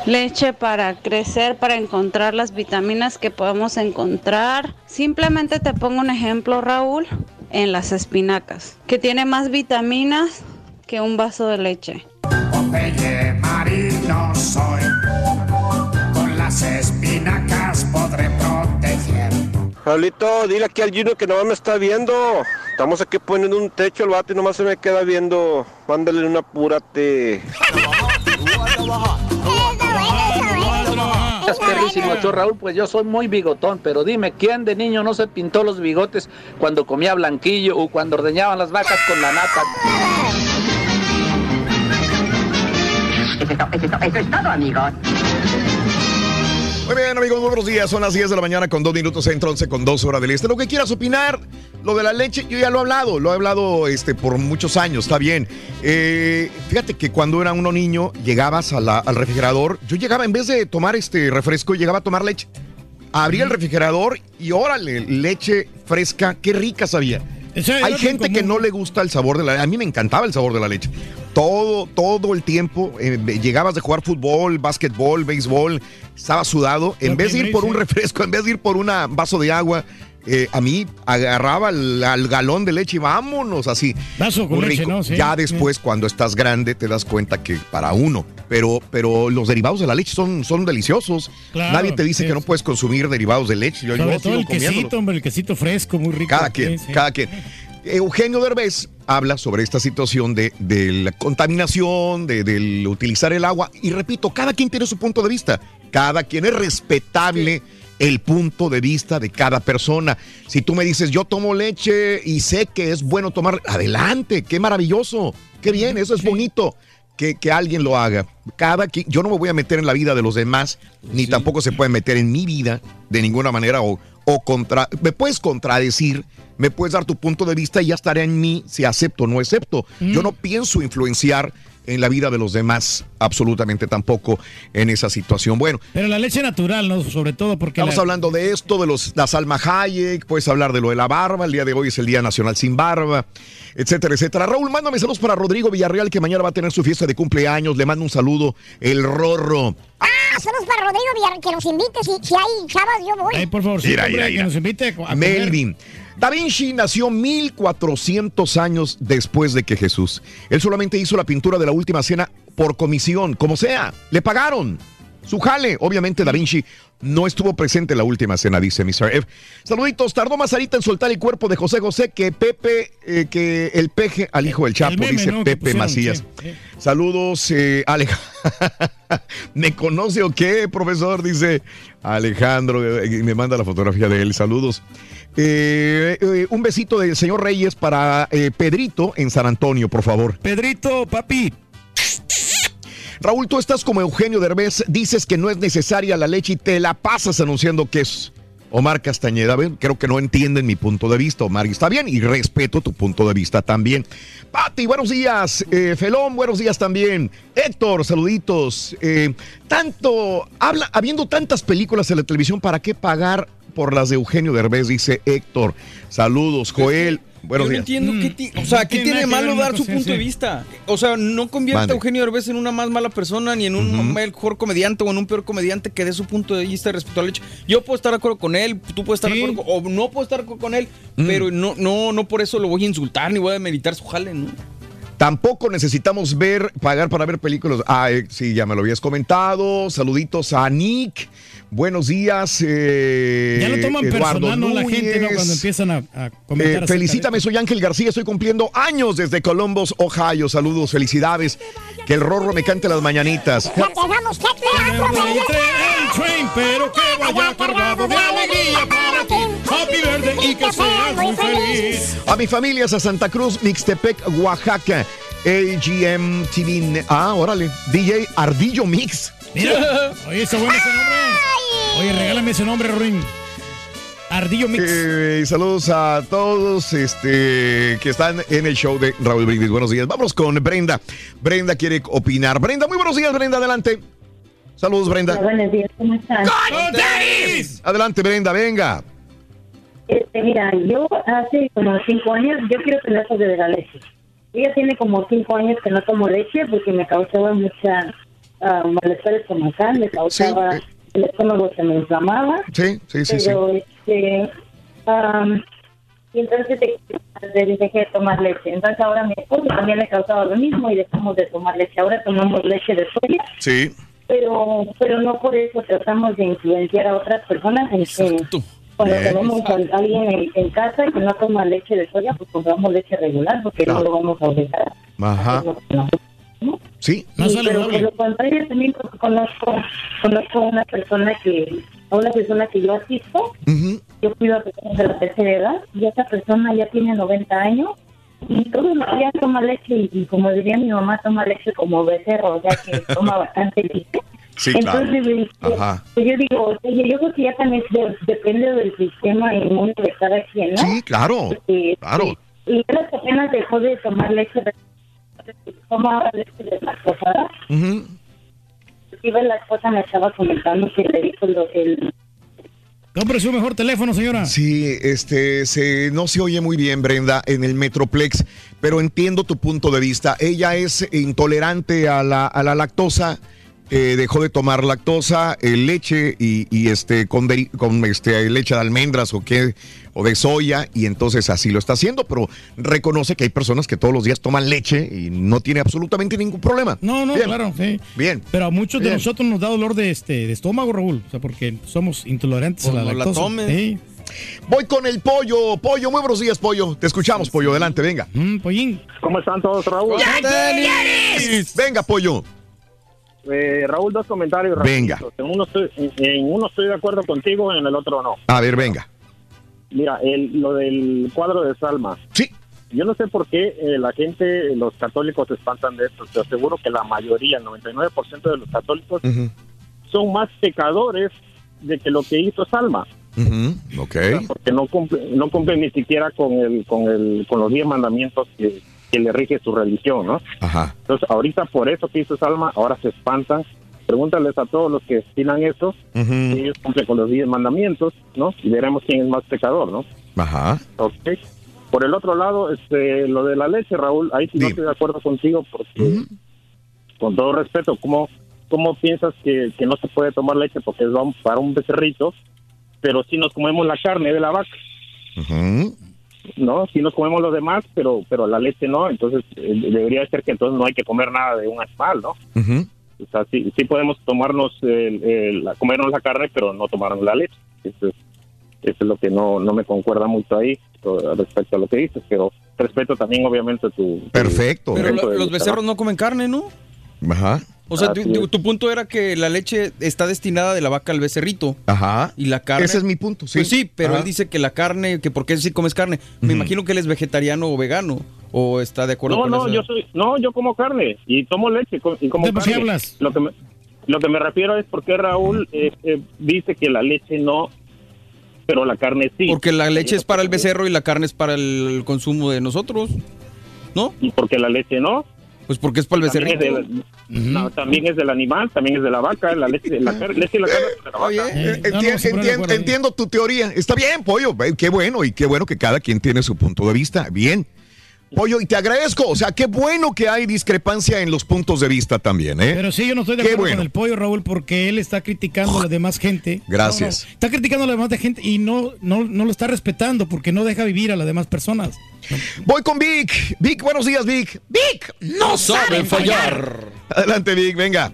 leche para crecer, para encontrar las vitaminas que podemos encontrar. Simplemente te pongo un ejemplo, Raúl, en las espinacas, que tiene más vitaminas que un vaso de leche. Popeye marino soy, con las espinacas podré proteger. Raulito, dile aquí al Junior que nomás me está viendo. Estamos aquí poniendo un techo el vato y nomás se me queda viendo. Mándale un apúrate. Show, Raúl, pues yo soy muy bigotón, pero dime, ¿quién de niño no se pintó los bigotes cuando comía blanquillo o cuando ordeñaban las vacas con la nata? Eso es todo, amigos. Muy bien, amigos, muy buenos días. Son las 10 de la mañana con 2 minutos centro, 11 con 2 horas del este. Lo que quieras opinar, lo de la leche, yo ya lo he hablado, lo he hablado este, por muchos años, está bien. Eh, fíjate que cuando era uno niño, llegabas a la- al refrigerador, yo llegaba, en vez de tomar este refresco, llegaba a tomar leche. Abría el refrigerador y órale, leche fresca, qué rica sabía. Hay gente que no le gusta el sabor de la A mí me encantaba el sabor de la leche. Todo, todo el tiempo, eh, llegabas de jugar fútbol, básquetbol, béisbol, estaba sudado. En vez de ir por un refresco, en vez de ir por un vaso de agua, eh, a mí agarraba al galón de leche y vámonos así. Vaso con leche. ¿no? Sí. Ya después, cuando estás grande, te das cuenta que para uno. Pero, pero los derivados de la leche son, son deliciosos. Claro, Nadie te dice que no puedes consumir derivados de leche. Yo, yo Sobre todo sigo el comiéndolo. quesito, hombre, el quesito fresco, muy rico. Cada quien, Sí, sí. cada quien. Eugenio Derbez habla sobre esta situación de, de la contaminación, de, del utilizar el agua. Y repito, cada quien tiene su punto de vista. Cada quien es respetable el punto de vista de cada persona. Si tú me dices, yo tomo leche y sé que es bueno tomar, adelante, qué maravilloso, qué bien, eso es bonito. Que, que alguien lo haga. Cada quien, yo no me voy a meter en la vida de los demás, ni tampoco se puede meter en mi vida de ninguna manera o, o contra, me puedes contradecir, me puedes dar tu punto de vista y ya estaré en mí si acepto o no acepto. Yo no pienso influenciar en la vida de los demás, absolutamente tampoco en esa situación. Bueno, Pero la leche natural, ¿no? Sobre todo porque... Estamos la- hablando de esto, de los, la Salma Hayek, puedes hablar de lo de la barba, el día de hoy es el Día Nacional sin Barba, etcétera, etcétera. Raúl, mándame saludos para Rodrigo Villarreal, que mañana va a tener su fiesta de cumpleaños. Le mando un saludo, el Rorro. Ah, saludos para Rodrigo Villar, que nos invite. Si, si hay chavas, yo voy. Ay, por favor, sí, Mira, hombre, mira, que nos invite a comer. Da Vinci nació 1400 años después de que Jesús. Él solamente hizo la pintura de la última cena por comisión, como sea. Le pagaron. Su jale. Obviamente Da Vinci no estuvo presente en la última cena, dice Mr. F. Saluditos. Tardó más Sarita en soltar el cuerpo de José José que Pepe, eh, que el peje al hijo del Chapo, meme, dice Pepe pusieron, Macías. sí, sí. Saludos, eh, Alej- ¿Me conoce o qué, profesor? Dice Alejandro, y me manda la fotografía de él. Saludos. Eh, eh, un besito del señor Reyes para eh, Pedrito en San Antonio, por favor. Pedrito, papi. Raúl, tú estás como Eugenio Derbez, dices que no es necesaria la leche y te la pasas anunciando que es Omar Castañeda. Creo que no entienden mi punto de vista, Omar, y está bien, y respeto tu punto de vista también. Pati, buenos días. Eh, Felón, buenos días también. Héctor, saluditos. Eh, tanto, habla, habiendo tantas películas en la televisión, ¿para qué pagar por las de Eugenio Derbez, dice Héctor. Saludos, Joel. Buenos Yo no entiendo qué ti- o sea, ¿qué tiene de malo dar su punto de vista? O sea, no convierte Mande. a Eugenio Derbez en una más mala persona ni en un mejor comediante o en un peor comediante que dé su punto de vista respecto al hecho. Yo puedo estar de acuerdo con él, tú puedes estar de acuerdo con- o no puedo estar de acuerdo con él, Mm. pero no, no, no por eso lo voy a insultar ni voy a demeritar su jale, ¿no? Tampoco necesitamos ver, pagar para ver películas. Ah, eh, sí, ya me lo habías comentado. Saluditos a Nick. Buenos días. eh, Ya lo toman Eduardo personal, ¿no? La gente. Cuando empiezan a, a Eh, comentar. de felicítame, soy Ángel García, estoy cumpliendo años desde Columbus, Ohio. Saludos, felicidades. Que el rorro me cante las mañanitas. Ya tenemos que El train, pero que vaya cargado de alegría para ti. Happy birthday y que seas muy feliz. A mi familia es a Santa Cruz, Mixtepec, Oaxaca. AGM TV. Ah, órale. DJ Ardillo Mix. Mira, oye, está bueno ese nombre. Oye, regálame ese nombre, Ruin. Ardillo Mix. Eh, saludos a todos este, que están en el show de Raúl Brindis. Buenos días. Vamos con Brenda. Brenda quiere opinar. Brenda, muy buenos días, Brenda. Adelante. Saludos, Brenda. Buenos días, ¿cómo están? Adelante, Brenda, venga. Este, mira, yo hace como cinco años, yo quiero tener sobre de la leche. Ella tiene como cinco años que no tomo leche porque me causaba mucha ah, malestar estomacal, me causaba el estómago se me inflamaba. Sí, sí, sí, sí. Este, am, y entonces de- de- dejé de tomar leche. Entonces ahora mi esposo también le causaba lo mismo y dejamos de tomar leche. Ahora tomamos leche de soya. Sí. pero pero no por eso tratamos de influenciar a otras personas en que cuando Bien. tenemos a alguien en, en casa que no toma leche de soya pues compramos leche regular porque no lo vamos a obligar Ajá. Sí. Y, pero por lo contrario también conozco conozco a una persona que a una persona que yo asisto yo cuido a personas de la tercera edad y esa persona ya tiene 90 años y todos los días toma leche y, y como diría mi mamá toma leche como becerro o sea que toma bastante leche Sí, claro. entonces este, Ajá. pues yo digo yo creo que ya también de- depende del sistema inmune de cada quien ¿no? Sí, claro. Porque, Claro. y él apenas dejó de tomar leche de leche de lactosada Ujú. Inclusive la esposa me estaba comentando que le dijo lo, el, Compre su mejor teléfono, señora. Sí, este, se, no se oye muy bien, Brenda, en el Metroplex, pero entiendo tu punto de vista. Ella es intolerante a la, a la lactosa, eh, dejó de tomar lactosa, eh, leche y, y, este, con, este, leche de almendras o, qué, o de soya, y entonces así lo está haciendo, pero reconoce que hay personas que todos los días toman leche y no tiene absolutamente ningún problema. No, no, Bien. claro, sí. Bien. Pero a muchos de nosotros nos da dolor de este de estómago, Raúl. O sea, porque somos intolerantes a la Pues no la lactosa. tomes. Sí. Voy con el pollo. Pollo, muy buenos días, pollo. Te escuchamos, pollo. Adelante, venga. pollín. ¿Cómo están todos, Raúl? Venga, pollo. Eh, Raúl, dos comentarios. Venga. rapiditos. En uno, estoy, en, uno estoy de acuerdo contigo, en el otro no. A ver, venga. Mira, el, lo del cuadro de Salma. Sí. Yo no sé por qué eh, la gente, los católicos se espantan de esto. Te aseguro que la mayoría, el 99% de los católicos, son más pecadores de que lo que hizo Salma. Ujú, Ok. Porque no cumple, no cumple ni siquiera con el, con el, con los diez mandamientos que, que le rige su religión, ¿no? Ajá. Entonces, ahorita por eso que hizo Salma, ahora se espantan. Pregúntales a todos los que estilan eso, si ellos cumplen con los diez mandamientos, ¿no? Y veremos quién es más pecador, ¿no? Ajá. Ok. Por el otro lado, este, lo de la leche, Raúl, ahí sí no estoy de acuerdo contigo porque, con todo respeto, ¿cómo, cómo piensas que, que no se puede tomar leche porque es para un becerrito, pero sí nos comemos la carne de la vaca? ¿No? Sí nos comemos los demás, pero pero la leche no, entonces eh, debería ser que entonces no hay que comer nada de un animal, ¿no? O sea, sí, sí podemos tomarnos, el- el- la- comernos la carne, pero no tomarnos la leche. Eso es, eso es lo que no, no me concuerda mucho ahí to- respecto a lo que dices, pero respeto también obviamente tu... Perfecto. Pero punto lo- de los becerros no comen carne, ¿no? Ajá. O sea, tu, tu punto era que la leche está destinada de la vaca al becerrito. Ajá. Y la carne. Ese es mi punto, sí. Pues sí, pero Ajá. él dice que la carne, que por qué sí comes carne. Me imagino que él es vegetariano o vegano. ¿O está de acuerdo No, con no, eso? yo soy, no, yo como carne y tomo leche y como ¿De qué carne. hablas? Lo que me, lo que me refiero es porque Raúl eh, eh, dice que la leche no, pero la carne sí. Porque la leche es para el becerro y la carne es para el consumo de nosotros. ¿No? ¿Y porque la leche no? Pues porque es para el También es, becerrito. del, no, también es del animal, también es de la vaca, la leche, la leche y la carne de la vaca. Eh, enti- enti- entiendo tu teoría. Está bien, Pollo. Qué bueno y qué bueno que cada quien tiene su punto de vista. Bien. Pollo, y te agradezco. O sea, qué bueno que hay discrepancia en los puntos de vista también, ¿eh? Pero sí, yo no estoy de acuerdo bueno. con el pollo, Raúl, porque él está criticando a la demás gente. Gracias. No, no, está criticando a la demás de gente y no, no, no lo está respetando porque no deja vivir a las demás personas. Voy con Vic. Vic, buenos días, Vic. Vic, no saben fallar. Adelante, Vic, venga.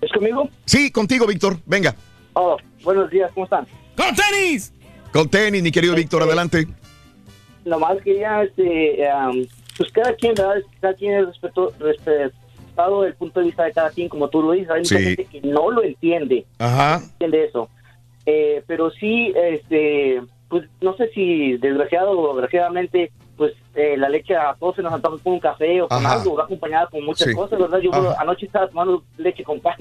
¿Es conmigo? Sí, contigo, Víctor. Venga. Oh, buenos días, ¿cómo están? ¡Con tenis! Con tenis, mi querido Víctor, adelante. Nomás quería, este, um, pues cada quien, ¿verdad? Cada quien es respeto, respetado el punto de vista de cada quien, como tú lo dices. Hay mucha Sí. gente que no lo entiende, Ajá. entiende eso. Eh, pero sí, este, pues no sé si desgraciado o desgraciadamente, pues eh, la leche a todos se nos antoja con un café o con Ajá. algo, va acompañada con muchas Sí. cosas, ¿verdad? Yo Ajá. anoche estaba tomando leche con pan,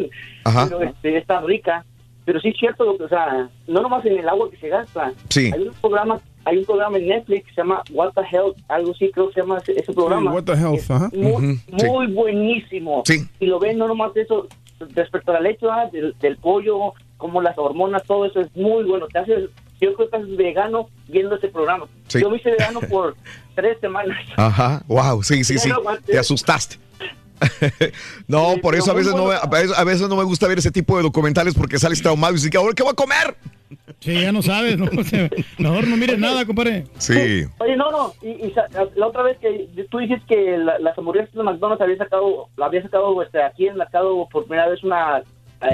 Ajá. pero este, está rica. Pero sí es cierto, lo que, o sea, no nomás en el agua que se gasta. Sí. Hay un programa, hay un programa en Netflix que se llama What the Health, algo así creo que se llama ese, programa. What the Health, ajá. Muy, sí. buenísimo. Sí. Y lo ven no nomás eso, respecto a la leche, del, del pollo, como las hormonas, todo eso es muy bueno. Te haces, yo creo que estás vegano viendo ese programa. Sí. Yo me hice vegano por tres semanas. Ajá. Wow, sí, sí, sí. no. Te asustaste. no, por eso a veces no, me, a veces- a veces no me gusta ver ese tipo de documentales porque sales traumado y dices, que ahora qué voy a comer? Sí, ya no sabes, ¿no? Mejor no mires nada, compadre. Sí. Oye, no, no, y, la otra vez que tú dices que la- las hamburguesas de McDonald's había sacado, había sacado este, aquí en el mercado por primera vez una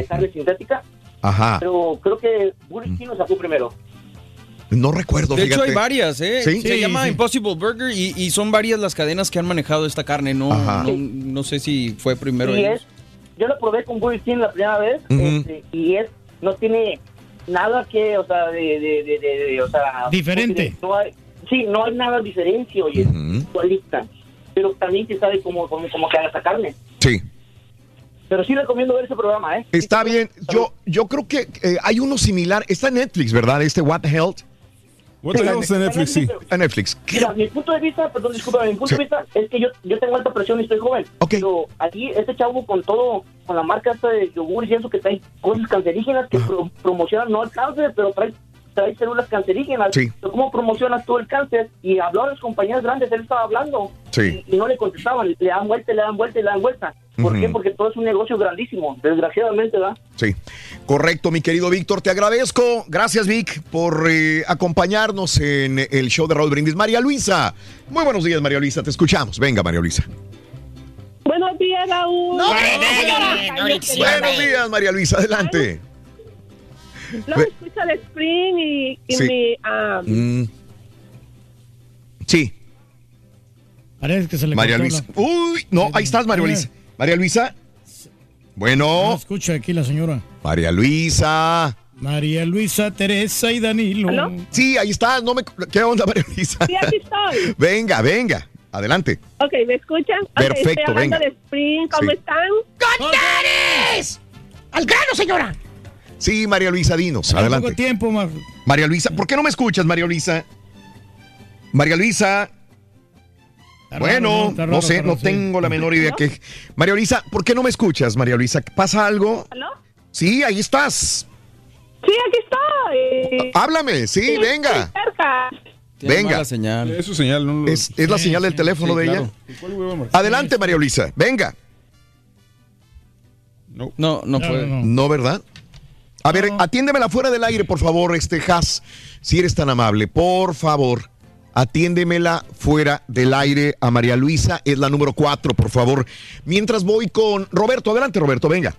carne sintética, Ajá. pero creo que Burger King lo sacó primero. No recuerdo, De hecho, hay varias, ¿eh? ¿Sí? Se Sí, llama sí. Impossible Burger y, y son varias las cadenas que han manejado esta carne. No, no, no sé si fue primero es, yo lo probé con Burger King la primera vez este, y es, no tiene nada que, o sea, de, de, de, de- de- o sea, Diferente. No hay, sí, no hay nada diferencia, oye, igualita, pero también que sabe cómo, cómo, cómo queda esta carne. Sí. Pero sí recomiendo ver ese programa, ¿eh? Está bien. Yo, yo creo que eh, hay uno similar. Está en Netflix, ¿verdad? Este What Health. Health está en Netflix, sí. En Netflix. Mira, mi punto de vista, perdón, disculpa, mi punto de vista es que yo, yo tengo alta presión y estoy joven. Pero aquí, este chavo con todo, con la marca esta de yogur y eso que trae cosas cancerígenas que pro- promocionan no el cáncer, pero trae, trae células cancerígenas. Sí. Pero ¿Cómo promocionas tú el cáncer? Y habló a las compañías grandes, él estaba hablando. Sí. Y no le contestaban, le dan vuelta, le dan vuelta y le dan vuelta. ¿Por qué? Porque todo es un negocio grandísimo, desgraciadamente, ¿verdad? Sí, correcto, mi querido Víctor. Te agradezco. Gracias, Vic, por eh, acompañarnos en el show de Raúl Brindis. María Luisa. Muy buenos días, María Luisa. Te escuchamos. Venga, María Luisa. Buenos días, Raúl. No, Buenos días, María Luisa. Adelante. Ve- escucho de Spring y, y Sí. mi... ah, Mm. Sí, Parece que se le María Luisa. la- Uy, no, ahí estás, María Luisa. María Luisa. Bueno. No escucha aquí la señora. María Luisa. María Luisa, Teresa y Danilo. Sí, ahí estás. No me... ¿Qué onda, María Luisa? Sí, aquí estoy. Venga, venga. Adelante. Ok, ¿me escuchan? Perfecto, estoy hablando venga. de Spring, ¿cómo Sí. están? ¡Contares! ¡Al grano, señora! Sí, María Luisa, dinos. Adelante. poco tiempo, Mar- María Luisa, ¿por qué no me escuchas, María Luisa? María Luisa. Raro, Bueno, ¿no? Está raro, no sé, no sí. tengo la menor idea que. María Luisa, ¿por qué no me escuchas, María Luisa? ¿Pasa algo? ¿Aló? Sí, ahí estás. Sí, aquí estoy. Háblame, sí, venga. Estoy cerca. Venga. mala señal. Es su señal, no lo- Es, es la Sí, señal del sí, teléfono sí, de claro. ella. ¿Cuál huevo, Marco? Adelante, María Luisa, venga. No, no, No, puede. no, no. No, ¿verdad? A ver, atiéndemela fuera del aire, por favor, este Has, si eres tan amable, por favor. Atiéndemela fuera del aire a María Luisa, es la número cuatro, por favor. Mientras voy con Roberto, adelante Roberto, venga.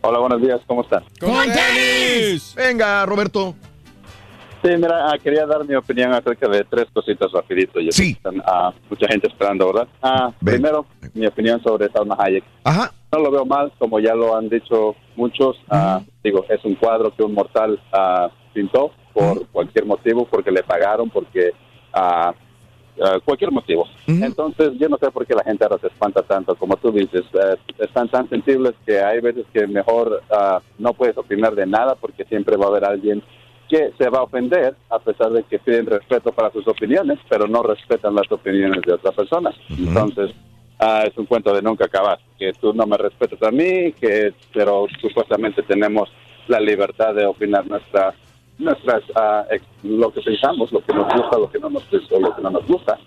Hola, buenos días, ¿cómo están? Venga, Roberto. Sí, mira, ah, quería dar mi opinión acerca de tres cositas rapidito. Yo que están, ah, mucha gente esperando, ¿verdad? Ah, primero, mi opinión sobre Salma Hayek. Ajá. No lo veo mal, como ya lo han dicho muchos. ah, digo, es un cuadro que un mortal ah, pintó por cualquier motivo, porque le pagaron, porque ah, cualquier motivo. Entonces, yo no sé por qué la gente ahora se espanta tanto, como tú dices. eh, están tan sensibles que hay veces que mejor ah, no puedes opinar de nada, porque siempre va a haber alguien que se va a ofender a pesar de que piden respeto para sus opiniones, pero no respetan las opiniones de otra persona. Entonces, ah, es un cuento de nunca acabar, que tú no me respetas a mí, que pero supuestamente tenemos la libertad de opinar nuestras nuestras ex- lo que pensamos, lo que nos gusta, lo que no nos gusta, lo que no nos gusta,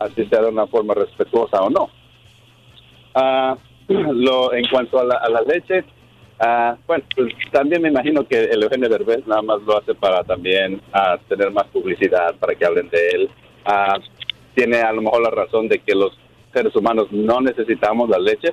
así sea de una forma respetuosa o no. Ah, lo en cuanto a la, a la leche, ah, bueno, pues también me imagino que el Eugenio Derbez nada más lo hace para también tener más publicidad, para que hablen de él. Tiene a lo mejor la razón de que los seres humanos no necesitamos la leche.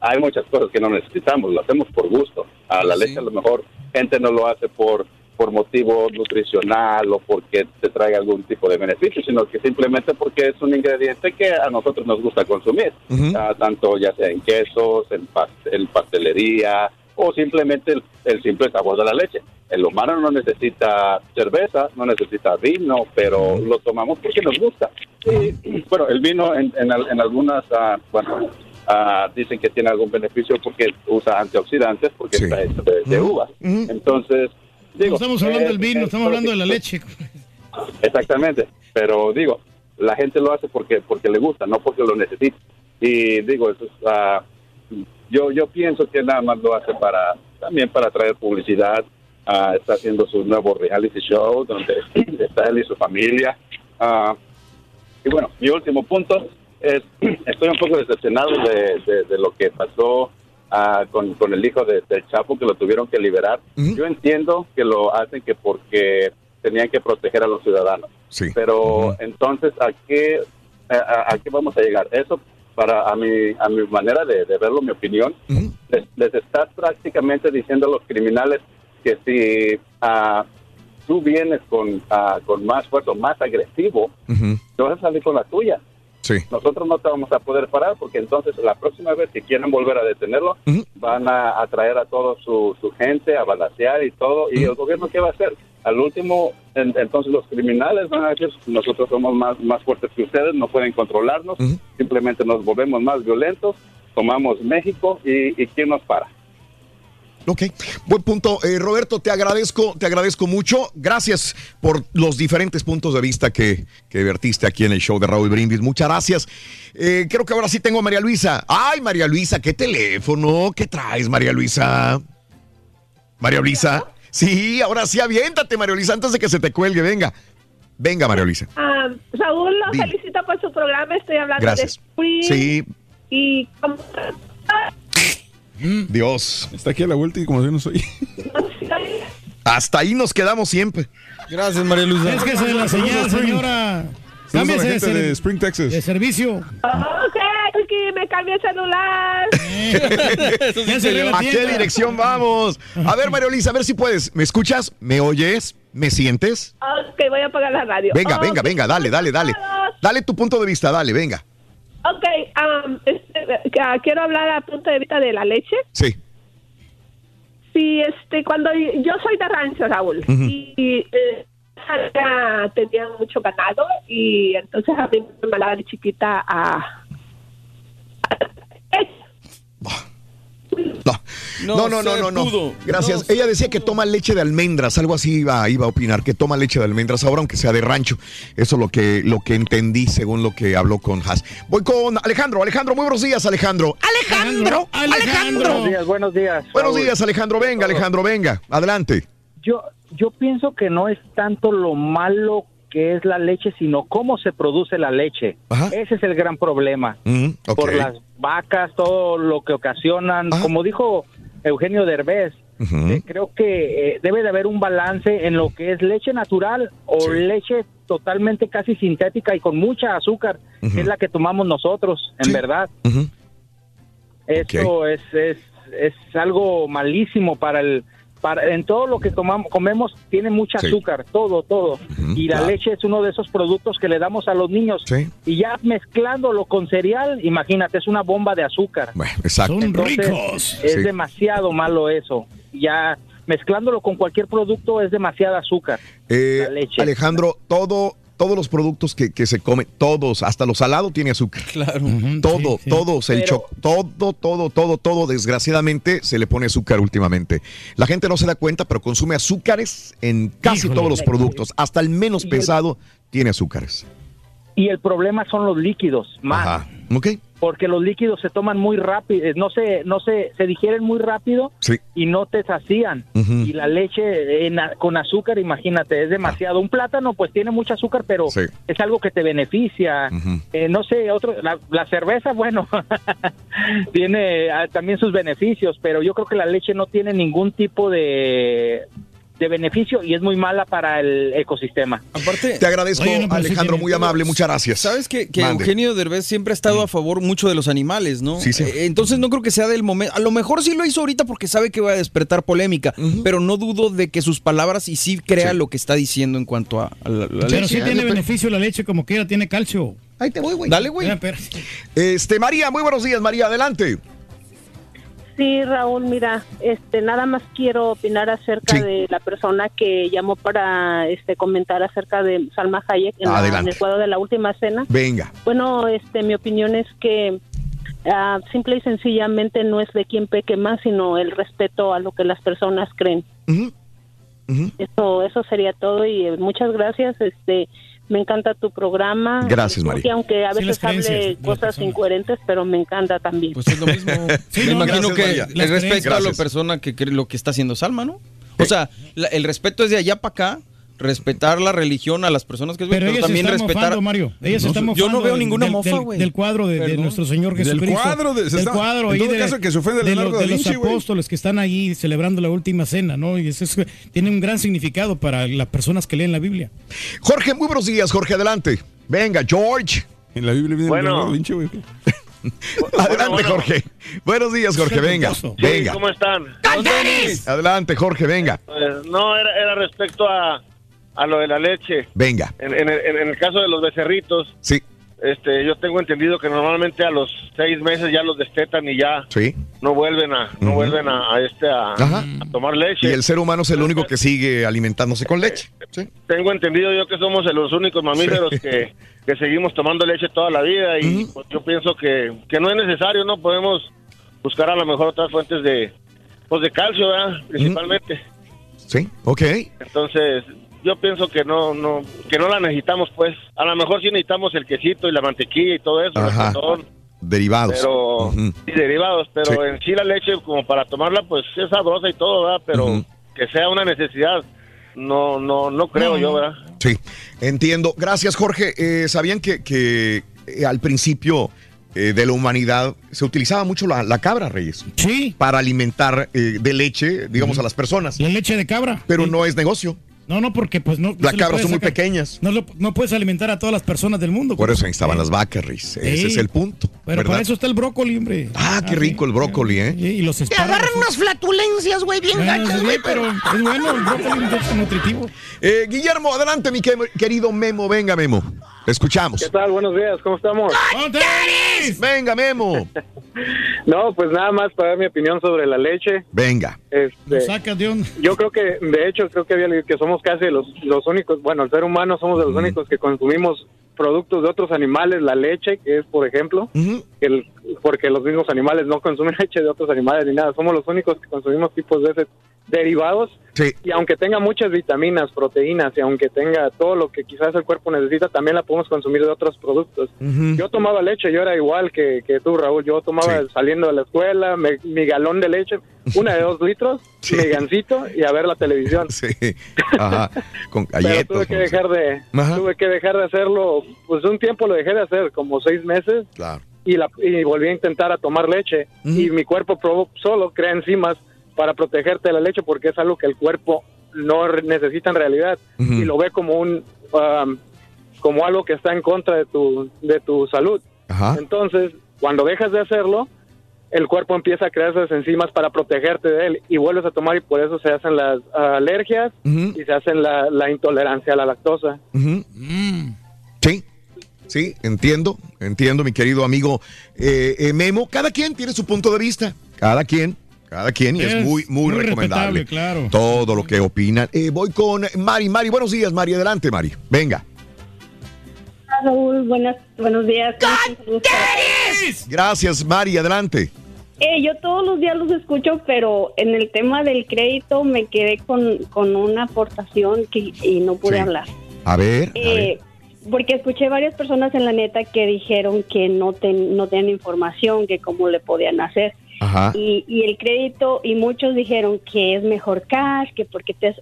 Hay muchas cosas que no necesitamos, lo hacemos por gusto. A la leche a lo mejor gente no lo hace por por motivo nutricional o porque te traiga algún tipo de beneficio, sino que simplemente porque es un ingrediente que a nosotros nos gusta consumir, Ah, tanto ya sea en quesos, en, pas- en pastelería o simplemente el, el simple sabor de la leche. El humano no necesita cerveza, no necesita vino, pero lo tomamos porque nos gusta. Y, bueno, el vino en, en, en algunas, ah, bueno, ah, dicen que tiene algún beneficio porque usa antioxidantes, porque está hecho de, de uvas. Entonces, No estamos hablando del vino, eh, estamos hablando de la leche. Exactamente, pero digo, la gente lo hace porque porque le gusta, no porque lo necesita. Y digo, eso es, ah, yo yo pienso que nada más lo hace para también para traer publicidad. Ah, está haciendo su nuevo reality show donde está él y su familia. Ah, y bueno, mi último punto es, estoy un poco decepcionado de, de- de lo que pasó ah, con, con el hijo de- del Chapo, que lo tuvieron que liberar. Yo entiendo que lo hacen que porque tenían que proteger a los ciudadanos. Pero entonces, ¿a qué, a, qué vamos a llegar? Eso, para a mi, a mi manera de, de verlo, mi opinión, les, les estás prácticamente diciendo a los criminales que si ah, tú vienes con, ah, con más fuerza, más agresivo, te vas a salir con la tuya. Sí. Nosotros no te vamos a poder parar porque entonces la próxima vez que quieran volver a detenerlo, van a atraer a toda su, su gente, a balancear y todo. ¿Y el gobierno qué va a hacer? Al último, en- entonces los criminales van a decir, nosotros somos más, más fuertes que ustedes, no pueden controlarnos, simplemente nos volvemos más violentos, tomamos México y, y ¿quién nos para? Ok, buen punto. Eh, Roberto, te agradezco, te agradezco mucho. Gracias por los diferentes puntos de vista que, que vertiste aquí en el show de Raúl Brindis. Muchas gracias. Eh, creo que ahora sí tengo a María Luisa. Ay, María Luisa, ¿qué teléfono? ¿Qué traes, María Luisa? María Luisa. Sí, ahora sí, aviéntate, María Luisa, antes de que se te cuelgue. Venga, venga, María Luisa. Ah, Raúl, lo Dime. felicito por su programa. Estoy hablando Gracias. de Spring. Sí, Y como- Dios. Está aquí a la vuelta y como si no soy. Hasta ahí nos quedamos siempre. Gracias, María Luisa. Es que se la señal, señora. Cámbiese gente de, de Spring, Texas. de servicio. Ok, Ricky, me cambié el celular. ¿A qué dirección vamos? A ver, María Luisa, a ver si puedes. ¿Me escuchas? ¿Me oyes? ¿Me sientes? Ok, voy a apagar la radio. Venga, Ok. venga, venga, dale, dale, dale. Dale tu punto de vista, dale, venga. Ok, um, este, ah, quiero hablar a punto de vista de la leche. Sí. Sí, este, cuando yo soy de rancho, Raúl, y, y, eh, ya tenían mucho ganado y entonces a mí me mandaba de chiquita a... No, no, no, no, no. pudo. Gracias. Ella decía que toma leche de almendras, algo así iba, iba a opinar, que toma leche de almendras ahora, aunque sea de rancho. Eso es lo que, lo que entendí según lo que habló con Has. Voy con Alejandro. Alejandro, muy buenos días, Alejandro. Alejandro, Alejandro. Buenos días, buenos días. Buenos días, Alejandro. Venga, Alejandro, venga. Adelante. Yo, yo pienso que no es tanto lo malo que es la leche, sino cómo se produce la leche. Ese es el gran problema. Mm. Por las vacas, todo lo que ocasionan. Como dijo Eugenio Derbez, eh, creo que eh, debe de haber un balance en lo que es leche natural o leche totalmente casi sintética y con mucha azúcar, que es la que tomamos nosotros, en verdad. Eso es, es, es algo malísimo para el... Para, en todo lo que tomamos, comemos tiene mucha Sí. azúcar, todo, todo. y la claro. leche es uno de esos productos que le damos a los niños. Y ya mezclándolo con cereal, imagínate, es una bomba de azúcar. Exacto. Entonces, Es Sí. demasiado malo eso. Ya mezclándolo con cualquier producto es demasiada azúcar. Eh, La leche. Alejandro, todo, todos los productos que, que se comen, todos, hasta lo salado tiene azúcar. Claro. Todo, sí, sí. todos, el Pero- todo, todo, todo, todo, desgraciadamente se le pone azúcar últimamente. La gente no se da cuenta, pero consume azúcares en casi Híjole. todos los productos. Hasta el menos el- pesado tiene azúcares. Y el problema son los líquidos, más. Ajá. ¿Ok? Porque los líquidos se toman muy rápido, eh, no se, no se, se digieren muy rápido Sí. y no te sacían. Y la leche en con azúcar, imagínate, es demasiado. Un plátano pues tiene mucho azúcar, pero Sí. es algo que te beneficia. Eh, no sé, otro, la, la cerveza, bueno, tiene ah, también sus beneficios, pero yo creo que la leche no tiene ningún tipo de, de beneficio y es muy mala para el ecosistema. Aparte, Te agradezco, Alejandro, muy amable, muchas gracias. Sabes que, que. Eugenio Derbez siempre ha estado a favor mucho de los animales, ¿no? Sí, sí. Eh, entonces no creo que sea del momento. A lo mejor sí lo hizo ahorita porque sabe que va a despertar polémica, pero no dudo de que sus palabras y sí crea lo que está diciendo en cuanto a, a la, la Pero leche. sí tiene beneficio la leche como quiera, tiene calcio. Ahí te voy, güey. Dale, güey. Este, María, muy buenos días, María, adelante. Sí, Raúl, mira, este, nada más quiero opinar acerca de la persona que llamó para este comentar acerca de Salma Hayek en, la- en el cuadro de la última cena. Venga. Bueno, este, mi opinión es que ah, simple y sencillamente no es de quien peque más, sino el respeto a lo que las personas creen. Eso, eso sería todo y eh, muchas gracias. Este, me encanta tu programa. Gracias, Porque María. aunque a Sí, veces creencias hable cosas incoherentes, pero me encanta también. Pues es lo mismo. Me imagino gracias, que María. el respeto a la Gracias. persona que cree lo que está haciendo Salma, ¿no? O sea, la- el respeto es de allá para acá, respetar la religión a las personas que Pero, ella también se respetar. mofando, Mario. Ella se No está. Yo no veo del- ninguna del- mofa, del- güey. Del cuadro de, de nuestro Señor Del Jesucristo. cuadro de- se del cuadro ahí todo de, caso, que se ofende de, Leonardo los, de da los Vinci, güey. apóstoles que están ahí celebrando la última cena, ¿no? Y eso es- tiene un gran significado para las personas que leen la Biblia. Jorge, muy buenos días, Jorge, adelante. Venga, George. En la Biblia viene Bueno. Leonardo da Vinci, güey. Adelante, bueno. Jorge. Buenos días, Jorge, venga. Sí, Venga. ¿Cómo están? Adelante, Jorge, venga. Eh, no, era, era respecto a, a lo de la leche. Venga. En, en el, en el caso de los becerritos, Sí, este, yo tengo entendido que normalmente a los seis meses ya los destetan y ya sí. no vuelven a, no vuelven a, a este a, a tomar leche. Y el ser humano es el único que sigue alimentándose con leche. Sí. Tengo entendido yo que somos los únicos mamíferos Sí. que, que seguimos tomando leche toda la vida y pues, yo pienso que, que no es necesario, ¿no? Podemos buscar a lo mejor otras fuentes de, pues de calcio, ¿verdad? Principalmente. Sí, ok. Entonces, yo pienso que no, no, que no la necesitamos, pues. A lo mejor sí necesitamos el quesito y la mantequilla y todo eso, el Ajá. Derivados. pero Ujú. y derivados, pero Sí. en sí la leche como para tomarla, pues es sabrosa y todo, ¿verdad? Pero que sea una necesidad, no, no, no creo yo. ¿verdad? Sí, entiendo. Gracias, Jorge. Eh, ¿Sabían que, que, eh, al principio eh, de la humanidad se utilizaba mucho la, la cabra, Reyes? Sí. Para alimentar eh, de leche, digamos, a las personas. La leche de cabra. Pero no es negocio. No, no, porque pues no. Las cabras son muy pequeñas. No, lo- no puedes alimentar a todas las personas del mundo. Por eso ahí estaban las vacas, Reyes. Ese Sí. es el punto. Pero ¿verdad? para eso está el brócoli, hombre. Ah, qué rico el brócoli, ¿eh? Y los Te agarran unas flatulencias, güey, bien Ah, gachas, sí, güey, pero es bueno, el brócoli es nutritivo. Eh, Guillermo, adelante, mi que- querido Memo. Venga, Memo. Escuchamos. ¿Qué tal? Buenos días, ¿cómo estamos? Venga, Memo. No, pues nada más para dar mi opinión sobre la leche. Venga. Este, Saca de un... yo creo que, de hecho, creo que, había- que somos casi los, los únicos, bueno, el ser humano somos de los únicos que consumimos productos de otros animales, la leche, que es, por ejemplo, el, porque los mismos animales no consumen leche de otros animales ni nada, somos los únicos que consumimos tipos de ese derivados Sí. y aunque tenga muchas vitaminas, proteínas y aunque tenga todo lo que quizás el cuerpo necesita, también la podemos consumir de otros productos. Yo tomaba leche, yo era igual que, que tú, Raúl. Yo tomaba saliendo de la escuela me- mi galón de leche, una de dos litros, mi gancito y a ver la televisión. Sí. Ajá. Con Pero galletas. tuve que dejar de Ajá. tuve que dejar de hacerlo, pues un tiempo lo dejé de hacer, como seis meses. Claro. Y, la, y volví a intentar a tomar leche y mi cuerpo probó- solo crea enzimas para protegerte de la leche porque es algo que el cuerpo no necesita en realidad y lo ve como un um, como algo que está en contra de tu de tu salud. Ajá. Entonces, cuando dejas de hacerlo, el cuerpo empieza a crear esas enzimas para protegerte de él y vuelves a tomar y por eso se hacen las alergias y se hacen la, la intolerancia a la lactosa. Sí, sí, entiendo, entiendo, mi querido amigo eh, eh, Memo. Cada quien tiene su punto de vista, cada quien, cada quien, y es, Es muy, muy, muy recomendable. claro. Todo lo que opinan. Eh, voy con Mari, Mari, buenos días, Mari, adelante, Mari. Venga. Raúl, buenas, buenos días. Gracias, Mari, adelante. Eh, yo todos los días los escucho, pero en el tema del crédito me quedé con, con una aportación que, y no pude Sí. hablar. A ver, a ver. Eh, porque escuché varias personas en la neta que dijeron que no, ten- no tenían información, que cómo le podían hacer. Ajá. Y, y el crédito, y muchos dijeron que es mejor cash, que porque te...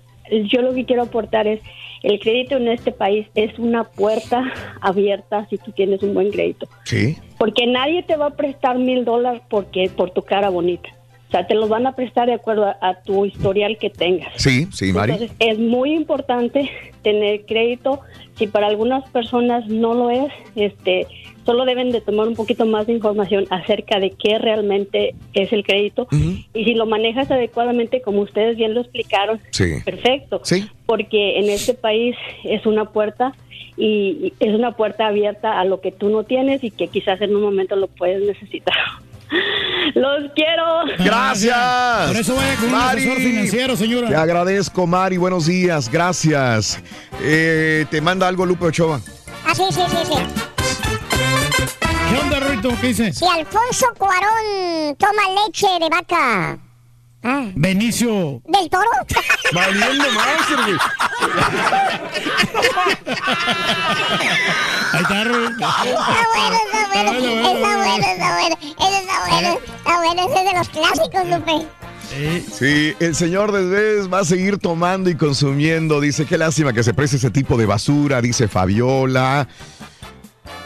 Yo lo que quiero aportar es, el crédito en este país es una puerta abierta si tú tienes un buen crédito. Sí. Porque nadie te va a prestar mil dólares porque por tu cara bonita. O sea, te los van a prestar de acuerdo a, a tu historial que tengas. Sí, sí, Mari. Entonces, es muy importante tener crédito. Si para algunas personas no lo es, este, solo deben de tomar un poquito más de información acerca de qué realmente es el crédito. Y si lo manejas adecuadamente, como ustedes bien lo explicaron, Sí. perfecto. Sí. Porque en este país es una puerta y y es una puerta abierta a lo que tú no tienes y que quizás en un momento lo puedes necesitar. Los quiero. Gracias. Por eso vaya con un Mari. asesor financiero, señora. Te agradezco, Mari. Buenos días. Gracias. Eh, te manda algo Lupe Ochoa. Ah, sí, sí, sí, sí. ¿Qué onda, Ruito? ¿Qué dice? Si Alfonso Cuarón toma leche de vaca. Ah. Benicio. ¿Del toro? Valiendo más, güey. Ahí está, Ruito. Está bueno, está bueno. Está bueno, está bueno. Está bueno. Está bueno, ese es de los clásicos, Lupe. Sí, el señor Desvés va a seguir tomando y consumiendo. Dice, qué lástima que se preste ese tipo de basura, dice Fabiola.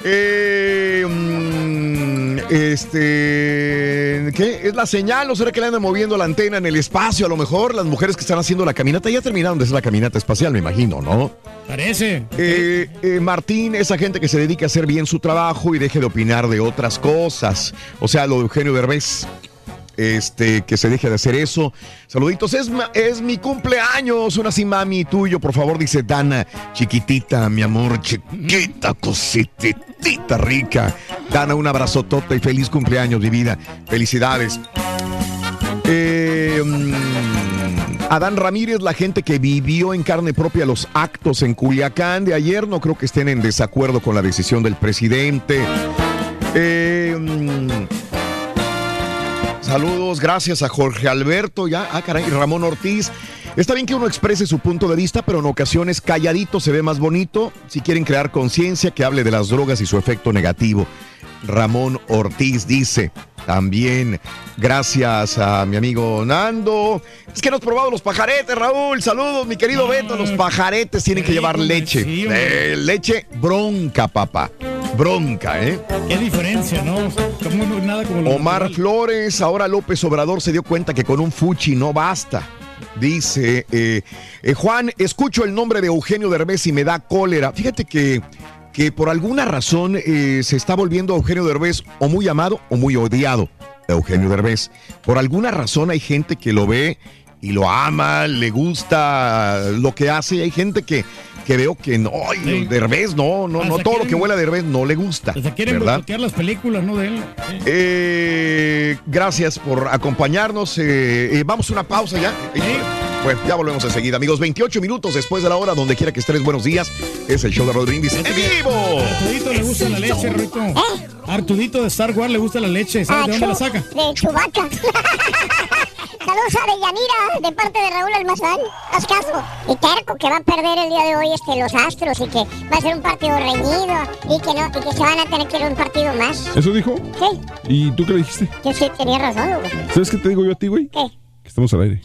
Eh, mm, este, ¿qué? ¿Es la señal? ¿O será que le andan moviendo la antena en el espacio? A lo mejor las mujeres que están haciendo la caminata ya terminaron de hacer la caminata espacial, me imagino, ¿no? Parece. Eh, eh, Martín, esa gente que se dedica a hacer bien su trabajo y deje de opinar de otras cosas. O sea, lo de Eugenio Derbez. Este, que se deje de hacer eso. Saluditos, es, es mi cumpleaños. Una así, mami, tuyo, por favor, dice Dana. Chiquitita, mi amor, chiquita, cositita rica. Dana, un abrazotota y feliz cumpleaños, mi vida. Felicidades. Mm, Adán Ramírez, la gente que vivió en carne propia los actos en Culiacán de ayer, no creo que estén en desacuerdo con la decisión del presidente. Eh, saludos, gracias a Jorge Alberto, ya, ah, caray, Ramón Ortiz. Está bien que uno exprese su punto de vista, pero en ocasiones calladito se ve más bonito. Si quieren crear conciencia, que hable de las drogas y su efecto negativo. Ramón Ortiz dice también, gracias a mi amigo Nando. Es que no has probado los pajaretes, Raúl. Saludos, mi querido Beto. Los pajaretes tienen que llevar leche. Eh, leche bronca, papá. Bronca, ¿eh? Qué diferencia, ¿no? Como no- nada como lo Omar natural. Flores, ahora López Obrador se dio cuenta que con un fuchi no basta. Dice eh, eh, Juan, escucho el nombre de Eugenio Derbez y me da cólera. Fíjate que, que por alguna razón eh, se está volviendo Eugenio Derbez o muy amado o muy odiado. Eugenio Derbez. Por alguna razón hay gente que lo ve y lo ama, le gusta lo que hace. Hay gente que, que veo que no, ay, Derbez no, no, no, Hasta todo lo que huele a Derbez no le gusta. Se quieren ¿verdad? boicotear las películas, ¿no? De él. Sí. Eh, gracias por acompañarnos. Eh, eh, vamos a una pausa ya. Eh, Bueno, ya volvemos enseguida, amigos. 28 minutos después de la hora, donde quiera que estés, buenos días. Es el show de Rodríguez en vivo. Artudito le gusta la leche, Rito. Artudito de Star Wars le gusta la leche. ¿Sabes de dónde la saca? De Chubaca. Saludos a Deyanira de parte de Raúl Almazán. Haz caso. Y terco que va a perder el día de hoy este, los Astros y que va a ser un partido reñido y que no y que se van a tener que ir a un partido más. ¿Eso dijo? Sí, ¿Y tú qué le dijiste? yo sí tenía razón, güey. ¿Sabes qué te digo yo a ti, güey? ¿Qué? Que estamos al aire.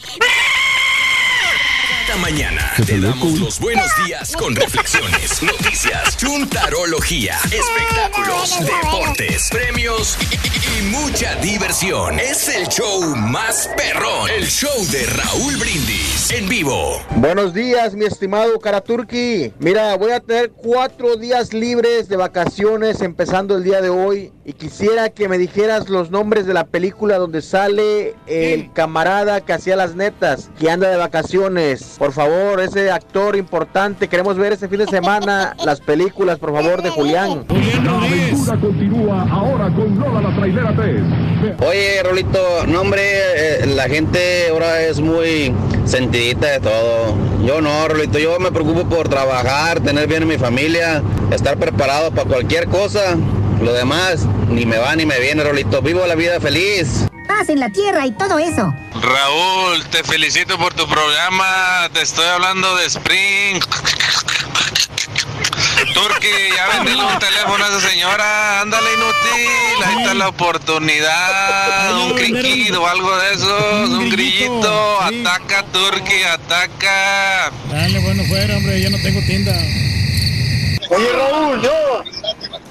Esta mañana te damos los buenos días con reflexiones, noticias, chuntarología, espectáculos, deportes, premios y, y- y mucha diversión. Es el show más perrón, el show de Raúl Brindis en vivo. Buenos días, mi estimado Karaturki. Mira, voy a tener cuatro días libres de vacaciones empezando el día de hoy y quisiera que me dijeras los nombres de la película donde sale el camarada que hacía las netas, que anda de vacaciones. Por favor, ese actor importante, queremos ver ese fin de semana las películas, por favor, de Julián. La aventura continúa ahora con Lola la Trailera 3. Oye, Rolito, no hombre, eh, la gente ahora es muy sentidita de todo. Yo no, Rolito, yo me preocupo por trabajar, tener bien a mi familia, estar preparado para cualquier cosa. Lo demás, ni me va ni me viene, Rolito. Vivo la vida feliz. Paz en la tierra y todo eso. Raúl, te felicito por tu programa. Te estoy hablando de Spring. Turki, ya vendele un teléfono a esa señora. Ándale, inútil. Ahí está la oportunidad. Un criquido o algo de esos. Un grillito. Ataca, Turki, ataca. Dale, bueno, fuera, hombre, ya no tengo tienda. Oye, Raúl, yo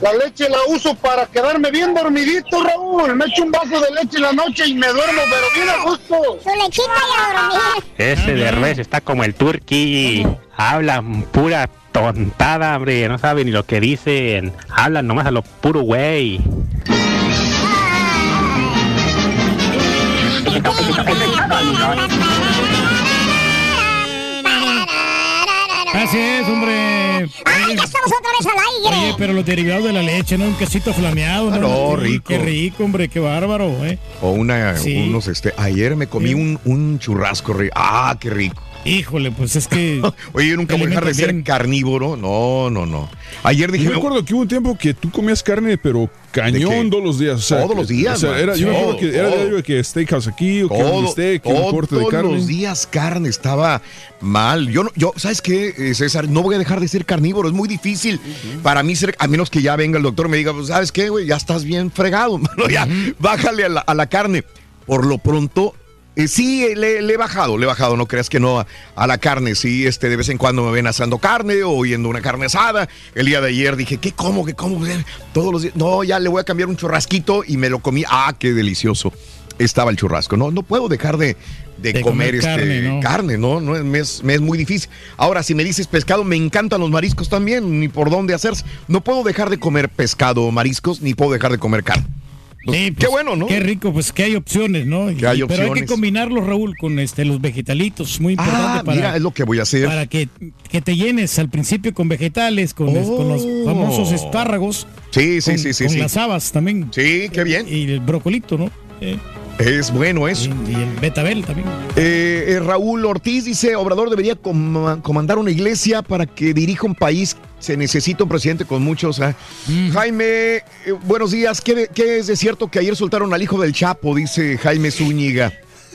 la leche la uso para quedarme bien dormidito, Raúl. Me echo un vaso de leche en la noche y me duermo, pero bien a gusto. Su lechita y a dormir. Ese Derbez está como el turqui. Hablan pura tontada, hombre. No saben ni lo que dicen. Hablan nomás a lo puro güey. Así es, hombre. ¡Ay, ya estamos otra vez al aire! Oye, pero los derivados de la leche, ¿no? Un quesito flameado, ¿no? no, rico. Qué rico, hombre, qué bárbaro, ¿eh? O una, Sí. unos, este, ayer me comí un, un churrasco rico. Ah, qué rico. Híjole, pues es que. Oye, yo nunca voy a dejar de ser carnívoro. No, no, no. Ayer dije. Yo me acuerdo que hubo un tiempo que tú comías carne, pero cañón todos los días. o sea, Todos los días, o sea, era, yo me acuerdo Todo, que era todo. diario de que steakhouse aquí, o que un Todo, un corte de todos carne. los días carne estaba mal. Yo, no- yo ¿sabes qué, eh, César? No voy a dejar de ser carnívoro. Es muy difícil para mí ser, a menos que ya venga el doctor y me diga, pues, ¿sabes qué, güey? Ya estás bien fregado, mano. Ya, bájale a la, a la carne. Por lo pronto, eh, sí, eh, le, le he bajado, le he bajado. No creas que no a, a la carne. Sí, este, de vez en cuando me ven asando carne o oyendo una carne asada. El día de ayer dije, ¿qué como? ¿Qué como? Todos los días. No, ya le voy a cambiar un churrasquito y me lo comí. Ah, qué delicioso estaba el churrasco. No, no puedo dejar de, de De comer, comer este, carne, ¿no? carne, ¿no? no es- me, es, me es muy difícil. Ahora, si me dices pescado, me encantan los mariscos también, ni por dónde hacerse. No puedo dejar de comer pescado o mariscos, ni puedo dejar de comer carne. Sí, qué bueno, ¿no? Qué rico, pues que hay opciones, ¿no? Que hay Pero hay que combinarlos, Raúl, con este los vegetalitos, muy importante Ah, para, mira, es lo que voy a hacer. para que, que te llenes al principio con vegetales, con, los Oh. famosos espárragos. Sí, sí, con- sí, sí, Con sí. las habas también. Sí, qué bien. Y el brocolito, ¿no? Eh, Es bueno eso. y el betabel también. Eh, eh, Raúl Ortiz dice, Obrador debería com- comandar una iglesia para que dirija un país. Se necesita un presidente con muchos. ah. Jaime, eh, buenos días. ¿Qué, qué es de cierto que ayer soltaron al hijo del Chapo? Dice Jaime Zúñiga.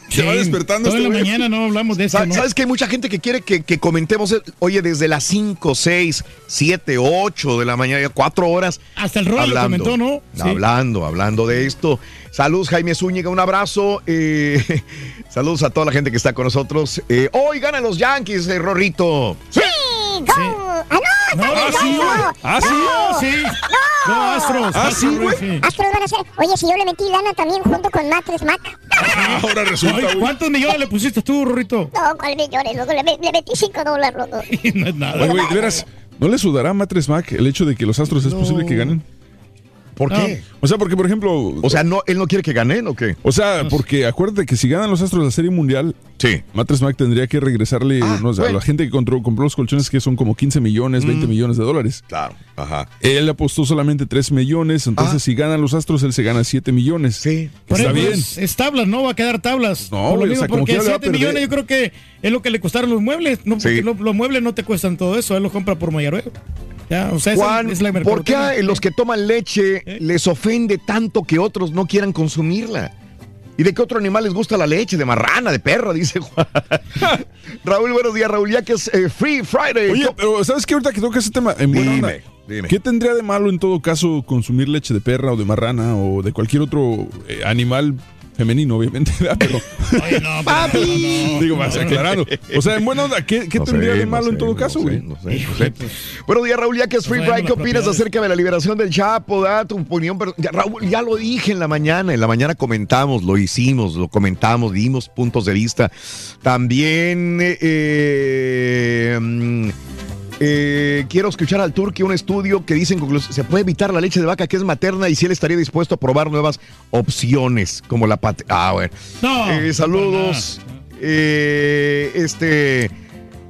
Se va despertando Toda este la mañana no hablamos de eso, Sa- ¿no? ¿Sabes que hay mucha gente que quiere que, que comentemos, eh, oye, desde las 5, 6, 7, 8 de la mañana, ya 4 horas? Hasta el rollo comentó, ¿no? Sí. Hablando, hablando de esto. Saludos, Jaime Zúñiga, un abrazo. eh, saludos a toda la gente que está con nosotros. Eh, hoy ganan los Yankees, eh, Rorrito. ¡Sí! ¡Go! ¡Ah, no! No, también ah, sí, no! güey. Ah, sí. ¡No! Sí. ¡No! No, Astros. Ah, sí, güey. sí. Astros van a ser. Oye, si yo le metí lana también junto con Matres Mac. Ahora Ay, ¿Cuántos millones le pusiste tú, Rorrito? No, ¿cuál millones? Loco? Le, me- le metí 5 dólares, loco. no es nada. Oye, güey, de veras, ¿no le sudará a Matres Mac el hecho de que los Astros es posible que ganen? ¿Por qué? O sea, porque, por ejemplo... O sea, no, ¿él no quiere que ganen o qué? O sea, porque acuérdate que si ganan los Astros la Serie Mundial, sí. Matres Mac tendría que regresarle no sé, a bueno. la gente que compró, compró los colchones que son como 15 millones, 20 Mm. millones de dólares. Claro, ajá. Él apostó solamente 3 millones, entonces si ganan los Astros, él se gana 7 millones. Sí. Por Está eso bien. Es, es tablas, no va a quedar tablas. No, Por lo o sea, porque quiera le va a 7 millones yo creo que es lo que le costaron los muebles. No, porque Sí. los muebles no te cuestan todo eso, él los compra por mayoreo. Ya, o sea, esa Juan, es la ¿por qué los que toman leche les ofende tanto que otros no quieran consumirla? ¿Y de qué otro animal les gusta la leche? De marrana, de perra, dice Juan. Raúl, buenos días, Raúl, ya que es eh, Free Friday. Oye, pero ¿sabes qué? Ahorita que toca ese tema, en buena Dime, onda, dime. ¿qué tendría de malo en todo caso consumir leche de perra o de marrana o de cualquier otro eh, animal femenino, obviamente? ¿verdad? Pero, ¡Papi! digo, más aclarando. O sea, en buena onda, ¿qué, qué No tendría sé, de no malo en todo caso, güey? no sé, no sé. Buenos días, Raúl, ya que es Free Friday, ¿qué opinas acerca de la liberación del Chapo? Da tu opinión. pero- ya, Raúl, ya lo dije en la mañana, en la mañana comentamos, lo hicimos, lo comentamos, dimos puntos de vista. También eh, eh, mm, eh, quiero escuchar al Turque un estudio que dice en conclusión, se puede evitar la leche de vaca que es materna y si él estaría dispuesto a probar nuevas opciones como la pat Ah, bueno. No, Eh, saludos. Eh, este.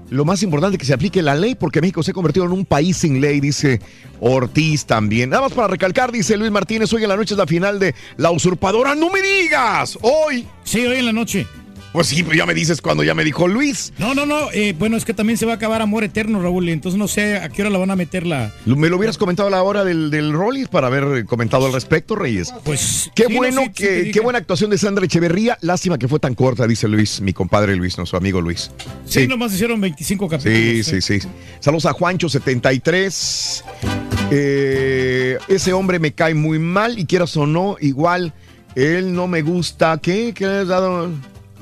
lo más importante es que se aplique la ley porque México se ha convertido en un país sin ley, dice Ortiz también. Nada más para recalcar, dice Luis Martínez, hoy en la noche es la final de La Usurpadora. ¡No me digas! Hoy. Sí, hoy en la noche. Pues sí, pero ya me dices cuando ya me dijo Luis. No, no, no. eh, bueno, es que también se va a acabar Amor Eterno, Raúl. Entonces no sé a qué hora la van a meter la. Me lo hubieras comentado a la hora del, del Rollis para haber comentado al respecto, Reyes. Pues. Qué sí, no, bueno, sí que, dije. qué buena actuación de Sandra Echeverría. Lástima que fue tan corta, dice Luis, mi compadre Luis, nuestro amigo Luis. Sí, nomás hicieron 25 capítulos. Sí, sí, sí. Saludos a Juancho73. Eh, ese hombre me cae muy mal y quieras o no, igual él no me gusta. ¿Qué? ¿Qué le has dado?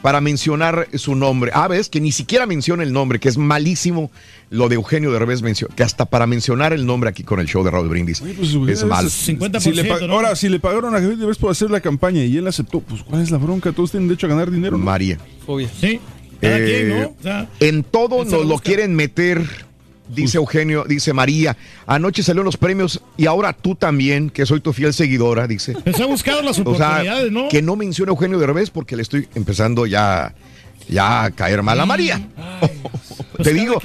Para mencionar su nombre. Ah, ves que ni siquiera menciona el nombre, que es malísimo lo de Eugenio de Revés mencionó, que hasta para mencionar el nombre aquí con el show de Raúl Brindis es mal. Si le pa- Ahora, si le pagaron a Javier Derbez por hacer la campaña y él aceptó, pues ¿cuál es la bronca? Todos tienen derecho a ganar dinero. ¿no? María. Sí. Cada Eh, quien, ¿no? O sea, En todo nos lo lo busca. quieren meter, dice Eugenio, dice María. Anoche salieron los premios y ahora tú también, que soy tu fiel seguidora, dice. Pues ha buscado las O sea, oportunidades, ¿no? que no mencione a Eugenio de revés porque le estoy empezando ya, ya a caer mal a María. Pues Te digo,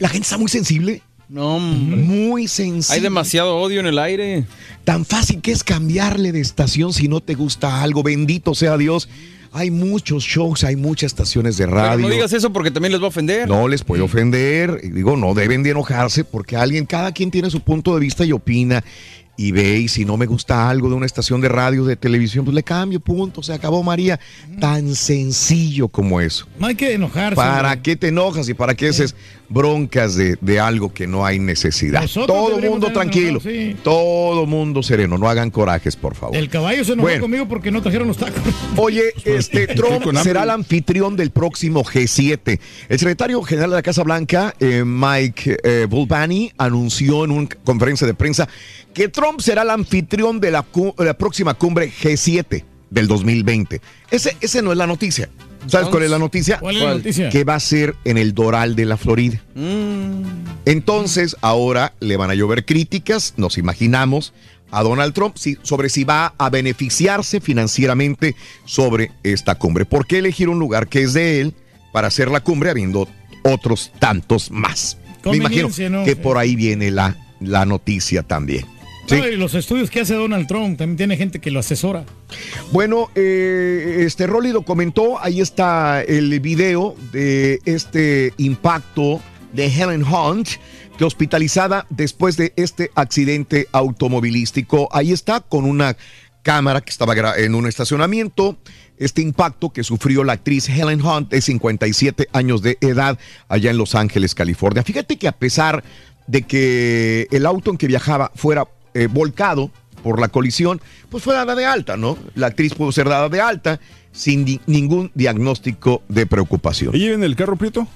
la gente está muy sensible. No, Muy sensible. Hay demasiado odio en el aire. Tan fácil que es cambiarle de estación si no te gusta algo. Bendito sea Dios. Hay muchos shows, hay muchas estaciones de Pero radio. no digas eso porque también les va a ofender. No les puede ofender. Y Digo, no deben de enojarse porque alguien, cada quien tiene su punto de vista y opina. Y ve, y si no me gusta algo de una estación de radio, de televisión, pues le cambio, punto. Se acabó, María. Tan sencillo como eso. No hay que enojarse. ¿Para qué te enojas y para qué haces broncas de, de algo que no hay necesidad? Nosotros Todo mundo tranquilo. sí. Todo mundo sereno. No hagan corajes, por favor. El caballo se enojó Bueno. conmigo porque no trajeron los tacos. Oye, este Trump será el anfitrión del próximo G7. El secretario general de la Casa Blanca, eh, Mike eh, Bulbani, anunció en una conferencia de prensa que Trump será el anfitrión de la, la próxima cumbre G7 del 2020. Ese, ese no es la noticia. ¿Sabes cuál es la noticia? ¿Cuál es la noticia? Que va a ser en el Doral de la Florida. Entonces, ahora le van a llover críticas, nos imaginamos, a Donald Trump si- sobre si va a beneficiarse financieramente sobre esta cumbre. ¿Por qué elegir un lugar que es de él para hacer la cumbre habiendo otros tantos más? Me imagino que por ahí viene la, la noticia también. Sí. No, y los estudios que hace Donald Trump, también tiene gente que lo asesora. Bueno, eh, este Rolly lo comentó, ahí está el video de este impacto de Helen Hunt, que hospitalizada después de este accidente automovilístico. Ahí está con una cámara que estaba en un estacionamiento. Este impacto que sufrió la actriz Helen Hunt de 57 años de edad allá en Los Ángeles, California. Fíjate que a pesar de que el auto en que viajaba fuera eh, volcado por la colisión, pues fue dada de alta, ¿no? La actriz pudo ser dada de alta sin di- ningún diagnóstico de preocupación. ¿Ella iba en el carro prieto?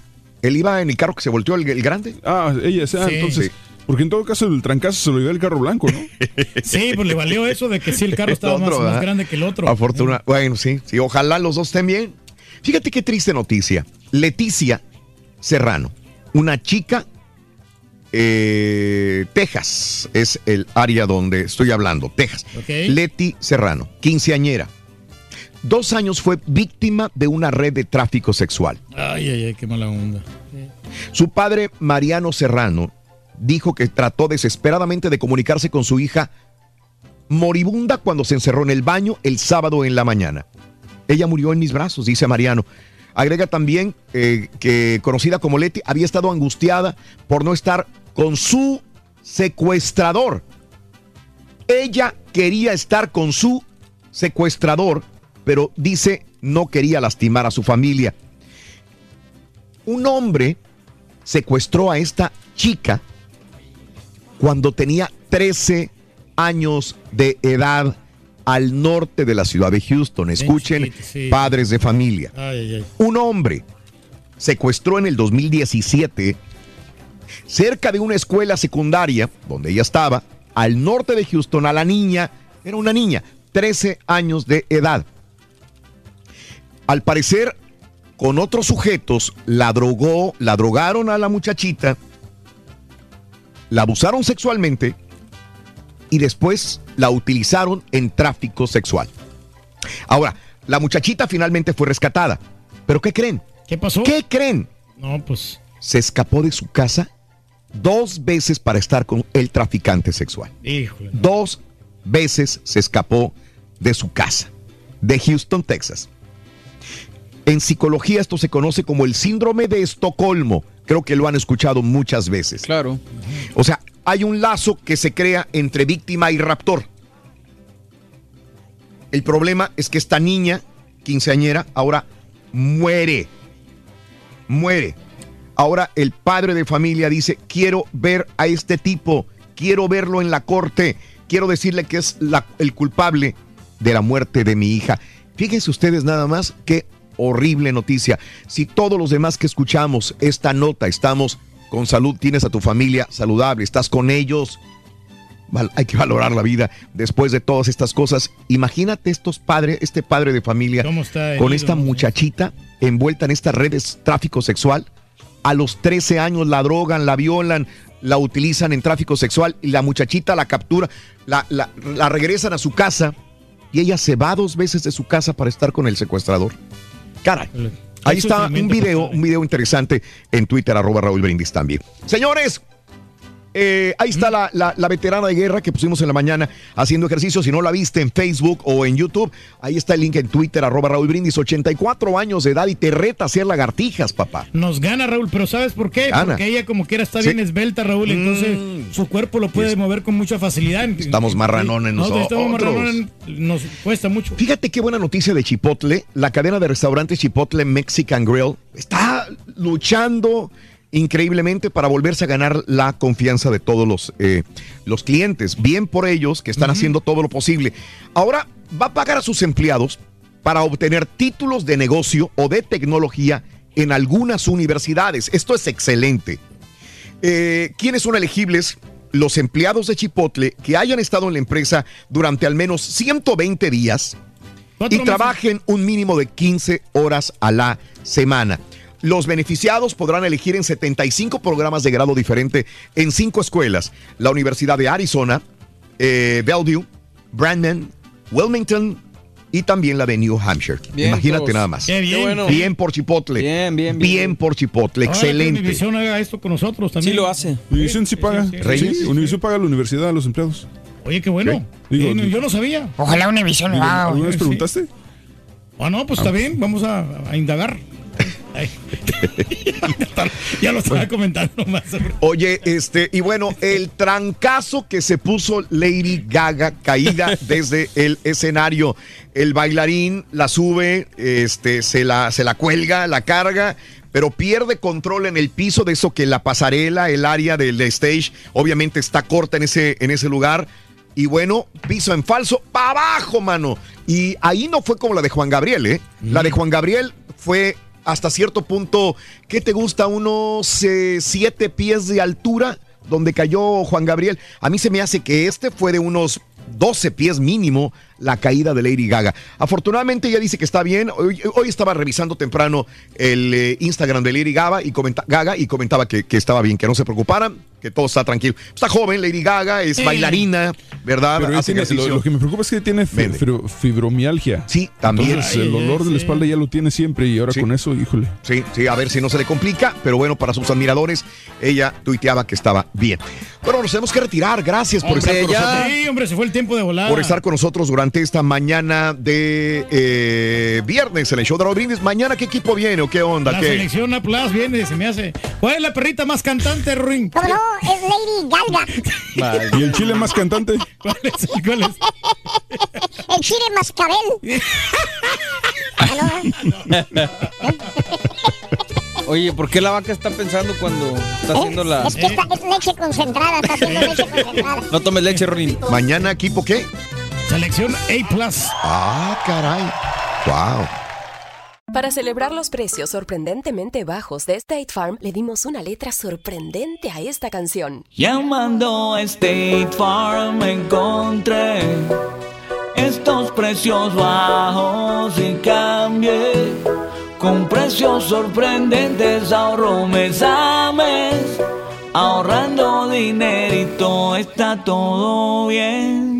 Él iba en el carro que se volteó el, el grande. Ah, ella, sea, Sí. entonces. Sí. Porque en todo caso el trancazo se lo llevó el carro blanco, ¿no? Sí, pues le valió eso de que sí, el carro estaba otro, más, grande que el otro. Afortuna- Bueno, sí, sí, ojalá los dos estén bien. Fíjate qué triste noticia. Leticia Serrano, una chica, eh, Texas, es el área donde estoy hablando, Texas. Leti Serrano, quinceañera. Dos años fue víctima de una red de tráfico sexual. Ay, ay, ay, qué mala onda. Su padre, Mariano Serrano, dijo que trató desesperadamente de comunicarse con su hija moribunda cuando se encerró en el baño el sábado en la mañana. Ella murió en mis brazos, dice Mariano. Agrega también eh, que, conocida como Leti, había estado angustiada por no estar con su secuestrador. Ella quería estar con su secuestrador, pero dice no quería lastimar a su familia. Un hombre secuestró a esta chica cuando tenía 13 años de edad al norte de la ciudad de Houston. Escuchen, padres de familia. Un hombre secuestró en el 2017 cerca de una escuela secundaria donde ella estaba, al norte de Houston, a la niña, era una niña, 13 años de edad. Al parecer, con otros sujetos, la drogó, la drogaron a la muchachita, la abusaron sexualmente y después la utilizaron en tráfico sexual. Ahora, la muchachita finalmente fue rescatada. ¿Pero qué creen? ¿Qué pasó? ¿Qué creen? No, pues. se escapó de su casa dos veces para estar con el traficante sexual. Híjole. Dos veces se escapó de su casa, de Houston, Texas. En psicología esto se conoce como el síndrome de Estocolmo. Creo que lo han escuchado muchas veces. Claro. O sea, hay un lazo que se crea entre víctima y raptor. El problema es que esta niña, quinceañera, ahora muere. Muere. Ahora el padre de familia dice, quiero ver a este tipo, quiero verlo en la corte, quiero decirle que es la- el culpable de la muerte de mi hija. Fíjense ustedes nada más qué horrible noticia. Si todos los demás que escuchamos esta nota estamos con salud, tienes a tu familia saludable, estás con ellos, hay que valorar la vida después de todas estas cosas. Imagínate estos padres, este padre de familia ¿Cómo está con esta muchachita envuelta en estas redes tráfico sexual. A los 13 años la drogan, la violan, la utilizan en tráfico sexual y la muchachita la captura, la, la- la regresan a su casa y ella se va dos veces de su casa para estar con el secuestrador. Caray. Ahí está un video, un video interesante en Twitter, arroba Raúl Brindis también. Señores, eh, ahí está la, la- la veterana de guerra que pusimos en la mañana haciendo ejercicio. Si no la viste en Facebook o en YouTube, ahí está el link en Twitter, arroba Raúl Brindis, 84 años de edad y te reta a hacer lagartijas, papá. Nos gana Raúl, pero ¿sabes por qué? Gana. Porque ella como quiera está Sí. Mm. bien esbelta, Raúl, entonces su cuerpo lo puede mover con mucha facilidad. Estamos marranones Nosotros estamos marranones, nos cuesta mucho. Fíjate qué buena noticia de Chipotle. La cadena de restaurantes Chipotle Mexican Grill está luchando increíblemente para volverse a ganar la confianza de todos los, eh, los clientes. Bien por ellos que están haciendo todo lo posible. Ahora va a pagar a sus empleados para obtener títulos de negocio o de tecnología en algunas universidades. Esto es excelente. Eh, ¿Quiénes son elegibles? Los empleados de Chipotle que hayan estado en la empresa durante al menos 120 días y trabajen un mínimo de 15 horas a la semana. Los beneficiados podrán elegir en 75 programas de grado diferente en cinco escuelas. La Universidad de Arizona, eh, Bellevue, Brandman, Wilmington y también la de New Hampshire. Bien, Imagínate todos. nada más. Qué bien. Qué bueno. Bien por Chipotle. Bien, bien, bien. por Chipotle. Ahora que Excelente. Univision haga esto con nosotros también. Sí lo hace. Univision sí paga. sí, sí. Sí, sí. Univision paga a la universidad a los empleados. Oye, qué bueno. Digo, Eh, yo no sabía. Ojalá Univision lo haga. ¿Alguna vez preguntaste? Ah, no, pues está bien, vamos a, a indagar. Ya lo estaba comentando más. hombre. Oye, este, y bueno, el trancazo que se puso Lady Gaga caída desde el escenario. El bailarín la sube, este, se la, se la cuelga, la carga, pero pierde control en el piso de eso que la pasarela, el área del stage, obviamente está corta en ese, en ese lugar. Y bueno, piso en falso, para abajo, mano. Y ahí no fue como la de Juan Gabriel, ¿eh? La de Juan Gabriel fue hasta cierto punto, ¿qué te gusta? Unos siete pies de altura donde cayó Juan Gabriel. A mí se me hace que este fue de unos 12 pies mínimo la caída de Lady Gaga. Afortunadamente ella dice que está bien. Hoy, hoy estaba revisando temprano el eh, Instagram de Lady Gaga y, comenta- Gaga y comentaba que, que estaba bien, que no se preocuparan, que todo está tranquilo. Está joven, Lady Gaga, es Sí. bailarina, ¿verdad? Pero tiene- lo, lo que me preocupa es que tiene fibromialgia. Sí, también. Entonces, Ay, el dolor de la espalda ya lo tiene siempre y ahora con eso, híjole. Sí, sí, a ver si no se le complica, pero bueno, para sus admiradores, ella tuiteaba que estaba bien. Bueno, nos tenemos que retirar. Gracias por estar con ya. nosotros. Sí, hombre, se fue el tiempo de volar. Por estar con nosotros durante esta mañana de eh, viernes en el show de Brindis. Mañana, ¿qué equipo viene o qué onda? La ¿Qué? selección A Plus viene, se me hace. ¿Cuál es la perrita más cantante, Ruin? ¿Cómo no? Es Lady Gaga. ¿Y el chile más cantante? ¿Cuál es? ¿Cuál es? El chile mascabel. Oye, ¿por qué la vaca está pensando cuando está haciendo la... Es que esta es leche concentrada, está haciendo leche concentrada. No tomes leche, Ronin. Mañana, ¿equipo qué? Selección A Plus. Ah, caray. Wow. Para celebrar los precios sorprendentemente bajos de State Farm, le dimos una letra sorprendente a esta canción. Llamando a State Farm encontré estos precios bajos y cambié. Con precios sorprendentes ahorro mes a mes. Ahorrando dinerito está todo bien.